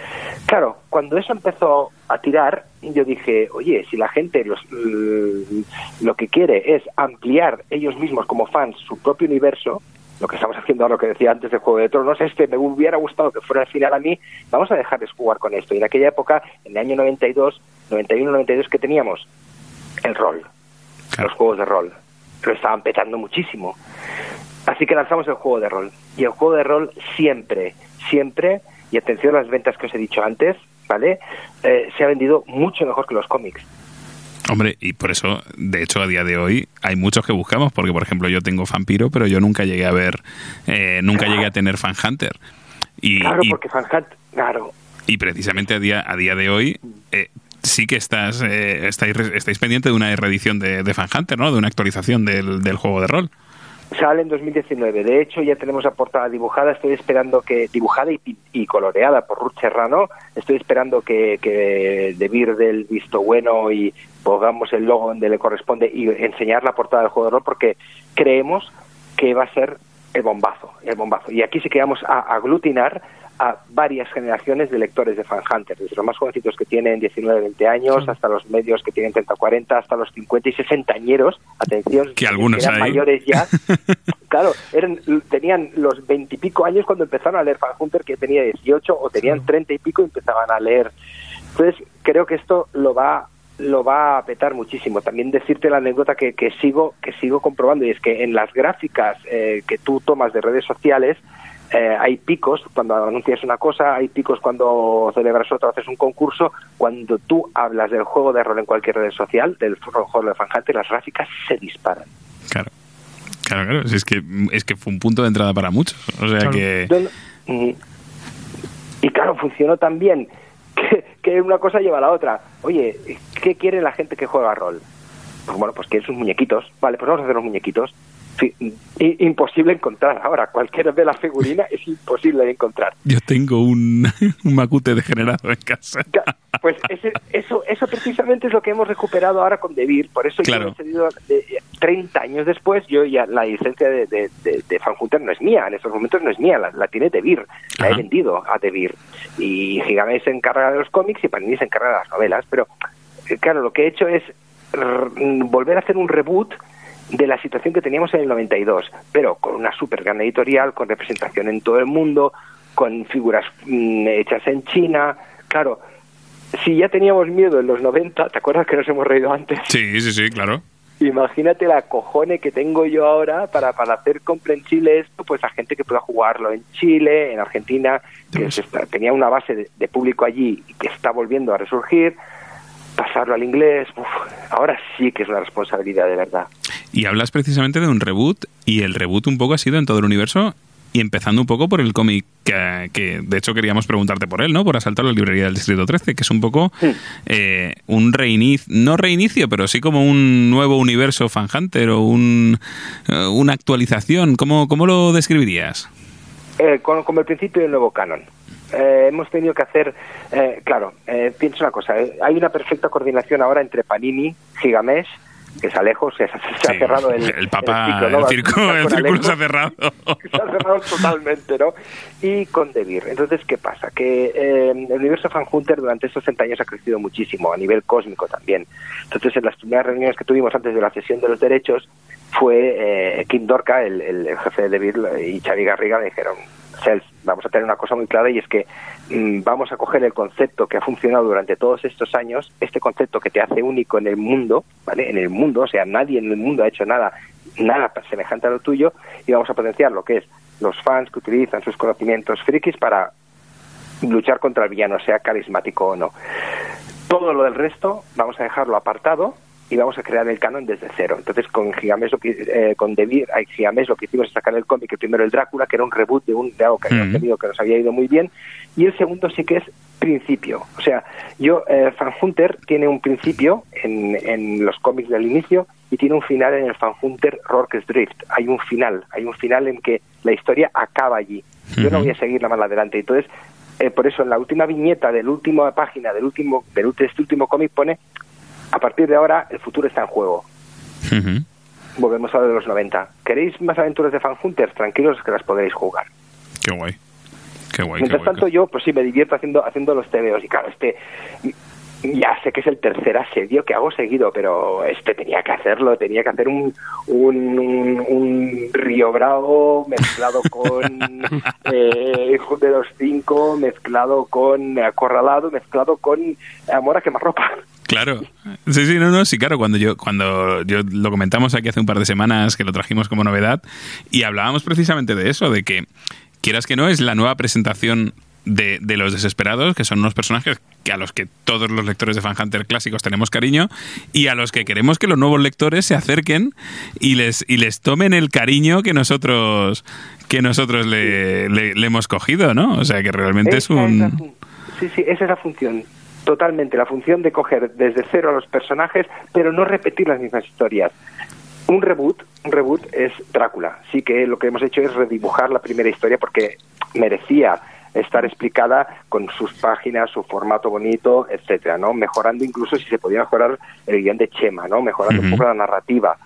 K: Claro, cuando eso empezó a tirar, yo dije, oye, si la gente los, l- lo que quiere es ampliar ellos mismos como fans su propio universo, lo que estamos haciendo ahora, lo que decía antes del Juego de Tronos, este me hubiera gustado que fuera al final a mí, vamos a dejarles jugar con esto. Y en aquella época, en el año 92, 91, 92, que teníamos? El rol, los juegos de rol. Lo estaban petando muchísimo. Así que lanzamos el juego de rol. Y el juego de rol siempre, siempre, y atención a las ventas que os he dicho antes, ¿vale? Eh, se ha vendido mucho mejor que los cómics.
B: Hombre, y por eso, de hecho, a día de hoy hay muchos que buscamos, porque por ejemplo yo tengo Vampiro, pero yo nunca llegué a ver, eh, nunca llegué a tener Fan Hunter. Y,
K: Claro,
B: y-
K: porque Fan Hunt, claro,
B: y precisamente a día, a día de hoy eh, sí que estás, eh, estáis, estáis pendiente de una reedición de, de Fan Hunter, ¿no? De una actualización del, del juego de rol.
K: Sale en 2019. De hecho, ya tenemos la portada dibujada. Estoy esperando que dibujada y, y coloreada por Ruth Serrano. Estoy esperando que, que De Beer del visto bueno y pongamos el logo donde le corresponde y enseñar la portada del juego de rol porque creemos que va a ser el bombazo, el bombazo. Y aquí sí que vamos a aglutinar a varias generaciones de lectores de Fan Hunter, desde los más jovencitos que tienen 19, 20 años, hasta los medios que tienen 30, 40, hasta los 50 y 60 añeros, atención,
B: Que algunos
K: eran
B: hay.
K: mayores ya, claro, eran, tenían los 20 y pico años cuando empezaron a leer Fan Hunter, que tenía 18, o tenían 30 y pico y empezaban a leer. Entonces, creo que esto lo va lo va a petar muchísimo. También decirte la anécdota que, que sigo que sigo comprobando y es que en las gráficas eh, que tú tomas de redes sociales eh, hay picos cuando anuncias una cosa, hay picos cuando celebras otra, haces un concurso. Cuando tú hablas del juego de rol en cualquier red social, del juego de Fanjante, las gráficas se disparan.
B: Claro. Claro, claro. Si es que es que fue un punto de entrada para muchos. O sea que.
K: Mm. y claro, funcionó tan bien que, que una cosa lleva a la otra. Oye, ¿qué quiere la gente que juega rol? Pues bueno, pues quieren sus muñequitos. Vale, pues vamos a hacer los muñequitos. Imposible encontrar ahora. Cualquier de la figurina es imposible de encontrar.
B: Yo tengo un, un macute degenerado en casa.
K: Pues ese- eso, eso precisamente es lo que hemos recuperado ahora con Devir. Por eso
B: Claro.
K: yo he cedido, de- 30 años después, yo ya la licencia de, de, de, de Fan Hunter no es mía, en estos momentos no es mía, la, la tiene Devir. La he
B: Ajá.
K: vendido a Devir. Y Gigamé se encarga de los cómics y Panini se encarga de las novelas. Pero, eh, claro, lo que he hecho es volver a hacer un reboot de la situación que teníamos en el 92, pero con una super gran editorial, con representación en todo el mundo, con figuras mm, hechas en China. Claro, si ya teníamos miedo en los 90, ¿te acuerdas que nos hemos reído antes?
B: Sí, sí, sí, claro.
K: Imagínate la cojone que tengo yo ahora para, para hacer comprensible esto, pues a gente que pueda jugarlo en Chile, en Argentina, que se está- tenía una base de, de público allí y que está volviendo a resurgir, pasarlo al inglés, uf, ahora sí que es una responsabilidad de verdad.
B: Y hablas precisamente de un reboot, y el reboot un poco ha sido en todo el universo, y empezando un poco por el cómic que, que, de hecho queríamos preguntarte por él, ¿no? Por asaltar la librería del Distrito 13, que es un poco eh, un reinicio, no reinicio, pero sí como un nuevo universo Fan Hunter o un, eh, una actualización. ¿Cómo, ¿Cómo lo describirías?
K: Eh, con, como el principio del nuevo canon. Eh, hemos tenido que hacer, eh, claro, eh, pienso una cosa, eh, hay una perfecta coordinación ahora entre Panini, Gigamesh, que es Alejo, se, se ha cerrado el,
B: El Papa,
K: ciclo, ¿no?
B: el, círculo
K: Alejo.
B: se ha cerrado.
K: se ha cerrado totalmente, ¿no? Y con Devir. Entonces, ¿qué pasa? Que eh, el universo Fan Hunter durante estos 60 años ha crecido muchísimo, a nivel cósmico también. Entonces, en las primeras reuniones que tuvimos antes de la cesión de los derechos, fue eh, Kim Dorca, el, jefe de Devir, y Xavi Garriga me dijeron, Self, vamos a tener una cosa muy clara y es que mm, vamos a coger el concepto que ha funcionado durante todos estos años, este concepto que te hace único en el mundo, ¿vale? En el mundo, o sea, nadie en el mundo ha hecho nada, nada semejante a lo tuyo, y vamos a potenciar lo que es los fans que utilizan sus conocimientos frikis para luchar contra el villano, sea carismático o no. Todo lo del resto vamos a dejarlo apartado y vamos a crear el canon desde cero. Entonces con Gigamesh lo que, eh, con Devir, Gigamesh lo que hicimos es sacar el cómic, el primero el Drácula, que era un reboot de, un, de algo que habíamos
B: Ujú.
K: tenido que nos había ido muy bien, y el segundo sí que es principio. O sea, yo, eh, Fan Hunter tiene un principio en, en los cómics del inicio y tiene un final en el Fan Hunter Rorke's Drift. Hay un final, hay un final en que la historia acaba allí. Yo no voy a seguirla más adelante. Entonces, eh, por eso en la última viñeta de la última página del último del, de este último cómic pone a partir de ahora el futuro está en juego. Volvemos a lo de los 90. ¿Queréis más aventuras de Fan Hunters? Tranquilos que las podréis jugar.
B: Qué guay. Qué guay, qué
K: Mientras
B: guay.
K: tanto yo pues sí me divierto haciendo haciendo los TVOs y claro, este ya sé que es el tercer asedio que hago seguido, pero este tenía que hacerlo, tenía que hacer un un, un, un Río Bravo mezclado con eh, Hijo de los Cinco, mezclado con Acorralado, mezclado con Amor a quemarropa.
B: Claro. Sí, sí, no, no, sí, claro, cuando yo, cuando yo lo comentamos aquí hace un par de semanas que lo trajimos como novedad y hablábamos precisamente de eso, de que quieras que no es la nueva presentación de, de los desesperados, que son unos personajes que a los que todos los lectores de Fan Hunter clásicos tenemos cariño y a los que queremos que los nuevos lectores se acerquen y les y les tomen el cariño que nosotros que nosotros le, le- le hemos cogido, ¿no? O sea que realmente es un
K: sí, sí, esa es la función. Totalmente, la función de coger desde cero a los personajes, pero no repetir las mismas historias. un reboot, un reboot es Drácula. Sí que lo que hemos hecho es redibujar la primera historia porque merecía estar explicada con sus páginas, su formato bonito, etcétera, ¿no? Mejorando incluso si se podía mejorar el guion de Chema, ¿no? Mejorando un poco la narrativa.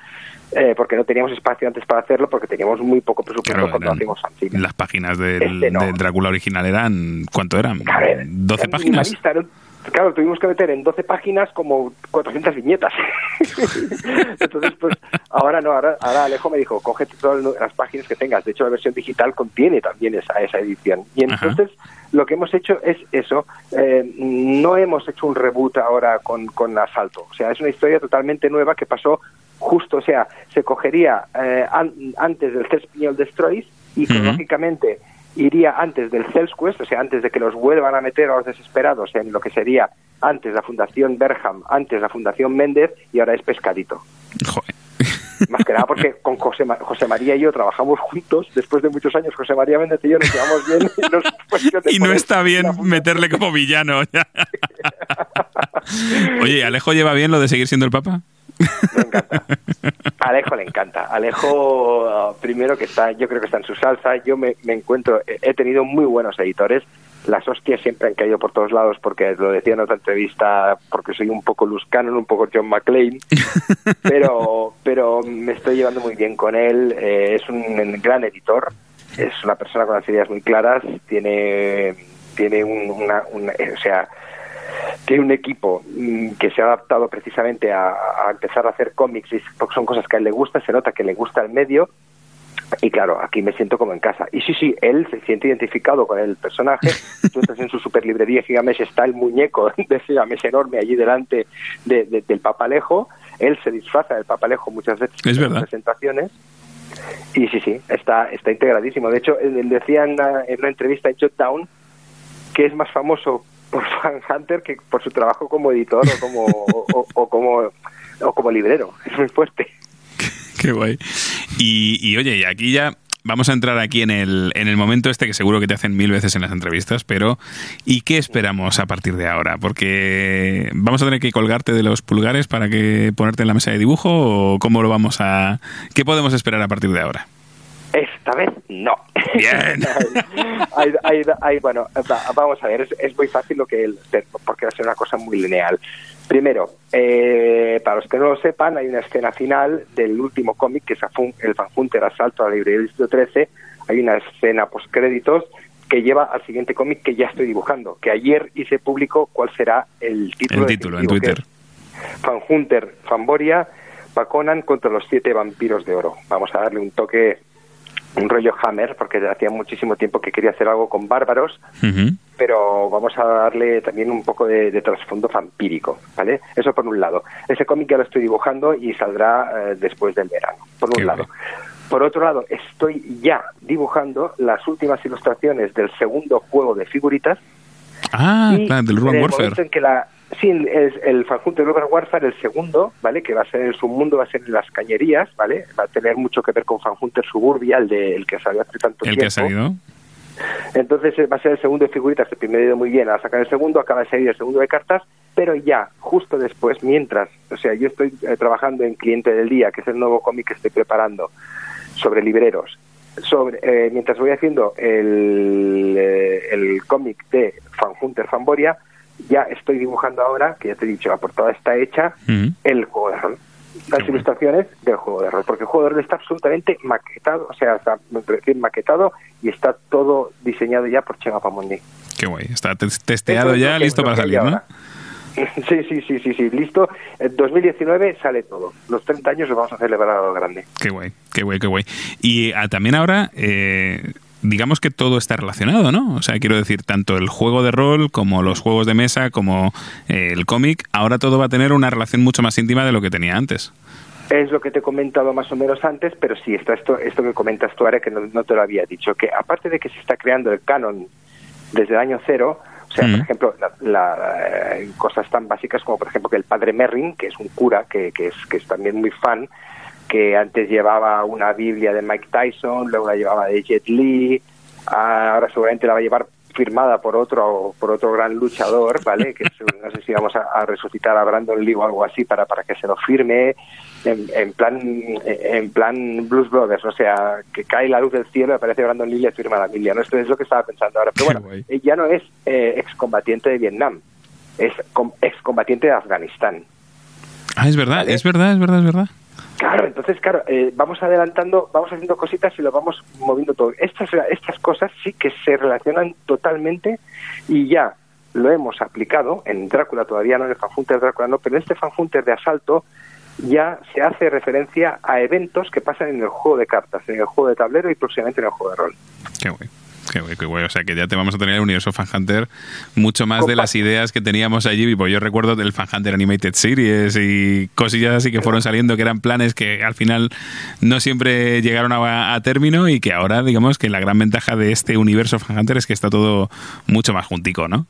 K: Eh, porque no teníamos espacio antes para hacerlo, porque teníamos muy poco presupuesto
B: Claro,
K: cuando
B: eran-
K: hacíamos.
B: Las páginas del,
K: Este no.
B: Drácula original eran. ¿Cuánto eran?
K: Claro, era-
B: ¿12
K: era
B: páginas?
K: era- Claro, tuvimos que meter en 12 páginas como 400 viñetas. Entonces, pues ahora no, ahora, ahora Alejo me dijo, cógete todas las páginas que tengas. De hecho, la versión digital contiene también esa, esa edición. Y
B: Ajá.
K: entonces, lo que hemos hecho es eso. Eh, no hemos hecho un reboot ahora con, con Asalto. O sea, es una historia totalmente nueva que pasó justo, o sea, se cogería eh, an- antes del Cespiñol Destroys y
B: Ujú.
K: cronológicamente iría antes del Quest, o sea, antes de que los vuelvan a meter a los desesperados en lo que sería antes la Fundación Berham, antes la Fundación Méndez y ahora es Pescadito.
B: Joder.
K: Más que nada porque con José, José María y yo trabajamos juntos, después de muchos años José María Méndez y yo nos llevamos bien y, nos-
B: no está bien meterle como villano. Oye, ¿Alejo lleva bien lo de seguir siendo el Papa?
K: Me encanta. A Alejo le encanta. Alejo, ah, primero que está, yo creo que está en su salsa. Yo me, me encuentro, he tenido muy buenos editores. Las hostias siempre han caído por todos lados porque lo decía en otra entrevista, porque soy un poco Luz Cannon, un poco John McClane, pero, pero me estoy llevando muy bien con él. eh, es un gran editor, es una persona con las ideas muy claras, tiene, tiene un- una, una- eh, o sea, tiene un equipo mm, que se ha adaptado precisamente a, a empezar a hacer cómics y son cosas que a él le gusta, se nota que le gusta el medio y claro, aquí me siento como en casa. Y sí, sí, él se siente identificado con el personaje. Tú entras en su super librería Gigamesh, está el muñeco de Gigamesh enorme allí delante de- de- del papalejo. Él se disfraza del papalejo muchas veces
B: Es
K: en
B: verdad.
K: presentaciones. Y sí, sí, está, está integradísimo. De hecho, él, él decía en una, en una entrevista en Shutdown que es más famoso por Fan Hunter que por su trabajo como editor o como, o, como, o como librero. Es muy fuerte.
B: Qué guay. Y, y, oye, y aquí ya vamos a entrar aquí en el, en el momento este que seguro que te hacen mil veces en las entrevistas, pero ¿y qué esperamos a partir de ahora? Porque vamos a tener que colgarte de los pulgares para que ponerte en la mesa de dibujo o cómo lo vamos a... ¿Qué podemos esperar a partir de ahora?
K: Esta vez no.
B: Bien.
K: Hay- hay- hay- bueno, va- vamos a ver, es, es muy fácil lo que él, porque va a ser una cosa muy lineal. Primero, eh, para los que no lo sepan, hay una escena final del último cómic, que es el Fan Hunter Asalto a la librería del Distrito 13. Hay una escena postcréditos que lleva al siguiente cómic que ya estoy dibujando, que ayer hice público cuál será el título.
B: El título en Twitter.
K: Fan Hunter Fanboria, Baconan contra los siete vampiros de oro. Vamos a darle un toque, un rollo Hammer, porque hacía muchísimo tiempo que quería hacer algo con bárbaros, pero vamos a darle también un poco de, de trasfondo vampírico, ¿vale? Eso por un lado. Ese cómic ya lo estoy dibujando y saldrá eh, después del verano, por un lado. Por otro lado, estoy ya dibujando las últimas ilustraciones del segundo juego de figuritas
B: Ah,
K: y
B: claro, del
K: en
B: Urban
K: el
B: Warfare.
K: en que la sí el, el Fan Hunter Urban Warfare el segundo vale que va a ser en su mundo va a ser en las cañerías vale va a tener mucho que ver con Fan Hunter Suburbia el de el que salió hace tanto
B: El
K: tiempo
B: que ha salido.
K: entonces eh, va a ser el segundo de figuritas el primero ha ido muy bien a sacar el segundo acaba de salir el segundo de cartas pero ya justo después mientras o sea yo estoy eh, trabajando en cliente del día que es el nuevo cómic que estoy preparando sobre libreros sobre eh, mientras voy haciendo el, eh, el cómic de Fan Hunter Fanboria ya estoy dibujando ahora que ya te he dicho la portada está hecha el juego de rol las ilustraciones del juego de rol porque el juego de rol está absolutamente maquetado o sea está recién maquetado y está todo diseñado ya por Chema Pamondi
B: Qué guay. Está tes- testeado
K: lo
B: ya, listo
K: lo
B: para salir, ¿no?
K: Sí, sí, sí, sí, sí, listo. En 2019 sale todo. Los 30 años los vamos a celebrar a lo grande.
B: Qué guay, qué guay, qué guay. Y ah, también ahora, eh, digamos que todo está relacionado, ¿no? O sea, quiero decir, tanto el juego de rol como los juegos de mesa, como eh, el cómic, ahora todo va a tener una relación mucho más íntima de lo que tenía antes.
K: Es lo que te he comentado más o menos antes, pero sí, está esto, esto que comentas tú ahora que no, no te lo había dicho, que aparte de que se está creando el canon desde el año cero, o sea,
B: Mm.
K: por ejemplo, la- la, eh, cosas tan básicas como, por ejemplo, que el padre Merrin, que es un cura, que, que, es, que es también muy fan, que antes llevaba una Biblia de Mike Tyson, luego la llevaba de Jet Li, ah, ahora seguramente la va a llevar firmada por otro por otro gran luchador, ¿vale? Que no sé si vamos a, a resucitar a Brandon Lee o algo así para, para que se lo firme en, en plan en plan Blues Brothers, o sea, que cae la luz del cielo y aparece Brandon Lee y le firma la Emilia, ¿no? Esto es lo que estaba pensando ahora. Pero bueno, eh, ya no es eh, excombatiente de Vietnam, es com- excombatiente de Afganistán.
B: Ah, es verdad, es verdad, es verdad, es verdad.
K: Claro, entonces, claro, eh, vamos adelantando, vamos haciendo cositas y lo vamos moviendo todo. Estas, estas cosas sí que se relacionan totalmente y ya lo hemos aplicado en Drácula, todavía no en el fanhunter Drácula, no, pero en este fanhunter de asalto ya se hace referencia a eventos que pasan en el juego de cartas, en el juego de tablero y próximamente en el juego de rol.
B: Qué guay. Qué guay, qué guay. O sea que ya te vamos a tener el universo Fan Hunter mucho más de las ideas que teníamos allí. Pues yo recuerdo del Fan Hunter Animated Series y cosillas así que fueron saliendo que eran planes que al final no siempre llegaron a, a término y que ahora digamos que la gran ventaja de este universo Fan Hunter es que está todo mucho más juntico, ¿no?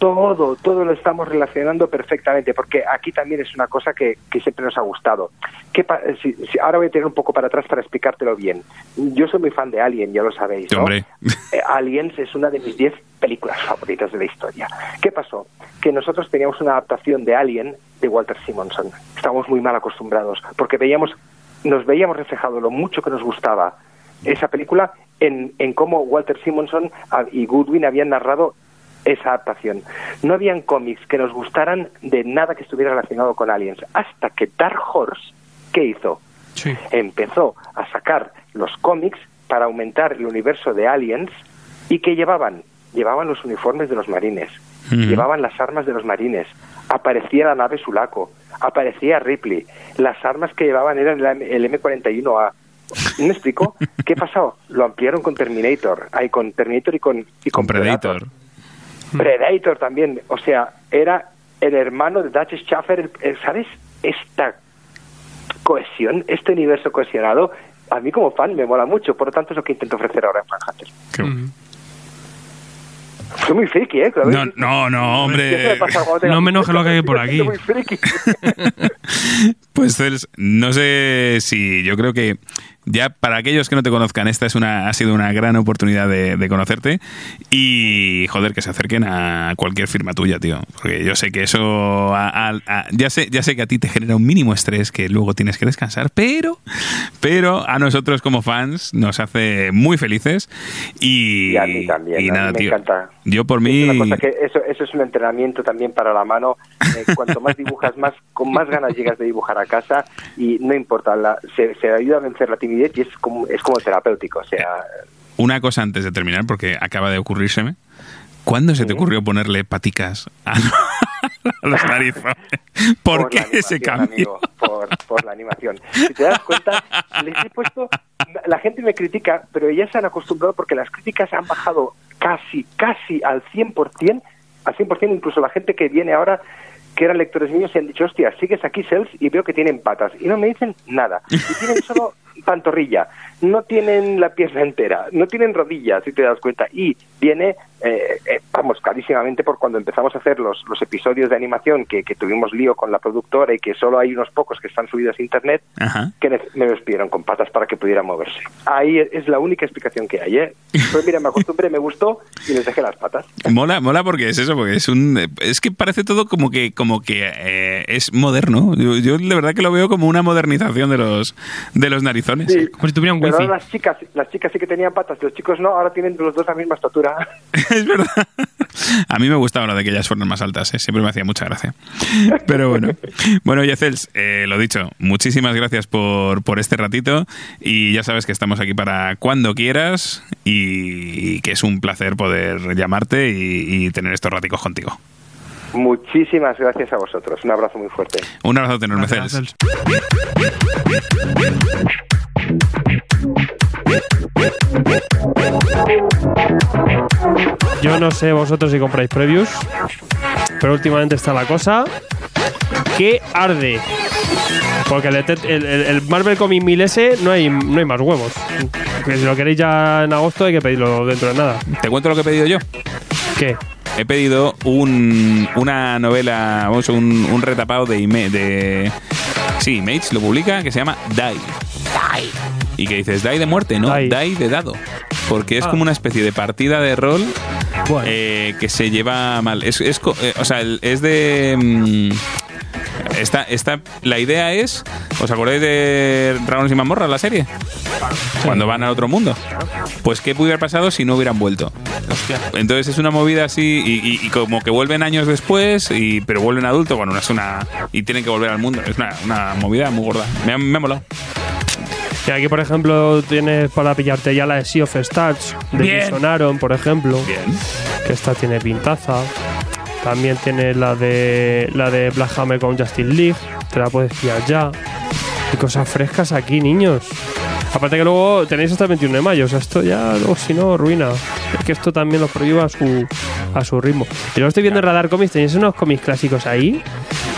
K: Todo, todo lo estamos relacionando perfectamente, porque aquí también es una cosa que, que siempre nos ha gustado. ¿Qué pa- si- si- ahora voy a tener un poco para atrás para explicártelo bien. Yo soy muy fan de Alien, ya lo sabéis, ¿no?
B: Hombre.
K: Eh, Aliens es una de mis 10 películas favoritas de la historia. ¿Qué pasó? Que nosotros teníamos una adaptación de Alien de Walter Simonson. Estábamos muy mal acostumbrados, porque veíamos, nos veíamos reflejado lo mucho que nos gustaba esa película en, en cómo Walter Simonson y Goodwin habían narrado esa adaptación. No habían cómics que nos gustaran de nada que estuviera relacionado con Aliens, hasta que Dark Horse, ¿qué hizo? Empezó a sacar los cómics para aumentar el universo de Aliens y que llevaban llevaban los uniformes de los marines, llevaban las armas de los marines, aparecía la nave Sulaco, aparecía Ripley, las armas que llevaban eran el, el M41A. ¿Me explico? ¿Qué pasó? Lo ampliaron con Terminator, hay con Terminator y con y
B: Con Predator.
K: Predator también, o sea, era el hermano de Dutch Schaffer, el- el- ¿sabes? Esta cohesión, este universo cohesionado, a mí como fan me mola mucho, por lo tanto es lo que intento ofrecer ahora en Fan Hunter. Soy muy friki, ¿eh?
B: No, no, no, hombre.
G: No me enojes lo que hay por aquí.
K: Muy friki.
B: Pues no sé si yo creo que ya para aquellos que no te conozcan, esta es una, ha sido una gran oportunidad de, de conocerte y joder, que se acerquen a cualquier firma tuya, tío. Porque yo sé que eso a- a- a- ya sé, ya sé que a ti te genera un mínimo estrés que luego tienes que descansar, pero, pero a nosotros como fans nos hace muy felices y,
K: Y a mí también,
B: y
K: a mí
B: nada,
K: me
B: tío.
K: encanta.
B: Yo por
K: Es
B: mí.
K: una cosa que eso, eso es un entrenamiento también para la mano. Eh, cuanto más dibujas, más con más ganas llegas de dibujar a casa y no importa, la- se, se ayuda a vencer la timidez y es como, es como terapéutico. O sea,
B: Una cosa antes de terminar, porque acaba de ocurrírseme. ¿Cuándo se te ocurrió ponerle paticas a, los narizones? ¿Por, qué ese cambio?
K: amigo, por, por la animación. Si te das cuenta, les he puesto. La gente me critica, pero ya se han acostumbrado porque las críticas han bajado casi, casi al 100%, al 100%, incluso la gente que viene ahora que eran lectores míos y han dicho, hostia, sigues aquí, Cells, y veo que tienen patas. Y no me dicen nada. Y tienen solo pantorrilla. No tienen la pierna entera. No tienen rodillas, si te das cuenta. Y viene, eh, eh, vamos, clarísimamente por cuando empezamos a hacer los, los episodios de animación que, que tuvimos lío con la productora y que solo hay unos pocos que están subidos a internet,
B: Ajá.
K: que me los pidieron con patas para que pudiera moverse. Ahí es la única explicación que hay, ¿eh? Pues mira, me acostumbré, me gustó y les dejé las patas.
B: Mola, mola porque es eso, porque es un es que parece todo como que como que eh, es moderno. Yo, yo de verdad que lo veo como una modernización de los de los narizones.
K: Sí.
G: Como si tuvieran
K: Pero
G: wifi.
K: ahora las chicas, las chicas sí que tenían patas, los chicos no, ahora tienen los dos la misma estatura.
B: A mí me gustaba lo de que ellas fueran más altas, ¿eh? siempre me hacía mucha gracia. Pero bueno. Bueno, Yacels, eh, lo dicho, muchísimas gracias por, por este ratito y ya sabes que estamos aquí para cuando quieras y que es un placer poder llamarte y, y tener estos raticos contigo.
K: Muchísimas gracias a vosotros. Un abrazo muy fuerte.
B: Un abrazo enorme, Cels.
G: Yo no sé vosotros si compráis previews, pero últimamente está la cosa que arde. Porque el, ET el- el- el Marvel Comic 1000S no hay, no hay más huevos. Que si lo queréis ya en agosto hay que pedirlo dentro de nada.
B: ¿Te cuento lo que he pedido yo?
G: ¿Qué?
B: He pedido un, una novela, vamos, un, un retapado de, de... Sí, Image lo publica, que se llama Die. Y que dices, die de muerte, no,
G: Die.
B: die de dado. Porque es
G: Ah.
B: como una especie de partida de rol eh, que se lleva mal. Es, eh, o sea, es de. mm, Esta, esta, la idea es, ¿os acordáis de Dragones y Mamorra, la serie? Cuando van al otro mundo. Pues qué pudiera haber pasado si no hubieran vuelto. Entonces es una movida así y, y- y como que vuelven años después, y, pero vuelven adultos, bueno, es una y tienen que volver al mundo. Es una, una movida muy gorda. Me ha, me ha molado.
G: Aquí, por ejemplo, tienes para pillarte ya la de Sea of Stars de Aaron, por ejemplo.
B: Bien.
G: Que esta tiene pintaza. También tiene la de la de Black Hammer con Justin League. Te la puedes pillar ya. Y cosas frescas aquí, niños. Aparte que luego tenéis hasta el 21 de mayo. O sea, esto ya, luego si no, ruina. Es que esto también lo prohíba a su, a su ritmo. Y luego estoy viendo en Radar Comics. Tenéis unos cómics clásicos ahí.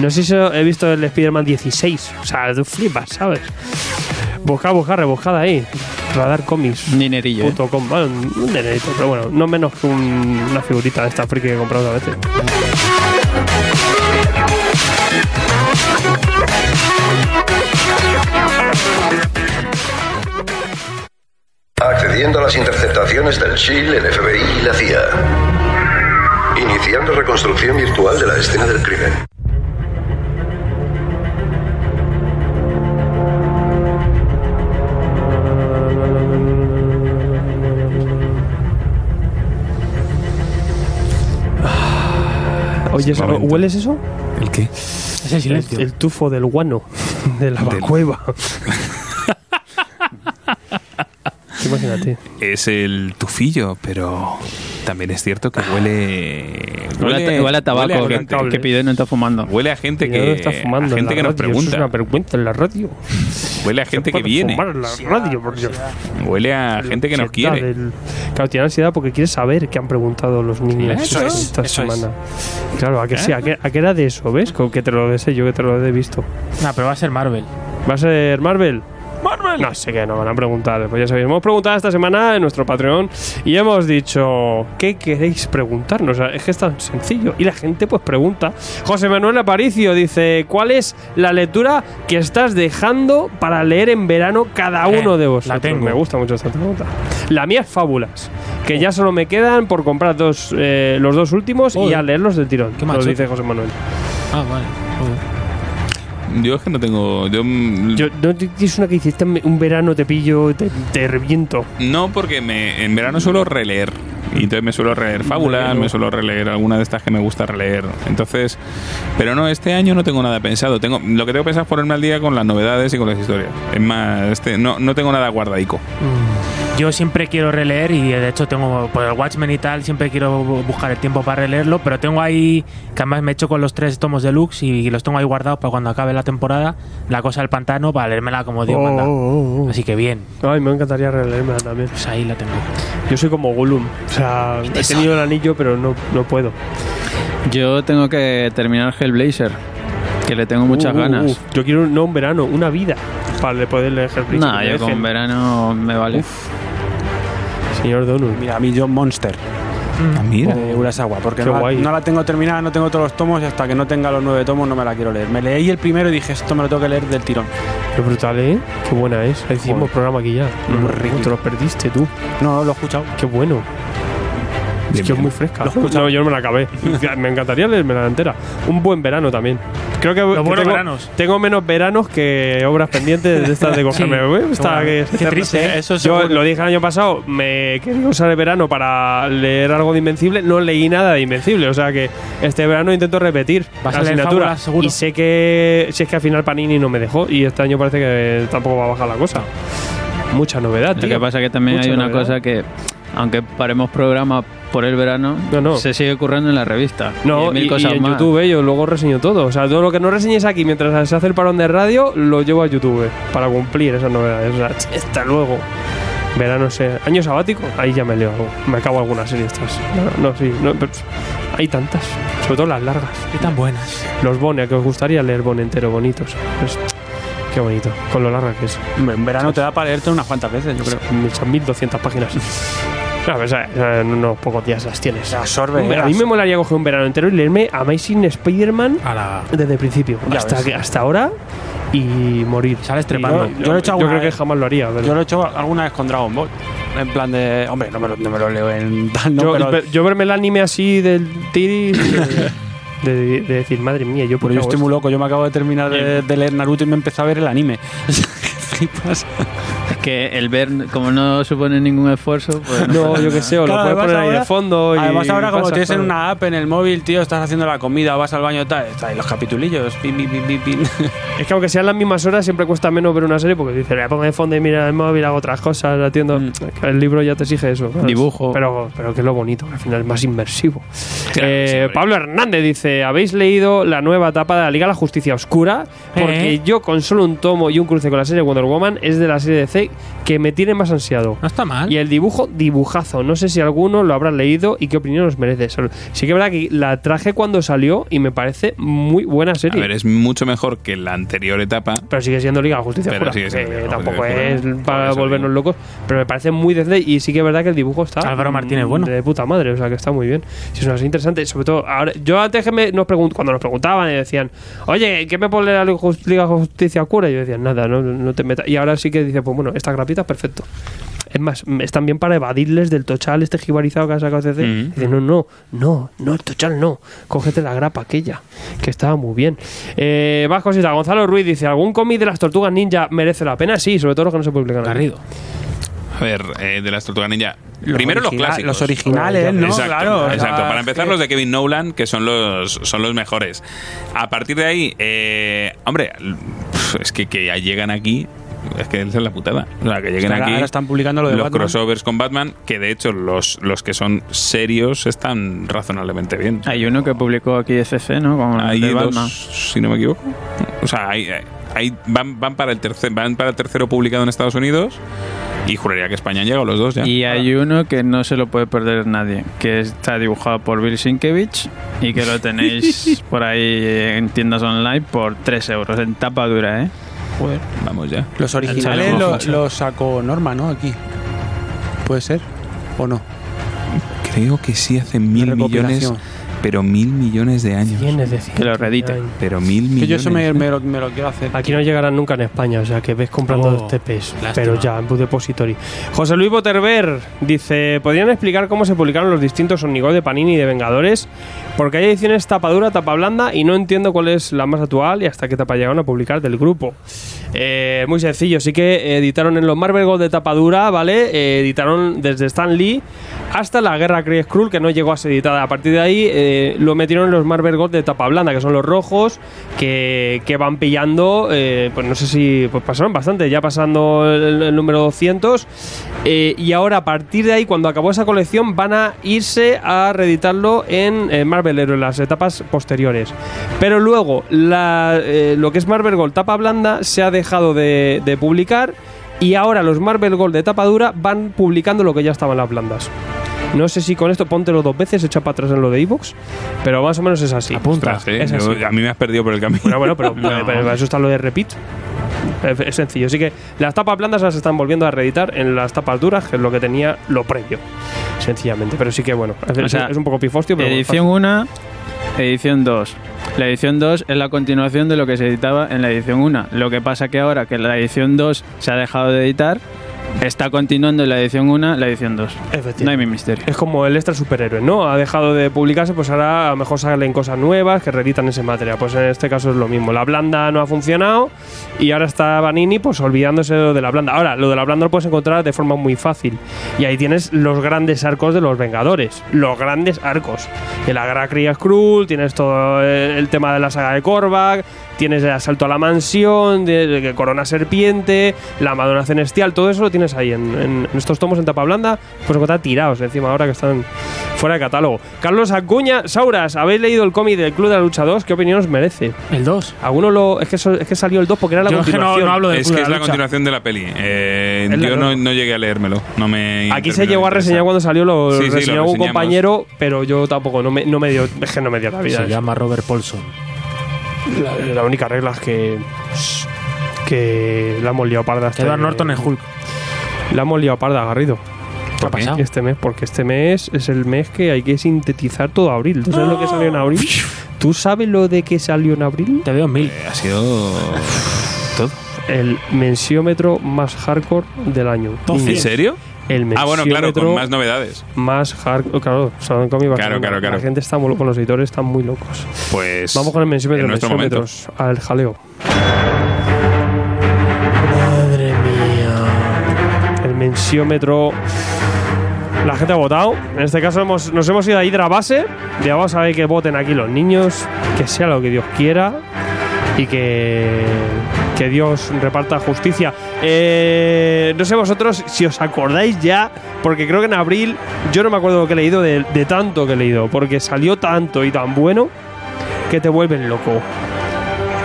G: No sé si he visto el Spider-Man 16. O sea, tú flipas, ¿sabes? Buscad, buscad, rebuscad ahí. Radar Comics.
F: Dinerillo, ¿eh?
G: .com. Bueno, un dinerito, pero bueno, no menos que un- una figurita de esta friki que he comprado a veces.
L: Accediendo a las interceptaciones del Chile, el FBI y la CIA. Iniciando reconstrucción virtual de la escena del crimen.
G: Oye, ¿eso-
B: momento.
G: ¿hueles eso?
B: ¿El qué?
E: Ese silencio.
G: El, el tufo del guano de la
B: Del-
G: cueva. Imagínate.
B: Es el tufillo, pero también es cierto que huele.
F: Huele, a- huele a tabaco
B: huele a
F: que,
B: gente,
F: que pide no está fumando.
B: huele a gente que,
G: está fumando
B: a
G: en
B: gente
G: la
B: que nos
G: radio, Eso es una
B: pregunta.
G: vergüenza en la radio.
B: Huele a gente que viene.
G: fumar en la radio, por Dios.
B: Huele a gente que nos quiere.
G: del- Claro, tiene ansiedad porque quiere saber qué han preguntado los niños
B: Eso es,
G: esta
J: eso es.
G: semana. Claro, a que sí, a que, a que era de eso, ¿ves? Con que te lo deseo yo, que te lo he visto.
E: No, pero va a ser Marvel.
G: ¿Va a ser Marvel? Marvel. No sé qué nos van a preguntar. Pues ya sabéis, hemos preguntado esta semana en nuestro Patreon y hemos dicho, ¿qué queréis preguntarnos? Es que es tan sencillo. Y la gente pues pregunta. José Manuel Aparicio dice, ¿cuál es la lectura que estás dejando para leer en verano cada
E: Eh,
G: uno de
E: la
G: vosotros?
E: tengo.
G: Me gusta mucho esta pregunta. La mía es Fábulas, que ya solo me quedan por comprar dos, eh, los dos últimos y a leerlos del tirón.
E: Qué
G: Lo
E: machote.
G: dice José Manuel.
E: Ah, vale.
B: Yo es que no tengo. Yo, mm,
G: Yo, no tienes una que hiciste un verano, te pillo, te, te reviento.
B: No, porque me, en verano suelo releer. Y entonces me suelo releer fábulas, me suelo releer alguna de estas que me gusta releer. Entonces, pero no, este año no tengo nada pensado. Tengo, lo que tengo pensado es ponerme al día con las novedades y con las historias. Es más, este, no, no tengo nada guardadico.
E: Yo siempre quiero releer y de hecho tengo por el Watchmen y tal, siempre quiero bu- buscar el tiempo para releerlo, pero tengo ahí, que además me he hecho con los tres tomos deluxe y los tengo ahí guardados para cuando acabe la temporada, la cosa del pantano, para leérmela como Dios
G: Oh,
E: manda.
G: oh, oh.
E: Así que bien,
G: Ay, me encantaría releerme también.
E: pues ahí la tengo.
G: Yo soy como Gollum. O sea, he tenido el anillo, pero no, no puedo.
F: Yo tengo que terminar Hellblazer, que le tengo muchas
G: Uh, uh,
F: ganas.
G: uh. Yo quiero no un verano, una vida para poder leer Hellblazer.
F: Nah,
G: Que me
F: yo con verano me vale.
G: Señor Donut.
J: Mira, a mí John Monster
B: Ah, mira.
J: de Urasawa, porque no la, no la tengo terminada, no tengo todos los tomos y hasta que no tenga los nueve tomos no me la quiero leer. Me leí el primero y dije, esto me lo tengo que leer del tirón.
G: Qué brutal, ¿eh? Qué buena es. Hicimos programa aquí ya.
J: Muy
G: No,
J: rico.
G: te lo perdiste tú.
J: No, lo he escuchado.
G: Qué bueno. Es
B: Bien,
G: que es muy fresca.
J: Escuchado.
G: No, yo no me la acabé. me encantaría leerme entera. Un buen verano también. Creo que, que
E: buenos
G: tengo,
E: veranos.
G: tengo menos veranos que obras pendientes de estas de cogerme.
E: Sí,
G: "Uy, esta que-
E: Qué triste, ¿eh?
J: Eso
G: Yo lo dije el año pasado, me quería usar el verano para leer algo de Invencible, no leí nada de Invencible, o sea que este verano intento repetir
E: ¿Vas
G: la asignatura
E: seguro?
G: y sé que si es que al final Panini no me dejó y este año parece que tampoco va a bajar la cosa. Mucha novedad,
F: Lo
G: tío.
F: que pasa que también
G: Mucha
F: hay una
G: novedad.
F: cosa que, aunque paremos programa por el verano,
G: No, no.
F: se sigue currando en la revista. Y
G: No,
F: mil
G: y, en
F: más.
G: YouTube eh, yo luego reseño todo. O sea, todo lo que no reseñes aquí mientras se hace el parón de radio, lo llevo a YouTube para cumplir esas novedades. O sea, hasta luego. Verano, sé. Año sabático, ahí ya me leo algo. Me acabo algunas series estas. No, no, sí. No, pero hay tantas. Sobre todo las largas.
E: Y tan buenas.
G: Los Bone, que os gustaría leer Bone entero, bonitos. Pues, qué bonito. Con lo larga que es.
J: En verano te da para leerte unas cuantas veces, yo creo.
G: Son 1200 páginas. Claro, sea, en unos pocos días las tienes.
J: Absorbe.
G: A mí me molaría coger un verano entero y leerme Amazing Spider-Man
E: la...
G: desde el principio.
J: Ya
G: Hasta,
J: ves.
G: que, hasta ahora y morir.
E: Sales trepando.
G: Yo,
J: Yo lo he hecho
G: yo
J: alguna
G: creo que jamás lo haría. pero-
J: Yo lo he hecho alguna vez con Dragon Ball. En plan de. Hombre, no me lo, no me lo leo en tal, no,
G: yo,
J: pero.
G: yo verme el anime así del Tiri. De, de- de decir, madre mía, yo por
J: Pero yo estoy muy loco. Yo me acabo de terminar de, de leer Naruto y me empecé a ver el anime. Flipas.
F: Es que el ver, como no supone ningún esfuerzo, pues.
G: No, yo qué sé, o lo puedes poner ahí de
J: ahora-
G: fondo. Y
J: Además, ahora, como
G: pasa,
J: tienes en una app en el móvil, tío, estás haciendo la comida, vas al baño, tal, está ahí los capitulillos. Pin, pin, pin, pin, pin.
G: Es que aunque sean las mismas horas, siempre cuesta menos ver una serie porque dices, me pongo de fondo y mira el móvil, hago otras cosas, atiendo.
J: Mm.
G: El libro ya te exige eso. ¿sabes?
F: Dibujo.
G: Pero, pero que es lo bonito, que al final es más inmersivo.
A: Claro,
G: Eh. Pablo Hernández dice: ¿Habéis leído la nueva etapa de la Liga de la Justicia Oscura? Porque
E: Eh.
G: yo, con solo un tomo y un cruce con la serie Wonder Woman, es de la serie de C que me tiene más ansiado.
E: No está mal.
G: Y el dibujo, dibujazo. No sé si alguno lo habrá leído y qué opinión os merece. Sí que es verdad que la traje cuando salió y me parece muy buena
A: A
G: serie.
A: ver, es mucho mejor que la anterior etapa.
G: Pero sigue siendo Liga de Justicia
A: Pero
G: Oscura,
A: sigue siendo
G: que
A: Liga de la
G: tampoco
A: Justicia
G: es para
A: eso
G: volvernos
A: digo.
G: locos, pero me parece muy decente y sí que es verdad que el dibujo está
E: Álvaro Martínez,
G: mm,
E: bueno.
G: de puta madre, o sea que está muy bien. Sí, es una interesante, sobre todo ahora yo antes que me, nos pregun- cuando nos preguntaban y decían, "Oye, ¿qué me pone la Liga de Justicia Oscura?" Y yo decía, "Nada, no, no te metas." Y ahora sí que dice, "Pues bueno, esta grapita perfecto." Es más, están bien para evadirles del tochal este jibarizado que ha sacado CC.
A: Mm.
G: Dice, no, no, no, no, el tochal no. Cógete la grapa aquella, que estaba muy bien. Eh, más cositas. Gonzalo Ruiz dice, ¿algún cómic de las tortugas ninja merece la pena? Sí, sobre todo los que no se publican.
E: Garrido.
A: A ver, eh, de las Tortugas Ninja.
J: Los
A: Primero los clásicos.
J: los originales, ¿no?
A: Exacto,
J: Claro, o sea,
A: exacto. Para empezar,
J: que-
A: los de Kevin Nolan, que son los, son los mejores. A partir de ahí, eh, hombre, es que, que ya llegan aquí. Es que esa es la putada. O sea, que lleguen
J: Ahora-
A: aquí.
J: ahora están publicando lo de
A: los
J: Batman.
A: crossovers con Batman, que de hecho los, los que son serios están razonablemente bien.
F: Hay uno que publicó aquí SC, ¿no? Con
A: Hay
F: de
A: dos,
F: Batman.
A: si no me equivoco. O sea, hay, hay- van, van, para el tercer, van para el tercero publicado en Estados Unidos. Y juraría que España han llegado los dos ya.
F: Y hay uno que no se lo puede perder nadie, que está dibujado por Bill Sienkiewicz y que lo tenéis por ahí en tiendas online por 3 euros, en tapa dura, ¿eh?
J: Joder.
A: Vamos ya.
J: Los originales
F: un
J: lo- los sacó Norma, ¿no? Aquí. ¿Puede ser? ¿O no?
A: Creo que sí hace mil millones, pero mil millones de años.
G: Tienes de
F: Que lo redite.
G: Ay.
A: Pero mil millones.
J: Que yo eso me, me lo, me lo quiero hacer.
G: Aquí no llegarán nunca en España, o sea que ves comprando
E: Oh,
G: TPs,
E: lástima.
G: pero ya en Book Depository. José Luis Boterber dice: ¿Podrían explicar cómo se publicaron los distintos Omnigol de Panini y de Vengadores? Porque hay ediciones tapa dura, tapa blanda y no entiendo cuál es la más actual y hasta qué tapa llegaron a publicar del grupo. Eh, muy sencillo, sí que editaron en los Marvel Gold de tapa dura, ¿vale? Eh, editaron desde Stan Lee hasta la Guerra Kree Skrull, que no llegó a ser editada. A partir de ahí eh, lo metieron los Marvel Gold de tapa blanda, que son los rojos, que, van pillando, eh, pues no sé si pues pasaron bastante, ya pasando el, número 200. eh, y ahora, a partir de ahí, cuando acabó esa colección, van a irse a reeditarlo en eh, Marvel Hero, en las etapas posteriores. Pero luego, eh, lo que es Marvel Gold tapa blanda se ha dejado de, de publicar. Y ahora los Marvel Gold de tapa dura van publicando lo que ya estaban las blandas. No sé si con esto póntelo dos veces, echa para atrás en lo de Evox, pero más o menos es así.
A: Ostras, eh,
G: Es así.
A: yo- a mí me has perdido por el camino.
G: Bueno, bueno, pero,
A: No.
G: pero para eso está lo de repeat. Es, sencillo. Así que las tapas blandas las están volviendo a reeditar en las tapas duras, que es lo que tenía lo previo. Sencillamente. Pero sí que bueno. Es,
F: O sea,
G: es un poco pifostio, pero.
F: Edición 1, edición 2. La edición 2 es la continuación de lo que se editaba en la edición 1. Lo que pasa que ahora que la edición 2 se ha dejado de editar, está continuando en la edición 1 la edición 2.
G: Efectivamente.
F: No hay mi misterio.
G: Es como el extra superhéroe, ¿no? Ha dejado de publicarse, pues ahora a lo mejor salen cosas nuevas que reeditan ese material. Pues en este caso es lo mismo. La blanda no ha funcionado y ahora está Vanini pues olvidándose de lo de la blanda. Ahora, lo de la blanda lo puedes encontrar de forma muy fácil. Y ahí tienes los grandes arcos de los Vengadores. Los grandes arcos. De la Guerra Cría Skrull, tienes todo el tema de la saga de Korvac, tienes el asalto a la mansión, de, de Corona Serpiente, la Madonna Celestial, todo eso lo tienes ahí en, en- en estos tomos en tapa blanda, puedes encontrar tirados encima ahora que están fuera de catálogo. Carlos Acuña, Sauras, ¿habéis leído el cómic del Club de la Lucha 2? ¿Qué opinión os merece?
E: El 2.
G: Alguno lo. Es que, eso- es que salió el 2 porque era la
E: Yo es que no,
G: continuación.
E: no hablo del
A: Es
E: Club
A: que
E: de
A: es
E: la Lucha.
A: continuación de la peli. Eh,
G: la
A: yo no, llegué a leérmelo. No me
G: Aquí se llegó a reseñar cuando salió, lo
A: Sí, sí, lo
G: reseñó un compañero, pero yo tampoco, no me, no me dio. Es que no me dio la vida.
E: Se llama Robert Paulson.
G: La, la única regla es que. que la hemos liado parda. este-
E: Edward Norton es Hulk.
G: La hemos liado parda, Garrido.
E: ¿Qué ha pasado?
G: Este mes, porque este mes es el mes que hay que sintetizar todo abril. ¿Tú sabes lo que salió en abril? ¿Tú sabes lo de que salió en abril?
E: Te veo mil.
A: Eh, Ha sido.
B: Todo.
G: El mensiómetro más hardcore del año.
B: ¿En serio?
G: El
B: Ah, bueno, claro, con
G: mensiómetro
B: más novedades.
G: más hardcore. Claro, Salón Comic
B: Claro, claro, claro.
G: La gente está muy, con los editores están muy locos.
B: Pues.
G: Vamos con el mensiómetro.
B: en nuestro momento.
G: mensiómetros, Al jaleo. Madre mía. El mensiómetro. La gente ha votado. En este caso hemos, nos hemos ido a Hydra Base. Ya vamos a ver que voten aquí los niños. Que sea lo que Dios quiera. Y que, que Dios reparta justicia. Eh, no sé vosotros si os acordáis ya. Porque creo que en abril yo no me acuerdo lo que he leído de, de tanto que he leído. Porque salió tanto y tan bueno que te vuelven loco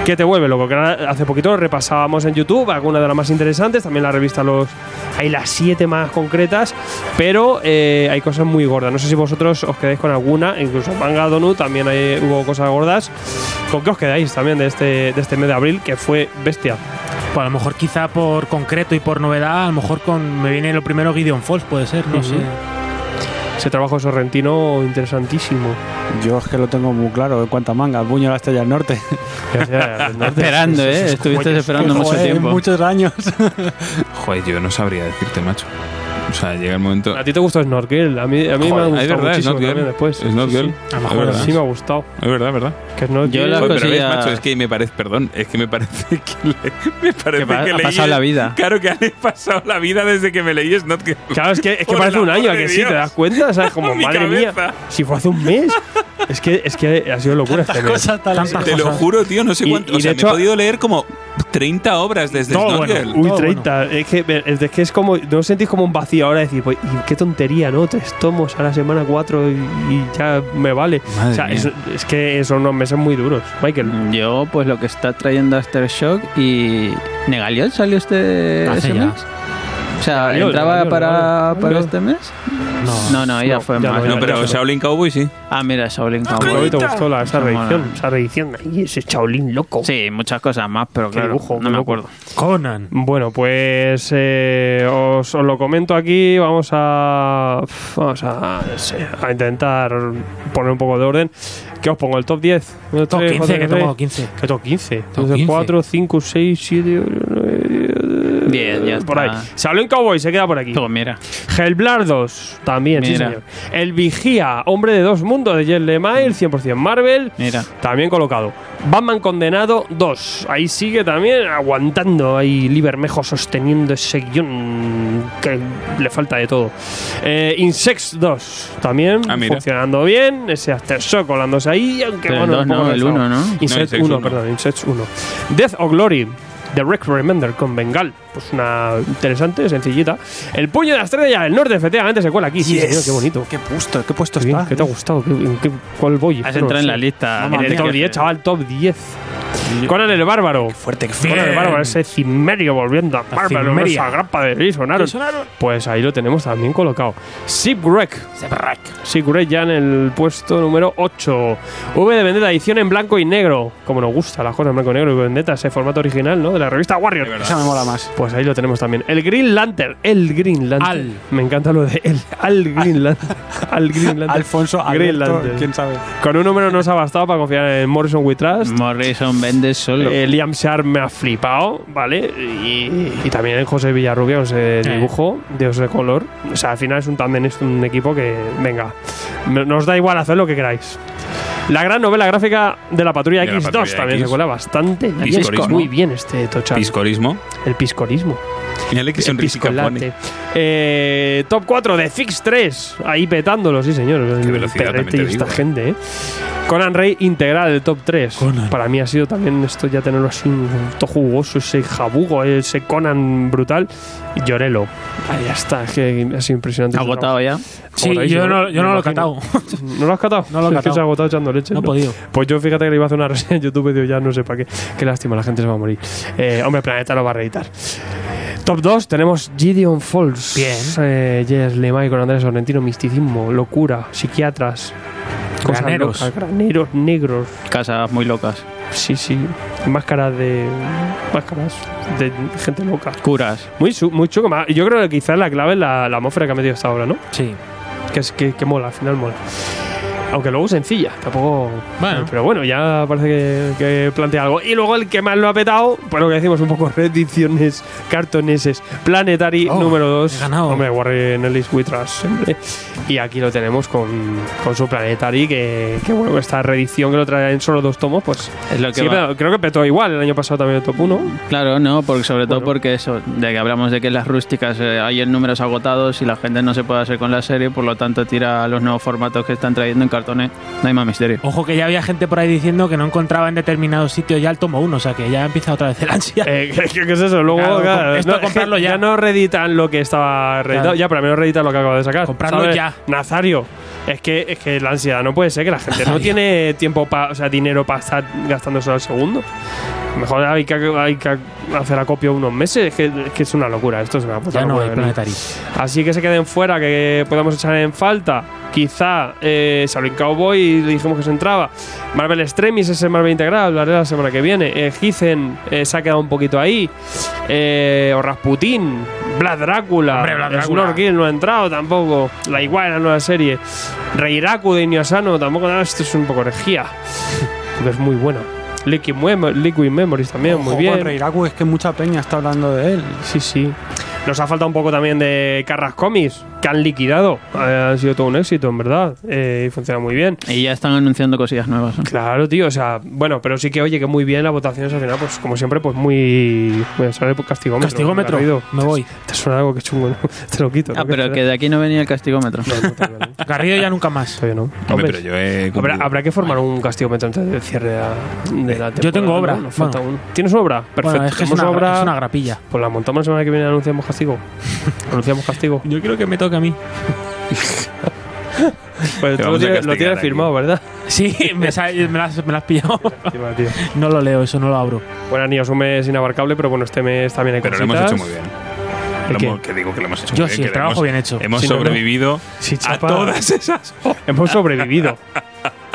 G: que te vuelve loco. Que hace poquito lo repasábamos en YouTube, algunas de las más interesantes, también la revista los hay las siete más concretas, pero eh, hay cosas muy gordas. No sé si vosotros os quedáis con alguna, incluso en Manga Donut también hay, hubo cosas gordas. ¿Con qué os quedáis también de este, de este mes de abril, que fue bestia?
E: Pues a lo mejor quizá por concreto y por novedad, a lo mejor con me viene lo primero Gideon Falls, puede ser, no
G: Ujú.
E: sé.
G: Ese trabajo sorrentino interesantísimo.
J: Yo es que lo tengo muy claro en cuanto a manga. Puño de la estrella del norte.
F: Esperando, ¿eh? Estuviste esperando mucho tiempo.
J: Muchos años.
B: Joder, yo no sabría decirte, macho. O sea, llega el momento.
G: A ti te gustó Snorkel, a mí, a mí me ha gustado
B: es verdad,
G: muchísimo
B: Snot Girl.
G: también después.
B: Snot
G: Sí.
B: A lo mejor sí.
G: Me ha gustado.
B: Es verdad, es verdad.
G: Que Snot
F: Yo las
B: Joder, pero ves, macho, es que me parece, perdón, es que me parece que le, me parece
F: Que pa-
B: que
F: ha
B: leí
F: pasado
B: el-
F: la vida.
B: Claro que he pasado la vida desde que me leí Snot Girl.
G: Claro, es que, es que parece un año, ¿a que sí? ¿Te das cuenta? ¿Sabes? Como,
B: Mi
G: madre
B: cabeza.
G: mía, si fue hace un mes. Es que, es que ha sido locura este
J: cosas
E: Tantas
B: Te lo juro, tío, no sé
G: Y-
B: cuánto.
G: y
B: o sea,
G: de
B: me
G: hecho-
B: he podido leer como 30 obras desde
E: bueno.
B: Girl.
G: Uy,
E: Todo
G: 30. Es, que, es de que es como. ¿No sentís como un vacío ahora? Decir, pues, y qué tontería, ¿no? Tres tomos a la semana, cuatro y, y ya me vale.
B: Madre
G: o sea, es, es que son unos meses muy duros. Michael.
F: Yo, pues lo que está trayendo Aftershock y. ¿Negaliot salió este
E: Hace
F: ese
E: ya.
F: mes? O sea,
G: Negaliot,
F: ¿entraba
G: Negaliot,
F: para,
G: Negaliot.
F: para
G: No.
F: este mes? No, no, ya
G: No,
F: fue
G: ya
F: más.
G: no,
B: No, pero. Shaolin Cowboy sí.
F: Ah, mira, Shaolin
G: A
F: Cowboy.
G: mí te gustó la, esa
F: Mola.
G: reedición. Esa reedición. Ay, ese Shaolin loco.
F: Sí, muchas cosas más, pero
G: Qué
F: claro,
G: dibujo,
F: no
G: qué
F: me
G: loco.
F: acuerdo.
E: Conan.
G: Bueno, pues eh, os, os lo comento aquí. Vamos a. Vamos a, no a intentar poner un poco de orden. ¿Qué os pongo? ¿El top 10? ¿El
E: Top 15, que tengo 15.
G: ¿Qué top 15?
E: Top
G: Entonces
E: 15.
G: 4, 5, 6, 7, 9,
F: 10, ya
G: Por ahí.
F: está.
G: Shaolin Cowboy se queda por aquí.
F: Pues mira,
G: Hellblardos, también, sí,
F: Mira.
G: señor. El Vigía, hombre de dos mundos de Jet Lemire, 100% Marvel.
F: mira.
G: También colocado. Batman Condenado 2. Ahí sigue también aguantando. Ahí Libermejo sosteniendo ese guion que le falta de todo. Eh, Insects 2. También
B: Ah, mira.
G: funcionando bien. Ese Aftershock colándose ahí. Aunque
F: Pero el
G: bueno, poco
F: no, el
G: cansado.
F: uno, ¿no?
G: Insects
B: No, Insects
G: 1,
B: uno.
G: perdón. Insects 1. Death of Glory. The Rec Remender con Bengal. Pues una interesante, sencillita. El puño de la estrella del norte, efectivamente, se cuela aquí. Sí, señor, qué bonito.
J: Qué puesto, qué puesto
G: Qué bien,
J: está.
G: ¿Qué te ha gustado? ¿Qué, en qué- ¿Cuál voy?
F: Has
G: No
F: entrado en
G: sé.
F: la lista.
G: En el top
F: que
G: 10,
F: hacer.
G: chaval, top 10. Conan el Bárbaro.
J: Fuerte, que
G: Conan el Bárbaro, ese cimerio volviendo a
E: cimeria.
G: esa grapa de Lee sonaron. Pues ahí lo tenemos también colocado. Shipwreck. Shipwreck ya en el puesto número 8. V de Vendetta, edición en blanco y negro. Como nos gusta las cosas en blanco y negro. V de Vendetta, ese formato original, ¿no? De la revista Warrior.
J: Esa me mola más.
G: Pues ahí lo tenemos también. El Green Lantern. El Green Lantern.
E: Al.
G: Me encanta lo de el. Al Green Lantern. Al Green Lantern.
J: Alfonso,
G: Green
J: Alberto,
G: Lantern.
J: quién sabe.
G: Con un número nos ha bastado para confiar en Morrison We Trust.
F: Morrison vende solo.
G: Eh, Liam Sharp me ha flipado, ¿vale? Y, y también José Villarrubia ese dibujo de ese color. O sea, al final es un tándem, es un equipo que, venga, nos da igual hacer lo que queráis. La gran novela gráfica de la Patrulla
B: De la
G: X2
B: Patrulla
G: también
B: X.
G: se cuela bastante bien.
B: Piscorismo.
G: Muy bien este Tochan.
B: Piscorismo.
G: El piscorismo.
B: Mírale que sonrisica pone.
G: Eh, top 4 de Fix 3. Ahí petándolo, sí, señor.
B: Velocidad, también te
G: esta
B: digo.
G: gente, ¿eh? Conan Rey integral del top 3. Para mí ha sido también esto ya tenerlo así, un todo jugoso, ese jabugo, ese Conan brutal. Y Llorelo. Ahí ya está, es que ha sido impresionante.
F: Agotado ya.
E: Sí, yo no, yo no lo he catado.
G: ¿No lo has catado?
E: No lo he
G: Es que
E: catado.
G: se ha agotado echando leche.
E: No he podido.
G: Pues yo fíjate que le iba a hacer una reseña en YouTube y digo, ya no sé para qué. Qué lástima, la gente se va a morir. Eh, hombre, Planeta lo va a reeditar. Top 2 tenemos Gideon Falls.
E: Bien.
G: Eh, Yes, Lemay con Andrés Sorrentino, misticismo, locura, psiquiatras. cosas
E: Graneros.
G: locas, graneros negros.
F: Casas muy locas.
G: Sí, sí. Máscaras de. Máscaras de gente loca.
F: Curas.
G: Muy, muy chulo. Yo creo que quizás la clave es la, la atmósfera que ha metido esta obra, ¿no?
E: Sí.
G: que, es, que, que mola, al final mola. Aunque luego sencilla, tampoco.
E: Bueno.
G: Pero bueno, ya parece que, que plantea algo. Y luego el que más lo ha petado, pues lo que decimos un poco reediciones cartoneses. Planetary
E: Oh,
G: número 2.
E: he ganado.
G: Hombre, Warren Ellis We Trust, hombre. Y aquí lo tenemos con, con su Planetary, que, que bueno, esta reedición que lo trae en solo dos tomos, pues.
F: Es lo que
G: sí,
F: va.
G: creo que petó igual el año pasado también el top 1.
F: Claro, no, porque sobre todo
G: Bueno.
F: porque eso, de que hablamos de que las rústicas eh, hay en números agotados y la gente no se puede hacer con la serie, por lo tanto tira a los nuevos formatos que están trayendo en cartones, no hay más misterio.
E: Ojo que ya había gente por ahí diciendo que no encontraba en determinados sitios ya el tomo 1, o sea que ya empieza otra vez el ansia.
G: Eh, ¿qué, qué es eso? Luego,
E: Claro,
G: claro,
E: esto
G: no,
E: comprarlo ya.
G: no reeditan lo que estaba reeditado.
E: Claro.
G: Ya, pero al menos reeditan lo que acaba de sacar.
E: Comprarlo
G: ¿sabes?
E: ya.
G: Nazario. Es que, es que la ansiedad no puede ser que la gente no tiene tiempo pa- o sea, dinero para estar gastándose al segundo. Mejor hay que, hay que hacer acopio unos meses. Es que, es que es una locura. Esto es una puta
E: ya no hay planetary.
G: Así que se queden fuera, que podamos echar en falta. Quizá eh, Shaolin Cowboy, y dijimos que se entraba. Marvel Extremis, ese Marvel Integral, hablaré la semana que viene. Eh, eh, se ha quedado un poquito ahí. Eh, o Rasputin, Vlad Drácula.
E: Hombre, Vlad Drácula.
G: Snorkel no ha entrado tampoco. La Iguana, nueva serie. Reiraku de Inuyasano tampoco. no, esto es un poco herejía. Pero es muy buena. Liquid, Memo- Liquid Memories también, muy
J: Ojo
G: bien.
J: con Reiraku, es que mucha peña está hablando de él.
G: Sí, sí. Nos ha faltado un poco también de Carras Comics, que han liquidado. Eh, ha sido todo un éxito, en verdad. Eh, y funciona muy bien.
F: Y ya están anunciando cosillas nuevas.
G: Claro, tío, o sea, bueno, pero sí que oye que muy bien las votaciones al final, pues como siempre, pues muy. A saber por castigómetro.
E: Castigómetro,
G: Garrido.
E: me voy.
G: Te suena algo que chungo, ¿no? Te lo quito.
F: Ah,
G: ¿no?
F: pero que de aquí no venía el castigómetro.
G: No, no, todavía no.
E: Garrido ya nunca más.
G: Todavía no.
B: Hombre,
G: Hombre,
B: pero yo he
G: Habrá, habrá que formar un castigómetro antes del cierre de la, de la
E: Yo tengo
G: temporada,
E: obra.
G: falta
E: Bueno.
G: uno. ¿Tienes obra? Perfecto.
E: Bueno, es que es
G: Tenemos
E: una,
G: obra.
E: es una grapilla.
G: Pues la montamos la semana que viene y anunciamos castigo. anunciamos castigo.
E: Yo creo que me toca a mí.
G: Pues tú lo tienes, lo
B: castigar
G: tienes
B: aquí.
G: firmado, ¿verdad?
E: Sí, me, las, me las pillado.
G: Tío.
E: No lo leo, eso no lo abro.
G: Bueno, Aníos, un mes inabarcable, pero bueno, este mes también hay
B: Pero lo hemos hecho muy bien. Hemos- que digo que lo hemos hecho
E: Yo
B: muy
E: sí,
B: bien.
E: el trabajo
B: hemos-
E: bien hecho.
B: Hemos
G: Sí, no, no.
B: sobrevivido
G: Sí,
B: a todas esas.
G: Hemos sobrevivido.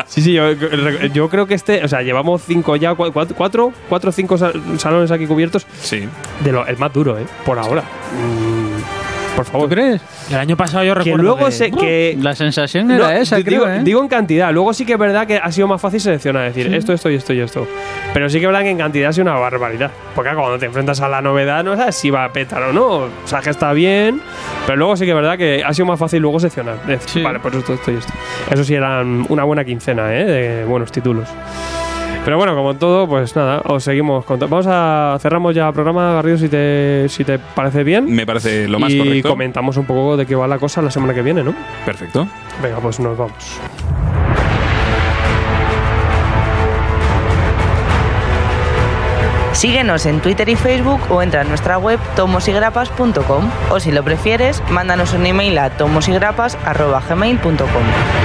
G: Sí, sí, yo, yo creo que este, o sea, llevamos cinco ya, cua- cuatro, cuatro, cuatro o cinco sa- salones aquí cubiertos.
B: Sí.
G: De lo, el más duro, ¿eh? Por ahora. Mm, por favor.
F: ¿Tú crees?
E: El año pasado yo
G: Que
E: recuerdo
G: luego
E: que-
G: sé que.
F: La sensación
G: No,
F: era esa,
G: di-
F: creo,
G: digo,
F: ¿eh?
G: digo en cantidad. Luego sí que es verdad que ha sido más fácil seleccionar, decir esto, esto y esto y esto. Pero sí que es verdad que en cantidad ha sido una barbaridad. Porque cuando te enfrentas a la novedad no sabes si va a petar o no. O sea, que está bien. Pero luego sí que es verdad que ha sido más fácil luego seleccionar. Decir,
F: Sí.
G: Vale, pues esto, esto y esto. Eso sí eran una buena quincena, ¿eh? De buenos títulos. Pero bueno, como todo, pues nada, os seguimos contando. Vamos a cerramos ya el programa, Garrido, si te, si te parece bien.
B: Me parece lo más
G: y
B: correcto.
G: comentamos un poco de qué va la cosa la semana que viene, ¿no?
B: Perfecto.
G: Venga, pues nos vamos.
H: Síguenos en Twitter y Facebook o entra a nuestra web tomosigrapas.com o si lo prefieres, mándanos un email a tomosigrapas.gmail.com.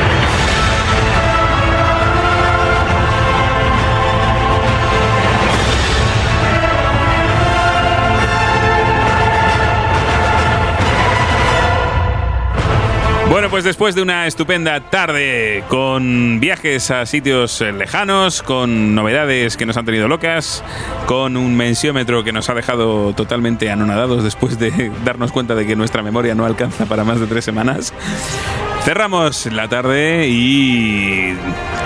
B: Bueno, pues después de una estupenda tarde con viajes a sitios eh, lejanos, con novedades que nos han tenido locas, con un mensiómetro que nos ha dejado totalmente anonadados después de darnos cuenta de que nuestra memoria no alcanza para más de tres semanas, cerramos la tarde y...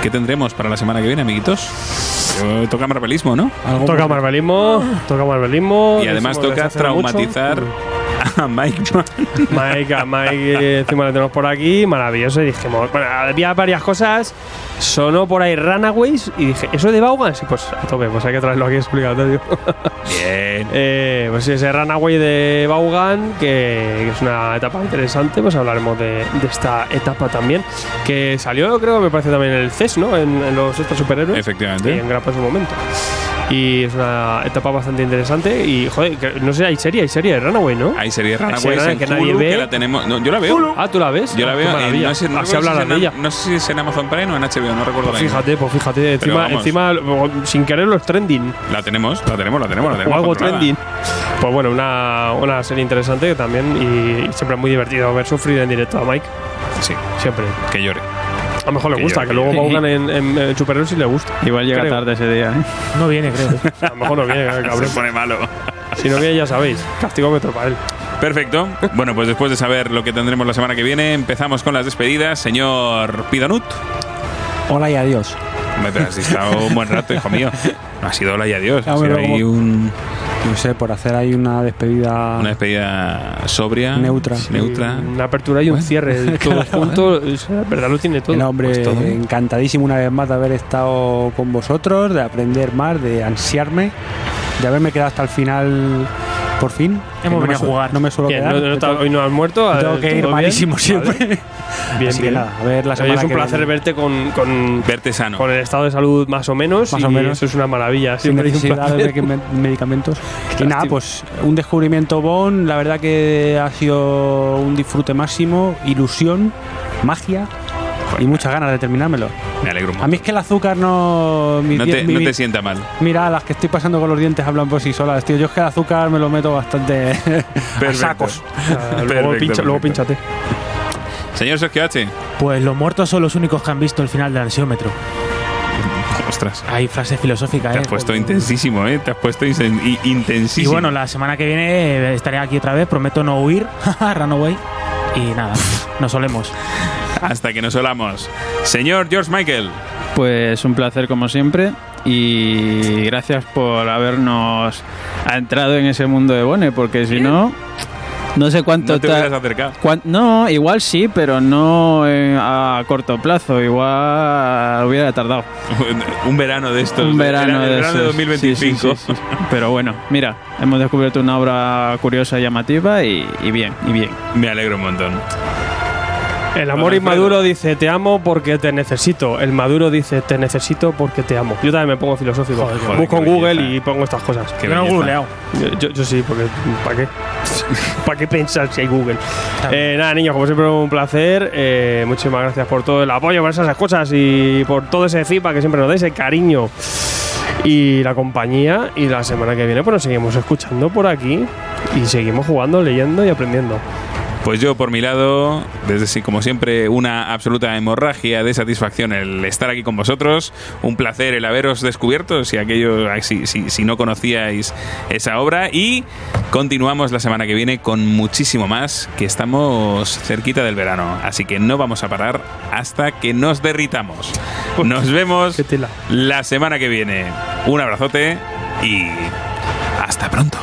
B: ¿Qué tendremos para la semana que viene, amiguitos? Eh, Toca marvelismo, ¿no?
G: Toca marvelismo, toca marvelismo.
B: Y además toca
G: hace mucho.
B: A Mike.
G: Mike, a Mike eh, encima lo tenemos por aquí, maravilloso. Y dijimos, bueno, había varias cosas. Sonó por ahí Runaways y dije, ¿eso de Vaughan? Sí, pues a tope, pues hay que traerlo aquí explicatorio.
B: Bien.
G: Eh, pues ese Runaway de Vaughan, que, es una etapa interesante, pues hablaremos de, de esta etapa también. Que salió, creo, me parece también en el CES, ¿no? En, en los estos superhéroes.
B: Efectivamente.
G: Y en grapa en su momento. Y es una etapa bastante interesante. Y, joder, que- no sé, hay serie, hay serie de Runaway, ¿no?
B: Hay serie
G: serie
B: en
G: que nadie ve.
B: que la tenemos. No, yo la veo.
G: Ah, ¿tú la ves?
B: Yo la
G: Ah,
B: veo
G: maravilla.
B: no sé, no
G: hablarás
B: si
G: de ella.
B: no sé si es en Amazon Prime o en HBO, no recuerdo
G: Pues fíjate, pues fíjate. Encima, encima, sin querer, los trending.
B: La tenemos, la tenemos, la tenemos, la
G: O
B: tenemos.
G: algo
B: controlada.
G: trending. Pues bueno, una, una serie interesante que también. Y, siempre es muy divertido ver sufrir en directo a Mike.
B: Sí,
G: Siempre.
B: que llore.
G: A lo mejor le gusta, que luego. Vaughan en, en, en superhéroes y le gusta.
F: Igual llega
G: Creo.
F: tarde ese día, ¿eh?
E: No viene, creo.
G: A lo mejor no viene,
B: Se
G: cabrón.
B: pone malo.
G: Si no viene, ya sabéis. Castigómetro para él.
B: Perfecto. Bueno, pues después de saber lo que tendremos la semana que viene, empezamos con las despedidas. Señor Pidonut.
J: Hola y adiós.
B: Pero has estado un buen rato, hijo mío. No ha sido hola y adiós. Ha
J: Ah,
B: sido
J: bueno,
B: ahí un-
J: No sé, por hacer ahí una despedida.
B: una despedida sobria.
J: Neutra.
B: Neutra.
G: Una apertura y un
B: Bueno.
G: cierre. Todo junto. Es verdad, lo tiene todo.
J: El hombre,
B: Pues todo.
J: encantadísimo una vez más de haber estado con vosotros, de aprender más, de ansiarme, de haberme quedado hasta el final por fin.
E: Hemos
J: no me
E: venido a
J: su-
E: jugar.
J: No me suelo
G: Bien,
J: quedar.
G: no- no
J: tengo-
G: hoy no has muerto.
J: me
G: eh,
J: tengo que ir malísimo
G: Vale.
J: siempre.
G: Bien,
J: Así que
G: bien.
J: nada, a ver la semana
G: es un
J: que
G: placer
J: viene.
G: verte con, con,
B: Verte sano.
G: con el estado de salud más o menos.
J: Más
G: y
J: o menos.
G: Eso es una maravilla.
J: sin necesidad de me- medicamentos. Y nada, pues un descubrimiento bon, la verdad que ha sido un disfrute máximo, ilusión, magia y muchas ganas de terminármelo.
B: Me alegro un
J: A mí es que el azúcar no... mis
B: No te,
J: mi-
B: no te sienta mal.
J: Mira, las que estoy pasando con los dientes hablan por sí solas, tío. Yo es que el azúcar me lo meto bastante a sacos.
G: Ah, luego,
B: Perfecto,
G: pincha- luego pinchate.
B: Señor Sergio H.
E: Pues los muertos son los únicos que han visto el final del ansiómetro.
B: Ostras.
E: Hay frase filosófica,
B: Te
E: ¿eh?
B: has puesto intensísimo, ¿eh? Te has puesto insen- i-
E: Y
B: intensísimo.
E: bueno, la semana que viene eh, estaré aquí otra vez. Prometo no huir. Runaway. Y nada, nos solemos.
B: Hasta que nos solamos. Señor George Michael.
F: Pues un placer como siempre y gracias por habernos entrado en ese mundo de Bone, porque si no, no sé cuánto
B: No te hubieras acercado.
F: cuán- no, igual sí, pero no eh, a corto plazo, igual hubiera tardado.
B: Un verano de estos.
F: Un verano de,
B: verano de
F: esos.
B: 2025.
F: Sí, sí, sí, sí. Pero bueno, mira, hemos descubierto una obra curiosa y llamativa y, y bien, y bien.
B: Me alegro un montón.
G: El amor inmaduro dice te amo porque te necesito. El maduro dice te necesito porque te amo. Yo también me pongo filosófico.
B: Joder,
G: Busco en
B: belleza.
G: Google y pongo estas cosas.
B: Qué
E: Yo no he googleado.
G: Yo, yo- yo sí, porque ¿para qué? ¿Para qué pensar si hay Google? Eh, nada, niños, como siempre, un placer. Eh, muchísimas gracias por todo el apoyo, por esas cosas y por todo ese feedback que siempre nos dais, el cariño y la compañía. Y la semana que viene, pues nos seguimos escuchando por aquí y seguimos jugando, leyendo y aprendiendo.
B: Pues yo, por mi lado, desde sí, como siempre, una absoluta hemorragia de satisfacción el estar aquí con vosotros. Un placer el haberos descubierto, si aquello, si, si- si no conocíais esa obra. Y continuamos la semana que viene con muchísimo más, que estamos cerquita del verano. Así que no vamos a parar hasta que nos derritamos. Nos vemos la semana que viene. Un abrazote y hasta pronto.